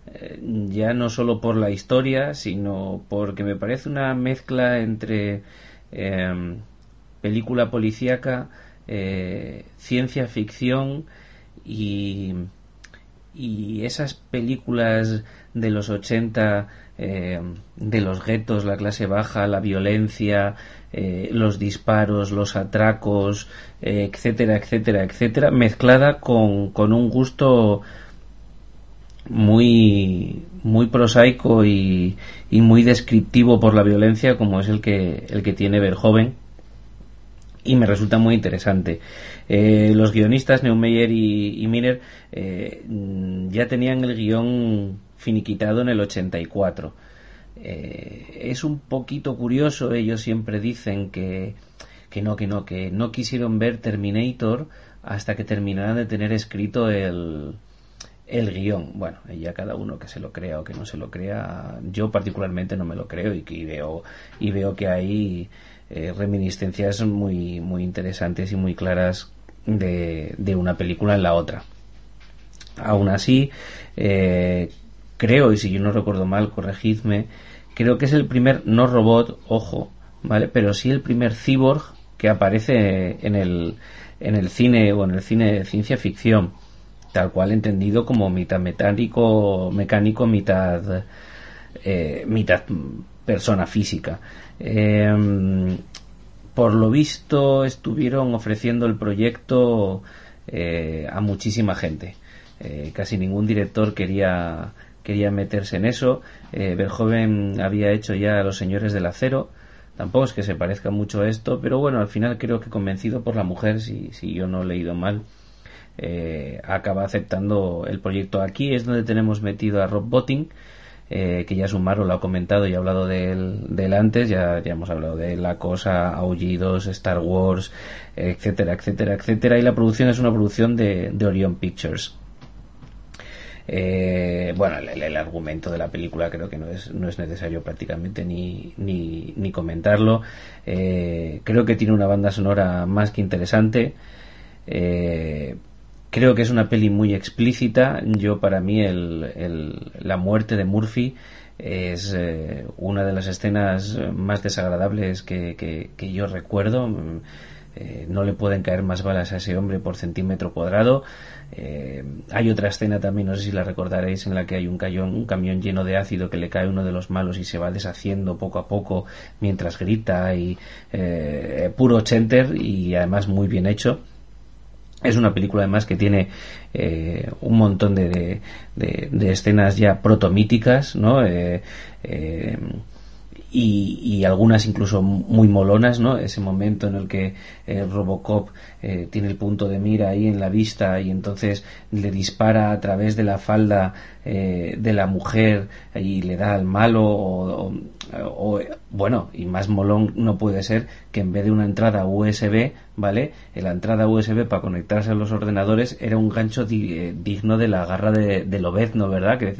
eh, ya no solo por la historia, sino porque me parece una mezcla entre eh, película policíaca, eh, ciencia ficción y y esas películas de los 80 eh, de los guetos, la clase baja, la violencia, eh, los disparos, los atracos, eh, etcétera, etcétera, etcétera, mezclada con, con un gusto muy muy prosaico y, muy descriptivo por la violencia como es el que, el que tiene Verhoeven y me resulta muy interesante. Eh, los guionistas Neumeyer y, y Miner eh, ya tenían el guion finiquitado en el 84. Eh, es un poquito curioso, ellos siempre dicen que, que no, que no, que no quisieron ver Terminator hasta que terminaran de tener escrito el, el guion. Bueno, ya cada uno que se lo crea o que no se lo crea, yo particularmente no me lo creo y, que veo y veo que hay eh, reminiscencias muy muy interesantes y muy claras de, de una película en la otra. Aún así, eh, creo, y si yo no recuerdo mal, corregidme, creo que es el primer no robot, ojo, ¿vale? Pero sí el primer cyborg que aparece en el, en el cine o en el cine de ciencia ficción tal cual entendido como mitad mecánico, mecánico mitad, eh, mitad persona física. Em, por lo visto estuvieron ofreciendo el proyecto eh, a muchísima gente. Eh, casi ningún director quería, quería meterse en eso. Verjoven había hecho ya Los Señores del Acero. Tampoco es que se parezca mucho a esto, pero bueno, al final creo que convencido por la mujer, si, si yo no he leído mal, eh, acaba aceptando el proyecto. Aquí es donde tenemos metido a Rob Botting, eh, que ya Sumaro lo ha comentado y ha hablado de él, antes, ya, ya, hemos hablado de La Cosa, Aullidos, Star Wars, etcétera, etcétera, etcétera, y la producción es una producción de, Orion Pictures. Eh, bueno, el, argumento de la película creo que no es, no es necesario prácticamente ni, ni, ni comentarlo. creo que tiene una banda sonora más que interesante. Eh, Creo que es una peli muy explícita. Yo, para mí, el, la muerte de Murphy es eh, una de las escenas más desagradables que, que, yo recuerdo. Mm, eh, no le pueden caer más balas a ese hombre por centímetro cuadrado. Eh, hay otra escena también, no sé si la recordaréis, en la que hay un, cayón, un camión lleno de ácido que le cae uno de los malos y se va deshaciendo poco a poco mientras grita y puro chenter y además muy bien hecho. Es una película además que tiene eh, un montón de, de, escenas ya protomíticas, ¿no? Eh, eh, y, algunas incluso muy molonas, ¿no? Ese momento en el que Robocop tiene el punto de mira ahí en la vista y entonces le dispara a través de la falda de la mujer y le da al malo o, bueno, y más molón no puede ser que en vez de una entrada USB, ¿vale? La entrada USB para conectarse a los ordenadores era un gancho eh, digno de la garra de, de Lobezno, ¿verdad? Que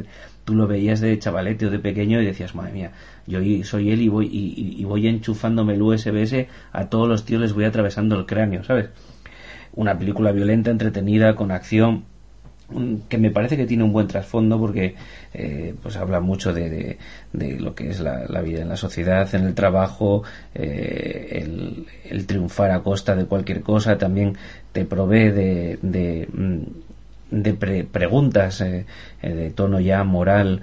tú lo veías de chavalete o de pequeño y decías, madre mía, yo soy él y voy, y, y voy enchufándome el USB a todos los tíos les voy atravesando el cráneo, ¿sabes? Una película violenta, entretenida, con acción, que me parece que tiene un buen trasfondo porque eh, pues habla mucho de, de, lo que es la, vida en la sociedad, en el trabajo, eh, el, triunfar a costa de cualquier cosa, también te provee de, de, mm, preguntas eh, de tono ya moral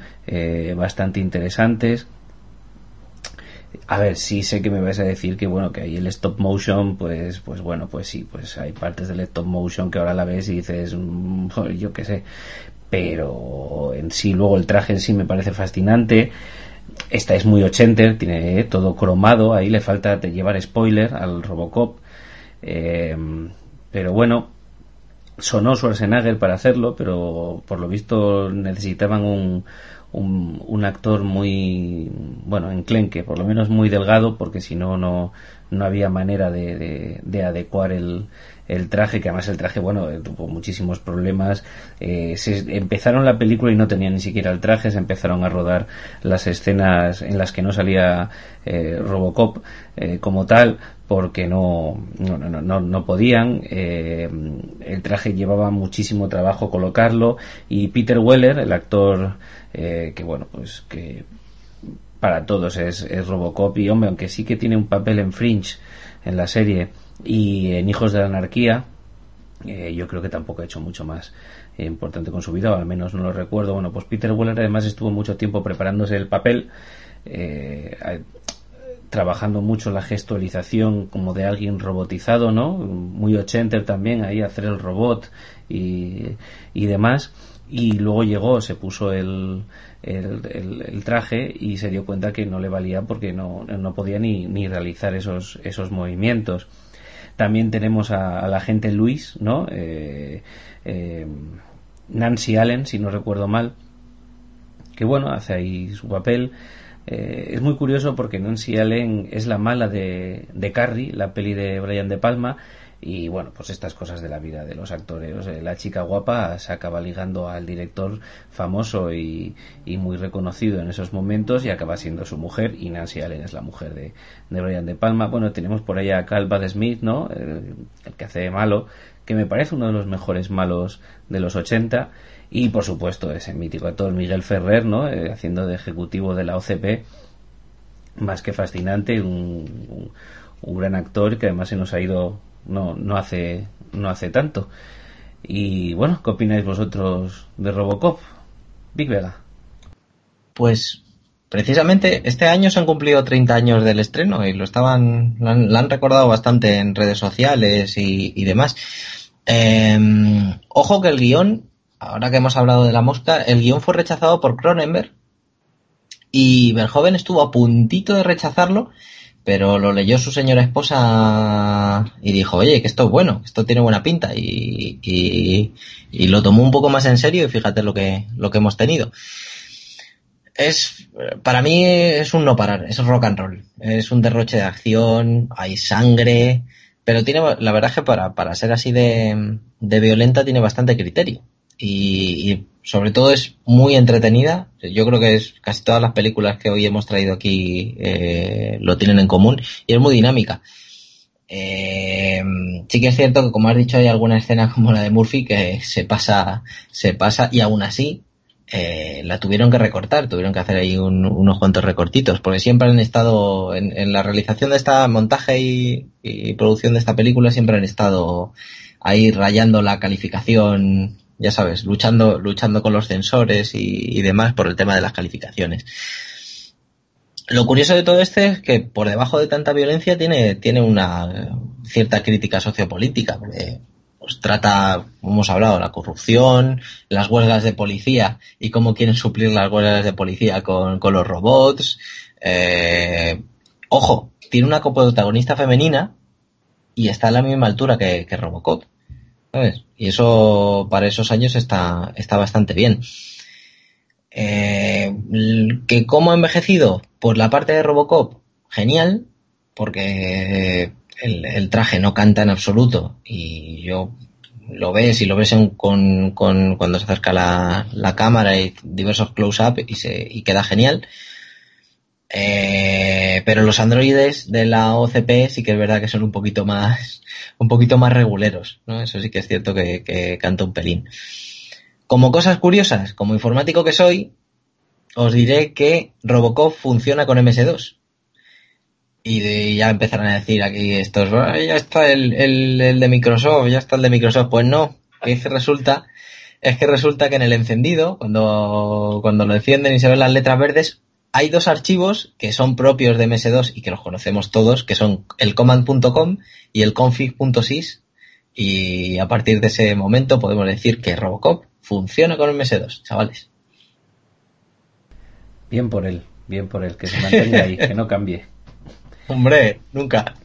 bastante interesantes a ver, sí sé que me vais a decir que bueno, que hay el stop motion, pues, pues bueno, pues sí, pues hay partes del stop motion que ahora la ves y dices, mm, yo qué sé, pero en sí luego el traje en sí me parece fascinante. Esta es muy ochenter, tiene todo cromado, ahí le falta llevar spoiler al Robocop. Eh, pero bueno, sonó Schwarzenegger para hacerlo, pero por lo visto necesitaban un, un, actor muy, bueno, enclenque, por lo menos muy delgado, porque si no, no, había manera de, adecuar el, el, traje, que además el traje, bueno, eh, tuvo muchísimos problemas. Eh, se empezaron la película y no tenían ni siquiera el traje, se empezaron a rodar las escenas en las que no salía eh, Robocop como tal, porque no, no, no, no, podían. el traje llevaba muchísimo trabajo colocarlo y Peter Weller, el actor eh, que bueno, pues que para todos es, Robocop y hombre, aunque sí que tiene un papel en Fringe en la serie y en Hijos de la Anarquía, eh, yo creo que tampoco ha hecho mucho más importante con su vida, o al menos no lo recuerdo. Bueno, pues Peter Weller además estuvo mucho tiempo preparándose el papel, eh, trabajando mucho la gestualización como de alguien robotizado, ¿no? Muy ochenter también, ahí hacer el robot y, y demás y luego llegó, se puso el, el, traje y se dio cuenta que no le valía porque no, no podía ni, ni realizar esos, esos movimientos. También tenemos a, la gente Luis, ¿no? Eh, eh, Nancy Allen, si no recuerdo mal, que bueno, hace ahí su papel. Eh, es muy curioso porque Nancy Allen es la mala de, de Carrie, la peli de Brian De Palma, y bueno, pues estas cosas de la vida de los actores. La chica guapa se acaba ligando al director famoso y, muy reconocido en esos momentos y acaba siendo su mujer y Nancy Allen es la mujer de, de Brian De Palma. Bueno, tenemos por ahí a Cal Bad Smith, ¿no? El, que hace malo, que me parece uno de los mejores malos de los 80 y por supuesto ese mítico actor Miguel Ferrer, ¿no? Eh, haciendo de ejecutivo de la OCP más que fascinante, un, un gran actor que además se nos ha ido no, no, hace, no hace tanto. Y bueno, ¿qué opináis vosotros de Robocop? Big Vega. Pues precisamente este año se han cumplido 30 años del estreno y lo estaban, han, recordado bastante en redes sociales y, demás. Em, ojo que el guion, ahora que hemos hablado de la mosca, el guion fue rechazado por Cronenberg y Verhoeven estuvo a puntito de rechazarlo pero lo leyó su señora esposa y dijo, oye, que esto es bueno, esto tiene buena pinta y, y, lo tomó un poco más en serio y fíjate lo que, lo que hemos tenido. Es, para mí es un no parar, es rock and roll, es un derroche de acción, hay sangre, pero tiene, la verdad es que para, para ser así de, de violenta tiene bastante criterio y, sobre todo es muy entretenida. Yo creo que es casi todas las películas que hoy hemos traído aquí eh, lo tienen en común y es muy dinámica. Eh, sí que es cierto que como has dicho hay alguna escena (laughs) como la de Murphy que se pasa, se pasa y aún así eh, la tuvieron que recortar, tuvieron que hacer ahí unos cuantos recortitos, porque siempre han estado en, la realización de esta montaje y, producción de esta película siempre han estado ahí rayando la calificación ya sabes, luchando, luchando con los censores y, demás por el tema de las calificaciones. Lo curioso de todo este es que por debajo de tanta violencia tiene, tiene una cierta crítica sociopolítica, porque pues, trata, como hemos hablado, la corrupción, las huelgas de policía y cómo quieren suplir las huelgas de policía con, con los robots. Eh, ojo, tiene una coprotagonista femenina y está a la misma altura que, que Robocop. Y eso para esos años está, está bastante bien. Eh, ¿Que cómo ha envejecido? Pues la parte de Robocop, genial, porque el, traje no canta en absoluto y yo lo ves y lo ves con, cuando se acerca la, cámara y diversos close-up y, se, y queda genial. Eh, pero los androides de la OCP sí que es verdad que son un poquito más, (laughs) un poquito más reguleros, ¿no? Eso sí que es cierto que, canta un pelín. Como cosas curiosas, como informático que soy, os diré que Robocop funciona con MS2. Y ya empezarán a decir aquí estos, ya está el, el, de Microsoft, ya está el de Microsoft. Pues no, que resulta, es que resulta que en el encendido, cuando, cuando lo encienden y se ven las letras verdes, hay dos archivos que son propios de MS2 y que los conocemos todos, que son el command.com y el config.sys. Y a partir de ese momento podemos decir que Robocop funciona con MS2, chavales. Bien por él, bien por él, que se mantenga ahí, que no cambie. (laughs) Hombre, nunca.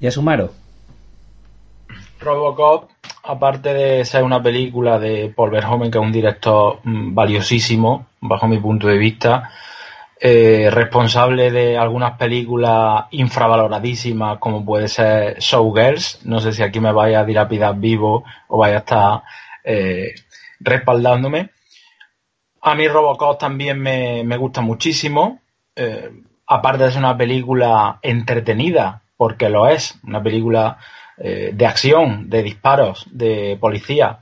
¿Y Sumaro? Robocop, aparte de ser una película de Paul Verhoeven, que es un director mm, valiosísimo, bajo mi punto de vista, eh, responsable de algunas películas infravaloradísimas, como puede ser Showgirls. No sé si aquí me vaya a dilapidar vivo o vaya a estar eh, respaldándome. A mí Robocop también me, gusta muchísimo. Eh, aparte de ser una película entretenida, porque lo es, una película de acción, de disparos, de policía.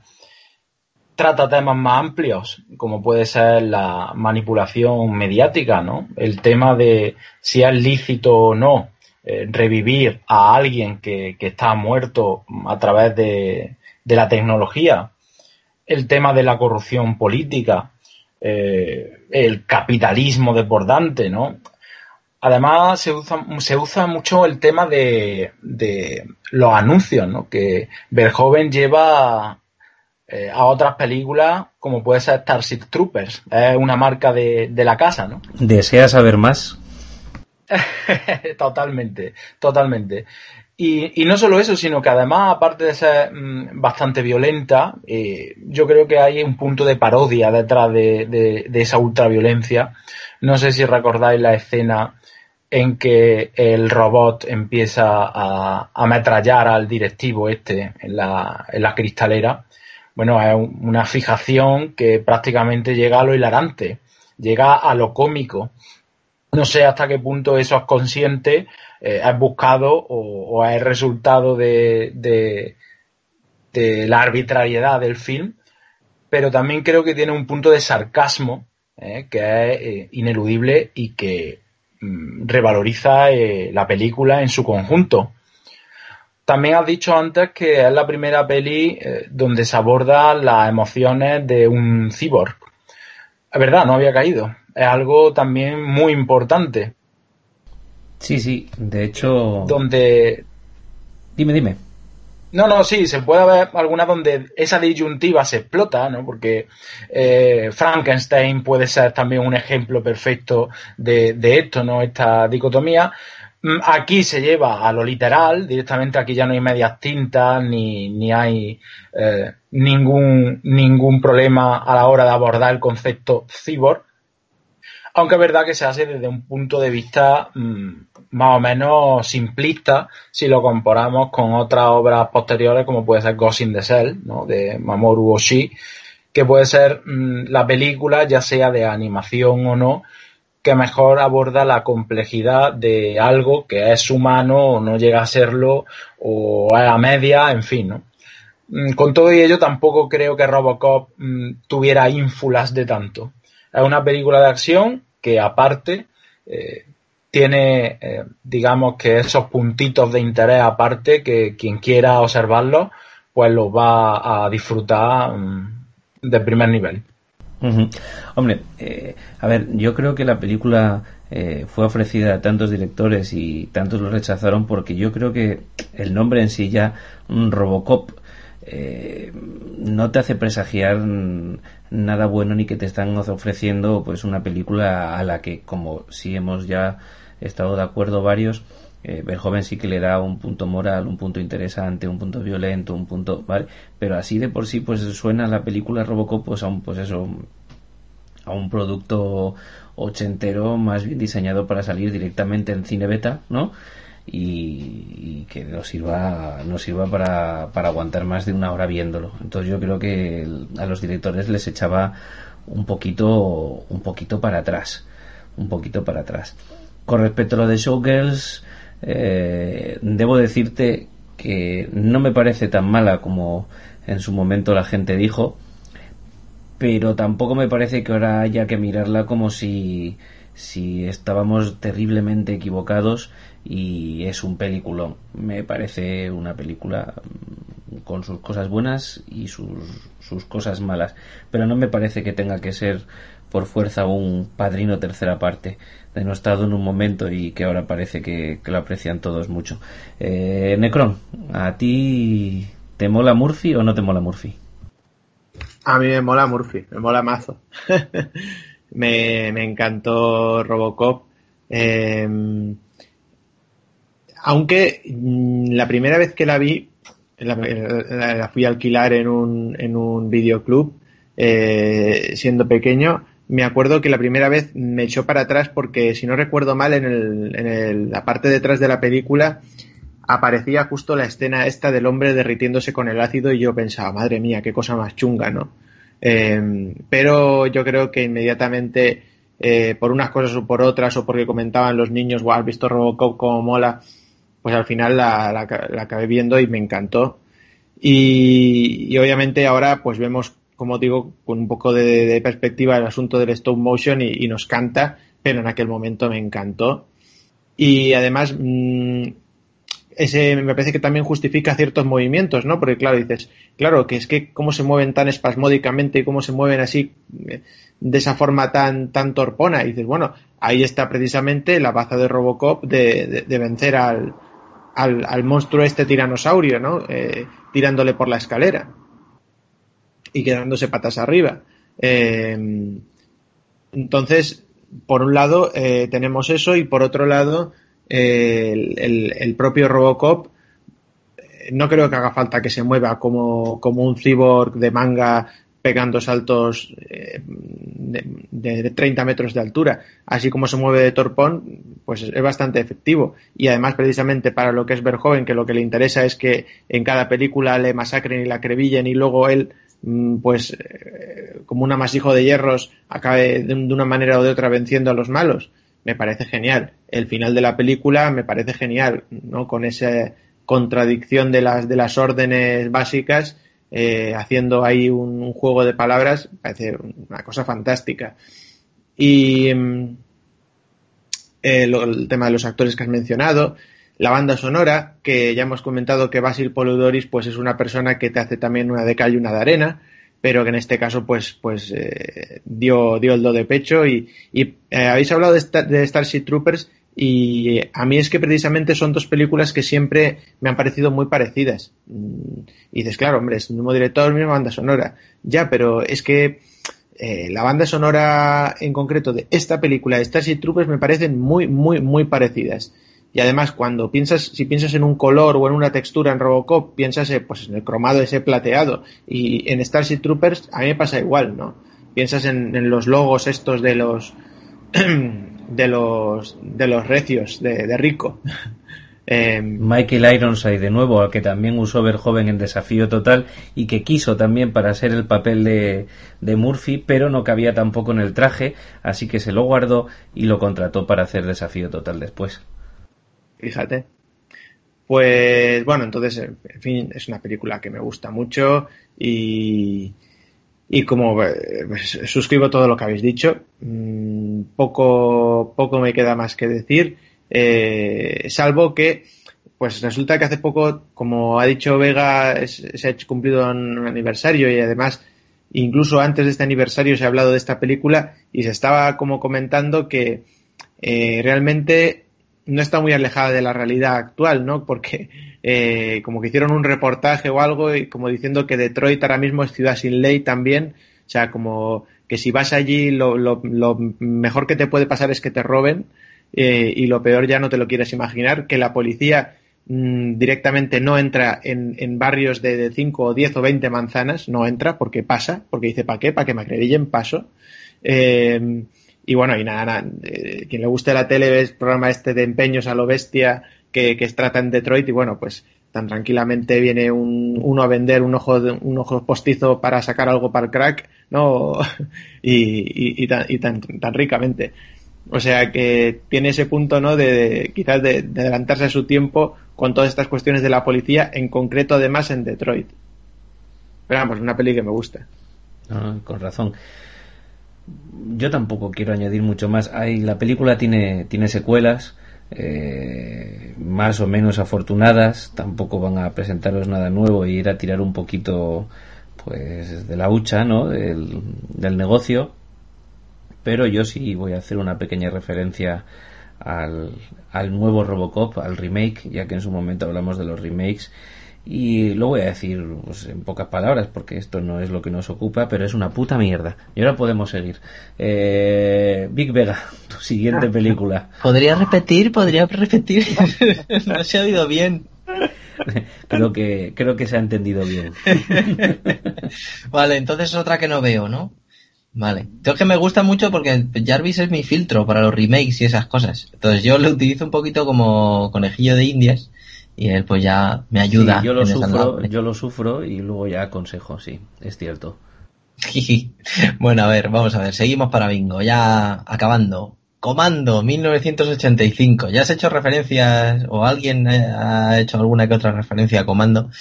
Trata temas más amplios, como puede ser la manipulación mediática, ¿no? El tema de si es lícito o no eh, revivir a alguien que, está muerto a través de, la tecnología. El tema de la corrupción política, eh, el capitalismo desbordante, ¿no? Además, se usa, se usa mucho el tema de, los anuncios, ¿no? Que Verhoeven lleva eh, a otras películas como puede ser Starship Troopers. Es una marca de, de la casa, ¿no? ¿Deseas saber más? (laughs) totalmente, totalmente. Y, y, no solo eso, sino que además, aparte de ser mmm, bastante violenta, eh, yo creo que hay un punto de parodia detrás de, de, de, esa ultraviolencia. No sé si recordáis la escena en que el robot empieza a ametrallar al directivo este en la, en la cristalera. Bueno, es una fijación que prácticamente llega a lo hilarante, llega a lo cómico. No sé hasta qué punto eso es consciente eh, has buscado o, o es resultado de, la arbitrariedad del film, pero también creo que tiene un punto de sarcasmo eh, que es eh, ineludible y que mm, revaloriza eh, la película en su conjunto. También has dicho antes que es la primera peli eh, donde se aborda las emociones de un cyborg. Es verdad, no había caído. Es algo también muy importante. Sí, sí, de hecho. Donde. Dime, dime. No, no, sí, se puede ver alguna donde esa disyuntiva se explota, ¿no? Porque eh, Frankenstein puede ser también un ejemplo perfecto de, de esto, ¿no? Esta dicotomía. Aquí se lleva a lo literal, directamente aquí ya no hay medias tintas ni, ni hay eh, ningún, ningún problema a la hora de abordar el concepto cyborg aunque es verdad que se hace desde un punto de vista mmm, más o menos simplista si lo comparamos con otras obras posteriores como puede ser Ghost in the Shell, ¿no? de Mamoru Oshii, que puede ser mmm, la película, ya sea de animación o no, que mejor aborda la complejidad de algo que es humano o no llega a serlo o a media, en fin, ¿no? Con todo ello tampoco creo que Robocop mmm, tuviera ínfulas de tanto. Es una película de acción que aparte eh, tiene, eh, digamos que esos puntitos de interés aparte que quien quiera observarlos, pues los va a disfrutar um, de primer nivel. Hombre, eh, a ver, yo creo que la película eh, fue ofrecida a tantos directores y tantos lo rechazaron porque yo creo que el nombre en sí ya, un Robocop, eh, no te hace presagiar nada bueno ni que te están ofreciendo pues una película a la que como si hemos ya estado de acuerdo varios eh, Verhoeven sí que le da un punto moral, un punto interesante, un punto violento, un punto, ¿vale? Pero así de por sí pues suena la película Robocop pues a un pues eso a un producto ochentero más bien diseñado para salir directamente en cine beta, ¿no? Y, y, que nos sirva, nos sirva para, para, aguantar más de una hora viéndolo. Entonces yo creo que a los directores les echaba un poquito, un poquito para atrás, un poquito para atrás. Con respecto a lo de Showgirls, eh, debo decirte que no me parece tan mala como en su momento la gente dijo, pero tampoco me parece que ahora haya que mirarla como si, si estábamos terriblemente equivocados y es un peliculón. Me parece una película con sus cosas buenas y sus, sus cosas malas, pero no me parece que tenga que ser por fuerza un padrino tercera parte denostado en un momento y que ahora parece que, que lo aprecian todos mucho. Eh, Necron, ¿a ti te mola Murphy o no te mola Murphy? A mí me mola Murphy, me mola mazo. (laughs) me, encantó Robocop. Eh, aunque mmm, la primera vez que la vi, la fui a alquilar en un, en un videoclub, eh, siendo pequeño, me acuerdo que la primera vez me echó para atrás porque, si no recuerdo mal, en, el, en el, la parte detrás de la película aparecía justo la escena esta del hombre derritiéndose con el ácido y yo pensaba, madre mía, qué cosa más chunga, ¿no? Eh, pero yo creo que inmediatamente, eh, por unas cosas o por otras, o porque comentaban los niños, wow, has visto Robocop como mola, pues al final la acabé viendo y me encantó. Y, y, obviamente ahora pues vemos, como digo, con un poco de, de perspectiva el asunto del stop motion y, nos canta, pero en aquel momento me encantó. Y además, mmm, ese me parece que también justifica ciertos movimientos, ¿no? Porque claro, dices, claro, que es que cómo se mueven tan espasmódicamente y cómo se mueven así de esa forma tan, tan torpona. Y dices, bueno, ahí está precisamente la baza de Robocop de vencer al, al, al, monstruo este tiranosaurio, ¿no? Eh, tirándole por la escalera. Y quedándose patas arriba. Eh, entonces, por un lado eh, tenemos eso y por otro lado el, propio Robocop no creo que haga falta que se mueva como, como un cyborg de manga pegando saltos eh, de, 30 metros de altura. Así como se mueve de torpón, pues es bastante efectivo. Y además, precisamente para lo que es Verhoeven, que lo que le interesa es que en cada película le masacren y la acribillen y luego él, pues, eh, como un amasijo de hierros, acabe de, una manera o de otra venciendo a los malos. Me parece genial. El final de la película me parece genial, ¿no? Con esa contradicción de las, de las órdenes básicas eh, haciendo ahí un, juego de palabras, parece una cosa fantástica. Y mm, el, tema de los actores que has mencionado, la banda sonora, que ya hemos comentado que Basil Polodoris pues es una persona que te hace también una de cal y una de arena, pero que en este caso pues pues eh, dio, dio el do de pecho y, y eh, habéis hablado de, de Starship Troopers y a mí es que precisamente son dos películas que siempre me han parecido muy parecidas. Mm, y dices, claro, hombre, es el mismo director, misma banda sonora. Ya, pero es que eh, la banda sonora en concreto de esta película de Starship Troopers me parecen muy, muy, muy parecidas. Y además, cuando piensas, si piensas en un color o en una textura en Robocop, piensas eh, pues, en el cromado ese plateado. Y en Starship Troopers a mí me pasa igual, ¿no? Piensas en, los logos estos de los (clears throat) de los, de los recios de, Rico. Eh, (laughs) Michael Ironside de nuevo, al que también usó Verjoven en Desafío Total y que quiso también para ser el papel de, de, Murphy, pero no cabía tampoco en el traje, así que se lo guardó y lo contrató para hacer Desafío Total después. Fíjate. Pues bueno, entonces, en fin, es una película que me gusta mucho y, y como pues, suscribo todo lo que habéis dicho, mm, poco, poco me queda más que decir, eh, salvo que pues resulta que hace poco, como ha dicho Vega, se ha cumplido un aniversario y además incluso antes de este aniversario se ha hablado de esta película y se estaba como comentando que eh, realmente no está muy alejada de la realidad actual, ¿no? Porque eh, como que hicieron un reportaje o algo y como diciendo que Detroit ahora mismo es ciudad sin ley también, o sea, como que si vas allí lo, mejor que te puede pasar es que te roben eh, y lo peor ya no te lo quieres imaginar, que la policía mm, directamente no entra en, en barrios de 5 o 10 o 20 manzanas, no entra porque pasa, porque dice, ¿para qué? Para que me acredilen, paso. Eh, y bueno, y nada, eh, quien le guste la tele ve el programa este de empeños a lo bestia que, que trata en Detroit y bueno, pues tan tranquilamente viene un, uno a vender un ojo, un ojo postizo para sacar algo para el crack, ¿no? (laughs) y, y, tan, y tan, tan ricamente. O sea que tiene ese punto, ¿no? De, quizás de, adelantarse a su tiempo con todas estas cuestiones de la policía, en concreto además en Detroit. Pero vamos, una peli que me gusta. Con razón yo tampoco quiero añadir mucho más. Hay, la película tiene, tiene secuelas, eh, más o menos afortunadas. Tampoco van a presentaros nada nuevo e ir a tirar un poquito pues de la hucha, ¿no? Del, del negocio. Pero yo sí voy a hacer una pequeña referencia al, al nuevo Robocop, al remake, ya que en su momento hablamos de los remakes y lo voy a decir pues, en pocas palabras porque esto no es lo que nos ocupa, pero es una puta mierda. Y ahora podemos seguir. Eh, Big Vega, (laughs) tu siguiente película. (laughs) ¿Podría repetir? ¿Podría repetir? (laughs) no se ha oído bien. creo que creo que se ha entendido bien. vale, entonces es otra que no veo, ¿no? Vale. Creo que me gusta mucho porque Jarvis es mi filtro para los remakes y esas cosas. Entonces yo lo utilizo un poquito como conejillo de indias y él pues ya me ayuda. yo lo sufro, yo lo sufro y luego ya aconsejo, sí, es cierto. (laughs) bueno, a ver, vamos a ver, seguimos para bingo, ya acabando. Comando 1985. ¿Ya has hecho referencias o alguien ha hecho alguna que otra referencia a Comando?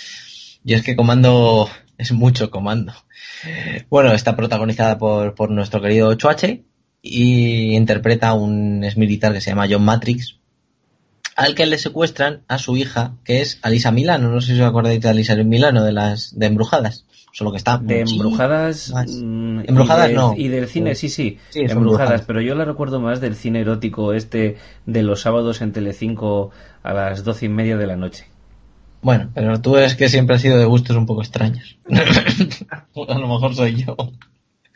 Y es que Comando es mucho Comando. Bueno, está protagonizada por, por nuestro querido 8H y interpreta a un ex militar que se llama John Matrix, al que le secuestran a su hija, que es Alisa Milano. No sé si os acordáis de Alisa Milano, de las de Embrujadas. Solo que está. De Embrujadas. Mm, embrujadas no. Y del cine, sí, sí. embrujadas, pero yo la recuerdo más del cine erótico este de los sábados en Telecinco a las doce y media de la noche. Bueno, pero tú es que siempre has sido de gustos un poco extraños. (laughs) a lo mejor soy yo.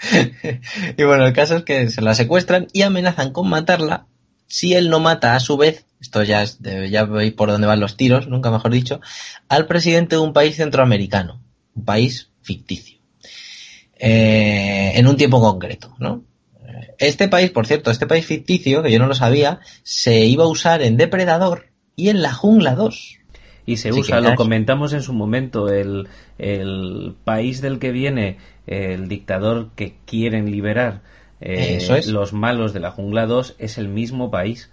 (laughs) y bueno, el caso es que se la secuestran y amenazan con matarla si él no mata a su vez, esto ya, es ya veis por dónde van los tiros, nunca mejor dicho, al presidente de un país centroamericano, un país ficticio, eh, en un tiempo concreto, ¿no? Este país, por cierto, este país ficticio, que yo no lo sabía, se iba a usar en Depredador y en La Jungla 2. Y se usa, lo comentamos en su momento, el, el país del que viene el dictador que quieren liberar eh, los malos de la jungla 2 es el mismo país,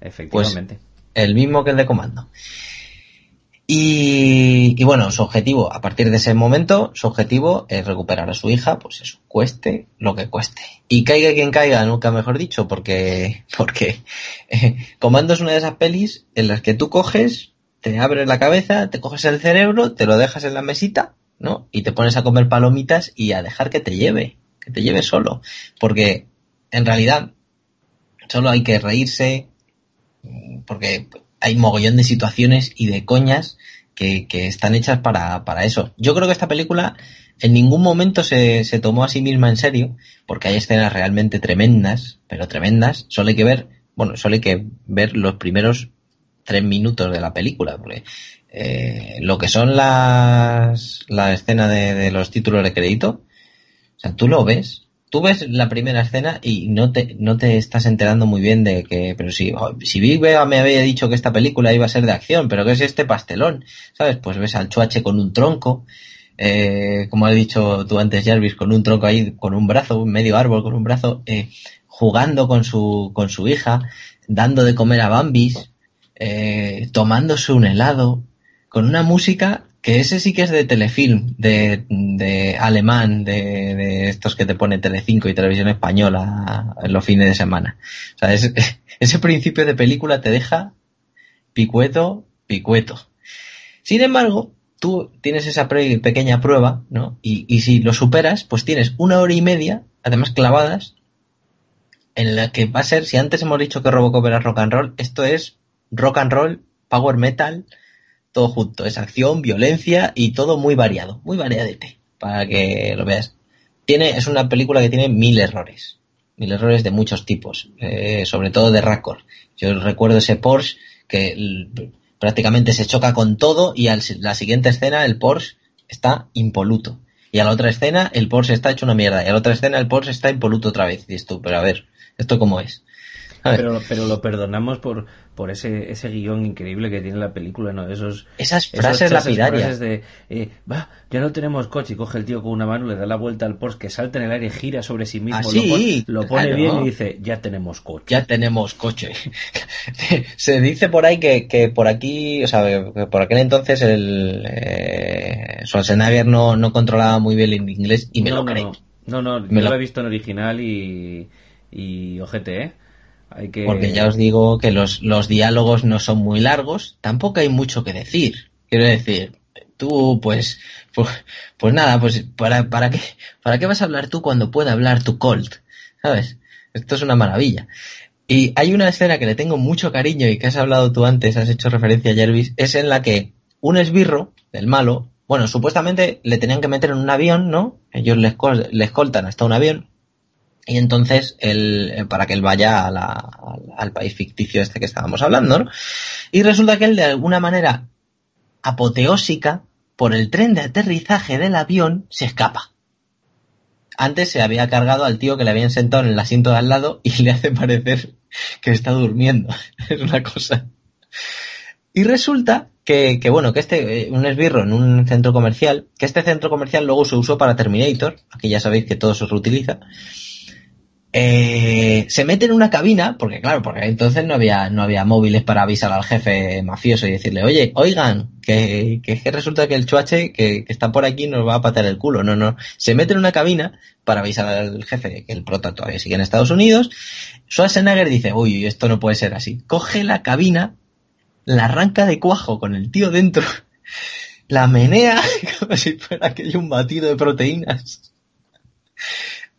efectivamente. Pues, el mismo que el de comando. Y, bueno, su objetivo, a partir de ese momento, su objetivo es recuperar a su hija, pues eso, cueste lo que cueste. Y caiga quien caiga, nunca mejor dicho, porque, porque eh, Comando es una de esas pelis en las que tú coges, te abres la cabeza, te coges el cerebro, te lo dejas en la mesita, ¿no? Y te pones a comer palomitas y a dejar que te lleve que te lleve solo. Porque en realidad solo hay que reírse, porque hay mogollón de situaciones y de coñas que, están hechas para, para, eso. Yo creo que esta película en ningún momento se, se, tomó a sí misma en serio, porque hay escenas realmente tremendas, pero tremendas. Solo hay que ver, bueno, solo hay que ver los primeros tres minutos de la película, porque eh, lo que son las, la escena de los títulos de crédito, o sea, tú lo ves, tú ves la primera escena y no te, no te estás enterando muy bien de que, pero si, si Big me había dicho que esta película iba a ser de acción, pero ¿qué es este pastelón? ¿Sabes? Pues ves al chuache con un tronco, eh, como has dicho tú antes, Jarvis, con un tronco ahí, con un brazo, medio árbol, con un brazo, eh, jugando con su, con su hija, dando de comer a Bambis, eh, tomándose un helado, con una música que ese sí que es de telefilm, de, de alemán, de, de, estos que te pone Telecinco y Televisión Española en los fines de semana. O sea, (laughs) ese principio de película te deja picueto, picueto. Sin embargo, tú tienes esa pequeña prueba, ¿no? Y, y si lo superas, pues tienes una hora y media, además clavadas, en la que va a ser, si antes hemos dicho que Robocop era rock and roll, esto es rock and roll, power metal, todo junto. Es acción, violencia y todo muy variado, muy variadete, para que lo veas. Tiene, es una película que tiene mil errores, mil errores de muchos tipos, eh, sobre todo de Raccord. Yo recuerdo ese Porsche que prácticamente se choca con todo y a la siguiente escena el Porsche está impoluto. Y a la otra escena el Porsche está hecho una mierda. Y a la otra escena el Porsche está impoluto otra vez. Dices tú, pero a ver, ¿esto cómo es? (laughs) Pero, pero lo perdonamos por, por ese, ese guion increíble que tiene la película, ¿no? Esos, esas frases lapidarias. de, eh, ya no tenemos coche, y coge el tío con una mano, le da la vuelta al Porsche, que salta en el aire, gira sobre sí mismo, ah, lo, pone bien y dice, ya tenemos coche. Ya tenemos coche. (laughs) Se dice por ahí que, que por aquí, o sea, que por aquel entonces el eh, Schwarzenegger no, no controlaba muy bien el inglés y me lo creo. No, no, me yo lo... he visto en original y, y ojete, ¿eh? Porque ya os digo que los, los diálogos no son muy largos, tampoco hay mucho que decir. Quiero decir, tú, pues, pues, pues nada, pues, ¿para, para, qué, ¿para qué vas a hablar tú cuando puede hablar tu Colt? ¿Sabes? Esto es una maravilla. Y hay una escena que le tengo mucho cariño y que has hablado tú antes, has hecho referencia a Jervis, es en la que un esbirro, del malo, bueno, supuestamente le tenían que meter en un avión, ¿no? Ellos le escoltan hasta un avión y entonces, él, eh, para que él vaya al país ficticio este que estábamos hablando, ¿no? Y resulta que él de alguna manera apoteósica, por el tren de aterrizaje del avión, se escapa. Antes se había cargado al tío que le habían sentado en el asiento de al lado y le hace parecer que está durmiendo. (laughs) es una cosa. Y resulta que, bueno, que este, eh, un esbirro en un centro comercial, que este centro comercial luego se usó para Terminator, aquí ya sabéis que todo se reutiliza, eh, se mete en una cabina, porque claro, porque entonces no había, no había móviles para avisar al jefe mafioso y decirle, oye, oigan, que, que, resulta que el chuache que, está por aquí nos va a patear el culo. No, no. Se mete en una cabina para avisar al jefe que el prota todavía sigue en Estados Unidos. Schwarzenegger dice, uy, esto no puede ser así. Coge la cabina, la arranca de cuajo con el tío dentro, (laughs) la menea (laughs) como si fuera aquello un batido de proteínas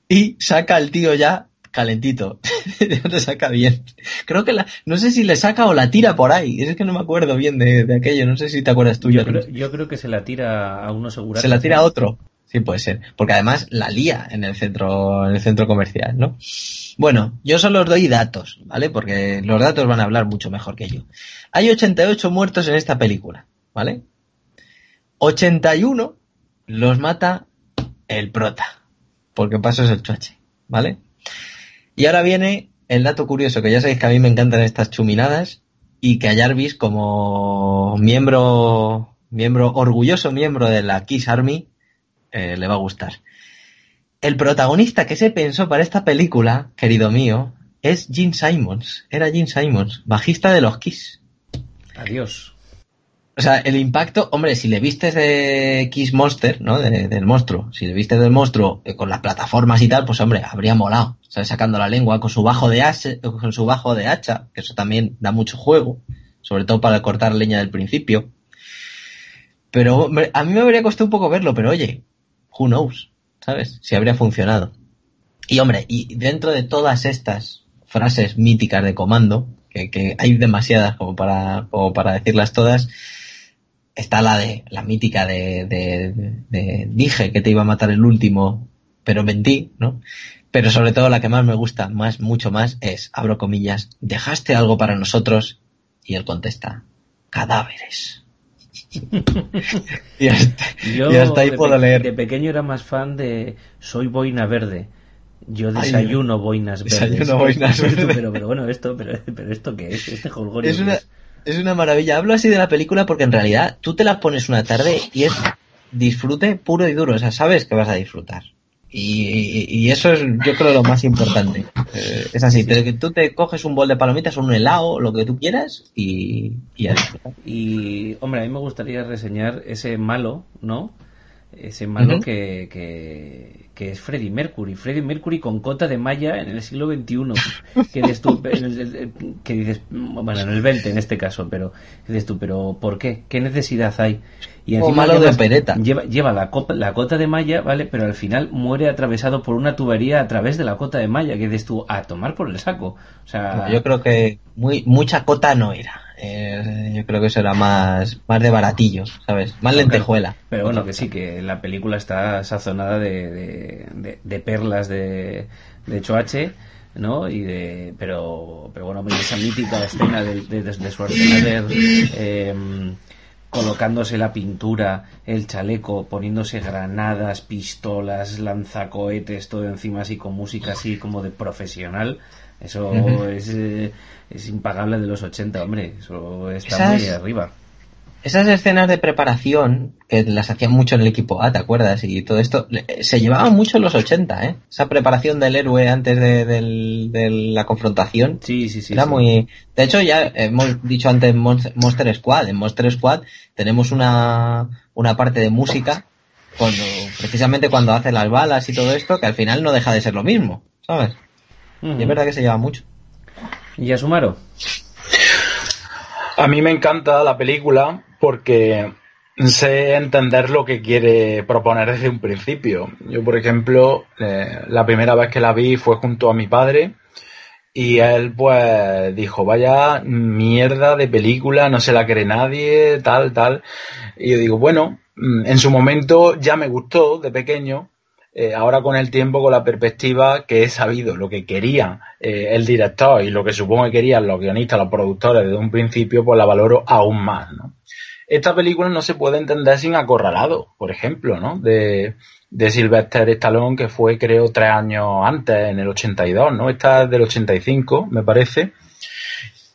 y saca al tío ya calentito. (laughs) le saca bien. Creo que la, no sé si le saca o la tira por ahí. Es que no me acuerdo bien de, aquello. No sé si te acuerdas tú. Yo creo, yo creo que se la tira a uno seguro. Se la tira a otro. Sí, puede ser. Porque además la lía en el centro, en el centro comercial, ¿no? Bueno, yo solo os doy datos, ¿vale? Porque los datos van a hablar mucho mejor que yo. Hay 88 muertos en esta película, ¿vale? 81 los mata el prota. Porque paso es el choche, ¿vale? Y ahora viene el dato curioso, que ya sabéis que a mí me encantan estas chuminadas y que a Jarvis como miembro, miembro, orgulloso miembro de la Kiss Army, eh, le va a gustar. El protagonista que se pensó para esta película, querido mío, es Gene Simons. Era Gene Simons, bajista de los Kiss. Adiós. O sea, el impacto, hombre, si le vistes de Kiss Monster, ¿no? del monstruo, si le vistes del monstruo eh, con las plataformas y tal, pues hombre, habría molado. ¿Sabes? Sacando la lengua con su bajo de hacha, con su bajo de hacha, que eso también da mucho juego, sobre todo para cortar leña del principio. Pero a mí me habría costado un poco verlo, pero oye, who knows, ¿sabes? Si habría funcionado. Y hombre, y dentro de todas estas frases míticas de comando, que, que hay demasiadas como para, como para decirlas todas, está la de la mítica de, de, dije que te iba a matar el último, pero mentí, ¿no? Pero sobre todo la que más me gusta, más, mucho más, es, abro comillas, dejaste algo para nosotros, y él contesta, cadáveres. (laughs) y, hasta, ahí puedo leer. De pequeño era más fan de Soy boina verde. Yo desayuno boinas verdes. Desayuno boinas (laughs) verdes. Pero, pero, bueno, esto, pero, pero esto qué es, este jolgorio. Es una, es una maravilla. Hablo así de la película porque en realidad tú te la pones una tarde y es disfrute puro y duro. O sea, sabes que vas a disfrutar. Y, eso es, yo creo, lo más importante. Eh, es así, tú te coges un bol de palomitas o un helado, lo que tú quieras, y, y Y, hombre, a mí me gustaría reseñar ese malo, ¿no? Ese malo que, que, que es Freddie Mercury. Freddie Mercury con cota de malla en el siglo XXI. (laughs) Que dices tú, que dices, bueno, en el XX en este caso, pero dices tú, pero ¿por qué? ¿Qué necesidad hay? Y o malo de pereta. Lleva, lleva la, la cota de malla, ¿vale? Pero al final muere atravesado por una tubería a través de la cota de malla, que dices tú, a tomar por el saco. O sea... Yo creo que muy, mucha cota no era. Eh, yo creo que eso era más, más de baratillo, ¿sabes? Más lentejuela. Pero bueno, que sí, que la película está sazonada de, de, perlas de, de Choache, ¿no? Y de, pero, pero bueno, esa mítica escena de, de, de Schwarzenegger em, colocándose la pintura, el chaleco, poniéndose granadas, pistolas, lanzacohetes, todo encima así con música así como de profesional. Eso es, eh, es impagable de los 80, hombre. Eso está muy arriba. Esas escenas de preparación, que las hacían mucho en el equipo A, ¿te acuerdas? Y todo esto, se llevaban mucho en los 80, ¿eh? Esa preparación del héroe antes de, la confrontación. Sí, sí, sí. Era muy... De hecho, ya hemos dicho antes Monster Squad. En Monster Squad tenemos una, una parte de música cuando, precisamente cuando hace las balas y todo esto, que al final no deja de ser lo mismo, ¿sabes? Y es verdad que se lleva mucho. ¿Y Asumaro? A mí me encanta la película porque sé entender lo que quiere proponer desde un principio. Yo, por ejemplo, eh, la primera vez que la vi fue junto a mi padre y él pues dijo, vaya mierda de película, no se la cree nadie, tal, tal. Y yo digo, bueno, mm, en su momento ya me gustó de pequeño, eh, ahora con el tiempo, con la perspectiva que he sabido lo que quería eh, el director y lo que supongo que querían los guionistas, los productores desde un principio, pues la valoro aún más, ¿no? Esta película no se puede entender sin Acorralado, por ejemplo, ¿no? De, de Sylvester Stallone, que fue creo tres años antes, en el 82, ¿no? Esta es del 85, me parece.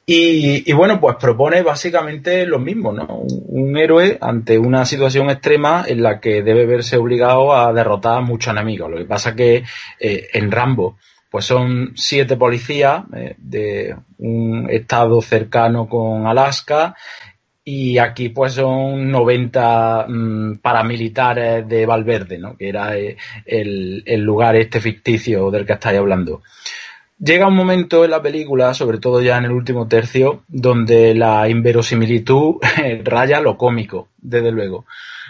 Y, bueno, pues propone básicamente lo mismo, ¿no? Un, héroe ante una situación extrema en la que debe verse obligado a derrotar a muchos enemigos. Lo que pasa que eh, en Rambo, pues son siete policías eh, de un estado cercano con Alaska y aquí pues son 90 mm, paramilitares de Valverde, ¿no? Que era eh, el, el lugar este ficticio del que estáis hablando. Llega un momento en la película, sobre todo ya en el último tercio, donde la inverosimilitud raya lo cómico, desde luego.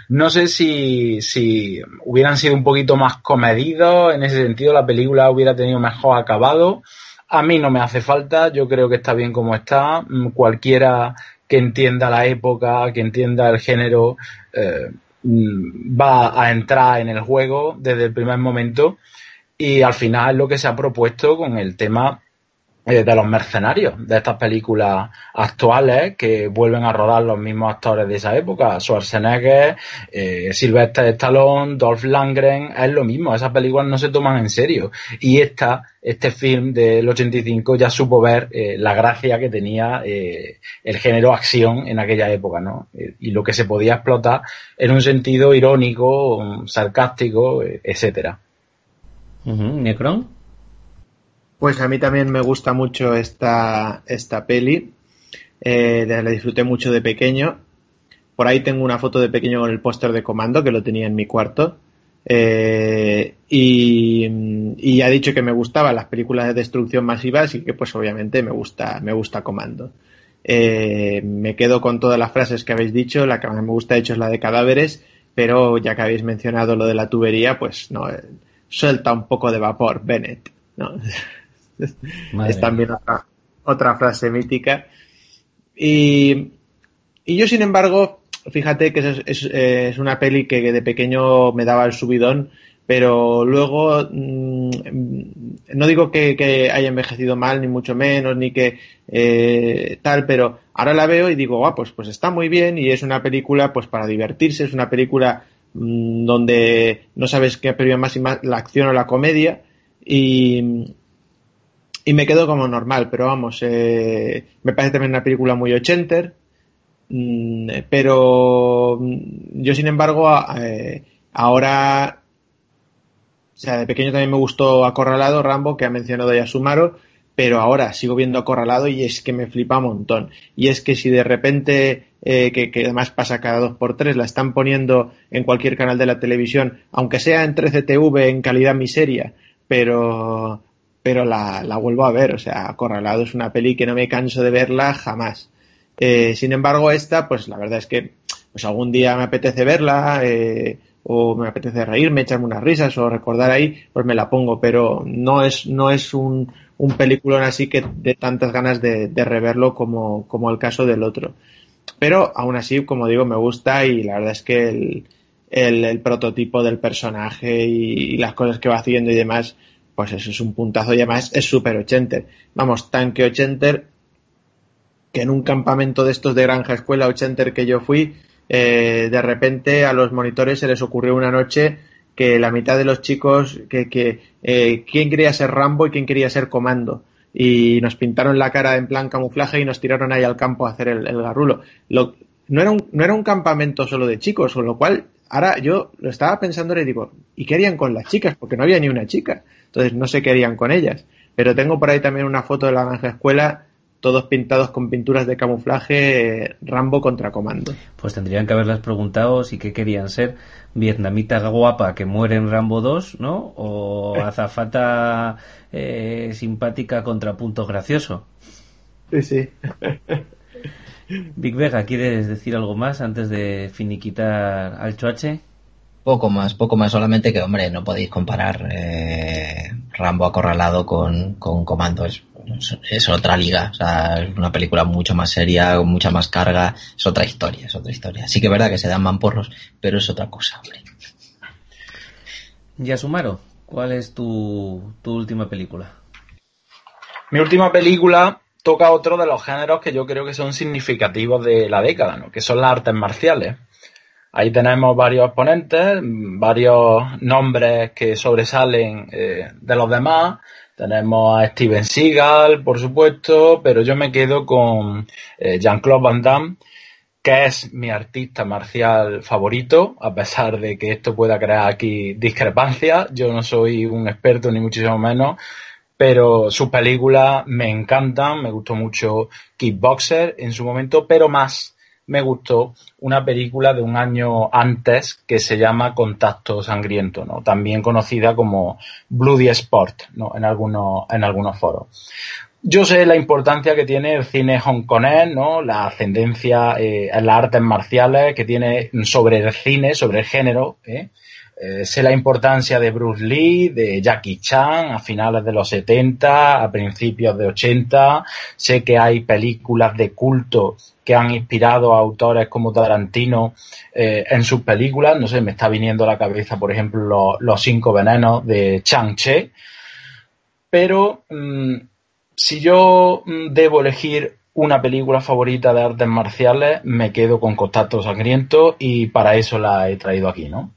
No sé si, si hubieran sido un poquito más comedidos, en ese sentido la película hubiera tenido mejor acabado. A mí no me hace falta, yo creo que está bien como está. Mm, cualquiera que entienda la época, que entienda el género, eh, mm, va a entrar en el juego desde el primer momento y al final es lo que se ha propuesto con el tema eh, de los mercenarios, de estas películas actuales que vuelven a rodar los mismos actores de esa época, Schwarzenegger, eh, Sylvester Stallone, Dolph Lundgren, es lo mismo, esas películas no se toman en serio. Y esta, este film del 85 ya supo ver eh, la gracia que tenía el género acción en aquella época, ¿no? y lo que se podía explotar en un sentido irónico, sarcástico, etcétera. ¿Necron? Pues a mí también me gusta mucho esta, esta peli. Eh, la disfruté mucho de pequeño. Por ahí tengo una foto de pequeño con el póster de comando que lo tenía en mi cuarto. Eh, y, ha dicho que me gustaban las películas de destrucción masiva, así que pues obviamente me gusta, me gusta comando. Eh, me quedo con todas las frases que habéis dicho, la que más me gusta de hecho es la de cadáveres, pero ya que habéis mencionado lo de la tubería, pues no, suelta un poco de vapor, Bennett. ¿no? es también otra, frase mítica. Y, yo, sin embargo, fíjate que es, una peli que de pequeño me daba el subidón, pero luego mm, no digo que, haya envejecido mal, ni mucho menos, ni que eh, tal, pero ahora la veo y digo, ah, pues, pues está muy bien y es una película pues para divertirse, es una película Mm, donde no sabes qué periodo más más la acción o la comedia y, y me quedo como normal, pero vamos, eh, me parece también una película muy ochenter, mm, pero mm, yo sin embargo eh, ahora, o sea, de pequeño también me gustó Acorralado, Rambo, que ha mencionado ya Sumaro, pero ahora sigo viendo Acorralado y es que me flipa un montón. Y es que si de repente eh, que, además pasa cada dos por tres, la están poniendo en cualquier canal de la televisión, aunque sea en 13TV en calidad miseria, pero, pero la, la vuelvo a ver, o sea, Acorralado es una peli que no me canso de verla jamás. Eh, sin embargo, esta, pues la verdad es que pues algún día me apetece verla, eh, o me apetece reírme, echarme unas risas o recordar ahí, pues me la pongo, pero no es, no es un, un peliculón así que de tantas ganas de, de reverlo como, como el caso del otro. Pero aún así, como digo, me gusta y la verdad es que el, el, prototipo del personaje y, las cosas que va haciendo y demás, pues eso es un puntazo y además es súper ochenter. Vamos, tanque ochenter, que en un campamento de estos de granja escuela ochenter que yo fui, eh, de repente a los monitores se les ocurrió una noche que la mitad de los chicos, que, que eh, quién quería ser Rambo y quién quería ser Comando y nos pintaron la cara en plan camuflaje y nos tiraron ahí al campo a hacer el, garrulo. no, era un, no era un campamento solo de chicos, con lo cual ahora yo lo estaba pensando y digo, ¿y qué harían con las chicas? Porque no había ni una chica. Entonces no sé qué harían con ellas. Pero tengo por ahí también una foto de la granja escuela todos pintados con pinturas de camuflaje Rambo contra Comando. Pues tendrían que haberlas preguntado si qué querían ser, vietnamita guapa que muere en Rambo 2, ¿no? O azafata eh, simpática contra punto gracioso. Sí, sí. Big Vega, ¿quieres decir algo más antes de finiquitar al choache? Poco más, poco más, solamente que, hombre, no podéis comparar eh, Rambo acorralado con, con Comando. Es, es, otra liga, o sea, es una película mucho más seria, con mucha más carga, es otra historia, es otra historia. Sí que es verdad que se dan mamporros, pero es otra cosa, hombre. Yasumaro, ¿cuál es tu, tu última película? Mi última película toca otro de los géneros que yo creo que son significativos de la década, ¿no? que son las artes marciales. Ahí tenemos varios exponentes, varios nombres que sobresalen eh, de los demás. Tenemos a Steven Seagal, por supuesto, pero yo me quedo con eh, Jean-Claude Van Damme, que es mi artista marcial favorito, a pesar de que esto pueda crear aquí discrepancias. Yo no soy un experto ni muchísimo menos, pero sus películas me encantan. Me gustó mucho Kickboxer en su momento, pero más me gustó una película de un año antes que se llama Contacto Sangriento, ¿no? También conocida como Bloody Sport, ¿no? En algunos, en algunos foros. yo sé la importancia que tiene el cine hongkonés, ¿no? La ascendencia eh, en las artes marciales que tiene sobre el cine, sobre el género, ¿eh? Eh, sé la importancia de Bruce Lee, de Jackie Chan a finales de los 70, a principios de 80. Sé que hay películas de culto que han inspirado a autores como Tarantino en sus películas. No sé, me está viniendo a la cabeza, por ejemplo, Los, Cinco Venenos de Chang Che. Pero mm, si yo mm, debo elegir una película favorita de artes marciales, me quedo con Contacto Sangriento y para eso la he traído aquí, ¿no?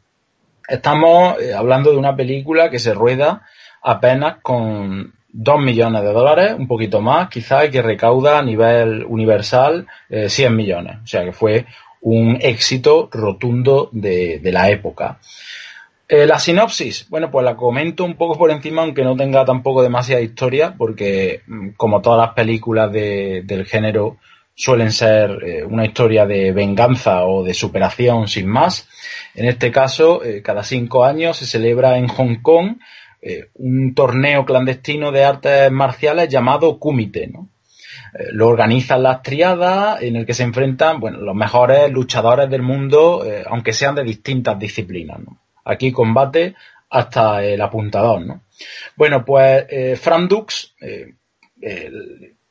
Estamos eh, hablando de una película que se rueda apenas con 2 millones de dólares, un poquito más, quizás, que recauda a nivel universal 100 eh, millones. O sea que fue un éxito rotundo de la época. Eh, la sinopsis, bueno, pues la comento un poco por encima, aunque no tenga tampoco demasiada historia, porque mm, como todas las películas del género suelen ser eh, una historia de venganza o de superación sin más. En este caso, eh, cada cinco años se celebra en Hong Kong un torneo clandestino de artes marciales llamado Kumite, ¿no? lo organizan las triadas en el que se enfrentan bueno, los mejores luchadores del mundo, aunque sean de distintas disciplinas. Aquí combate hasta el apuntador, ¿no? Bueno, pues eh, Fran Dux, eh,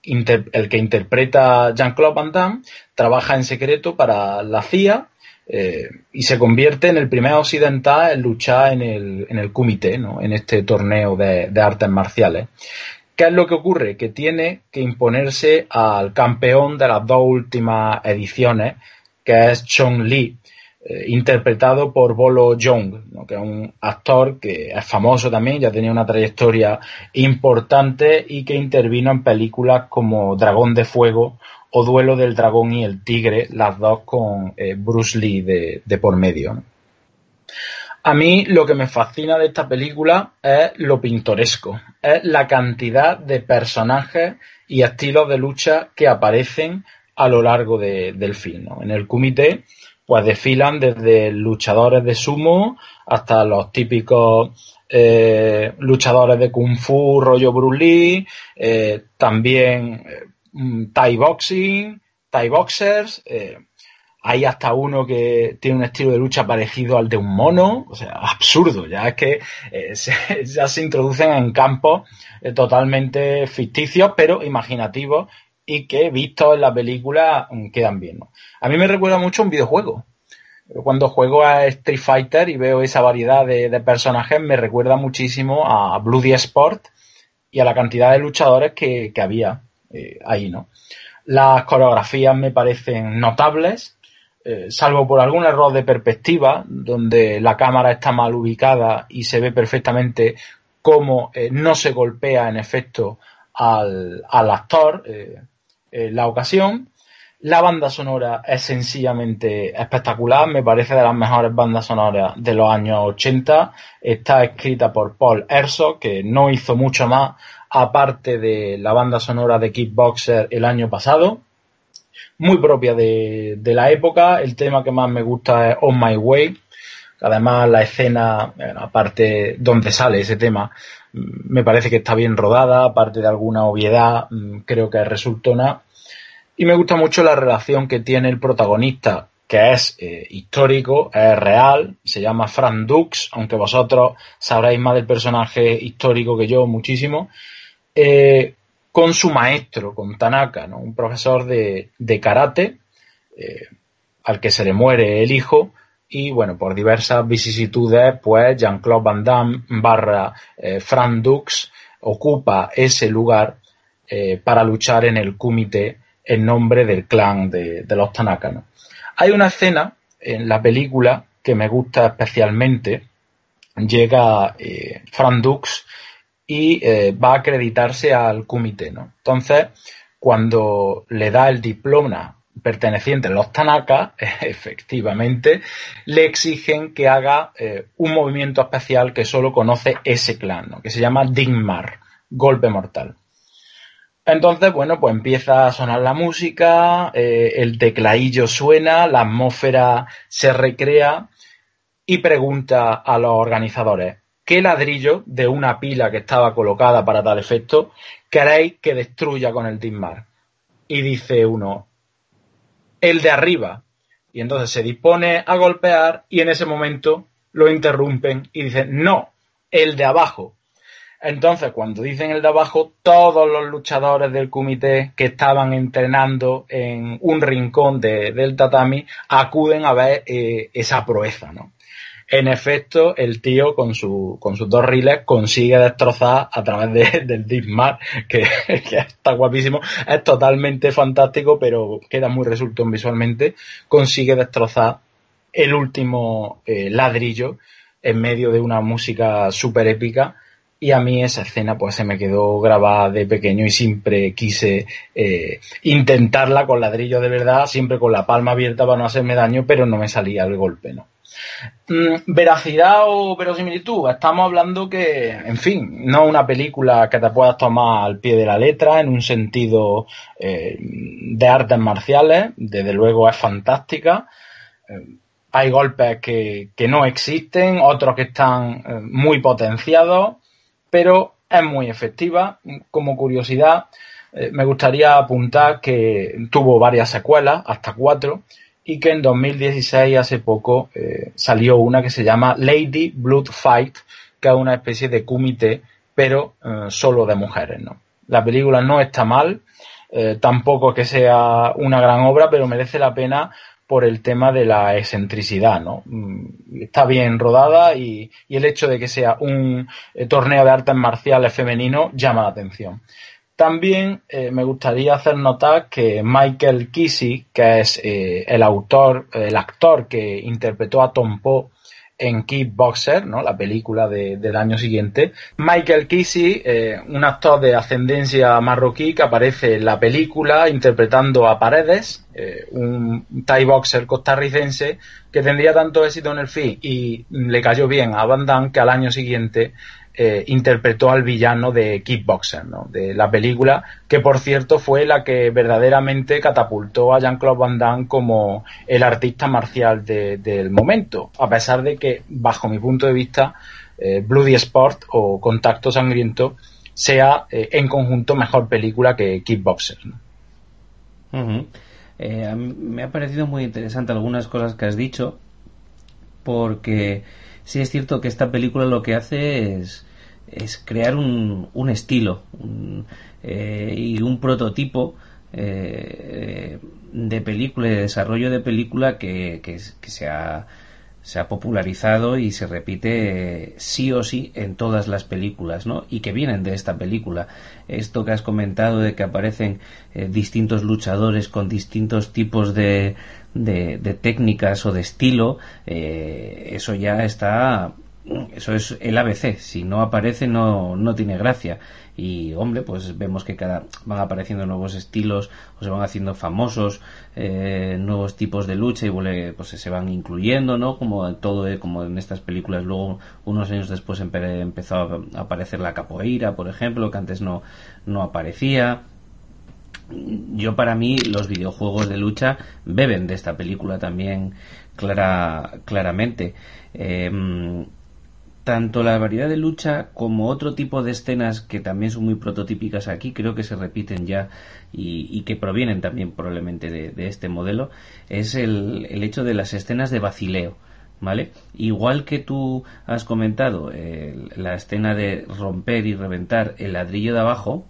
el, que interpreta Jean-Claude Van Damme, trabaja en secreto para la CIA eh, y se convierte en el primer occidental en luchar en el, en el comité, ¿no? en este torneo de, de, artes marciales. ¿Qué es lo que ocurre? Que tiene que imponerse al campeón de las dos últimas ediciones, que es Chong Li, eh, interpretado por Bolo Young, que es un actor que es famoso también, ya tenía una trayectoria importante y que intervino en películas como Dragón de Fuego o Duelo del Dragón y el Tigre, las dos con eh, Bruce Lee de, por medio. A mí lo que me fascina de esta película es lo pintoresco, es la cantidad de personajes y estilos de lucha que aparecen a lo largo del film. En el comité pues desfilan desde luchadores de sumo hasta los típicos eh, luchadores de kung fu rollo Bruce Lee, eh, también eh, mm, Thai boxing, Thai boxers, hay hasta uno que tiene un estilo de lucha parecido al de un mono, o sea, absurdo, ya es que (laughs) ya se introducen en campos totalmente ficticios, pero imaginativos y que visto en la película mm, quedan bien. A mí me recuerda mucho a un videojuego. Cuando juego a Street Fighter y veo esa variedad de, personajes, me recuerda muchísimo a Bloody Sport y a la cantidad de luchadores que, había eh, ahí, ¿no? Las coreografías me parecen notables, eh, salvo por algún error de perspectiva, donde la cámara está mal ubicada y se ve perfectamente cómo eh, no se golpea en efecto al, al actor. La ocasión. La banda sonora es sencillamente espectacular, me parece de las mejores bandas sonoras de los años 80. Está escrita por Paul Herzog, que no hizo mucho más aparte de la banda sonora de Kickboxer el año pasado. Muy propia de, la época. El tema que más me gusta es On My Way. Además, la escena, aparte donde sale ese tema, me parece que está bien rodada, aparte de alguna obviedad, mm, creo que resultona. Y me gusta mucho la relación que tiene el protagonista, que es eh, histórico, es real, se llama Frank Dux, aunque vosotros sabréis más del personaje histórico que yo muchísimo, eh, con su maestro, con Tanaka, ¿no? un profesor de, karate, eh, al que se le muere el hijo, y bueno, por diversas vicisitudes, pues Jean-Claude Van Damme barra eh, Frank Dux ocupa ese lugar eh, para luchar en el Kumite en nombre del clan de, los Tanaka. Hay una escena en la película que me gusta especialmente. Llega eh, Frank Dux y va a acreditarse al Kumite. ¿no? Entonces, cuando le da el diploma pertenecientes los Tanaka, (laughs) efectivamente, le exigen que haga eh, un movimiento especial que solo conoce ese clan, que se llama Dingmar, golpe mortal. Entonces, bueno, pues empieza a sonar la música, eh, el tecladillo suena, la atmósfera se recrea y pregunta a los organizadores, ¿qué ladrillo de una pila que estaba colocada para tal efecto queréis que destruya con el Dismar? Y dice uno, el de arriba. Y entonces se dispone a golpear y en ese momento lo interrumpen y dicen, no, el de abajo. Entonces, cuando dicen el de abajo, todos los luchadores del comité que estaban entrenando en un rincón del tatami acuden a ver eh, esa proeza, ¿no? En efecto, el tío con, su, con sus dos riles consigue destrozar a través (laughs) del Dismar, que, (laughs) que, está guapísimo, es totalmente fantástico, pero queda muy resultón visualmente, consigue destrozar el último eh, ladrillo en medio de una música súper épica y a mí esa escena pues se me quedó grabada de pequeño y siempre quise eh, intentarla con ladrillo de verdad, siempre con la palma abierta para no hacerme daño, pero no me salía el golpe, ¿no? Mm, veracidad o verosimilitud, estamos hablando que, en fin, no una película que te puedas tomar al pie de la letra en un sentido eh, de artes marciales, desde luego es fantástica. Eh, hay golpes que, no existen, otros que están eh, muy potenciados, pero es muy efectiva. Como curiosidad, me gustaría apuntar que tuvo varias secuelas, hasta cuatro, y que en 2016, hace poco, eh, salió una que se llama Lady Blood Fight, que es una especie de kumite, pero eh, solo de mujeres, ¿no? La película no está mal, eh, tampoco que sea una gran obra, pero merece la pena por el tema de la excentricidad, ¿no? Mm, está bien rodada y, y el hecho de que sea un torneo de artes marciales femenino llama la atención. También eh, me gustaría hacer notar que Michael Kissy, que es eh, el autor, el actor que interpretó a Tom Poe en Kickboxer, ¿no? la película de, del año siguiente. Michael Kissy, eh, un actor de ascendencia marroquí que aparece en la película interpretando a Paredes, un Thai boxer costarricense que tendría tanto éxito en el film y le cayó bien a Van Damme que al año siguiente eh, interpretó al villano de Kickboxer, ¿no? de la película, que por cierto fue la que verdaderamente catapultó a Jean-Claude Van Damme como el artista marcial de, del momento, a pesar de que, bajo mi punto de vista, eh, Bloody Sport o Contacto Sangriento sea eh, en conjunto mejor película que Kickboxer. me ha parecido muy interesante algunas cosas que has dicho, porque sí es cierto que esta película lo que hace es, es crear un, un estilo un, eh, y un prototipo eh, de película, de desarrollo de película que, que, se, ha, se, ha, popularizado y se repite eh, sí o sí en todas las películas, ¿no? Y que vienen de esta película. Esto que has comentado de que aparecen eh, distintos luchadores con distintos tipos de, de, de, técnicas o de estilo, eh, eso ya está, eso es el ABC, si no aparece no, no tiene gracia. Y hombre, pues vemos que cada van apareciendo nuevos estilos o se van haciendo famosos, eh, nuevos tipos de lucha y pues se van incluyendo, ¿no? Como todo, eh, como en estas películas, luego unos años después empe empezó a aparecer la capoeira, por ejemplo, que antes no, no aparecía yo para mí los videojuegos de lucha beben de esta película también clara, claramente. Eh, tanto la variedad de lucha como otro tipo de escenas que también son muy prototípicas aquí, creo que se repiten ya y, y que provienen también probablemente de, este modelo, es el, el, hecho de las escenas de vacileo. ¿Vale? Igual que tú has comentado la escena de romper y reventar el ladrillo de abajo,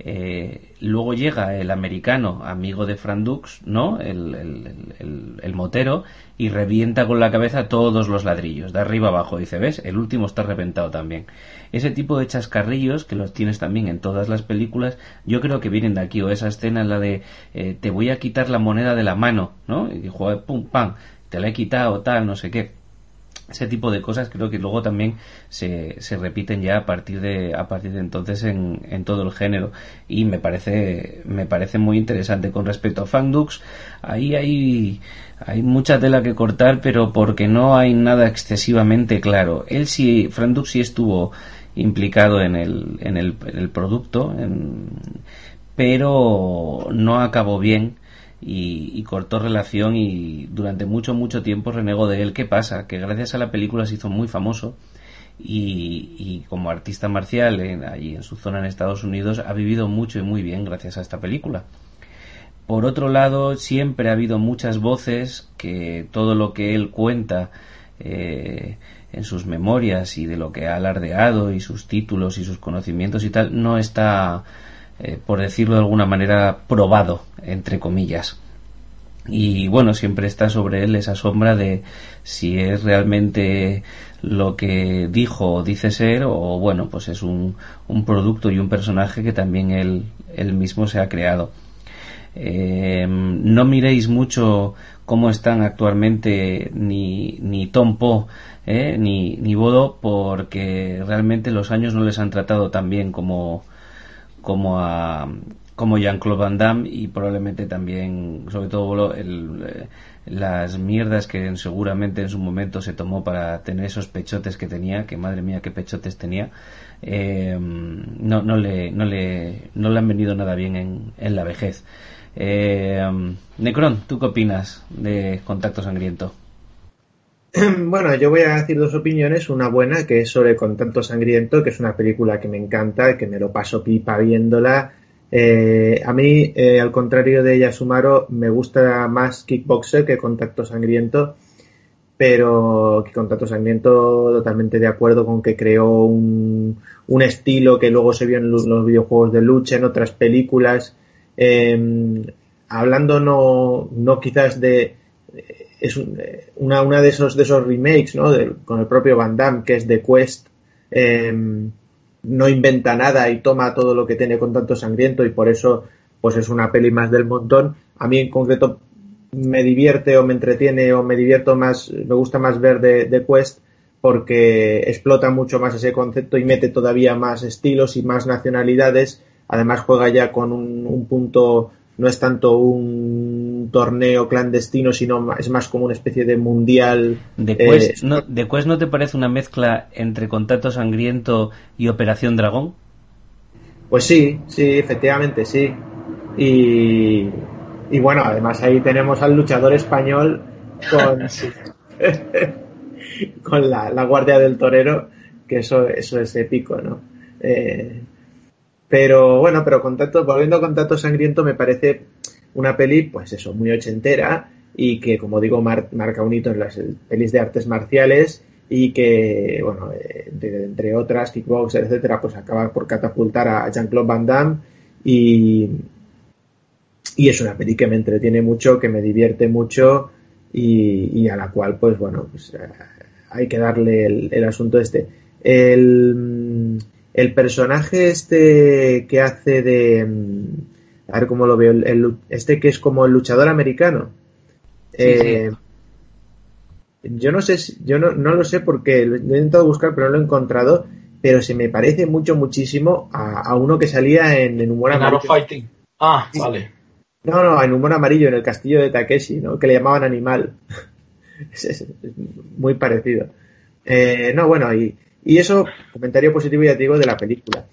eh, luego llega el americano, amigo de Frandux, ¿no? El, el, el, el, motero, y revienta con la cabeza todos los ladrillos, de arriba abajo. Dice, ¿ves? El último está reventado también. Ese tipo de chascarrillos, que los tienes también en todas las películas, yo creo que vienen de aquí. O esa escena en la de, eh, te voy a quitar la moneda de la mano, ¿no? Y dijo, pum, pam, te la he quitado, tal, no sé qué ese tipo de cosas creo que luego también se, se repiten ya a partir de a partir de entonces en, en, todo el género. Y me parece me parece muy interesante. Con respecto a Fandux ahí hay hay mucha tela que cortar pero porque no hay nada excesivamente claro. Él sí Fandux sí estuvo implicado en el en el, producto pero no acabó bien y, y, cortó relación y durante mucho, mucho tiempo renegó de él. ¿Qué pasa? Que gracias a la película se hizo muy famoso y, como artista marcial en, allí en su zona en Estados Unidos ha vivido mucho y muy bien gracias a esta película. Por otro lado, siempre ha habido muchas voces que todo lo que él cuenta eh, en sus memorias y de lo que ha alardeado y sus títulos y sus conocimientos y tal no está, eh, por decirlo de alguna manera, probado, entre comillas y bueno, siempre está sobre él esa sombra de si es realmente lo que dijo o dice ser o bueno, pues es un, un producto y un personaje que también él, mismo se ha creado. Eh, no miréis mucho cómo están actualmente ni, ni Tom Poe eh, ni, ni Bodo porque realmente los años no les han tratado tan bien como, como a, como Jean-Claude Van Damme y probablemente también, sobre todo, el, eh, las mierdas que seguramente en su momento se tomó para tener esos pechotes que tenía, que madre mía qué pechotes tenía, eh, no, no, le, no, le, no le han venido nada bien en, en la vejez. Eh, Necron, ¿tú qué opinas de Contacto Sangriento? Bueno, yo voy a decir dos opiniones. Una buena, que es sobre Contacto Sangriento, que es una película que me encanta, que me lo paso pipa viéndola eh, a mí, eh, al contrario de Yasumaro, me gusta más Kickboxer que Contacto Sangriento, pero que Contacto Sangriento totalmente de acuerdo con que creó un, estilo que luego se vio en los, videojuegos de lucha, en otras películas. Em, hablando no, no quizás de es una, una de esos de esos remakes, ¿no? con el propio Van Damme, que es The Quest. Eh, no inventa nada y toma todo lo que tiene con tanto sangriento y por eso pues es una peli más del montón. A mí en concreto me divierte o me entretiene o me divierto más, me gusta más ver de, Quest porque explota mucho más ese concepto y mete todavía más estilos y más nacionalidades. Además juega ya con un punto no es tanto un torneo clandestino, sino es más como una especie de mundial. ¿De Quest, no, no te parece una mezcla entre Contacto Sangriento y Operación Dragón? Pues sí, sí, efectivamente, sí. Y, y bueno, además ahí tenemos al luchador español con, (laughs) (laughs) con la, Guardia del Torero, que eso, eso es épico, ¿no? Eh, pero bueno, pero Contacto, volviendo a Contacto Sangriento, me parece una peli, pues eso, muy ochentera y que, como digo, marca un hito en las pelis de artes marciales y que, bueno, eh, entre otras, Kickboxer, etcétera, pues acaba por catapultar a Jean-Claude Van Damme y, y es una peli que me entretiene mucho, que me divierte mucho y, a la cual, pues bueno, pues, eh, hay que darle el, el asunto este. El el personaje este que hace de mm, a ver cómo lo veo el, este que es como el luchador americano. Eh, yo no sé yo no, lo sé porque lo he intentado buscar pero no lo he encontrado pero se me parece mucho muchísimo a, uno que salía en, en humor amarillo. Fighting. Ah vale. No no en humor amarillo en el castillo de Takeshi no que le llamaban animal. (laughs) Es, muy parecido. Eh, no bueno y y eso, comentario positivo, ya te digo, de la película.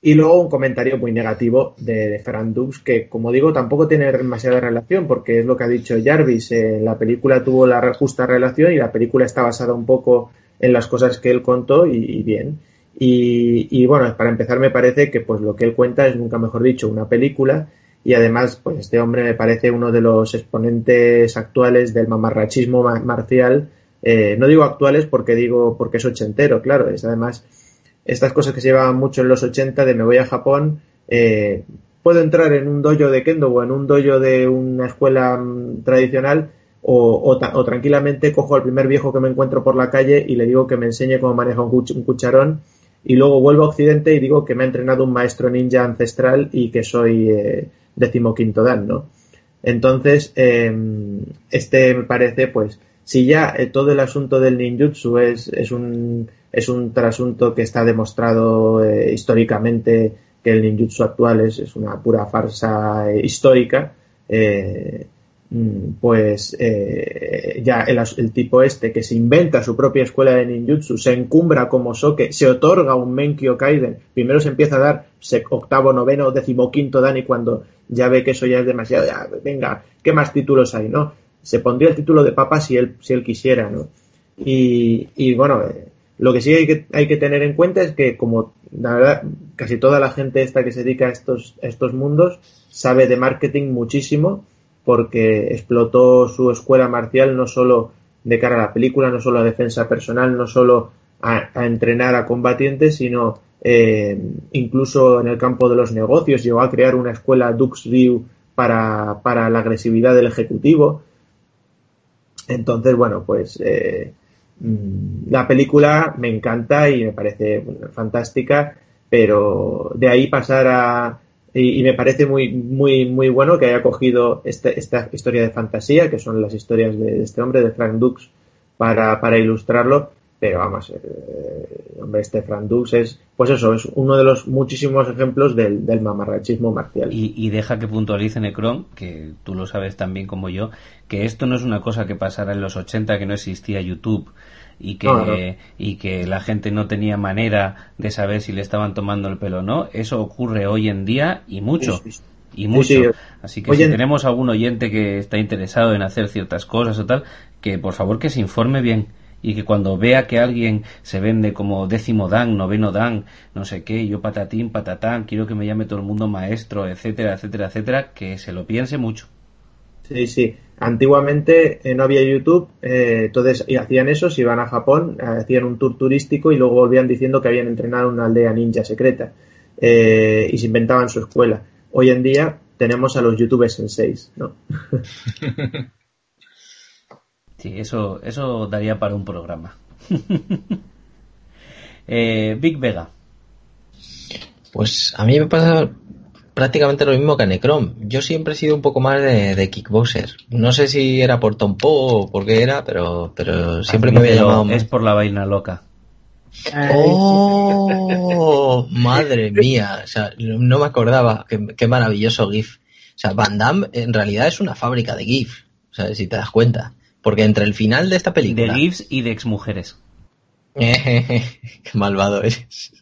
Y luego un comentario muy negativo de, de Ferran que como digo, tampoco tiene demasiada relación, porque es lo que ha dicho Jarvis. Eh, la película tuvo la justa relación y la película está basada un poco en las cosas que él contó y, bien. Y, y, bueno, para empezar me parece que pues lo que él cuenta es, nunca mejor dicho, una película y además pues este hombre me parece uno de los exponentes actuales del mamarrachismo marcial eh, no digo actuales porque digo porque es ochentero, claro. Es además estas cosas que se llevaban mucho en los 80 de me voy a Japón, eh, puedo entrar en un dojo de kendo o en un dojo de una escuela mm, tradicional o, tranquilamente cojo al primer viejo que me encuentro por la calle y le digo que me enseñe cómo maneja un, cucharón y luego vuelvo a Occidente y digo que me ha entrenado un maestro ninja ancestral y que soy eh, decimoquinto dan, ¿no? Entonces, em, este me parece, pues, si ya eh, todo el asunto del ninjutsu es, es, un, trasunto que está demostrado eh, históricamente que el ninjutsu actual es, es una pura farsa eh, histórica, mm, pues ya el, el, tipo este que se inventa su propia escuela de ninjutsu, se encumbra como soke, se otorga un Menkyo Kaiden, primero se empieza a dar octavo, noveno, decimoquinto dan y cuando ya ve que eso ya es demasiado, ya, venga, ¿qué más títulos hay, no? Se pondría el título de papa si él, si él quisiera, ¿no? Y, y bueno, eh, Lo que sí hay que, hay que tener en cuenta es que, como la verdad, casi toda la gente esta que se dedica a estos, estos mundos sabe de marketing muchísimo porque explotó su escuela marcial no solo de cara a la película, no solo a defensa personal, no solo a, entrenar a combatientes, sino eh, incluso en el campo de los negocios. Llegó a crear una escuela Dux View para, para la agresividad del ejecutivo. Entonces, bueno, pues eh, mm, la película me encanta y me parece fantástica, pero de ahí pasar a... Y, me parece muy, muy, muy bueno que haya cogido este, esta historia de fantasía, que son las historias de, este hombre, de Frank Dux, para, para ilustrarlo, pero vamos, eh, hombre, este Dux es, pues eso, es uno de los muchísimos ejemplos del, del mamarrachismo marcial. Y, deja que puntualice Necron, que tú lo sabes tan bien como yo, que esto no es una cosa que pasara en los 80, que no existía YouTube y que, y que la gente no tenía manera de saber si le estaban tomando el pelo o no. Eso ocurre hoy en día y mucho. Y mucho. Así que si tenemos algún oyente que está interesado en hacer ciertas cosas o tal, que por favor que se informe bien y que cuando vea que alguien se vende como décimo dan, noveno dan, no sé qué, yo patatín, patatán, quiero que me llame todo el mundo maestro, etcétera, etcétera, etcétera, que se lo piense mucho. Sí, sí. Antiguamente eh, no había YouTube, eh, entonces y hacían eso, si iban a Japón, hacían un tour turístico y luego volvían diciendo que habían entrenado una aldea ninja secreta eh, y se inventaban su escuela. Hoy en día tenemos a los youtubers en seis, ¿no? (laughs) Sí, eso, eso daría para un programa. (laughs) eh, Big Vega. Pues a mí me pasa prácticamente lo mismo que a Necrom. Yo siempre he sido un poco más de, kickboxer. No sé si era por Tom o por qué era, pero, pero siempre me había llamado. Es por la vaina loca. ¡Oh! (laughs) madre mía. O sea, no me acordaba. Qué, qué, maravilloso GIF. O sea, Van Damme en realidad es una fábrica de GIF. O sea, si te das cuenta. Porque entre el final de esta película. De GIFs y de exmujeres. (laughs) Qué malvado eres.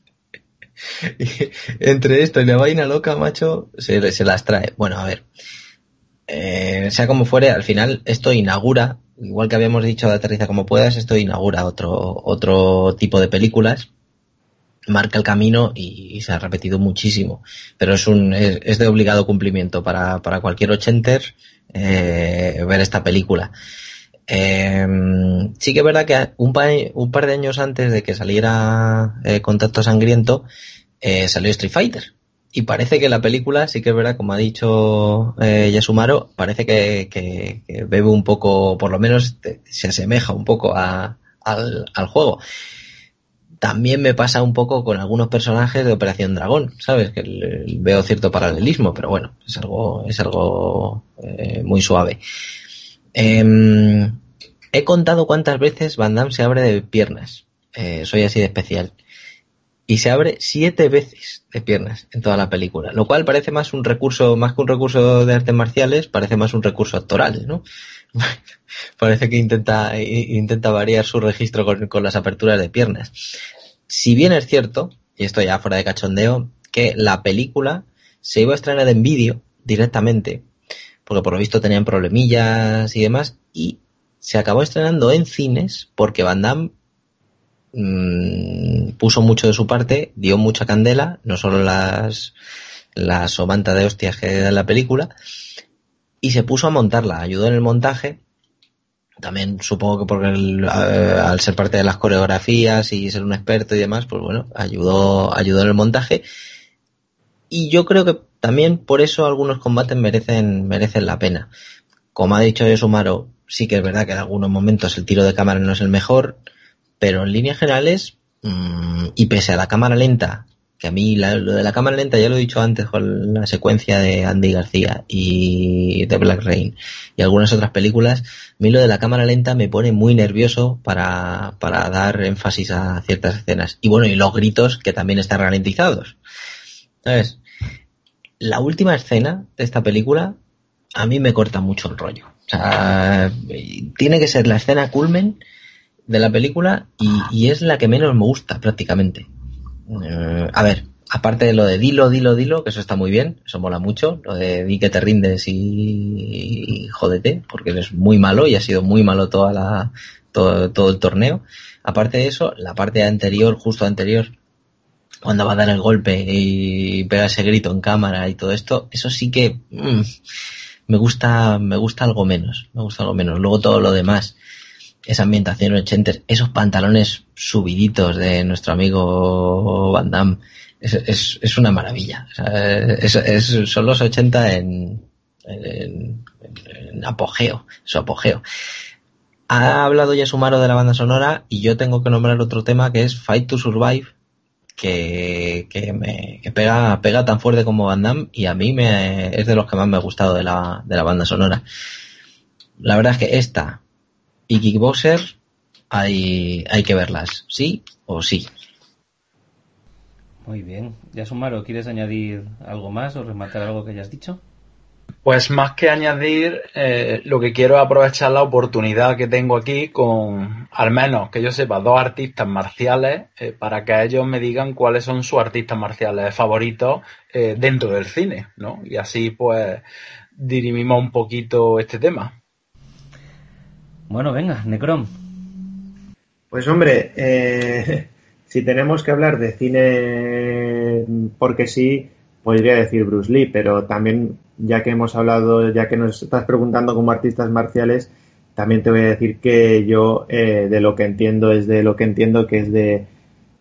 (laughs) entre esto y la vaina loca, macho, se, se las trae. Bueno, a ver. Eh, sea como fuere, al final esto inaugura, igual que habíamos dicho de Aterriza como puedas, esto inaugura otro, otro tipo de películas marca el camino y, se ha repetido muchísimo. Pero es un es, de obligado cumplimiento para, para cualquier ochenter eh, ver esta película. Eh, sí que es verdad que un, un, par de años antes de que saliera eh, Contacto Sangriento, eh, salió Street Fighter. Y parece que la película, sí que es verdad, como ha dicho eh, Yasumaro, parece que, que, bebe un poco, por lo menos se asemeja un poco a, al, juego. También me pasa un poco con algunos personajes de Operación Dragón, ¿sabes? Que veo cierto paralelismo, pero bueno, es algo, es algo muy suave. Eh, he contado cuántas veces Van Damme se abre de piernas. Eh, soy así de especial. Y se abre siete veces de piernas en toda la película. Lo cual parece más un recurso, más que un recurso de artes marciales, parece más un recurso actoral, ¿no? (laughs) parece que intenta, intenta variar su registro con, con las aperturas de piernas. Si bien es cierto, y esto ya fuera de cachondeo, que la película se iba a estrenar en vídeo directamente porque por lo visto tenían problemillas y demás, y se acabó estrenando en cines porque Van Damme mmm, puso mucho de su parte, dio mucha candela, no solo las, la somanta de hostias que da la película, y se puso a montarla, ayudó en el montaje, también supongo que porque el, al ser parte de las coreografías y ser un experto y demás, pues bueno, ayudó, ayudó en el montaje. Y yo creo que también por eso algunos combates merecen, merecen la pena. Como ha dicho Sumaro, sí que es verdad que en algunos momentos el tiro de cámara no es el mejor, pero en líneas generales, mmm, y pese a la cámara lenta, que a mí lo de la cámara lenta ya lo he dicho antes con la secuencia de Andy García y de Black Rain y algunas otras películas, a mí lo de la cámara lenta me pone muy nervioso para, para dar énfasis a ciertas escenas. Y bueno, y los gritos que también están ralentizados. ¿Sabes? La última escena de esta película a mí me corta mucho el rollo. O sea, tiene que ser la escena culmen de la película y, es la que menos me gusta prácticamente. Eh, a ver, aparte de lo de dilo, dilo, dilo, que eso está muy bien, eso mola mucho, lo de di que te rindes y, jódete, porque eres muy malo y ha sido muy malo toda la, todo el torneo. Aparte de eso, la parte anterior, justo anterior, cuando va a dar el golpe y pega ese grito en cámara y todo esto, eso sí que mm, me gusta, me gusta algo menos, me gusta algo menos. Luego todo lo demás, esa ambientación 80, esos pantalones subiditos de nuestro amigo Van Damme, es, es, una maravilla. es, son los 80 en, en, apogeo, su apogeo. Ha hablado ya Sumaro de la banda sonora y yo tengo que nombrar otro tema que es Fight to Survive, que, que me que pega, pega tan fuerte como Van Damme y a mí me, es de los que más me ha gustado de la, de la banda sonora. La verdad es que esta y Kickboxer hay, hay que verlas, sí o sí. Muy bien. Ya Sumaro, ¿quieres añadir algo más o rematar algo que hayas dicho? Pues más que añadir, eh, lo que quiero es aprovechar la oportunidad que tengo aquí con, al menos que yo sepa, dos artistas marciales eh, para que ellos me digan cuáles son sus artistas marciales favoritos eh, dentro del cine, ¿no? Y así pues dirimimos un poquito este tema. Bueno, venga, Necron. Pues hombre, (laughs) si tenemos que hablar de cine porque sí, podría decir Bruce Lee, pero también, ya que hemos hablado, ya que nos estás preguntando como artistas marciales, también te voy a decir que yo eh, de lo que entiendo es de lo que entiendo que es de,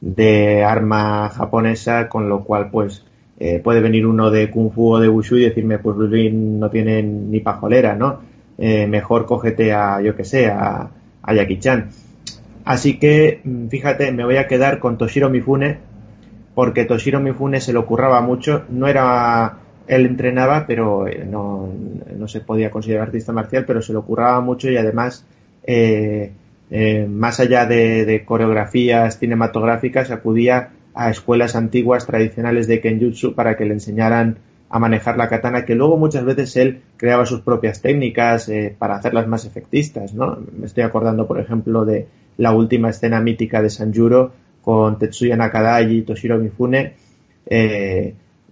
de arma japonesa, con lo cual pues eh, puede venir uno de Kung Fu o de Wushu y decirme pues Bruce no tiene ni pajolera, ¿no? Eh, mejor cógete a, yo que sé, a, a Jackie Chan. Así que, mm, fíjate, me voy a quedar con Toshiro Mifune, porque Toshiro Mifune se lo curraba mucho, no era, él entrenaba, pero eh, no, no se podía considerar artista marcial, pero se lo curraba mucho y además, eh, eh, más allá de, coreografías cinematográficas, acudía a escuelas antiguas tradicionales de Kenjutsu para que le enseñaran a manejar la katana, que luego muchas veces él creaba sus propias técnicas para hacerlas más efectistas, ¿no? Me estoy acordando, por ejemplo, de la última escena mítica de Sanjuro con Tetsuya Nakadai y Toshiro Mifune.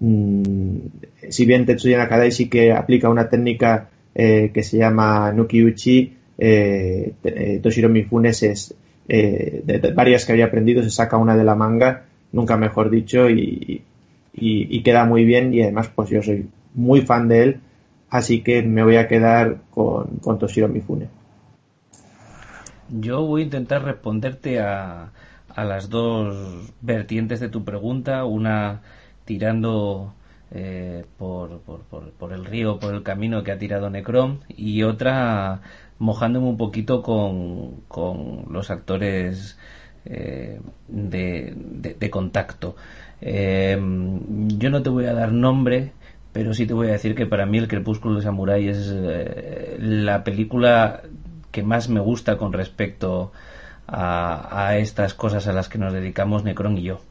Mm, si bien Tetsuya Nakadai sí que aplica una técnica eh, que se llama Nukiuchi, eh, eh Toshiro Mifune es, de, varias que había aprendido se saca una de la manga, nunca mejor dicho, y, y, y, queda muy bien y además pues yo soy muy fan de él, así que me voy a quedar con, con Toshiro Mifune. Yo voy a intentar responderte a, a las dos vertientes de tu pregunta, una tirando eh, por, por, el río, por el camino que ha tirado Necrom, y otra mojándome un poquito con, los actores eh, de, de, contacto. Eh, yo no te voy a dar nombre, pero sí te voy a decir que para mí El Crepúsculo de Samurai es eh, la película que más me gusta con respecto a, a, estas cosas a las que nos dedicamos Necron y yo.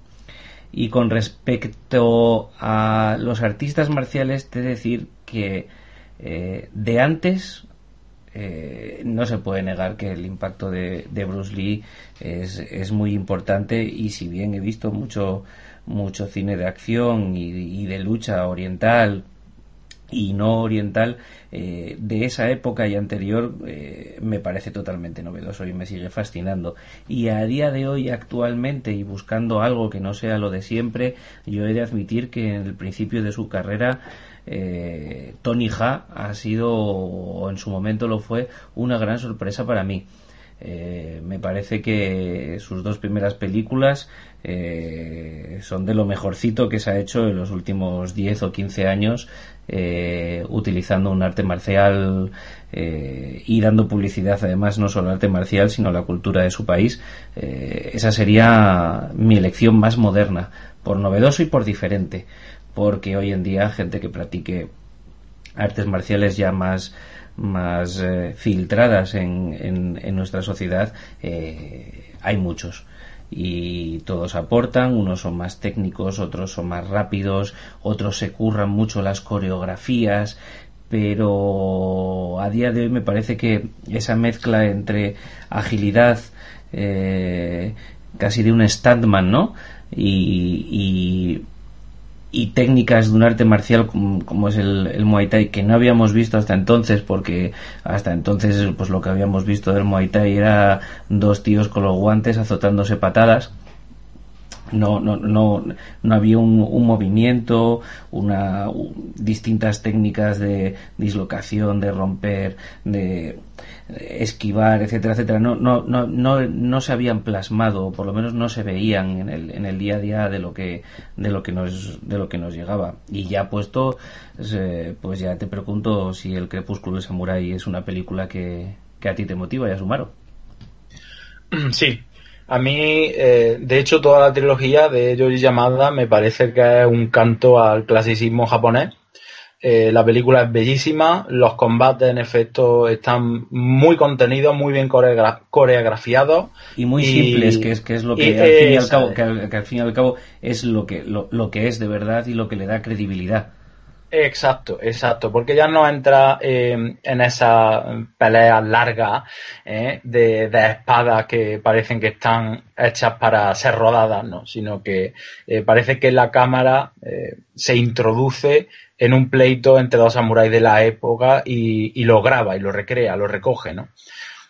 Y con respecto a los artistas marciales, te decir que eh, de antes eh, no se puede negar que el impacto de, de Bruce Lee es, es, muy importante. Y si bien he visto mucho mucho cine de acción y, y de lucha oriental y no oriental eh, de esa época y anterior eh, me parece totalmente novedoso y me sigue fascinando. Y a día de hoy actualmente y buscando algo que no sea lo de siempre yo he de admitir que en el principio de su carrera eh, Tony Ha ha sido o en su momento lo fue una gran sorpresa para mí. Me parece que sus dos primeras películas son de lo mejorcito que se ha hecho en los últimos 10 o 15 años eh, utilizando un arte marcial eh, y dando publicidad además no solo al arte marcial sino a la cultura de su país eh, esa sería mi elección más moderna por novedoso y por diferente porque hoy en día gente que practique artes marciales ya más más eh, filtradas en, en, nuestra sociedad, hay muchos. Y todos aportan, unos son más técnicos, otros son más rápidos, otros se curran mucho las coreografías, pero a día de hoy me parece que esa mezcla entre agilidad, eh, casi de un standman, ¿no? Y, y técnicas de un arte marcial como, es el, Muay Thai que no habíamos visto hasta entonces porque hasta entonces pues lo que habíamos visto del Muay Thai era dos tíos con los guantes azotándose patadas. No, no, no, no había un, un movimiento, una, distintas técnicas de dislocación, de romper, de esquivar, etcétera, etcétera. No, no, no, no, no se habían plasmado, o por lo menos no se veían en el, en el día a día de lo que, de lo que nos, de lo que nos llegaba. Y ya puesto, pues ya te pregunto si el Crepúsculo de Samurai es una película que, que a ti te motiva, y a Sumaro. (clears throat) Sí, a mí, eh, de hecho, toda la trilogía de Yoji Yamada me parece que es un canto al clasicismo japonés. Eh, la película es bellísima, los combates en efecto están muy contenidos, muy bien coreografiados. Y muy simples, que es, que es lo que, al fin y al cabo, que, al fin y al cabo es lo que, lo que es de verdad y lo que le da credibilidad. Exacto, exacto, porque ya no entra eh, en esa pelea larga eh, de, espadas que parecen que están hechas para ser rodadas, ¿no? sino que eh, parece que la cámara se introduce en un pleito entre dos samuráis de la época y, lo graba y lo recrea, lo recoge. ¿no?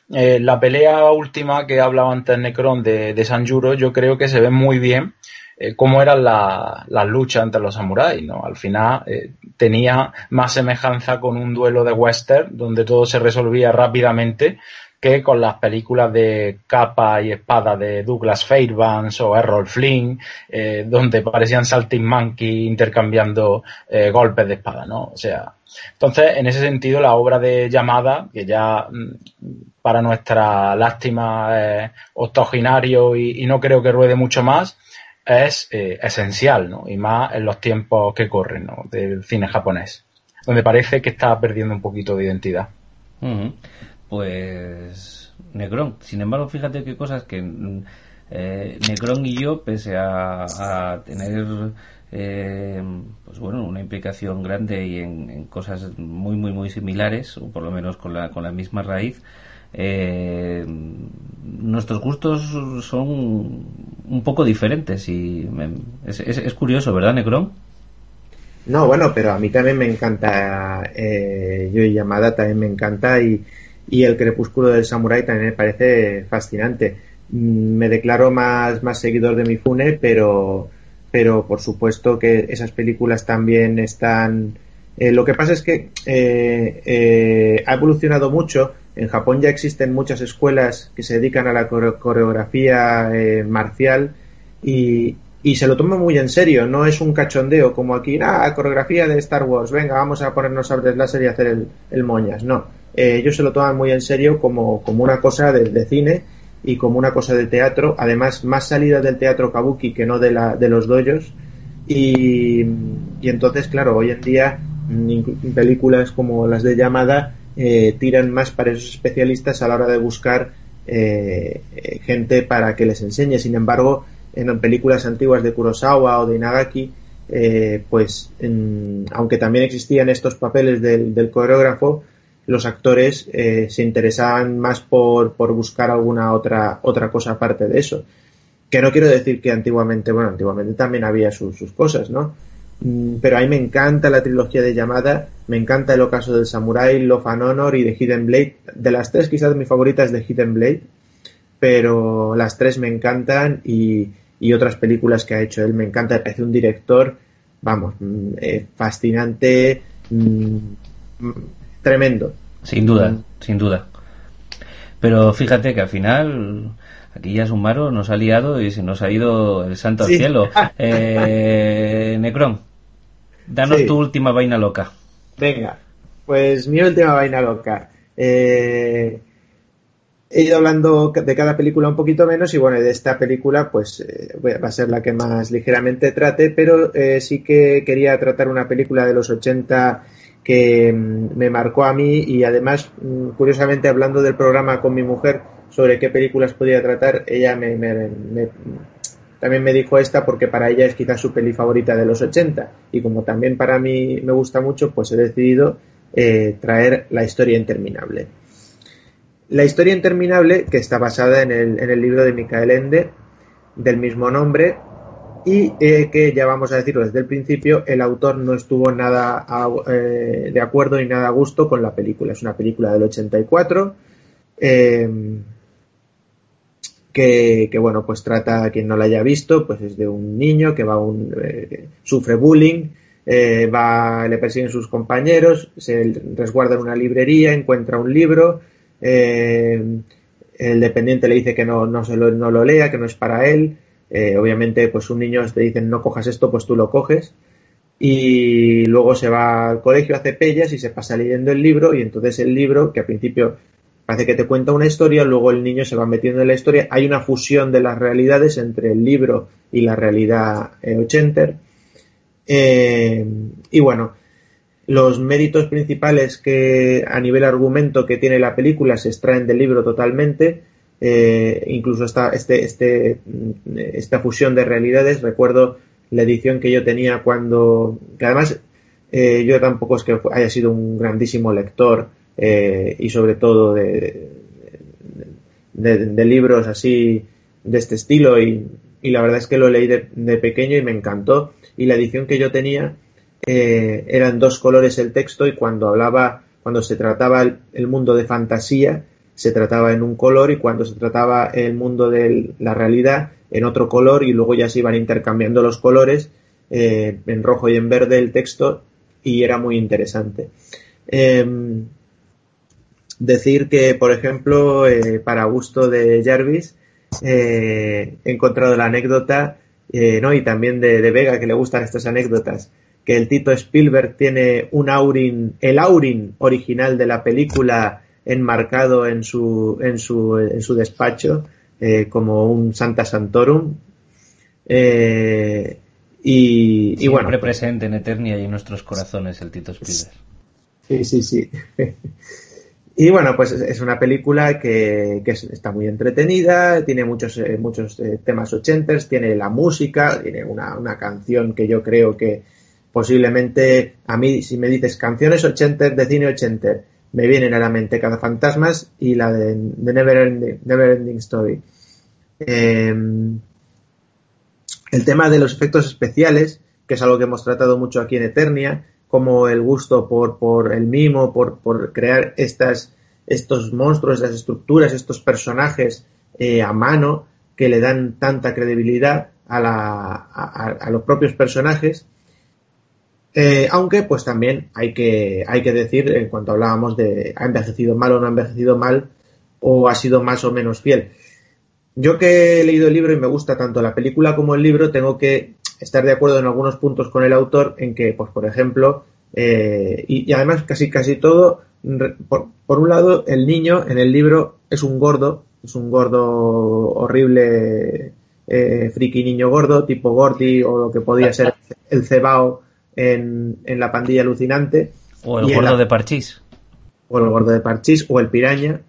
la pelea última que hablaba antes Necron de, de Sanjuro, yo creo que se ve muy bien eh, cómo eran las luchas entre los samuráis, ¿no? Al final eh, tenía más semejanza con un duelo de western donde todo se resolvía rápidamente que con las películas de capa y espada de Douglas Fairbanks o Errol Flynn, eh, donde parecían Monkey intercambiando golpes de espada, ¿no? O sea, entonces, en ese sentido, la obra de Llamada, que ya mm, para nuestra lástima es octoginario y, no creo que ruede mucho más, es eh, esencial, ¿no? Y más en los tiempos que corren, ¿no? Del cine japonés, donde parece que está perdiendo un poquito de identidad. Pues Necron, sin embargo, fíjate qué cosas que eh, Necron y yo, pese a, tener eh, pues bueno, una implicación grande y en, cosas muy muy muy similares, o por lo menos con la, con la misma raíz, eh, nuestros gustos son un poco diferentes y es, curioso, ¿verdad, Necron? No, bueno, pero a mí también me encanta eh, Yo y Yamada, también me encanta y, y El Crepúsculo del Samurai también me parece fascinante. Mm, me declaro más, más seguidor de Mifune, pero, pero por supuesto que esas películas también están. Eh, lo que pasa es que eh, eh, ha evolucionado mucho en Japón ya existen muchas escuelas que se dedican a la coreografía marcial y, se lo toman muy en serio, no es un cachondeo como aquí, ah, coreografía de Star Wars, venga, vamos a ponernos sables láser y hacer el, moñas. No, eh, ellos se lo toman muy en serio como, como una cosa de, cine y como una cosa de teatro, además más salida del teatro kabuki que no de, la, de los doyos. Y, y entonces, claro, hoy en día películas como las de llamada eh, tiran más para esos especialistas a la hora de buscar eh, gente para que les enseñe. Sin embargo, en películas antiguas de Kurosawa o de Inagaki, pues aunque también existían estos papeles del, coreógrafo, los actores se interesaban más por, por, buscar alguna otra, otra cosa aparte de eso. Que no quiero decir que antiguamente, bueno, antiguamente también había sus, sus cosas, ¿no? Mm, pero a mí me encanta la trilogía de Yamada, me encanta el ocaso del Samurai, Love and Honor y The Hidden Blade. De las tres, quizás mi favorita es The Hidden Blade, pero las tres me encantan y, otras películas que ha hecho él me encanta. Parece un director, vamos, mm, eh, fascinante, mm, tremendo. Sin duda, sin duda. Pero fíjate que al final aquí ya Sumaro nos ha liado y se nos ha ido el santo al cielo. (laughs) Eh, Necron. Danos tu última vaina loca. Venga, pues mi última vaina loca. Eh, he ido hablando de cada película un poquito menos y bueno, de esta película pues eh, va a ser la que más ligeramente trate, pero eh, sí que quería tratar una película de los 80 que mm, me marcó a mí y además, mm, curiosamente, hablando del programa con mi mujer sobre qué películas podía tratar, ella me también me dijo esta porque para ella es quizás su peli favorita de los 80 y como también para mí me gusta mucho, pues he decidido eh, traer La historia interminable. La historia interminable, que está basada en el, en el libro de Michael Ende, del mismo nombre, y eh, que ya vamos a decirlo desde el principio, el autor no estuvo nada eh, de acuerdo ni nada a gusto con la película. Es una película del 84 em, que, bueno, pues trata a quien no la haya visto, pues es de un niño que va un, eh, sufre bullying, va, le persiguen sus compañeros, se resguarda en una librería, encuentra un libro, el dependiente le dice que no, no, se lo, no lo lea, que no es para él, eh, obviamente, pues un niño te dicen no cojas esto, pues tú lo coges. Y luego se va al colegio, hace pellas y se pasa leyendo el libro. Y entonces el libro, que al principio parece que te cuenta una historia, luego el niño se va metiendo en la historia. Hay una fusión de las realidades entre el libro y la realidad eh, ochenter. Eh, y bueno, los méritos principales que a nivel argumento que tiene la película se extraen del libro totalmente. Eh, incluso esta, este, este, esta fusión de realidades. Recuerdo la edición que yo tenía cuando, que además eh, yo tampoco es que haya sido un grandísimo lector eh, y sobre todo de, de, libros así de este estilo y, y, la verdad es que lo leí de, pequeño y me encantó y la edición que yo tenía eran dos colores el texto y cuando hablaba, cuando se trataba el mundo de fantasía, se trataba en un color y cuando se trataba el mundo de la realidad en otro color y luego ya se iban intercambiando los colores eh, en rojo y en verde el texto y era muy interesante. Em, decir que, por ejemplo, eh, para gusto de Jarvis, eh, he encontrado la anécdota, ¿no? y también de, de, Vega, que le gustan estas anécdotas, que el Tito Spielberg tiene un Aurin, el Aurin original de la película enmarcado en su, en su, en su despacho eh, como un Santa Santorum. Eh, y, Siempre bueno. Pues presente en Eternia y en nuestros corazones el Tito Spielberg. Sí, sí, sí. (laughs) y bueno, pues es una película que, que está muy entretenida, tiene muchos, eh, muchos temas ochenters, tiene la música, tiene una, una canción que yo creo que posiblemente a mí, si me dices canciones ochenter de cine ochenter, me vienen a la mente Fantasmas y la de, de Never, Ending, Story. Em, el tema de los efectos especiales, que es algo que hemos tratado mucho aquí en Eternia, como el gusto por, por el mimo, por, por crear estas, estos monstruos, estas estructuras, estos personajes eh, a mano que le dan tanta credibilidad a, la, a los propios personajes eh, aunque, pues también hay que, hay que decir, en cuanto hablábamos de ha envejecido mal o no ha envejecido mal, o ha sido más o menos fiel. Yo que he leído el libro y me gusta tanto la película como el libro, tengo que estar de acuerdo en algunos puntos con el autor, en que, pues, por ejemplo, eh, y, además casi casi todo, por, un lado, el niño en el libro es un gordo, es un gordo horrible, eh, friki niño gordo, tipo Gordy o lo que podía (laughs) ser el cebao en, la pandilla alucinante. O el gordo de Parchís. O el gordo de Parchís, o el piraña.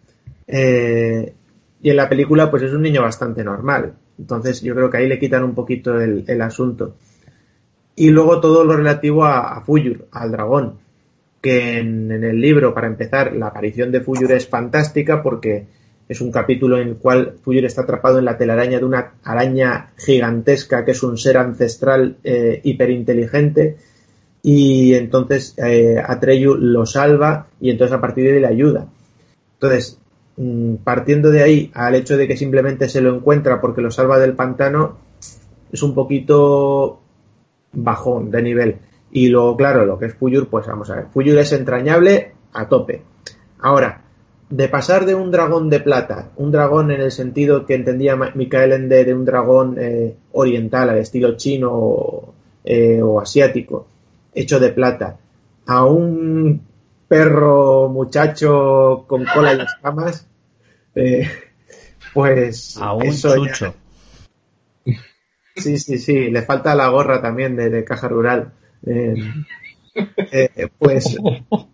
Eh, y en la película, pues es un niño bastante normal. Entonces, yo creo que ahí le quitan un poquito el, asunto. Y luego todo lo relativo a, a Fuyur, al dragón. Que en, el libro, para empezar, la aparición de Fuyur es fantástica porque es un capítulo en el cual Fuyur está atrapado en la telaraña de una araña gigantesca que es un ser ancestral eh, hiperinteligente y entonces eh, Atreyu lo salva y entonces a partir de ahí le ayuda. Entonces, mm, partiendo de ahí al hecho de que simplemente se lo encuentra porque lo salva del pantano, es un poquito bajón de nivel. Y luego, claro, lo que es Fuyur, pues vamos a ver, Fuyur es entrañable a tope. Ahora, de pasar de un dragón de plata, un dragón en el sentido que entendía Michael Ende de un dragón eh, oriental al estilo chino eh, o asiático, hecho de plata a un perro muchacho con cola y escamas, eh, pues a un chucho. Sí, sí, sí, le falta la gorra también de, caja rural. Eh, eh, pues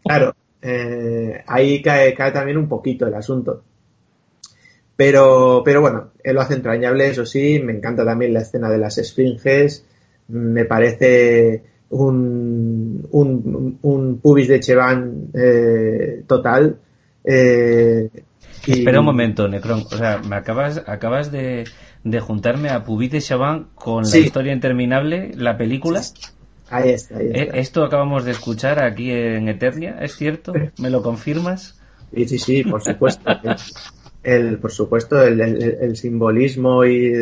claro, ahí cae, cae también un poquito el asunto. Pero, pero bueno, él lo hace entrañable, eso sí, me encanta también la escena de las esfinges, me parece un, un, un pubis de Chevan eh, total. Eh, Espera un momento, Necron. O sea, me acabas, acabas de, de juntarme a Pubit de Chaban con la historia interminable, la película. Ahí está, ahí está. Esto acabamos de escuchar aquí en Eternia, ¿es cierto? ¿Me lo confirmas? Sí, sí, sí, por supuesto. (laughs) el, por supuesto, el, simbolismo y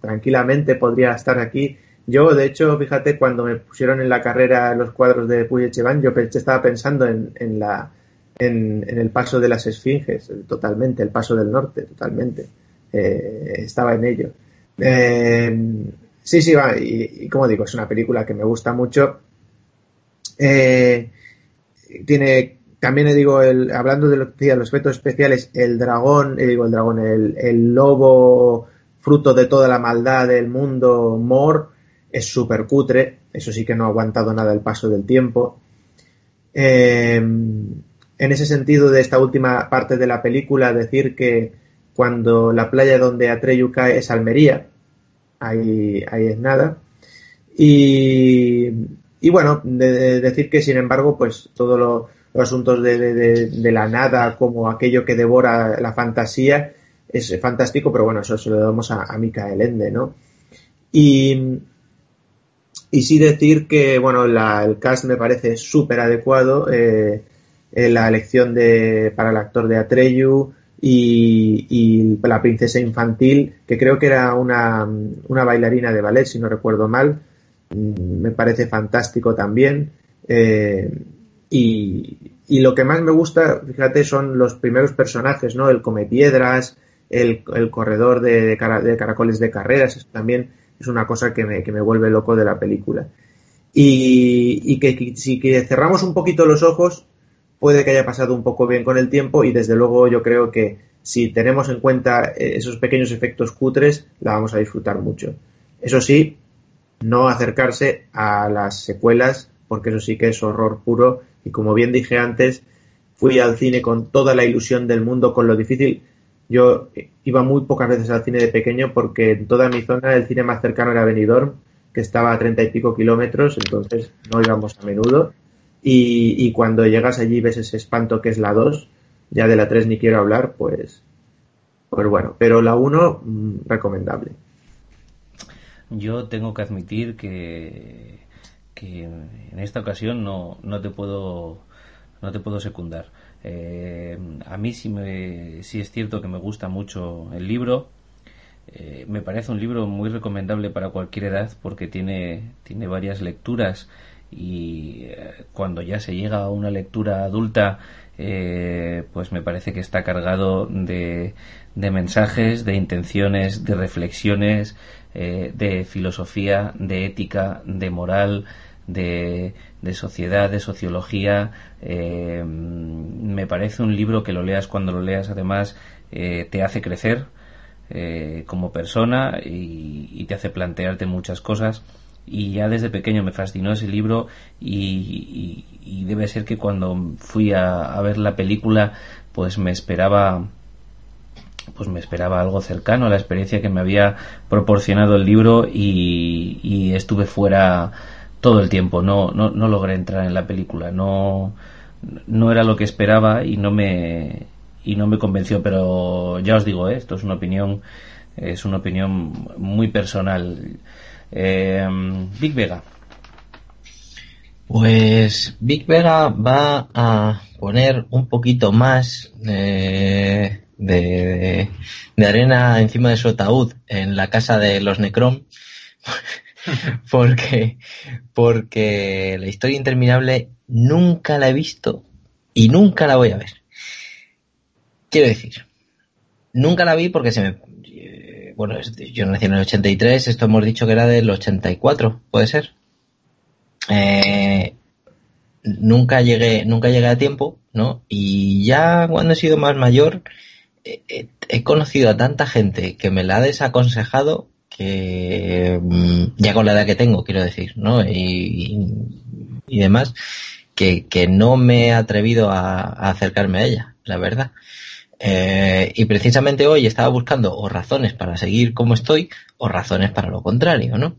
tranquilamente podría estar aquí. Yo, de hecho, fíjate, cuando me pusieron en la carrera los cuadros de Puy Echevan, yo estaba pensando en, en la, en, el paso de las esfinges, totalmente, el paso del norte, totalmente. Eh, estaba en ello. Eh, sí, sí, va, y, como digo, es una película que me gusta mucho. Eh, tiene, también digo, el, hablando de, los efectos especiales, el dragón, digo el dragón, el, lobo fruto de toda la maldad del mundo, Mor, es súper cutre, eso sí que no ha aguantado nada el paso del tiempo. Eh, en ese sentido de esta última parte de la película, decir que cuando la playa donde Atreyu cae es Almería, ahí, ahí es nada. Y, y bueno, decir que sin embargo, pues todos los asuntos de, la nada, como aquello que devora la fantasía, es fantástico, pero bueno, eso se lo damos a, a Mikael Ende, ¿no? Y, y sí decir que, bueno, el cast me parece súper adecuado. Eh, la elección de, para el actor de Atreyu y, la princesa infantil, que creo que era una, bailarina de ballet, si no recuerdo mal. Mm, me parece fantástico también. Eh, y, lo que más me gusta, fíjate, son los primeros personajes, ¿no? El come piedras, el, corredor de, caracoles de carreras, también es una cosa que me, que me vuelve loco de la película. Y, y que si que cerramos un poquito los ojos, puede que haya pasado un poco bien con el tiempo y desde luego yo creo que si tenemos en cuenta eh, esos pequeños efectos cutres, la vamos a disfrutar mucho. Eso sí, no acercarse a las secuelas, porque eso sí que es horror puro y como bien dije antes, fui al cine con toda la ilusión del mundo, con lo difícil. Yo iba muy pocas veces al cine de pequeño porque en toda mi zona el cine más cercano era Benidorm, que estaba a treinta y pico kilómetros, entonces no íbamos a menudo y, cuando llegas allí ves ese espanto que es la 2, ya de la 3 ni quiero hablar, pues, pues bueno, pero la 1 mm, recomendable. Yo tengo que admitir que, que en esta ocasión no, no te puedo no te puedo secundar. Eh, a mí sí, me, es cierto que me gusta mucho el libro. Eh, me parece un libro muy recomendable para cualquier edad porque tiene, tiene varias lecturas y eh, cuando ya se llega a una lectura adulta eh, pues me parece que está cargado de, de mensajes, de intenciones, de reflexiones, de filosofía, de ética, de moral, de, de sociedad, de sociología. me parece un libro que lo leas cuando lo leas, además, te hace crecer como persona y, te hace plantearte muchas cosas y ya desde pequeño me fascinó ese libro y, debe ser que cuando fui a, ver la película pues me esperaba pues me esperaba algo cercano a la experiencia que me había proporcionado el libro y, estuve fuera todo el tiempo no, no, no logré entrar en la película no no era lo que esperaba y no me y no me convenció pero ya os digo ¿eh? esto es una opinión es una opinión muy personal eh, Big Vega. Pues Big Vega va a poner un poquito más de, arena encima de su ataúd en la casa de los Necrom. (laughs) porque, porque la historia interminable nunca la he visto y nunca la voy a ver. Quiero decir, nunca la vi porque se me, bueno, yo nací en el 83, esto hemos dicho que era del 84, ¿puede ser? Eh, nunca llegué, nunca llegué a tiempo, ¿no? Y ya cuando he sido más mayor, he conocido a tanta gente que me la ha desaconsejado que mm, ya con la edad que tengo, quiero decir, ¿no? Y, demás, que, no me he atrevido a acercarme a ella, la verdad. Eh, y precisamente hoy estaba buscando o razones para seguir como estoy o razones para lo contrario, ¿no?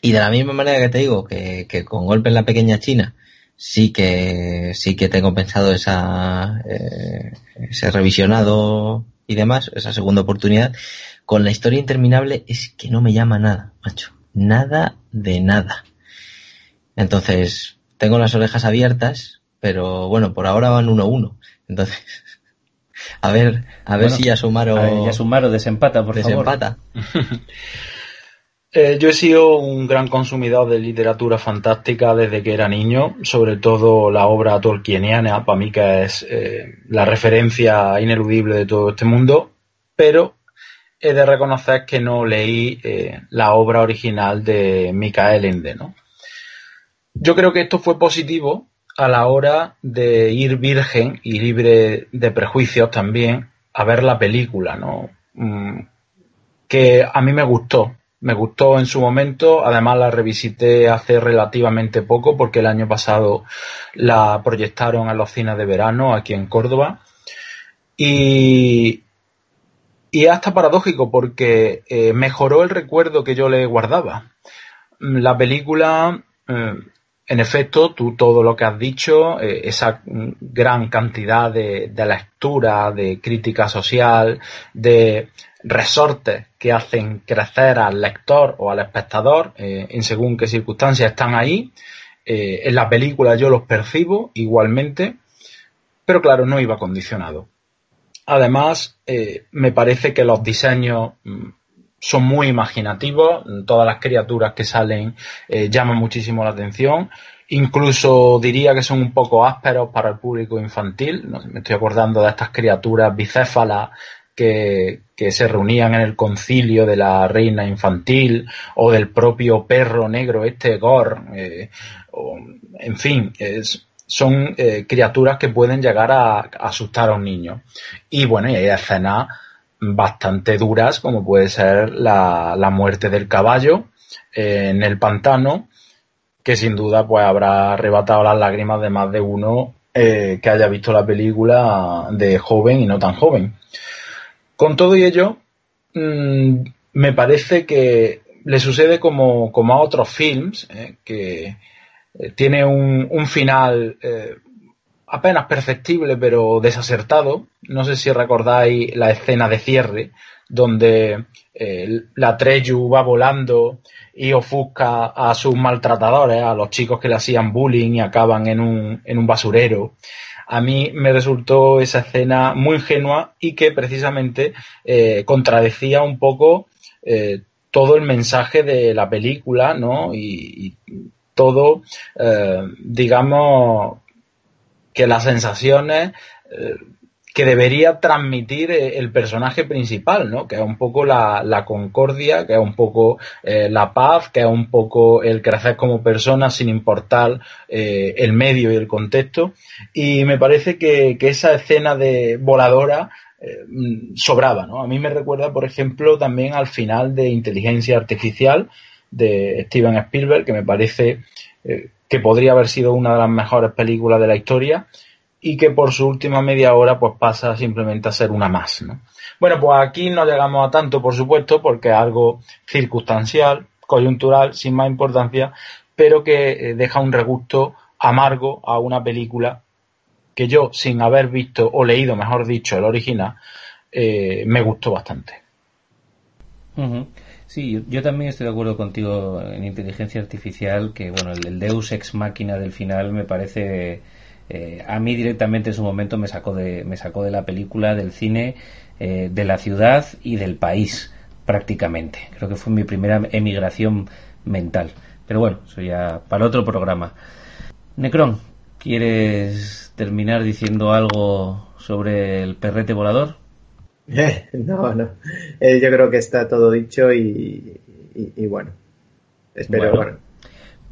Y de la misma manera que te digo que, con golpe en la pequeña China sí que sí que tengo pensado esa eh, ese revisionado y demás, esa segunda oportunidad, con la historia interminable es que no me llama nada, macho. Nada de nada. Entonces, tengo las orejas abiertas, pero bueno, por ahora van 1-1. Entonces, (laughs) a ver, a ver si ya Sumaro... ya Sumaro desempata, por desempata. (laughs) Eh, yo he sido un gran consumidor de literatura fantástica desde que era niño, sobre todo la obra tolkieniana, para mí que es eh, la referencia ineludible de todo este mundo, pero he de reconocer que no leí eh, la obra original de Michael Ende, ¿no? Yo creo que esto fue positivo a la hora de ir virgen y libre de prejuicios también a ver la película, ¿no? Mm, que a mí me gustó, me gustó en su momento, además la revisité hace relativamente poco porque el año pasado la proyectaron en los cines de verano aquí en Córdoba y, y hasta paradójico porque eh, mejoró el recuerdo que yo le guardaba. La película, eh, en efecto, tú todo lo que has dicho, eh, esa gran cantidad de, lectura, de crítica social, de resortes que hacen crecer al lector o al espectador en según qué circunstancias están ahí. En la película yo los percibo igualmente, pero claro, no iba condicionado. Además, eh, me parece que los diseños mm, son muy imaginativos, todas las criaturas que salen llaman muchísimo la atención, incluso diría que son un poco ásperos para el público infantil, me estoy acordando de estas criaturas bicéfalas que, se reunían en el concilio de la reina infantil o del propio perro negro este Gore. Eh, en fin, son eh, criaturas que pueden llegar a, asustar a un niño. Y bueno, y hay escenas bastante duras como puede ser la, la muerte del caballo eh, en el pantano que sin duda pues habrá arrebatado las lágrimas de más de uno que haya visto la película de joven y no tan joven. Con todo y ello, mm, me parece que le sucede como, a otros films, eh, que eh, tiene un, final eh, apenas perceptible pero desacertado. No sé si recordáis la escena de cierre, donde la Treyu va volando y ofusca a sus maltratadores, a los chicos que le hacían bullying y acaban en un, en un basurero a mí me resultó esa escena muy ingenua y que precisamente eh, contradecía un poco eh, todo el mensaje de la película, ¿no? Y, todo, eh, digamos, que las sensaciones que debería transmitir eh, el personaje principal, ¿no? Que es un poco la, concordia, que es un poco eh, la paz, que es un poco el crecer como persona sin importar eh, el medio y el contexto. Y me parece que, esa escena de voladora sobraba, ¿no? A mí me recuerda, por ejemplo, también al final de Inteligencia Artificial de Steven Spielberg, que me parece que podría haber sido una de las mejores películas de la historia y que por su última media hora pues pasa simplemente a ser una más. ¿no? Bueno, pues aquí no llegamos a tanto, por supuesto, porque es algo circunstancial, coyuntural, sin más importancia, pero que eh, deja un regusto amargo a una película que yo, sin haber visto o leído, mejor dicho, el original, eh, me gustó bastante. Sí, yo también estoy de acuerdo contigo en inteligencia artificial, que bueno, el Deus ex máquina del final me parece eh, a mí directamente en su momento me sacó de, me sacó de la película, del cine, eh, de la ciudad y del país prácticamente. Creo que fue mi primera emigración mental. Pero bueno, eso ya para otro programa. Necron, ¿quieres terminar diciendo algo sobre el perrete volador? (laughs) no, no. Eh, yo creo que está todo dicho y, bueno. Espero, bueno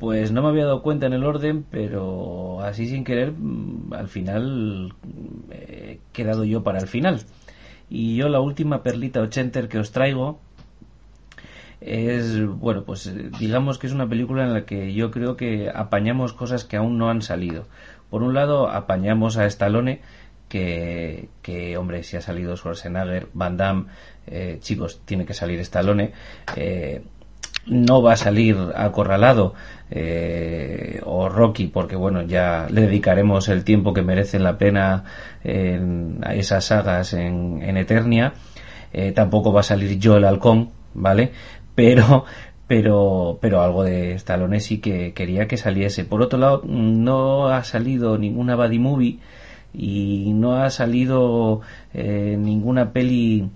pues no me había dado cuenta en el orden, pero así sin querer, mm, al final he quedado yo para el final. Y yo la última perlita ochenter que os traigo es, bueno, pues digamos que es una película en la que yo creo que apañamos cosas que aún no han salido. Por un lado, apañamos a Stallone, que, que hombre, si ha salido Schwarzenegger, Van Damme, eh, chicos, tiene que salir Stallone. Eh, no va a salir acorralado eh, o Rocky porque bueno ya le dedicaremos el tiempo que merecen la pena a esas sagas en, Eternia eh, tampoco va a salir Joel Halcón vale pero pero pero algo de Stallone sí que quería que saliese por otro lado no ha salido ninguna buddy movie y no ha salido eh, ninguna peli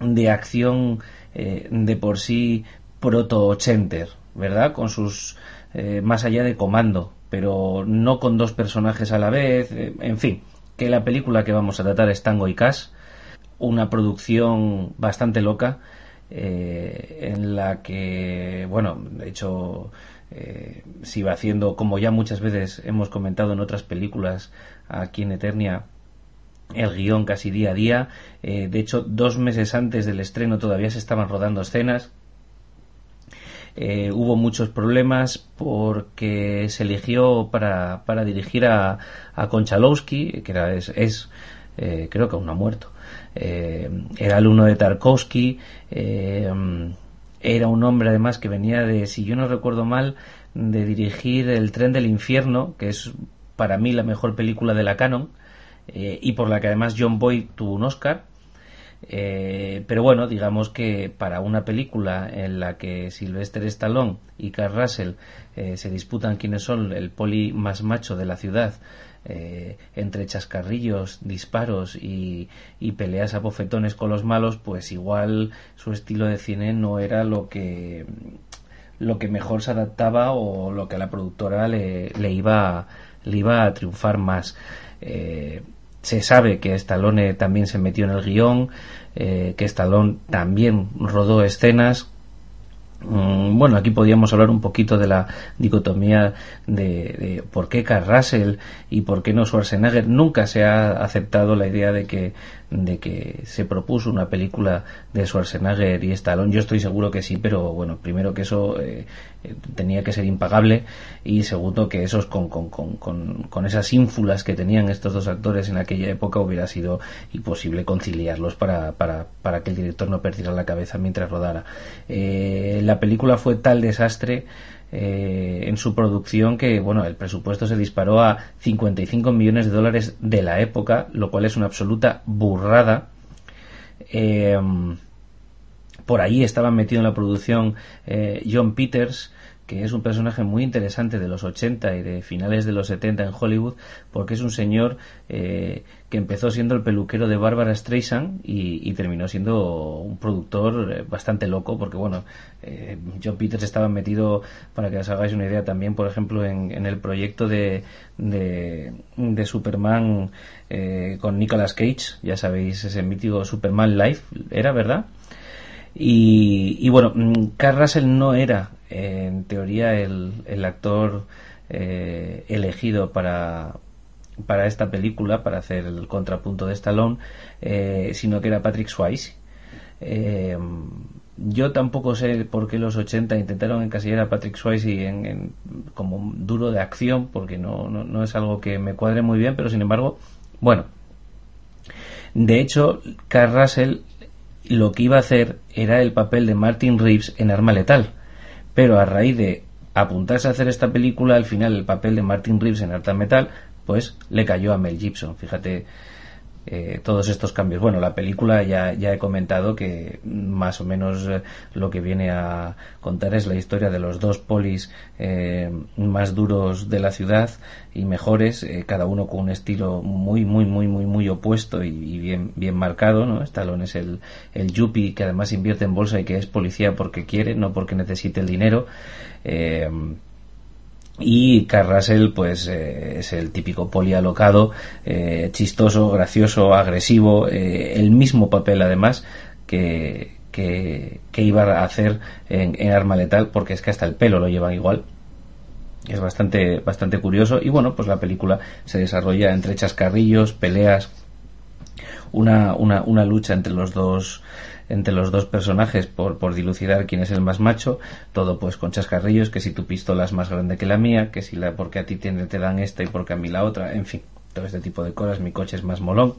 de acción de por sí proto-ochenter, ¿verdad? Con sus. Eh, más allá de comando, pero no con dos personajes a la vez, eh, en fin, que la película que vamos a tratar es Tango y Cash, una producción bastante loca, eh, en la que, bueno, de hecho, se va haciendo, como ya muchas veces hemos comentado en otras películas aquí en Eternia, el guion casi día a día. de hecho, dos meses antes del estreno todavía se estaban rodando escenas eh, hubo muchos problemas porque se eligió para, para dirigir a, a Konchalowski, que era, es, eh, creo que aún no ha muerto. Eh, era alumno de Tarkovsky, era un hombre además que venía de, si yo no recuerdo mal, de dirigir El tren del infierno, que es para mí la mejor película de la canon, y por la que además John Boyd tuvo un Oscar. Eh, pero bueno, digamos que para una película en la que Sylvester Stallone y Carl Russell eh, se disputan quiénes son el poli más macho de la ciudad, eh, entre chascarrillos, disparos y, peleas a bofetones con los malos, pues igual su estilo de cine no era lo que lo que mejor se adaptaba o lo que a la productora le, le iba le iba a triunfar más. Se sabe que Stallone también se metió en el guion, eh, que Stallone también rodó escenas Mm, bueno, aquí podríamos hablar un poquito de la dicotomía de, por qué Carl Russell y por qué no Schwarzenegger. Nunca se ha aceptado la idea de que, de que se propuso una película de Schwarzenegger y Stallone. Yo estoy seguro que sí, pero bueno, primero que eso eh, eh, tenía que ser impagable y segundo que esos con, con, con, con, esas ínfulas que tenían estos dos actores en aquella época hubiera sido imposible conciliarlos para, para, para que el director no perdiera la cabeza mientras rodara. Eh, la película fue tal desastre eh, en su producción que bueno el presupuesto se disparó a 55 millones de dólares de la época lo cual es una absoluta burrada. Eh, por ahí estaba metido en la producción eh, John Peters que es un personaje muy interesante de los 80 y de finales de los 70 en Hollywood, porque es un señor eh, que empezó siendo el peluquero de Barbara Streisand y, terminó siendo un productor eh, bastante loco, porque bueno, eh, John Peters estaba metido, para que os hagáis una idea, también, por ejemplo, en, el proyecto de, de, Superman con Nicolas Cage, ya sabéis, ese mítico Superman Live, era, ¿verdad? Y, y, bueno, mm, Carl Russell no era en teoría el, el actor eh, elegido para, para esta película, para hacer el contrapunto de Stallone, eh, sino que era Patrick Swayze. Eh, yo tampoco sé por qué los 80 intentaron encasillar a Patrick Swayze en, como duro de acción, porque no, no, no, es algo que me cuadre muy bien, pero sin embargo, bueno. De hecho, Carl Russell lo que iba a hacer era el papel de Martin Reeves en Arma Letal pero a raíz de apuntarse a hacer esta película, al final el papel de Martin Reeves en Arta Metal, pues le cayó a Mel Gibson. Fíjate eh, todos estos cambios. Bueno, la película ya, ya he comentado que más o menos eh, lo que viene a contar es la historia de los dos polis eh, más duros de la ciudad y mejores, cada uno con un estilo muy, muy, muy, muy, muy opuesto y, bien, bien marcado. ¿no? Stallone es el, el yuppie que además invierte en bolsa y que es policía porque quiere, no porque necesite el dinero y Carrasel pues eh, es el típico poli alocado eh, chistoso gracioso agresivo eh, el mismo papel además que, que, iba a hacer en, Arma Letal porque es que hasta el pelo lo llevan igual. Es bastante bastante curioso. Y bueno pues la película se desarrolla entre chascarrillos peleas una, una, una lucha entre los dos entre los dos personajes por, por dilucidar quién es el más macho, todo pues con chascarrillos, que si tu pistola es más grande que la mía, que si la porque a ti te, dan esta y porque a mí la otra, en fin, todo este tipo de cosas, mi coche es más molón.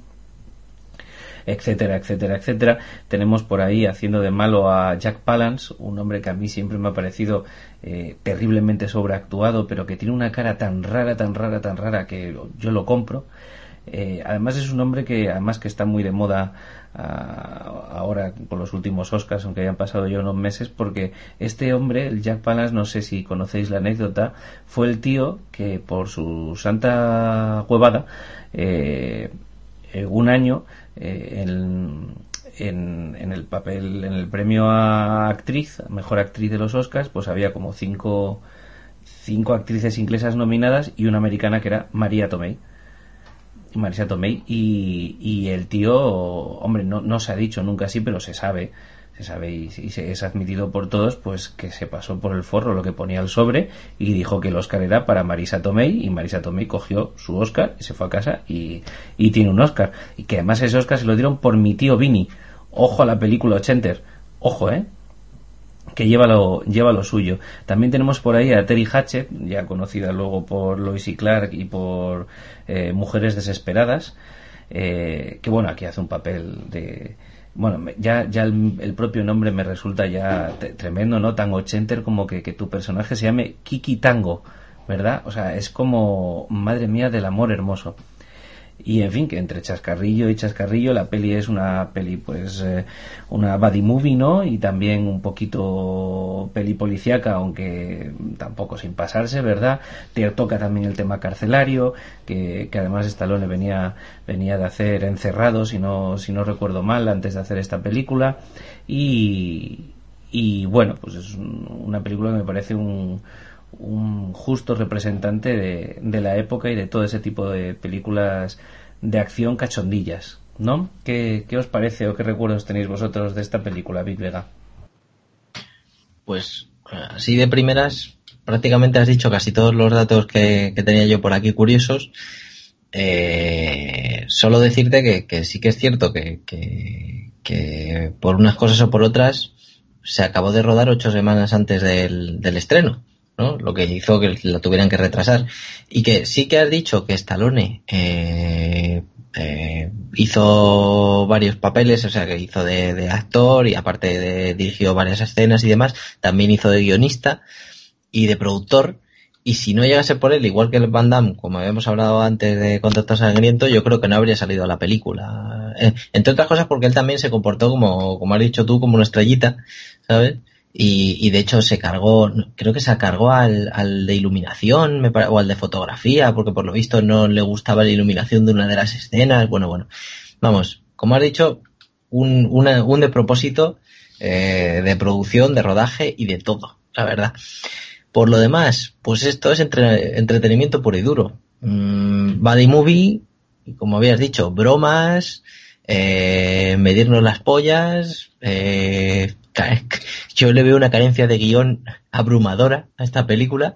etcétera, etcétera, etcétera. Tenemos por ahí haciendo de malo a Jack Palance, un hombre que a mí siempre me ha parecido eh, terriblemente sobreactuado, pero que tiene una cara tan rara, tan rara, tan rara que yo lo compro. Eh, además es un hombre que además que está muy de moda ah, ahora con los últimos Oscars, aunque hayan pasado ya unos meses, porque este hombre, el Jack Palance, no sé si conocéis la anécdota, fue el tío que por su santa huevada eh, un año eh, en, en, el papel, en el premio a actriz, mejor actriz de los Oscars, pues había como cinco, cinco actrices inglesas nominadas y una americana que era María Tomei Marisa Tomei y, y el tío, hombre, no, se ha dicho nunca así, pero se sabe, se sabe y, se, es admitido por todos, pues que se pasó por el forro lo que ponía el sobre y dijo que el Oscar era para Marisa Tomei y Marisa Tomei cogió su Oscar y se fue a casa y, y tiene un Oscar. Y que además ese Oscar se lo dieron por mi tío Vini. Ojo a la película Ochenter. Ojo, ¿eh? Que lleva lo, lleva lo suyo. También tenemos por ahí a Terry Hatchett, ya conocida luego por Lois y Clark y por eh, Mujeres Desesperadas, eh, que bueno, aquí hace un papel de... Bueno, ya, ya el, propio nombre me resulta ya tremendo, ¿no? Tango Chenter, como que, que tu personaje se llame Kiki Tango, ¿verdad? O sea, es como, madre mía, del amor hermoso y en fin que entre chascarrillo y chascarrillo la peli es una peli pues eh, una buddy movie no y también un poquito peli policíaca aunque tampoco sin pasarse verdad te toca también el tema carcelario que, que además Stallone venía venía de hacer encerrado si no si no recuerdo mal antes de hacer esta película. Y y bueno pues es una película que me parece un un justo representante de, la época y de todo ese tipo de películas de acción cachondillas, ¿no? ¿Qué, os parece o qué recuerdos tenéis vosotros de esta película, Big Vega? Pues así de primeras, prácticamente has dicho casi todos los datos que, tenía yo por aquí curiosos. Eh, solo decirte que, sí que es cierto que, que, por unas cosas o por otras se acabó de rodar ocho semanas antes del estreno. ¿No? Lo que hizo que la tuvieran que retrasar. Y que sí que has dicho que Stallone eh, eh, hizo varios papeles, o sea, que hizo de, actor y aparte de, dirigió varias escenas y demás, también hizo de guionista y de productor. Y si no llegase por él, igual que el Van Damme, como habíamos hablado antes de Contacto Sangriento, yo creo que no habría salido a la película. Eh, entre otras cosas porque él también se comportó como, como has dicho tú, como una estrellita, ¿sabes? Y, de hecho se cargó, creo que se cargó al, al de iluminación o al de fotografía, porque por lo visto no le gustaba la iluminación de una de las escenas. Bueno, bueno, vamos, como has dicho, un, un de propósito eh, de producción, de rodaje y de todo, la verdad. Por lo demás, pues esto es entre, entretenimiento puro y duro. Mm, body movie, como habías dicho, bromas, eh, medirnos las pollas, eh, yo le veo una carencia de guion abrumadora a esta película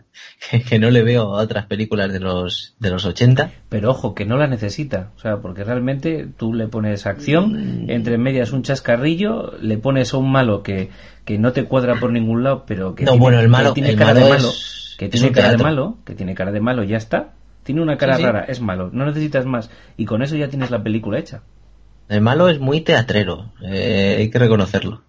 (laughs) que, no le veo a otras películas de los de los 80 pero ojo que no la necesita. O sea porque realmente tú le pones acción entre medias un chascarrillo le pones a un malo que, que no te cuadra por ningún lado pero que no tiene, bueno el malo tiene cara de malo que tiene cara de malo que tiene cara de malo ya está. Tiene una cara rara es malo no necesitas más. Y con eso ya tienes la película hecha. El malo es muy teatrero eh, hay que reconocerlo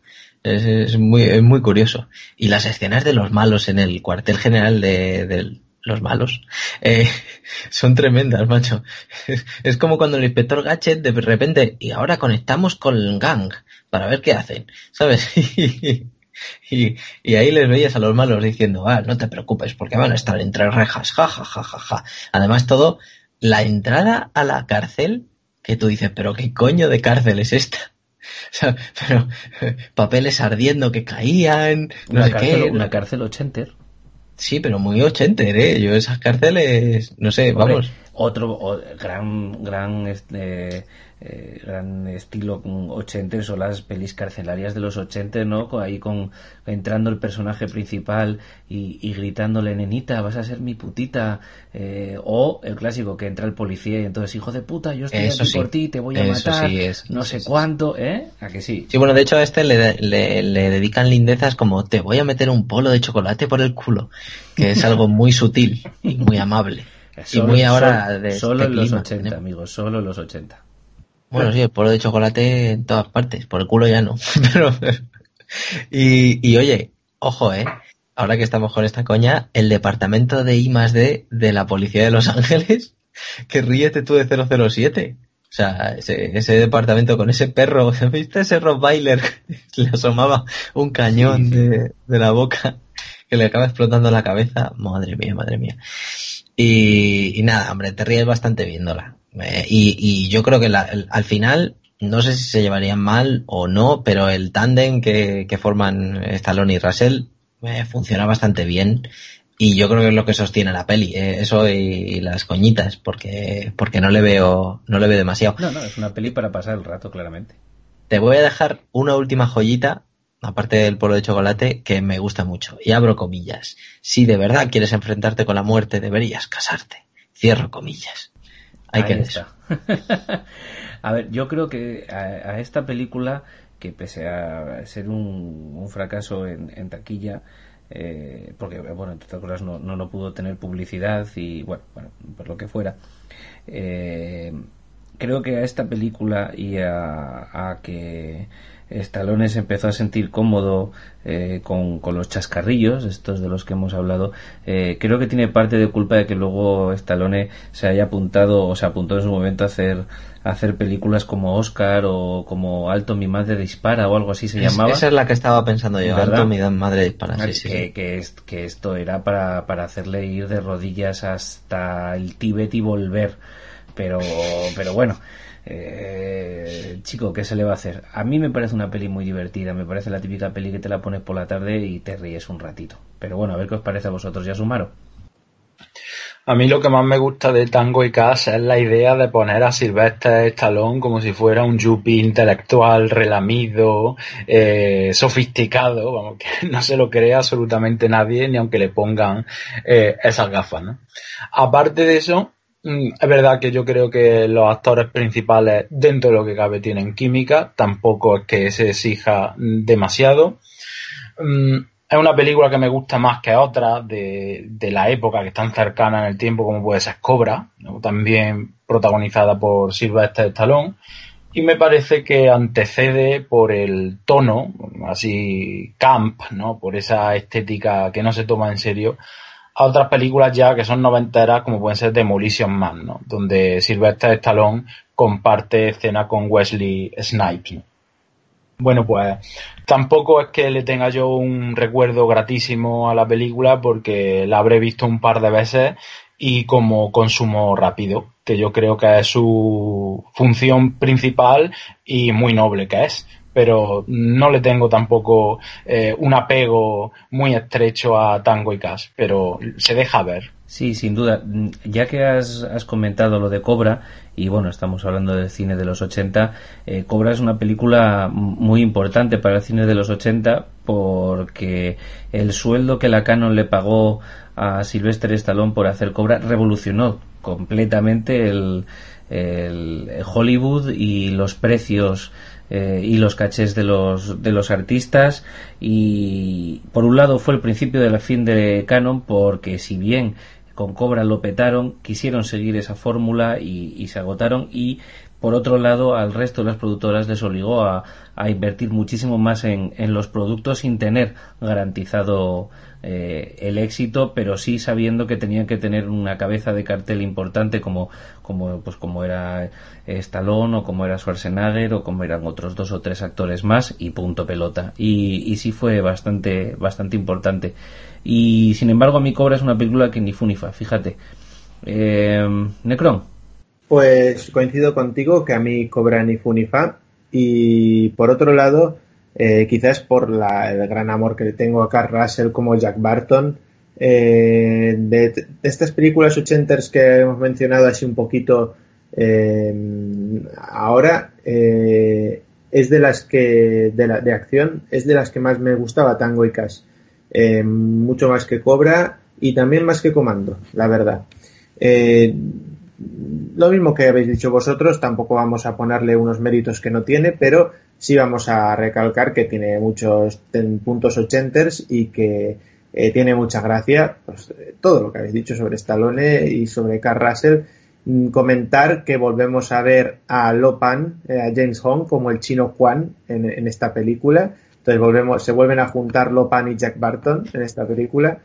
es, muy, es muy curioso. Y las escenas de los malos en el cuartel general de, los malos eh, (laughs) son tremendas, macho. Es, como cuando el inspector Gadget de repente, y ahora conectamos con el gang para ver qué hacen, ¿sabes? (laughs) Y, y, ahí les veías a los malos diciendo, ah, no te preocupes porque van a estar entre rejas, ja, ja, ja, ja, ja. Además todo, la entrada a la cárcel, que tú dices, pero qué coño de cárcel es esta. (laughs) sea, pero (laughs) papeles ardiendo que caían, no una sé cárcel, qué. Una cárcel ochenter. Sí, pero muy ochenter, ¿eh? Yo esas cárceles, no sé, vamos. Otro gran, gran, este, eh, gran estilo ochenta son las pelis carcelarias de los 80, ¿no? Ahí con entrando el personaje principal y, gritándole, nenita, vas a ser mi putita. Eh, o el clásico que entra el policía y entonces, hijo de puta, yo estoy aquí por ti, te voy a matar, no sé cuánto, ¿eh? ¿A que sí? Sí, bueno, de hecho a este le, le, dedican lindezas como te voy a meter un polo de chocolate por el culo, que es algo muy sutil y muy amable. Y muy ahora de Solo en los 80, amigos, solo en los 80. Bueno, sí, el polo de chocolate en todas partes, por el culo ya no. (laughs) Pero, y, y oye, ojo, eh. Ahora que estamos con esta coña, el departamento de I D de la Policía de Los Ángeles, (laughs) que ríete tú de 007. O sea, ese, ese departamento con ese perro, (laughs) ¿viste ese Rottweiler? Le asomaba un cañón de, de la boca que le acaba explotando la cabeza. Madre mía, madre mía. Y, y nada, hombre, te ríes bastante viéndola. Eh, y, y, yo creo que la, el, al final, no sé si se llevarían mal o no, pero el tándem que, que forman Stallone y Russell eh, funciona bastante bien. Y yo creo que es lo que sostiene la peli, eh, eso y, y, las coñitas, porque, porque no le veo, no le veo demasiado. No, no, es una peli para pasar el rato, claramente. Te voy a dejar una última joyita, aparte del polo de chocolate, que me gusta mucho. Y abro comillas. Si de verdad quieres enfrentarte con la muerte, deberías casarte. Cierro comillas. Hay Ahí que está. (laughs) a ver, yo creo que a, a, esta película, que pese a ser un, un fracaso en, en taquilla, eh, porque, bueno, entre otras cosas no, no, no, pudo tener publicidad y, bueno, bueno por lo que fuera. Eh, creo que a esta película y a, a que Stallone se empezó a sentir cómodo eh, con, con, los chascarrillos, estos de los que hemos hablado. Eh, creo que tiene parte de culpa de que luego Stallone se haya apuntado o se apuntó en su momento a hacer, a hacer películas como Oscar o como Alto mi madre dispara o algo así se es, llamaba. Esa es la que estaba pensando yo, ¿verdad? Alto mi madre dispara. Sí, que, sí, que, que, es, que, esto era para, para hacerle ir de rodillas hasta el Tíbet y volver. Pero, pero bueno. Eh, chico, ¿qué se le va a hacer? A mí me parece una peli muy divertida, me parece la típica peli que te la pones por la tarde y te ríes un ratito. Pero bueno, a ver qué os parece a vosotros, ya sumaro. A mí lo que más me gusta de Tango y Cash es la idea de poner a Sylvester Stallone como si fuera un yuppie intelectual, relamido, eh, sofisticado, vamos, que (laughs) no se lo cree absolutamente nadie, ni aunque le pongan eh, esas gafas, ¿no? Aparte de eso, es verdad que yo creo que los actores principales, dentro de lo que cabe, tienen química. Tampoco es que se exija demasiado. Mm, es una película que me gusta más que otras de, la época que están cercanas en el tiempo, como puede ser Cobra, también protagonizada por Sylvester Stallone. Y me parece que antecede por el tono, así camp, ¿no? Por esa estética que no se toma en serio, a otras películas ya que son noventeras, como pueden ser Demolition Man, ¿no? Donde Sylvester Stallone comparte escena con Wesley Snipes, ¿no? Bueno, pues tampoco es que le tenga yo un recuerdo gratísimo a la película porque la habré visto un par de veces y como consumo rápido, que yo creo que es su función principal y muy noble que es pero no le tengo tampoco eh, un apego muy estrecho a Tango y Cash, pero se deja ver. Sí, sin duda. Ya que has, has, comentado lo de Cobra, y bueno, estamos hablando del cine de los 80, eh, Cobra es una película muy importante para el cine de los 80 porque el sueldo que la Canon le pagó a Sylvester Stallone por hacer Cobra revolucionó completamente el, el Hollywood y los precios eh, y los cachés de los, de los artistas. Y por un lado fue el principio de la fin de Canon porque si bien con Cobra lo petaron, quisieron seguir esa fórmula y, y, se agotaron. Y por otro lado al resto de las productoras les obligó a, a invertir muchísimo más en, en, los productos sin tener garantizado eh, el éxito, pero sí sabiendo que tenían que tener una cabeza de cartel importante como, como, pues como era Stallone o como era Schwarzenegger o como eran otros dos o tres actores más y punto pelota. Y, y sí fue bastante, bastante importante. Y sin embargo a mí Cobra es una película que ni funifa, fíjate. Eh, Necron. Pues coincido contigo que a mí Cobra ni funifa y por otro lado eh, quizás por la, el gran amor que le tengo a Carl Russell como Jack Barton. Eh, de, estas películas ochenters que hemos mencionado así un poquito eh, ahora, eh, es de las que, de, de acción, es de las que más me gustaba Tango y Cash. Eh, mucho más que Cobra y también más que Comando, la verdad. Lo mismo que habéis dicho vosotros, tampoco vamos a ponerle unos méritos que no tiene, pero sí vamos a recalcar que tiene muchos puntos ochenters y que eh, tiene mucha gracia pues, todo lo que habéis dicho sobre Stallone y sobre Carl Russell mm, comentar que volvemos a ver a Lopan, eh, a James Hong, como el chino Juan en, esta película. Entonces volvemos, se vuelven a juntar Lopan y Jack Barton en esta película.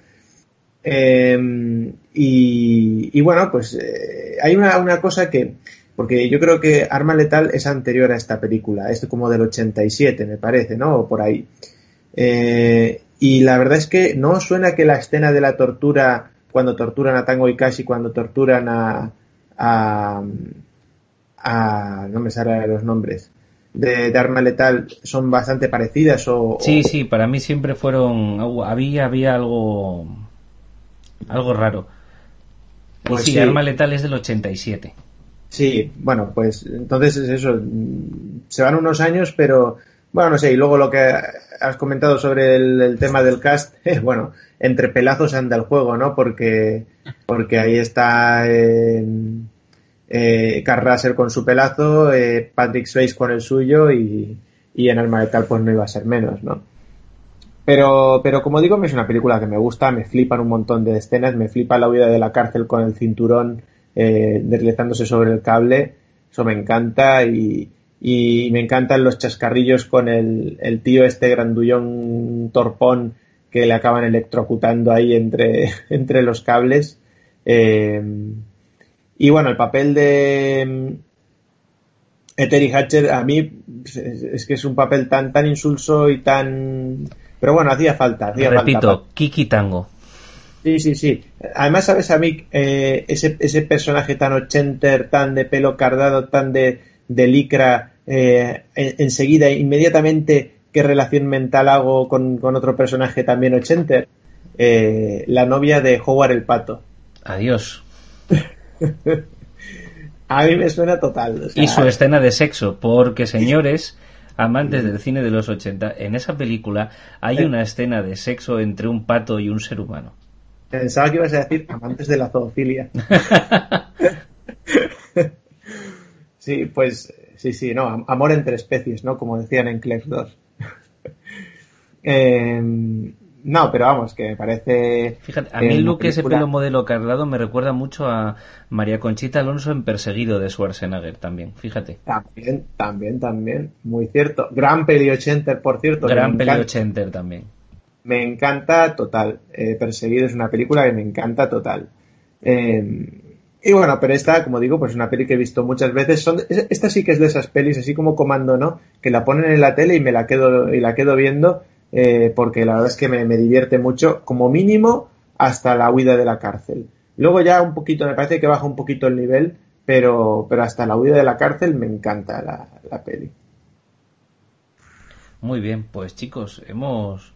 Em, y, bueno, pues eh, hay una, una, cosa que, porque yo creo que Arma Letal es anterior a esta película, es como del 87 me parece, ¿no? O por ahí. Eh, y la verdad es que no suena que la escena de la tortura, cuando torturan a Tango y Cashi, cuando torturan a, a, no me salen los nombres, de, de, Arma Letal son bastante parecidas o... Sí, sí, para mí siempre fueron, había, había algo, algo raro. Pues sí, Arma Letal es del 87. Sí, bueno, pues entonces es eso, se van unos años, pero bueno, no sé, y luego lo que has comentado sobre el, tema del cast, (laughs) bueno, entre pelazos anda el juego, ¿no? Porque, porque ahí está eh, eh, con su pelazo, eh, Patrick Swayze con el suyo y, y en Alma Tal pues no iba a ser menos, ¿no? Pero, pero como digo, es una película que me gusta, me flipan un montón de escenas, me flipa la huida de la cárcel con el cinturón eh, deslizándose sobre el cable, eso me encanta y, y me encantan los chascarrillos con el, el tío este grandullón torpón que le acaban electrocutando ahí entre, (laughs) entre los cables. Eh, y bueno, el papel de Eteri Hatcher a mí es, que es un papel tan tan insulso y tan pero bueno hacía falta hacía repito Kiki Tango sí sí sí además sabes a mí eh, ese, ese personaje tan ochenter tan de pelo cardado tan de, de licra eh, enseguida, inmediatamente, qué relación mental hago con, otro personaje también ochenter. Eh, la novia de Howard el Pato. Adiós. (laughs) A mí me suena total. y su escena de sexo, porque señores, amantes del cine de los 80, en esa película hay una escena de sexo entre un pato y un ser humano. Pensaba que ibas a decir amantes de la zoofilia. (laughs) sí, pues Sí, sí, no, amor entre especies, ¿no? Como decían en Clerks 2. (laughs) Em, no, pero vamos, que me parece. Fíjate, a mí el look ese pelo modelo cardado me recuerda mucho a María Conchita Alonso en Perseguido de Schwarzenegger también, fíjate. También, también, también, muy cierto. Gran peli ochenter, por cierto. Gran peli ochenter también. Me encanta total. Eh, Perseguido es una película que me encanta total. Eh, y bueno, pero esta, como digo, pues es una peli que he visto muchas veces. Son, esta sí que es de esas pelis, así como Comando, ¿no? Que la ponen en la tele y me la quedo, y la quedo viendo, eh, porque la verdad es que me, divierte mucho, como mínimo, hasta la huida de la cárcel. Luego ya un poquito, me parece que baja un poquito el nivel, pero, pero hasta la huida de la cárcel me encanta la, la peli. Muy bien, pues chicos, hemos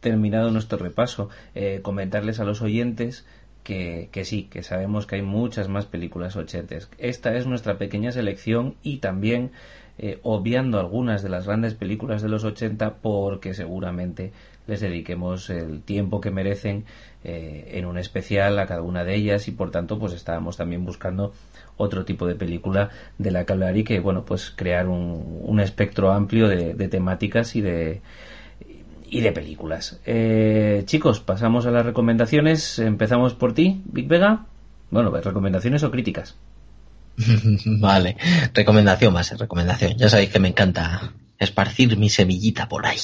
terminado nuestro repaso. Eh, comentarles a los oyentes que, sí, que sabemos que hay muchas más películas ochentes. Esta es nuestra pequeña selección y también eh, obviando algunas de las grandes películas de los 80 porque seguramente les dediquemos el tiempo que merecen eh, en un especial a cada una de ellas y por tanto pues estábamos también buscando otro tipo de película de la que hablar y que bueno pues crear un, un espectro amplio de temáticas y de y de películas. Eh, chicos, pasamos a las recomendaciones. Empezamos por ti, Big Vega. Bueno, recomendaciones o críticas. (laughs) vale, recomendación más, recomendación. Ya sabéis que me encanta esparcir mi semillita por ahí.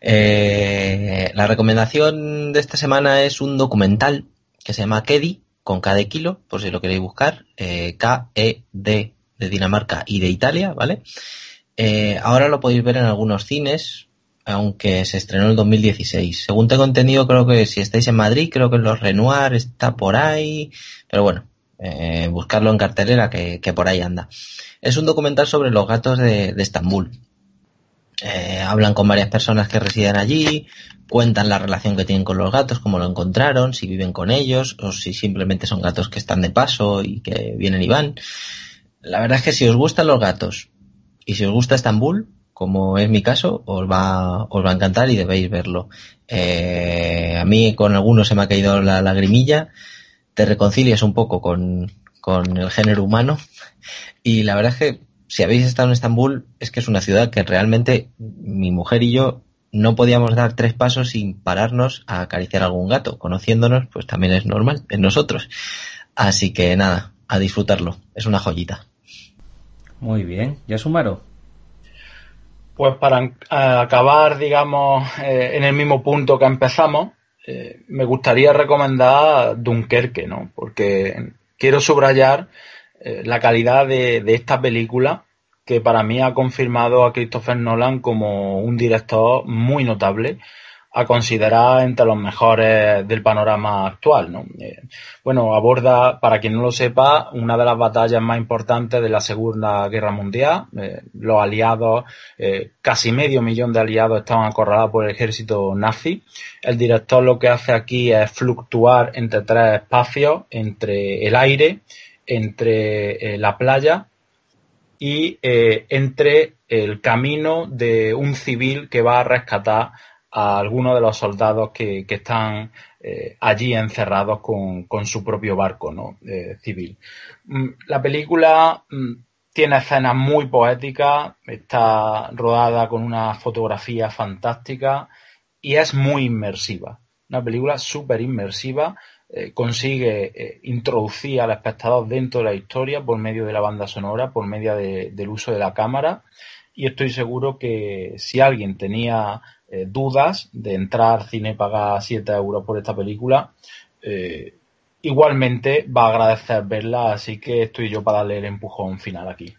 Eh, la recomendación de esta semana es un documental que se llama Kedi, con K de kilo, por si lo queréis buscar, eh, K-E-D de Dinamarca y de Italia, ¿vale? ahora lo podéis ver en algunos cines, aunque se estrenó en el 2016. Según tengo entendido, creo que si estáis en Madrid, creo que los Renoir está por ahí, pero bueno, eh, buscarlo en cartelera que, por ahí anda. Es un documental sobre los gatos de, Estambul. Eh, hablan con varias personas que residen allí, cuentan la relación que tienen con los gatos, cómo lo encontraron, si viven con ellos o si simplemente son gatos que están de paso y que vienen y van. La verdad es que si os gustan los gatos y si os gusta Estambul, como es mi caso, os va, os va a encantar y debéis verlo. Eh, a mí con algunos se me ha caído la lagrimilla, te reconcilias un poco con, con el género humano y la verdad es que si habéis estado en Estambul es que es una ciudad que realmente mi mujer y yo no podíamos dar tres pasos sin pararnos a acariciar algún gato. Conociéndonos, pues también es normal en nosotros. Así que nada, a disfrutarlo. Es una joyita. Muy bien. ¿Ya sumaron? Pues para acabar, digamos, eh, en el mismo punto que empezamos, me gustaría recomendar Dunkerque, ¿no? Porque quiero subrayar eh, la calidad de, esta película que para mí ha confirmado a Christopher Nolan como un director muy notable a considerar entre los mejores del panorama actual. ¿no? Eh, bueno, aborda, para quien no lo sepa, una de las batallas más importantes de la Segunda Guerra Mundial. Eh, los aliados, eh, casi medio millón de aliados estaban acorralados por el ejército nazi. El director lo que hace aquí es fluctuar entre tres espacios, entre el aire, entre la playa y entre el camino de un civil que va a rescatar a algunos de los soldados que, están eh, allí encerrados con, su propio barco ¿no? Eh, civil. Mm, la película mm, tiene escenas muy poéticas, está rodada con una fotografía fantástica y es muy inmersiva. Una película súper inmersiva, eh, consigue introducir al espectador dentro de la historia por medio de la banda sonora, por medio del uso de la cámara y estoy seguro que si alguien tenía eh, dudas de entrar cine pagar 7 euros por esta película, eh, igualmente va a agradecer verla, así que estoy yo para darle el empujón final aquí.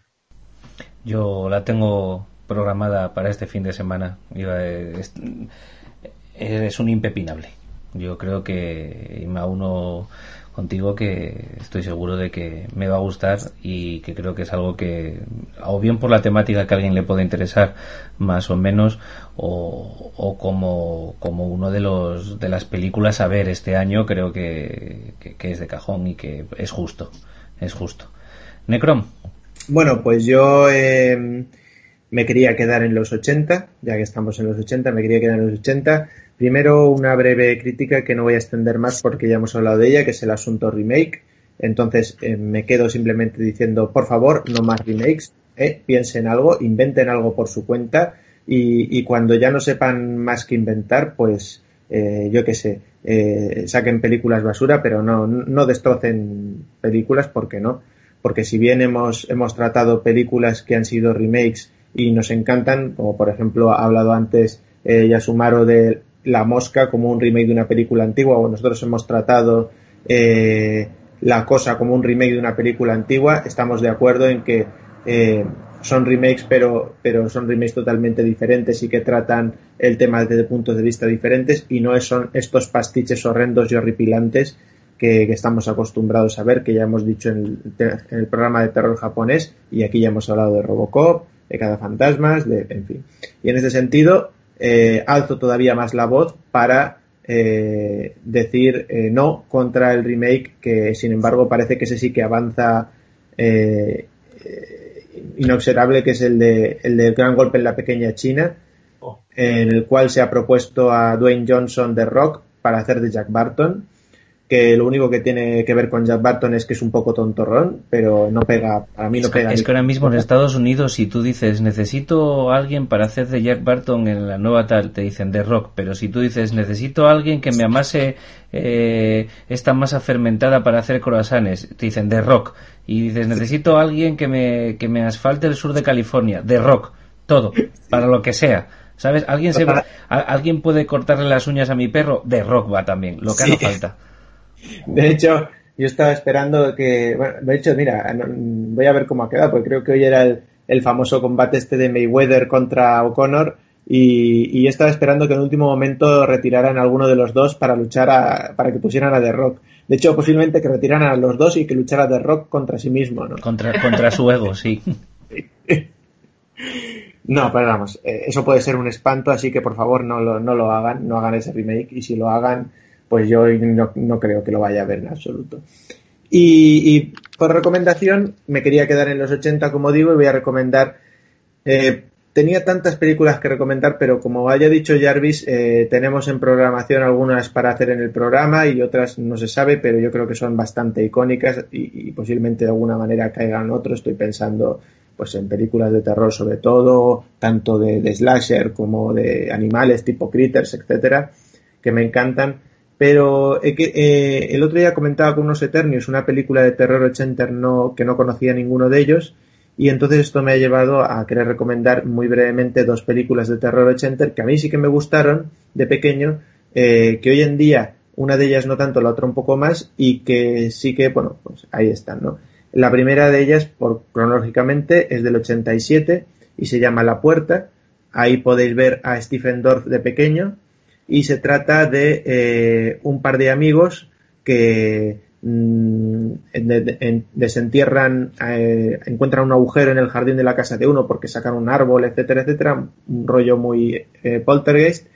Yo la tengo programada para este fin de semana. Es, es un impepinable. Yo creo que me uno contigo que estoy seguro de que me va a gustar y que creo que es algo que o bien por la temática que a alguien le puede interesar más o menos o, como, como uno de los de las películas a ver este año creo que, es de cajón y que es justo es justo. Necrom. Bueno pues yo eh, me quería quedar en los 80 ya que estamos en los 80 me quería quedar en los 80 Primero, una breve crítica que no voy a extender más porque ya hemos hablado de ella, que es el asunto remake. Entonces, eh, me quedo simplemente diciendo, por favor, no más remakes. Eh, piensen algo, inventen algo por su cuenta y, cuando ya no sepan más que inventar, pues eh, yo qué sé, saquen películas basura, pero no, no destrocen películas porque no. Porque si bien hemos, hemos tratado películas que han sido remakes y nos encantan, como por ejemplo ha hablado antes Yasumaro de la Mosca como un remake de una película antigua, o nosotros hemos tratado eh, La Cosa como un remake de una película antigua, estamos de acuerdo en que eh, son remakes, pero, pero son remakes totalmente diferentes y que tratan el tema desde puntos de vista diferentes y no son estos pastiches horrendos y horripilantes que, estamos acostumbrados a ver, que ya hemos dicho en el, programa de terror japonés y aquí ya hemos hablado de Robocop, de cada fantasmas, de, en fin. Y en ese sentido, eh, alzo todavía más la voz para eh, decir eh, no contra el remake, que sin embargo parece que ese sí que avanza inobservable, que es el de el del gran golpe en la pequeña China, oh. en el cual se ha propuesto a Dwayne Johnson de Rock para hacer de Jack Barton que lo único que tiene que ver con Jack Barton es que es un poco tontorrón, pero no pega, a mí no pega. Es que ahora mismo en Estados Unidos, si tú dices necesito a alguien para hacer de Jack Barton en la nueva tal, te dicen de rock, pero si tú dices necesito a alguien que me amase eh, esta masa fermentada para hacer croissants, te dicen de rock. Y dices necesito a alguien que me, que me asfalte el sur de California, de rock, todo, para lo que sea. ¿Sabes? ¿Alguien, se, ¿Alguien puede cortarle las uñas a mi perro? De rock va también, lo que haga falta. De hecho, yo estaba esperando que, bueno, de hecho, mira, voy a ver cómo ha quedado, porque creo que hoy era el, famoso combate este de Mayweather contra O'Connor y, y, estaba esperando que en último momento retiraran a alguno de los dos para luchar para que pusieran a The Rock. De hecho, posiblemente que retiraran a los dos y que luchara The Rock contra sí mismo, ¿no? Contra, contra su ego, sí. (laughs) No, pero vamos, eh, eso puede ser un espanto, así que por favor no lo, no lo hagan, no hagan ese remake y si lo hagan, pues yo no, creo que lo vaya a ver en absoluto. Y, por recomendación, me quería quedar en los 80, como digo, y voy a recomendar. Eh, tenía tantas películas que recomendar, pero como haya dicho Jarvis, eh, tenemos en programación algunas para hacer en el programa y otras no se sabe, pero yo creo que son bastante icónicas y, posiblemente de alguna manera caigan otros. Estoy pensando pues en películas de terror sobre todo, tanto de, de slasher como de animales tipo critters, etcétera, que me encantan Pero eh, el otro día comentaba con unos Eternios una película de terror ochenter no, que no conocía ninguno de ellos y entonces esto me ha llevado a querer recomendar muy brevemente dos películas de terror ochenter que a mí sí que me gustaron de pequeño, eh, que hoy en día una de ellas no tanto, la otra un poco más y que sí que, bueno, pues ahí están, ¿no? La primera de ellas, por cronológicamente, es del 87 y se llama La Puerta. Ahí podéis ver a Stephen Dorff de pequeño y se trata de eh, un par de amigos que mm, desentierran, eh, encuentran un agujero en el jardín de la casa de uno porque sacan un árbol, etcétera, etcétera, un rollo muy eh, poltergeist.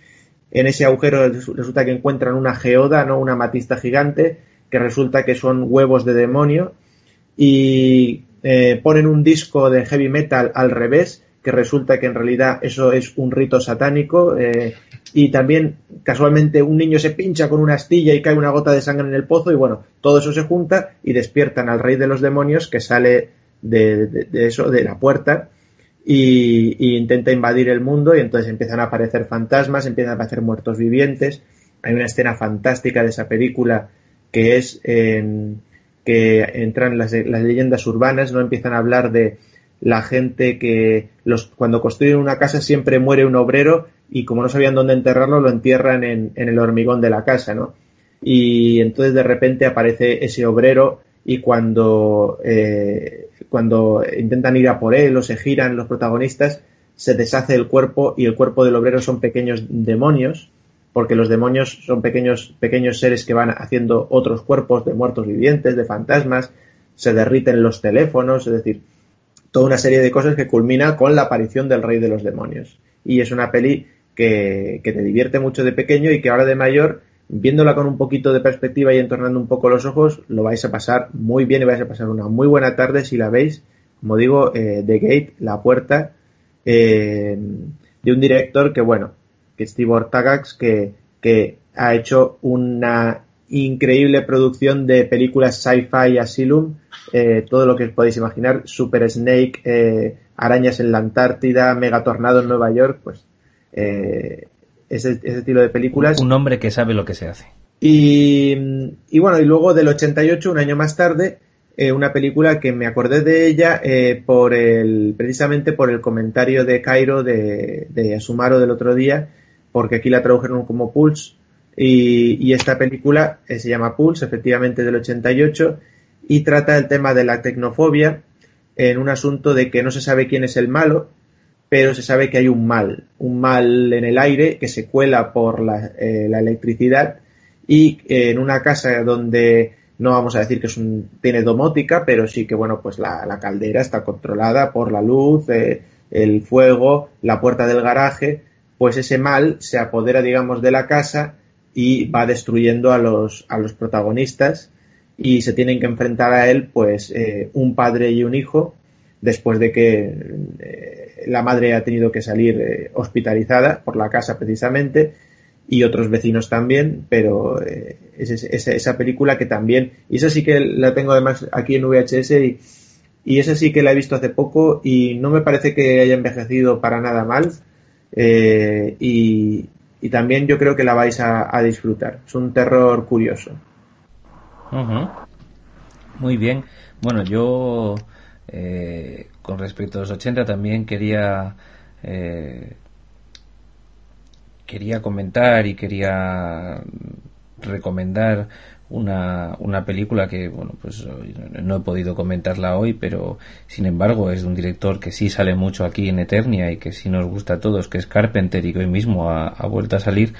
En ese agujero resulta que encuentran una geoda, ¿no? Una matista gigante, que resulta que son huevos de demonio y ponen un disco de heavy metal al revés que resulta que en realidad eso es un rito satánico eh, y también casualmente un niño se pincha con una astilla y cae una gota de sangre en el pozo y bueno, todo eso se junta y despiertan al rey de los demonios que sale de, eso, de la puerta y, intenta invadir el mundo y entonces empiezan a aparecer fantasmas, empiezan a aparecer muertos vivientes. Hay una escena fantástica de esa película que es que entran las, las leyendas urbanas, no empiezan a hablar de la gente que los, cuando construyen una casa siempre muere un obrero y como no sabían dónde enterrarlo lo entierran en, el hormigón de la casa, ¿no? Y entonces de repente aparece ese obrero y cuando, eh, cuando intentan ir a por él o se giran los protagonistas, se deshace el cuerpo y el cuerpo del obrero son pequeños demonios, porque los demonios son pequeños, pequeños seres que van haciendo otros cuerpos de muertos vivientes, de fantasmas, se derriten los teléfonos, es decir, toda una serie de cosas que culmina con la aparición del rey de los demonios. Y es una peli que, te divierte mucho de pequeño y que ahora de mayor, viéndola con un poquito de perspectiva y entornando un poco los ojos, lo vais a pasar muy bien y vais a pasar una muy buena tarde si la veis. Como digo, eh, The Gate, La Puerta, eh, de un director que, bueno, que Steve Ortagax, que, que ha hecho una increíble producción de películas sci-fi Asylum, eh, todo lo que podéis imaginar, Super Snake, eh, arañas en la Antártida, Mega Tornado en Nueva York, pues eh, ese, estilo de películas. Un hombre que sabe lo que se hace. Y, y bueno, y luego del 88, un año más tarde, una película que me acordé de ella por el, precisamente por el comentario de Cairo de, de Asumaro del otro día, porque aquí la tradujeron como Pulse, y, esta película eh, se llama Pulse, efectivamente del 88, y trata el tema de la tecnofobia en un asunto de que no se sabe quién es el malo, pero se sabe que hay un mal, un mal en el aire que se cuela por la, eh, electricidad y en una casa donde no vamos a decir que es un, tiene domótica, pero sí que bueno, pues la, caldera está controlada por la luz, eh, el fuego, la puerta del garaje, pues ese mal se apodera, digamos, de la casa y va destruyendo a los, a los protagonistas y se tienen que enfrentar a él pues eh, un padre y un hijo después de que eh, la madre ha tenido que salir eh, hospitalizada por la casa precisamente y otros vecinos también pero es, esa película que también y esa sí que la tengo además aquí en VHS y, y esa sí que la he visto hace poco y no me parece que haya envejecido para nada mal y, y también yo creo que la vais a, disfrutar. Es un terror curioso. Muy bien. Bueno, yo eh, con respecto a los 80 también quería eh, quería comentar y quería recomendar una, una película que, bueno, pues no he podido comentarla hoy, pero sin embargo es de un director que sí sale mucho aquí en Eternia y que sí nos gusta a todos, que es Carpenter y que hoy mismo ha, vuelto a salir,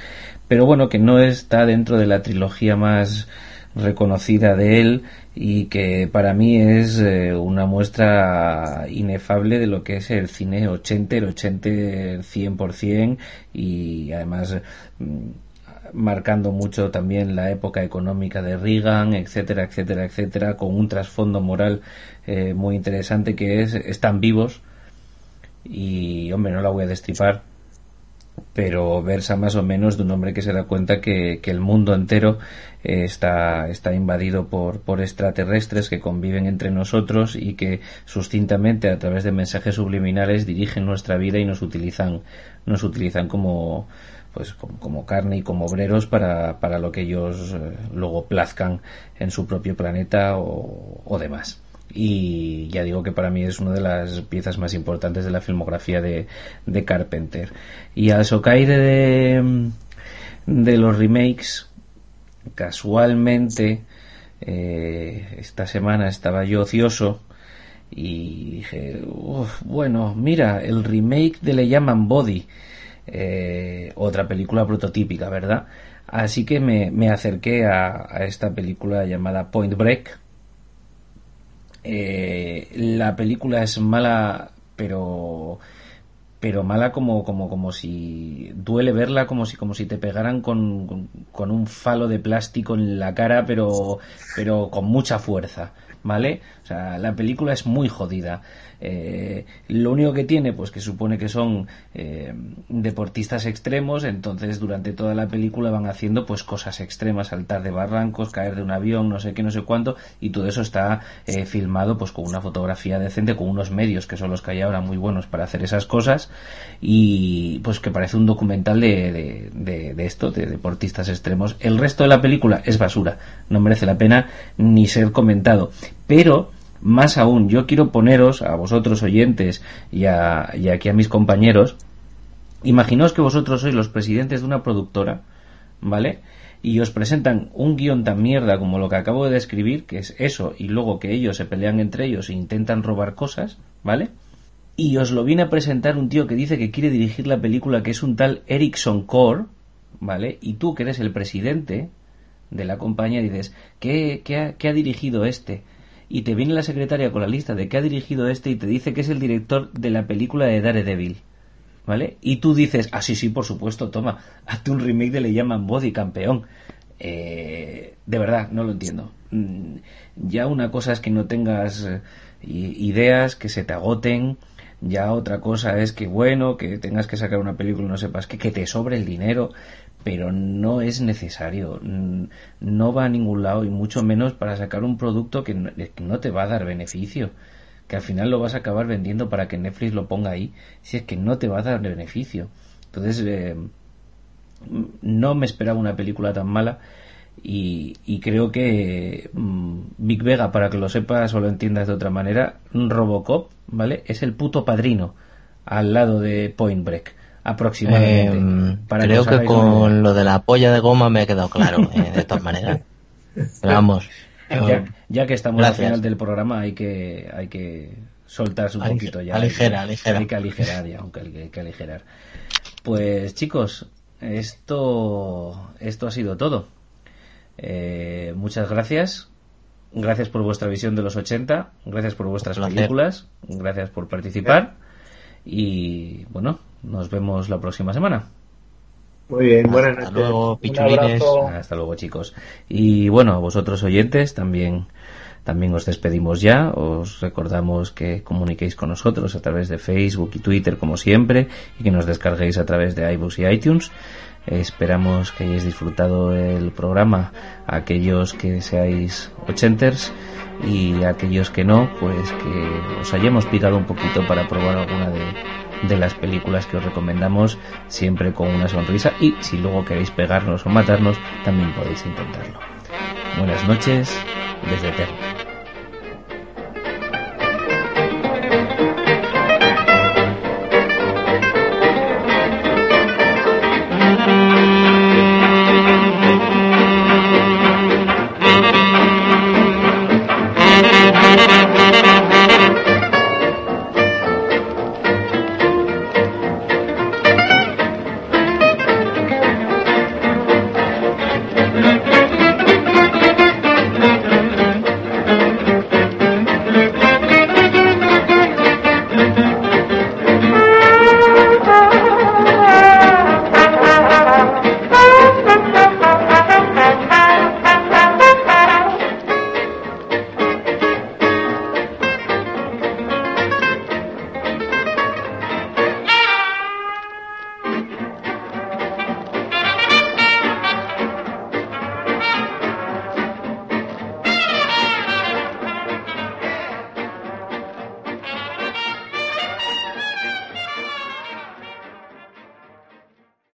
pero bueno, que no está dentro de la trilogía más reconocida de él y que para mí es eh, una muestra inefable de lo que es el cine 80, el 80 100% y además mm, marcando mucho también la época económica de Reagan, etcétera, etcétera, etcétera, con un trasfondo moral eh, muy interesante que es están vivos. Y hombre no la voy a destripar pero versa más o menos de un hombre que se da cuenta que, el mundo entero eh, está, está invadido por, por extraterrestres que conviven entre nosotros y que sustintamente a través de mensajes subliminales dirigen nuestra vida y nos utilizan nos utilizan como pues como, carne y como obreros para, para lo que ellos eh, luego plazcan en su propio planeta o, demás. Y ya digo que para mí es una de las piezas más importantes de la filmografía de, de Carpenter. Y al socaire de, de los remakes casualmente eh, esta semana estaba yo ocioso y dije, bueno, mira, el remake de Le llaman Body, eh, otra película prototípica, ¿verdad? Así que me, acerqué a, esta película llamada Point Break. Eh, la película es mala, pero pero mala como, como, como si duele verla como si como si te pegaran con, con, un falo de plástico en la cara pero pero con mucha fuerza ¿vale? La película es muy jodida. Eh, lo único que tiene, pues que supone que son eh, deportistas extremos, entonces durante toda la película van haciendo pues cosas extremas, saltar de barrancos, caer de un avión, no sé qué, no sé cuánto, y todo eso está eh, filmado pues con una fotografía decente, con unos medios que son los que hay ahora muy buenos para hacer esas cosas, y pues que parece un documental de, de, de esto, de deportistas extremos. El resto de la película es basura, no merece la pena ni ser comentado, pero más aún, yo quiero poneros a vosotros oyentes y, a, aquí a mis compañeros, imaginaos que vosotros sois los presidentes de una productora, ¿vale? y os presentan un guion tan mierda como lo que acabo de describir, que es eso, y luego que ellos se pelean entre ellos e intentan robar cosas, ¿vale? Y os lo viene a presentar un tío que dice que quiere dirigir la película, que es un tal Erickson Core, ¿vale? Y tú, que eres el presidente de la compañía, dices, ¿qué, qué ha dirigido este? Y te viene la secretaria con la lista de qué ha dirigido este y te dice que es el director de la película de Daredevil. ¿Vale? Y tú dices, ah, sí, sí, por supuesto, toma, hazte un remake de Le llaman Body, campeón. Eh, de verdad, no lo entiendo. Mm, ya una cosa es que no tengas eh, ideas, que se te agoten. Ya otra cosa es que, bueno, que tengas que sacar una película y no sepas que, que te sobre el dinero pero no es necesario, no va a ningún lado y mucho menos para sacar un producto que no, te va a dar beneficio, que al final lo vas a acabar vendiendo para que Netflix lo ponga ahí, si es que no te va a dar beneficio. Entonces, eh, no me esperaba una película tan mala y, creo que mm, Big Vega, para que lo sepas o lo entiendas de otra manera, Robocop, ¿vale? Es el puto padrino al lado de Point Break aproximadamente. Em, creo que, con lo de la polla de goma me ha quedado claro, eh, de (laughs) todas maneras. vamos. Ya, que estamos al final del programa hay que hay que soltarse un poquito ya. Aligera, Hay que aligerar ya, aunque hay que aligerar. Pues chicos, esto esto ha sido todo. Eh, muchas gracias. Gracias por vuestra visión de los 80. Gracias por vuestras películas. Gracias por participar. Y bueno, nos vemos la próxima semana. Muy bien, buenas Hasta luego, pichulines. Hasta luego, chicos. Y bueno, a vosotros oyentes también también os despedimos ya, os recordamos que comuniquéis con nosotros a través de Facebook y Twitter como siempre y que nos descarguéis a través de iBooks y iTunes. Esperamos que hayáis disfrutado el programa, aquellos que seáis ochenters y aquellos que no, pues que os hayamos picado un poquito para probar alguna de, de las películas que os recomendamos siempre con una sonrisa y si luego queréis pegarnos o matarnos también podéis intentarlo. Buenas noches desde Eterno.